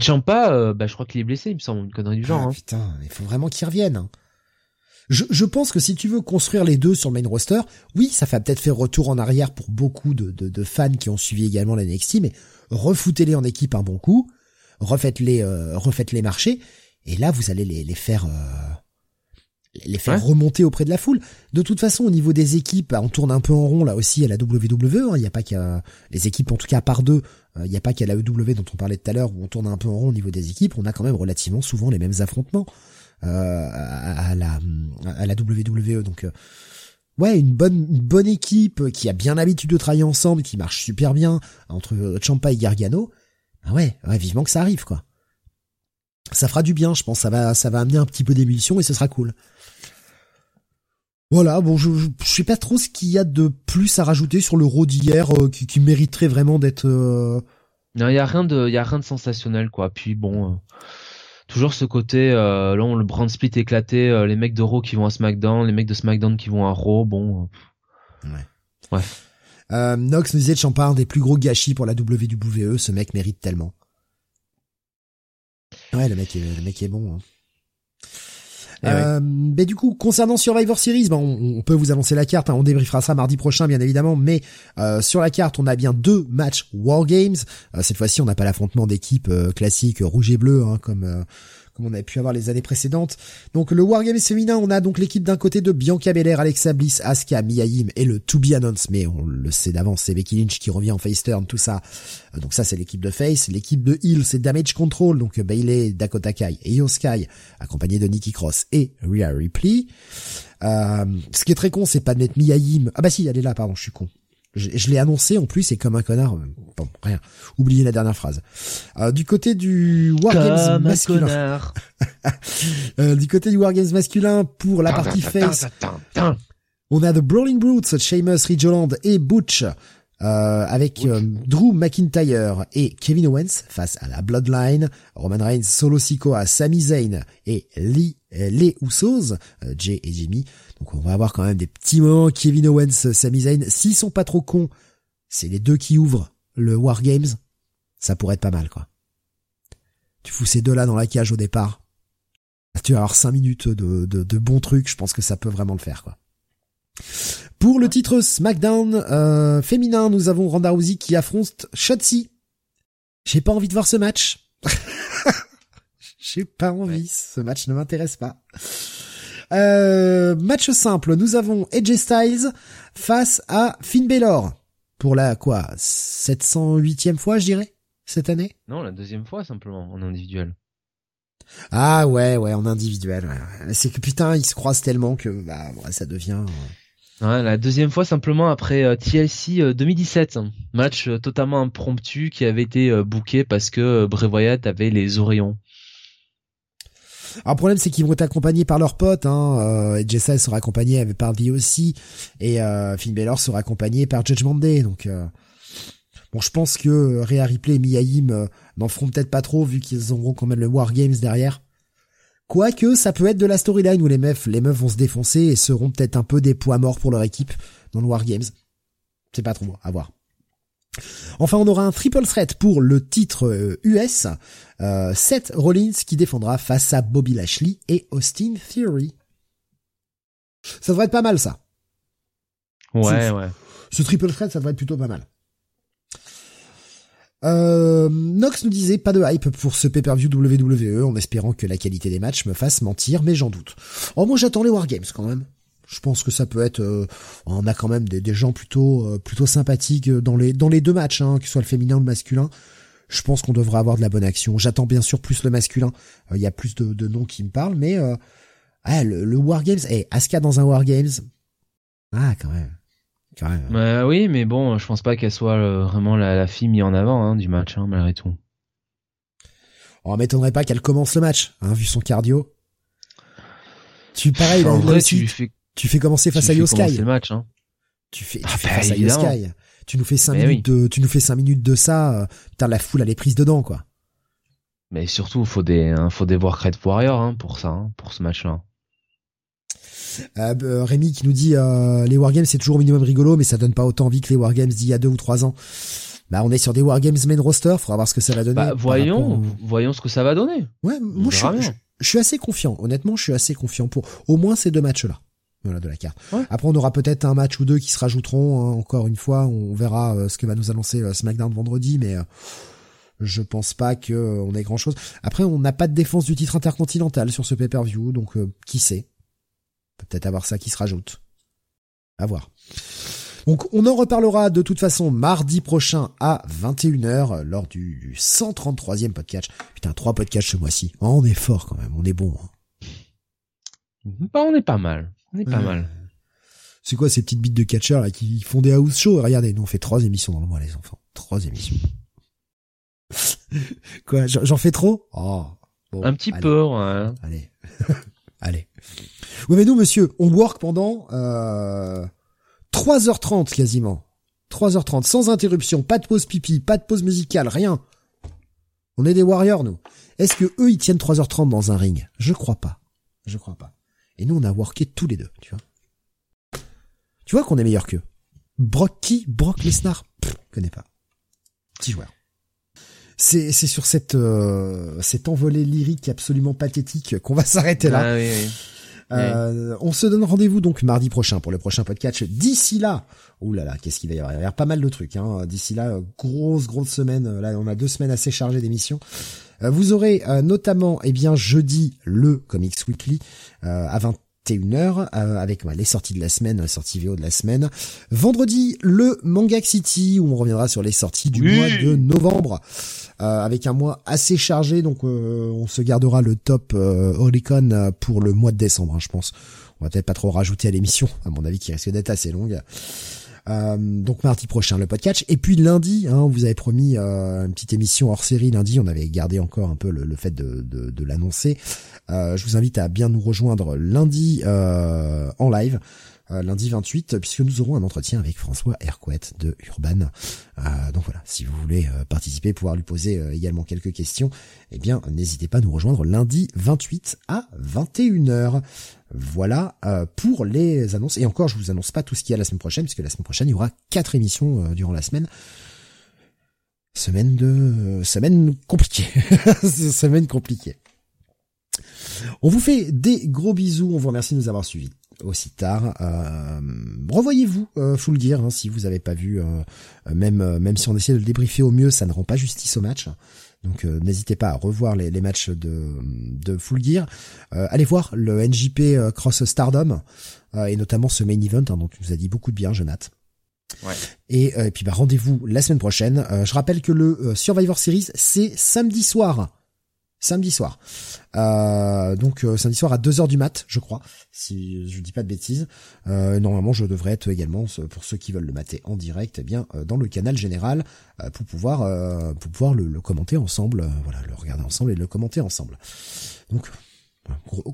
Champa, bah je crois qu'il est blessé il me semble une connerie du genre. Ah, hein. Putain, il faut vraiment qu'il revienne. Hein. Je, pense que si tu veux construire les deux sur le main roster, oui, ça fait peut-être faire retour en arrière pour beaucoup de, fans qui ont suivi également la NXT, mais refoutez-les en équipe un bon coup, refaites-les, euh, refaites-les marcher, et là vous allez les, faire, euh, les faire remonter auprès de la foule. De toute façon, au niveau des équipes, on tourne un peu en rond là aussi à la WWE. Hein. Il n'y a pas qu'à les équipes, en tout cas par deux, euh, il n'y a pas qu'à la EW dont on parlait tout à l'heure où on tourne un peu en rond au niveau des équipes. On a quand même relativement souvent les mêmes affrontements. Euh, à, la à la WWE. Donc euh, ouais, une bonne une bonne équipe qui a bien l'habitude de travailler ensemble, qui marche super bien entre Champa et Gargano. Ah ouais, ouais, vivement que ça arrive quoi. Ça fera du bien, je pense. Ça va ça va amener un petit peu d'émulsion et ce sera cool. Voilà, bon, je, je, sais pas trop ce qu'il y a de plus à rajouter sur l'euro d'hier euh, qui, qui, mériterait vraiment d'être. Non, il y a rien de, y a rien de sensationnel quoi. Puis bon, toujours ce côté euh, là le brand split éclaté euh, les mecs de Raw qui vont à SmackDown les mecs de SmackDown qui vont à Raw bon euh, ouais ouais Euh, Nox nous disait de un des plus gros gâchis pour la WWE. Ce mec mérite tellement. Ouais, le mec est, le mec est bon. Hein. Eh euh, mais du coup, concernant Survivor Series, ben, on, peut vous annoncer la carte. Hein, on débriefera ça mardi prochain, bien évidemment. Mais euh, sur la carte, on a bien deux matchs War Games. Euh, cette fois-ci, on n'a pas l'affrontement d'équipe classique rouge et bleu, hein, comme on a pu avoir les années précédentes. Donc le Wargames féminin, on a donc l'équipe d'un côté de Bianca Belair, Alexa Bliss, Asuka, Mia et le To Be Announced, mais on le sait d'avance, c'est Becky Lynch qui revient en face turn, tout ça. Euh, donc ça c'est l'équipe de face. L'équipe de Hill, c'est Damage Control, donc Bailey, Dakota Kai et Io Sky, de Nikki Cross et Rhea Ripley. Euh, ce qui est très con, c'est pas de mettre Mia Ah bah si, elle est là, pardon, je suis con. Je, l'ai annoncé en plus et comme un connard. Bon, rien. Oubliez la dernière phrase. Euh, du côté du Wargames masculin. euh, du côté du Wargames masculin pour la partie face. On a The Brawling Brutes, Sheamus, Ridgeland et Butch. Euh, avec euh, Drew McIntyre et Kevin Owens face à la Bloodline, Roman Reigns, Solo Sikoa, Sami Zayn et Lee, euh, les Usos, Jay et Jimmy donc on va avoir quand même des petits moments. Kevin Owens, Sami Zayn, s'ils sont pas trop cons, c'est les deux qui ouvrent le War Games. Ça pourrait être pas mal, quoi. Tu fous ces deux-là dans la cage au départ. Tu vas avoir cinq minutes de, de, bons trucs. Je pense que ça peut vraiment le faire, quoi. Pour le titre SmackDown euh, féminin, nous avons Ronda Rousey qui affronte Shotzi. J'ai pas envie de voir ce match. J'ai pas envie. Ce match ne m'intéresse pas. Euh, match simple, nous avons AJ Styles face à Finn Balor pour la quoi 708e fois, je dirais, cette année? Non, la deuxième fois simplement en individuel. Ah ouais, ouais, en individuel. C'est que putain, ils se croisent tellement que bah ça devient. Euh, ouais, la deuxième fois simplement après euh, TLC 2017, match totalement impromptu qui avait été booké parce que Bray Wyatt avait les oreillons. Alors problème c'est qu'ils vont être accompagnés par leurs potes. Hein. Euh, Jessa sera accompagné par V aussi et euh, Finn Balor sera accompagné par Judgment Day. Donc euh, bon, je pense que Rhea Ripley et Miaim euh, n'en feront peut-être pas trop vu qu'ils auront quand même le War Games derrière. Quoique ça peut être de la storyline où les meufs, les meufs vont se défoncer et seront peut-être un peu des poids morts pour leur équipe dans le War Games. C'est pas trop à voir. Enfin, on aura un triple threat pour le titre US. Euh, euh, Seth Rollins qui défendra face à Bobby Lashley et Austin Theory. Ça devrait être pas mal, ça. Ouais, ouais. Ce triple threat, ça devrait être plutôt pas mal. Euh, Nox nous disait pas de hype pour ce pay-per-view WWE en espérant que la qualité des matchs me fasse mentir, mais j'en doute. Oh moi j'attends les Wargames quand même je pense que ça peut être euh, on a quand même des, des gens plutôt euh, plutôt sympathiques dans les dans les deux matchs hein, que ce soit le féminin ou le masculin. Je pense qu'on devrait avoir de la bonne action. J'attends bien sûr plus le masculin. Euh, il y a plus de, de, noms qui me parlent mais ah, le, le Wargames eh Asuka dans un Wargames ah quand même. Quand même bah, oui mais bon je pense pas qu'elle soit vraiment la, la, fille mise en avant hein, du match hein, malgré tout. On oh, m'étonnerait pas qu'elle commence le match hein, vu son cardio. Tu pareil en vrai, tu lui fais tu fais commencer face à Yoskai. le match, hein. Tu fais, tu ah, fais bah, face à Yoskai. Tu nous fais cinq minutes de, tu nous fais cinq minutes de ça. Euh, putain, la foule, elle est prise dedans, quoi. Mais surtout, faut des, hein, faut des Warcraft Warrior, hein, pour ça, hein, pour ce match-là. Euh, euh, Rémi qui nous dit euh, les wargames c'est toujours au minimum rigolo mais ça donne pas autant envie que les wargames d'il y a deux ou trois ans. Bah on est sur des wargames main roster, faudra voir ce que ça va donner. Bah, voyons, voyons ce que ça va donner. Ouais, moi je, je, suis assez confiant. Honnêtement, je suis assez confiant pour au moins ces deux matchs là voilà de la carte. Après on aura peut-être un match ou deux qui se rajouteront hein, encore une fois, on verra euh, ce que va nous annoncer euh, SmackDown vendredi mais euh, je pense pas que on ait grand-chose. Après on n'a pas de défense du titre intercontinental sur ce pay-per-view donc qui sait? Peut-être avoir ça qui se rajoute. À voir. Donc on en reparlera de toute façon mardi prochain à 21h lors du 133e podcast. Putain, trois podcasts ce mois-ci. Oh, on est fort quand même, on est bon. Hein. Bah, on est pas mal. On est pas mal. C'est quoi ces petites bites de catcheur là qui font des house shows? Regardez, nous on fait trois émissions dans le mois les enfants. Trois émissions. quoi J'en fais trop? Oh. un petit peu, ouais. Allez. allez. Oui mais nous monsieur, on work pendant euh, 3h30 quasiment. 3h30 sans interruption, pas de pause pipi, pas de pause musicale, rien. On est des warriors nous. Est-ce que eux ils tiennent 3h30 dans un ring? Je crois pas. Je crois pas. Et nous, on a worké tous les deux, tu vois. Tu vois qu'on est meilleur qu'eux. Brock qui Brock Lesnar? Pff, connais pas. Petit joueur. C'est c'est sur cette euh, cette envolée lyrique absolument pathétique qu'on va s'arrêter là. Ah, oui, oui. Euh, on se donne rendez-vous donc mardi prochain pour le prochain podcast. D'ici là, ouh là là, qu'est-ce qu'il va y avoir? Il va y avoir pas mal de trucs. Hein. D'ici là, grosse grosse semaine. Là, on a deux semaines assez chargées d'émissions. Euh, vous aurez euh, notamment, eh bien, jeudi le Comics Weekly à 21h avec les sorties de la semaine, les sorties VO de la semaine. Vendredi le Manga City où on reviendra sur les sorties du mois de novembre. Euh, avec un mois assez chargé, donc euh, on se gardera le top euh, Oricon pour le mois de décembre, hein, je pense. On va peut-être pas trop rajouter à l'émission, à mon avis, qui risque d'être assez longue. Donc mardi prochain le podcast. Et puis lundi hein, vous avait promis une petite émission hors série lundi. On avait gardé encore un peu le, fait de, l'annoncer. Je vous invite à bien nous rejoindre lundi en live. euh, lundi 28, puisque nous aurons un entretien avec François Hercouet de Urban. Euh, donc voilà, si vous voulez euh, participer, pouvoir lui poser également quelques questions, eh bien n'hésitez pas à nous rejoindre lundi 28 à 21h. Voilà pour les annonces. Et encore, je vous annonce pas tout ce qu'il y a la semaine prochaine, puisque la semaine prochaine, il y aura quatre émissions durant la semaine. Semaine de semaine compliquée. semaine compliquée. On vous fait des gros bisous. On vous remercie de nous avoir suivis aussi tard. Euh, revoyez-vous euh, Full Gear hein, si vous avez pas vu. Euh, même même si on essaie de le débriefer au mieux, ça ne rend pas justice au match. Donc n'hésitez pas à revoir les, les, matchs de, de Full Gear. allez voir le NJP Cross Stardom et notamment ce main event hein, dont tu nous as dit beaucoup de bien, Jonathan. Ouais. Et, et puis bah rendez-vous la semaine prochaine. je rappelle que le Survivor Series c'est samedi soir samedi soir. Euh, donc euh, samedi soir à 2h du mat, je crois, si je ne dis pas de bêtises. Euh, normalement, je devrais être également pour ceux qui veulent le mater en direct, eh bien euh, dans le canal général euh, pour pouvoir euh, pour pouvoir le, le commenter ensemble, voilà, le regarder ensemble et le commenter ensemble. Donc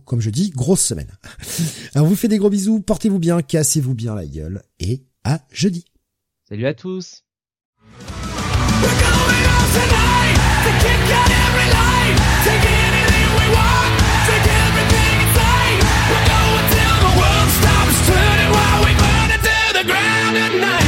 comme je dis, grosse semaine. Alors, on vous fait des gros bisous, portez-vous bien, cassez-vous bien la gueule et à jeudi. Salut à tous. good night.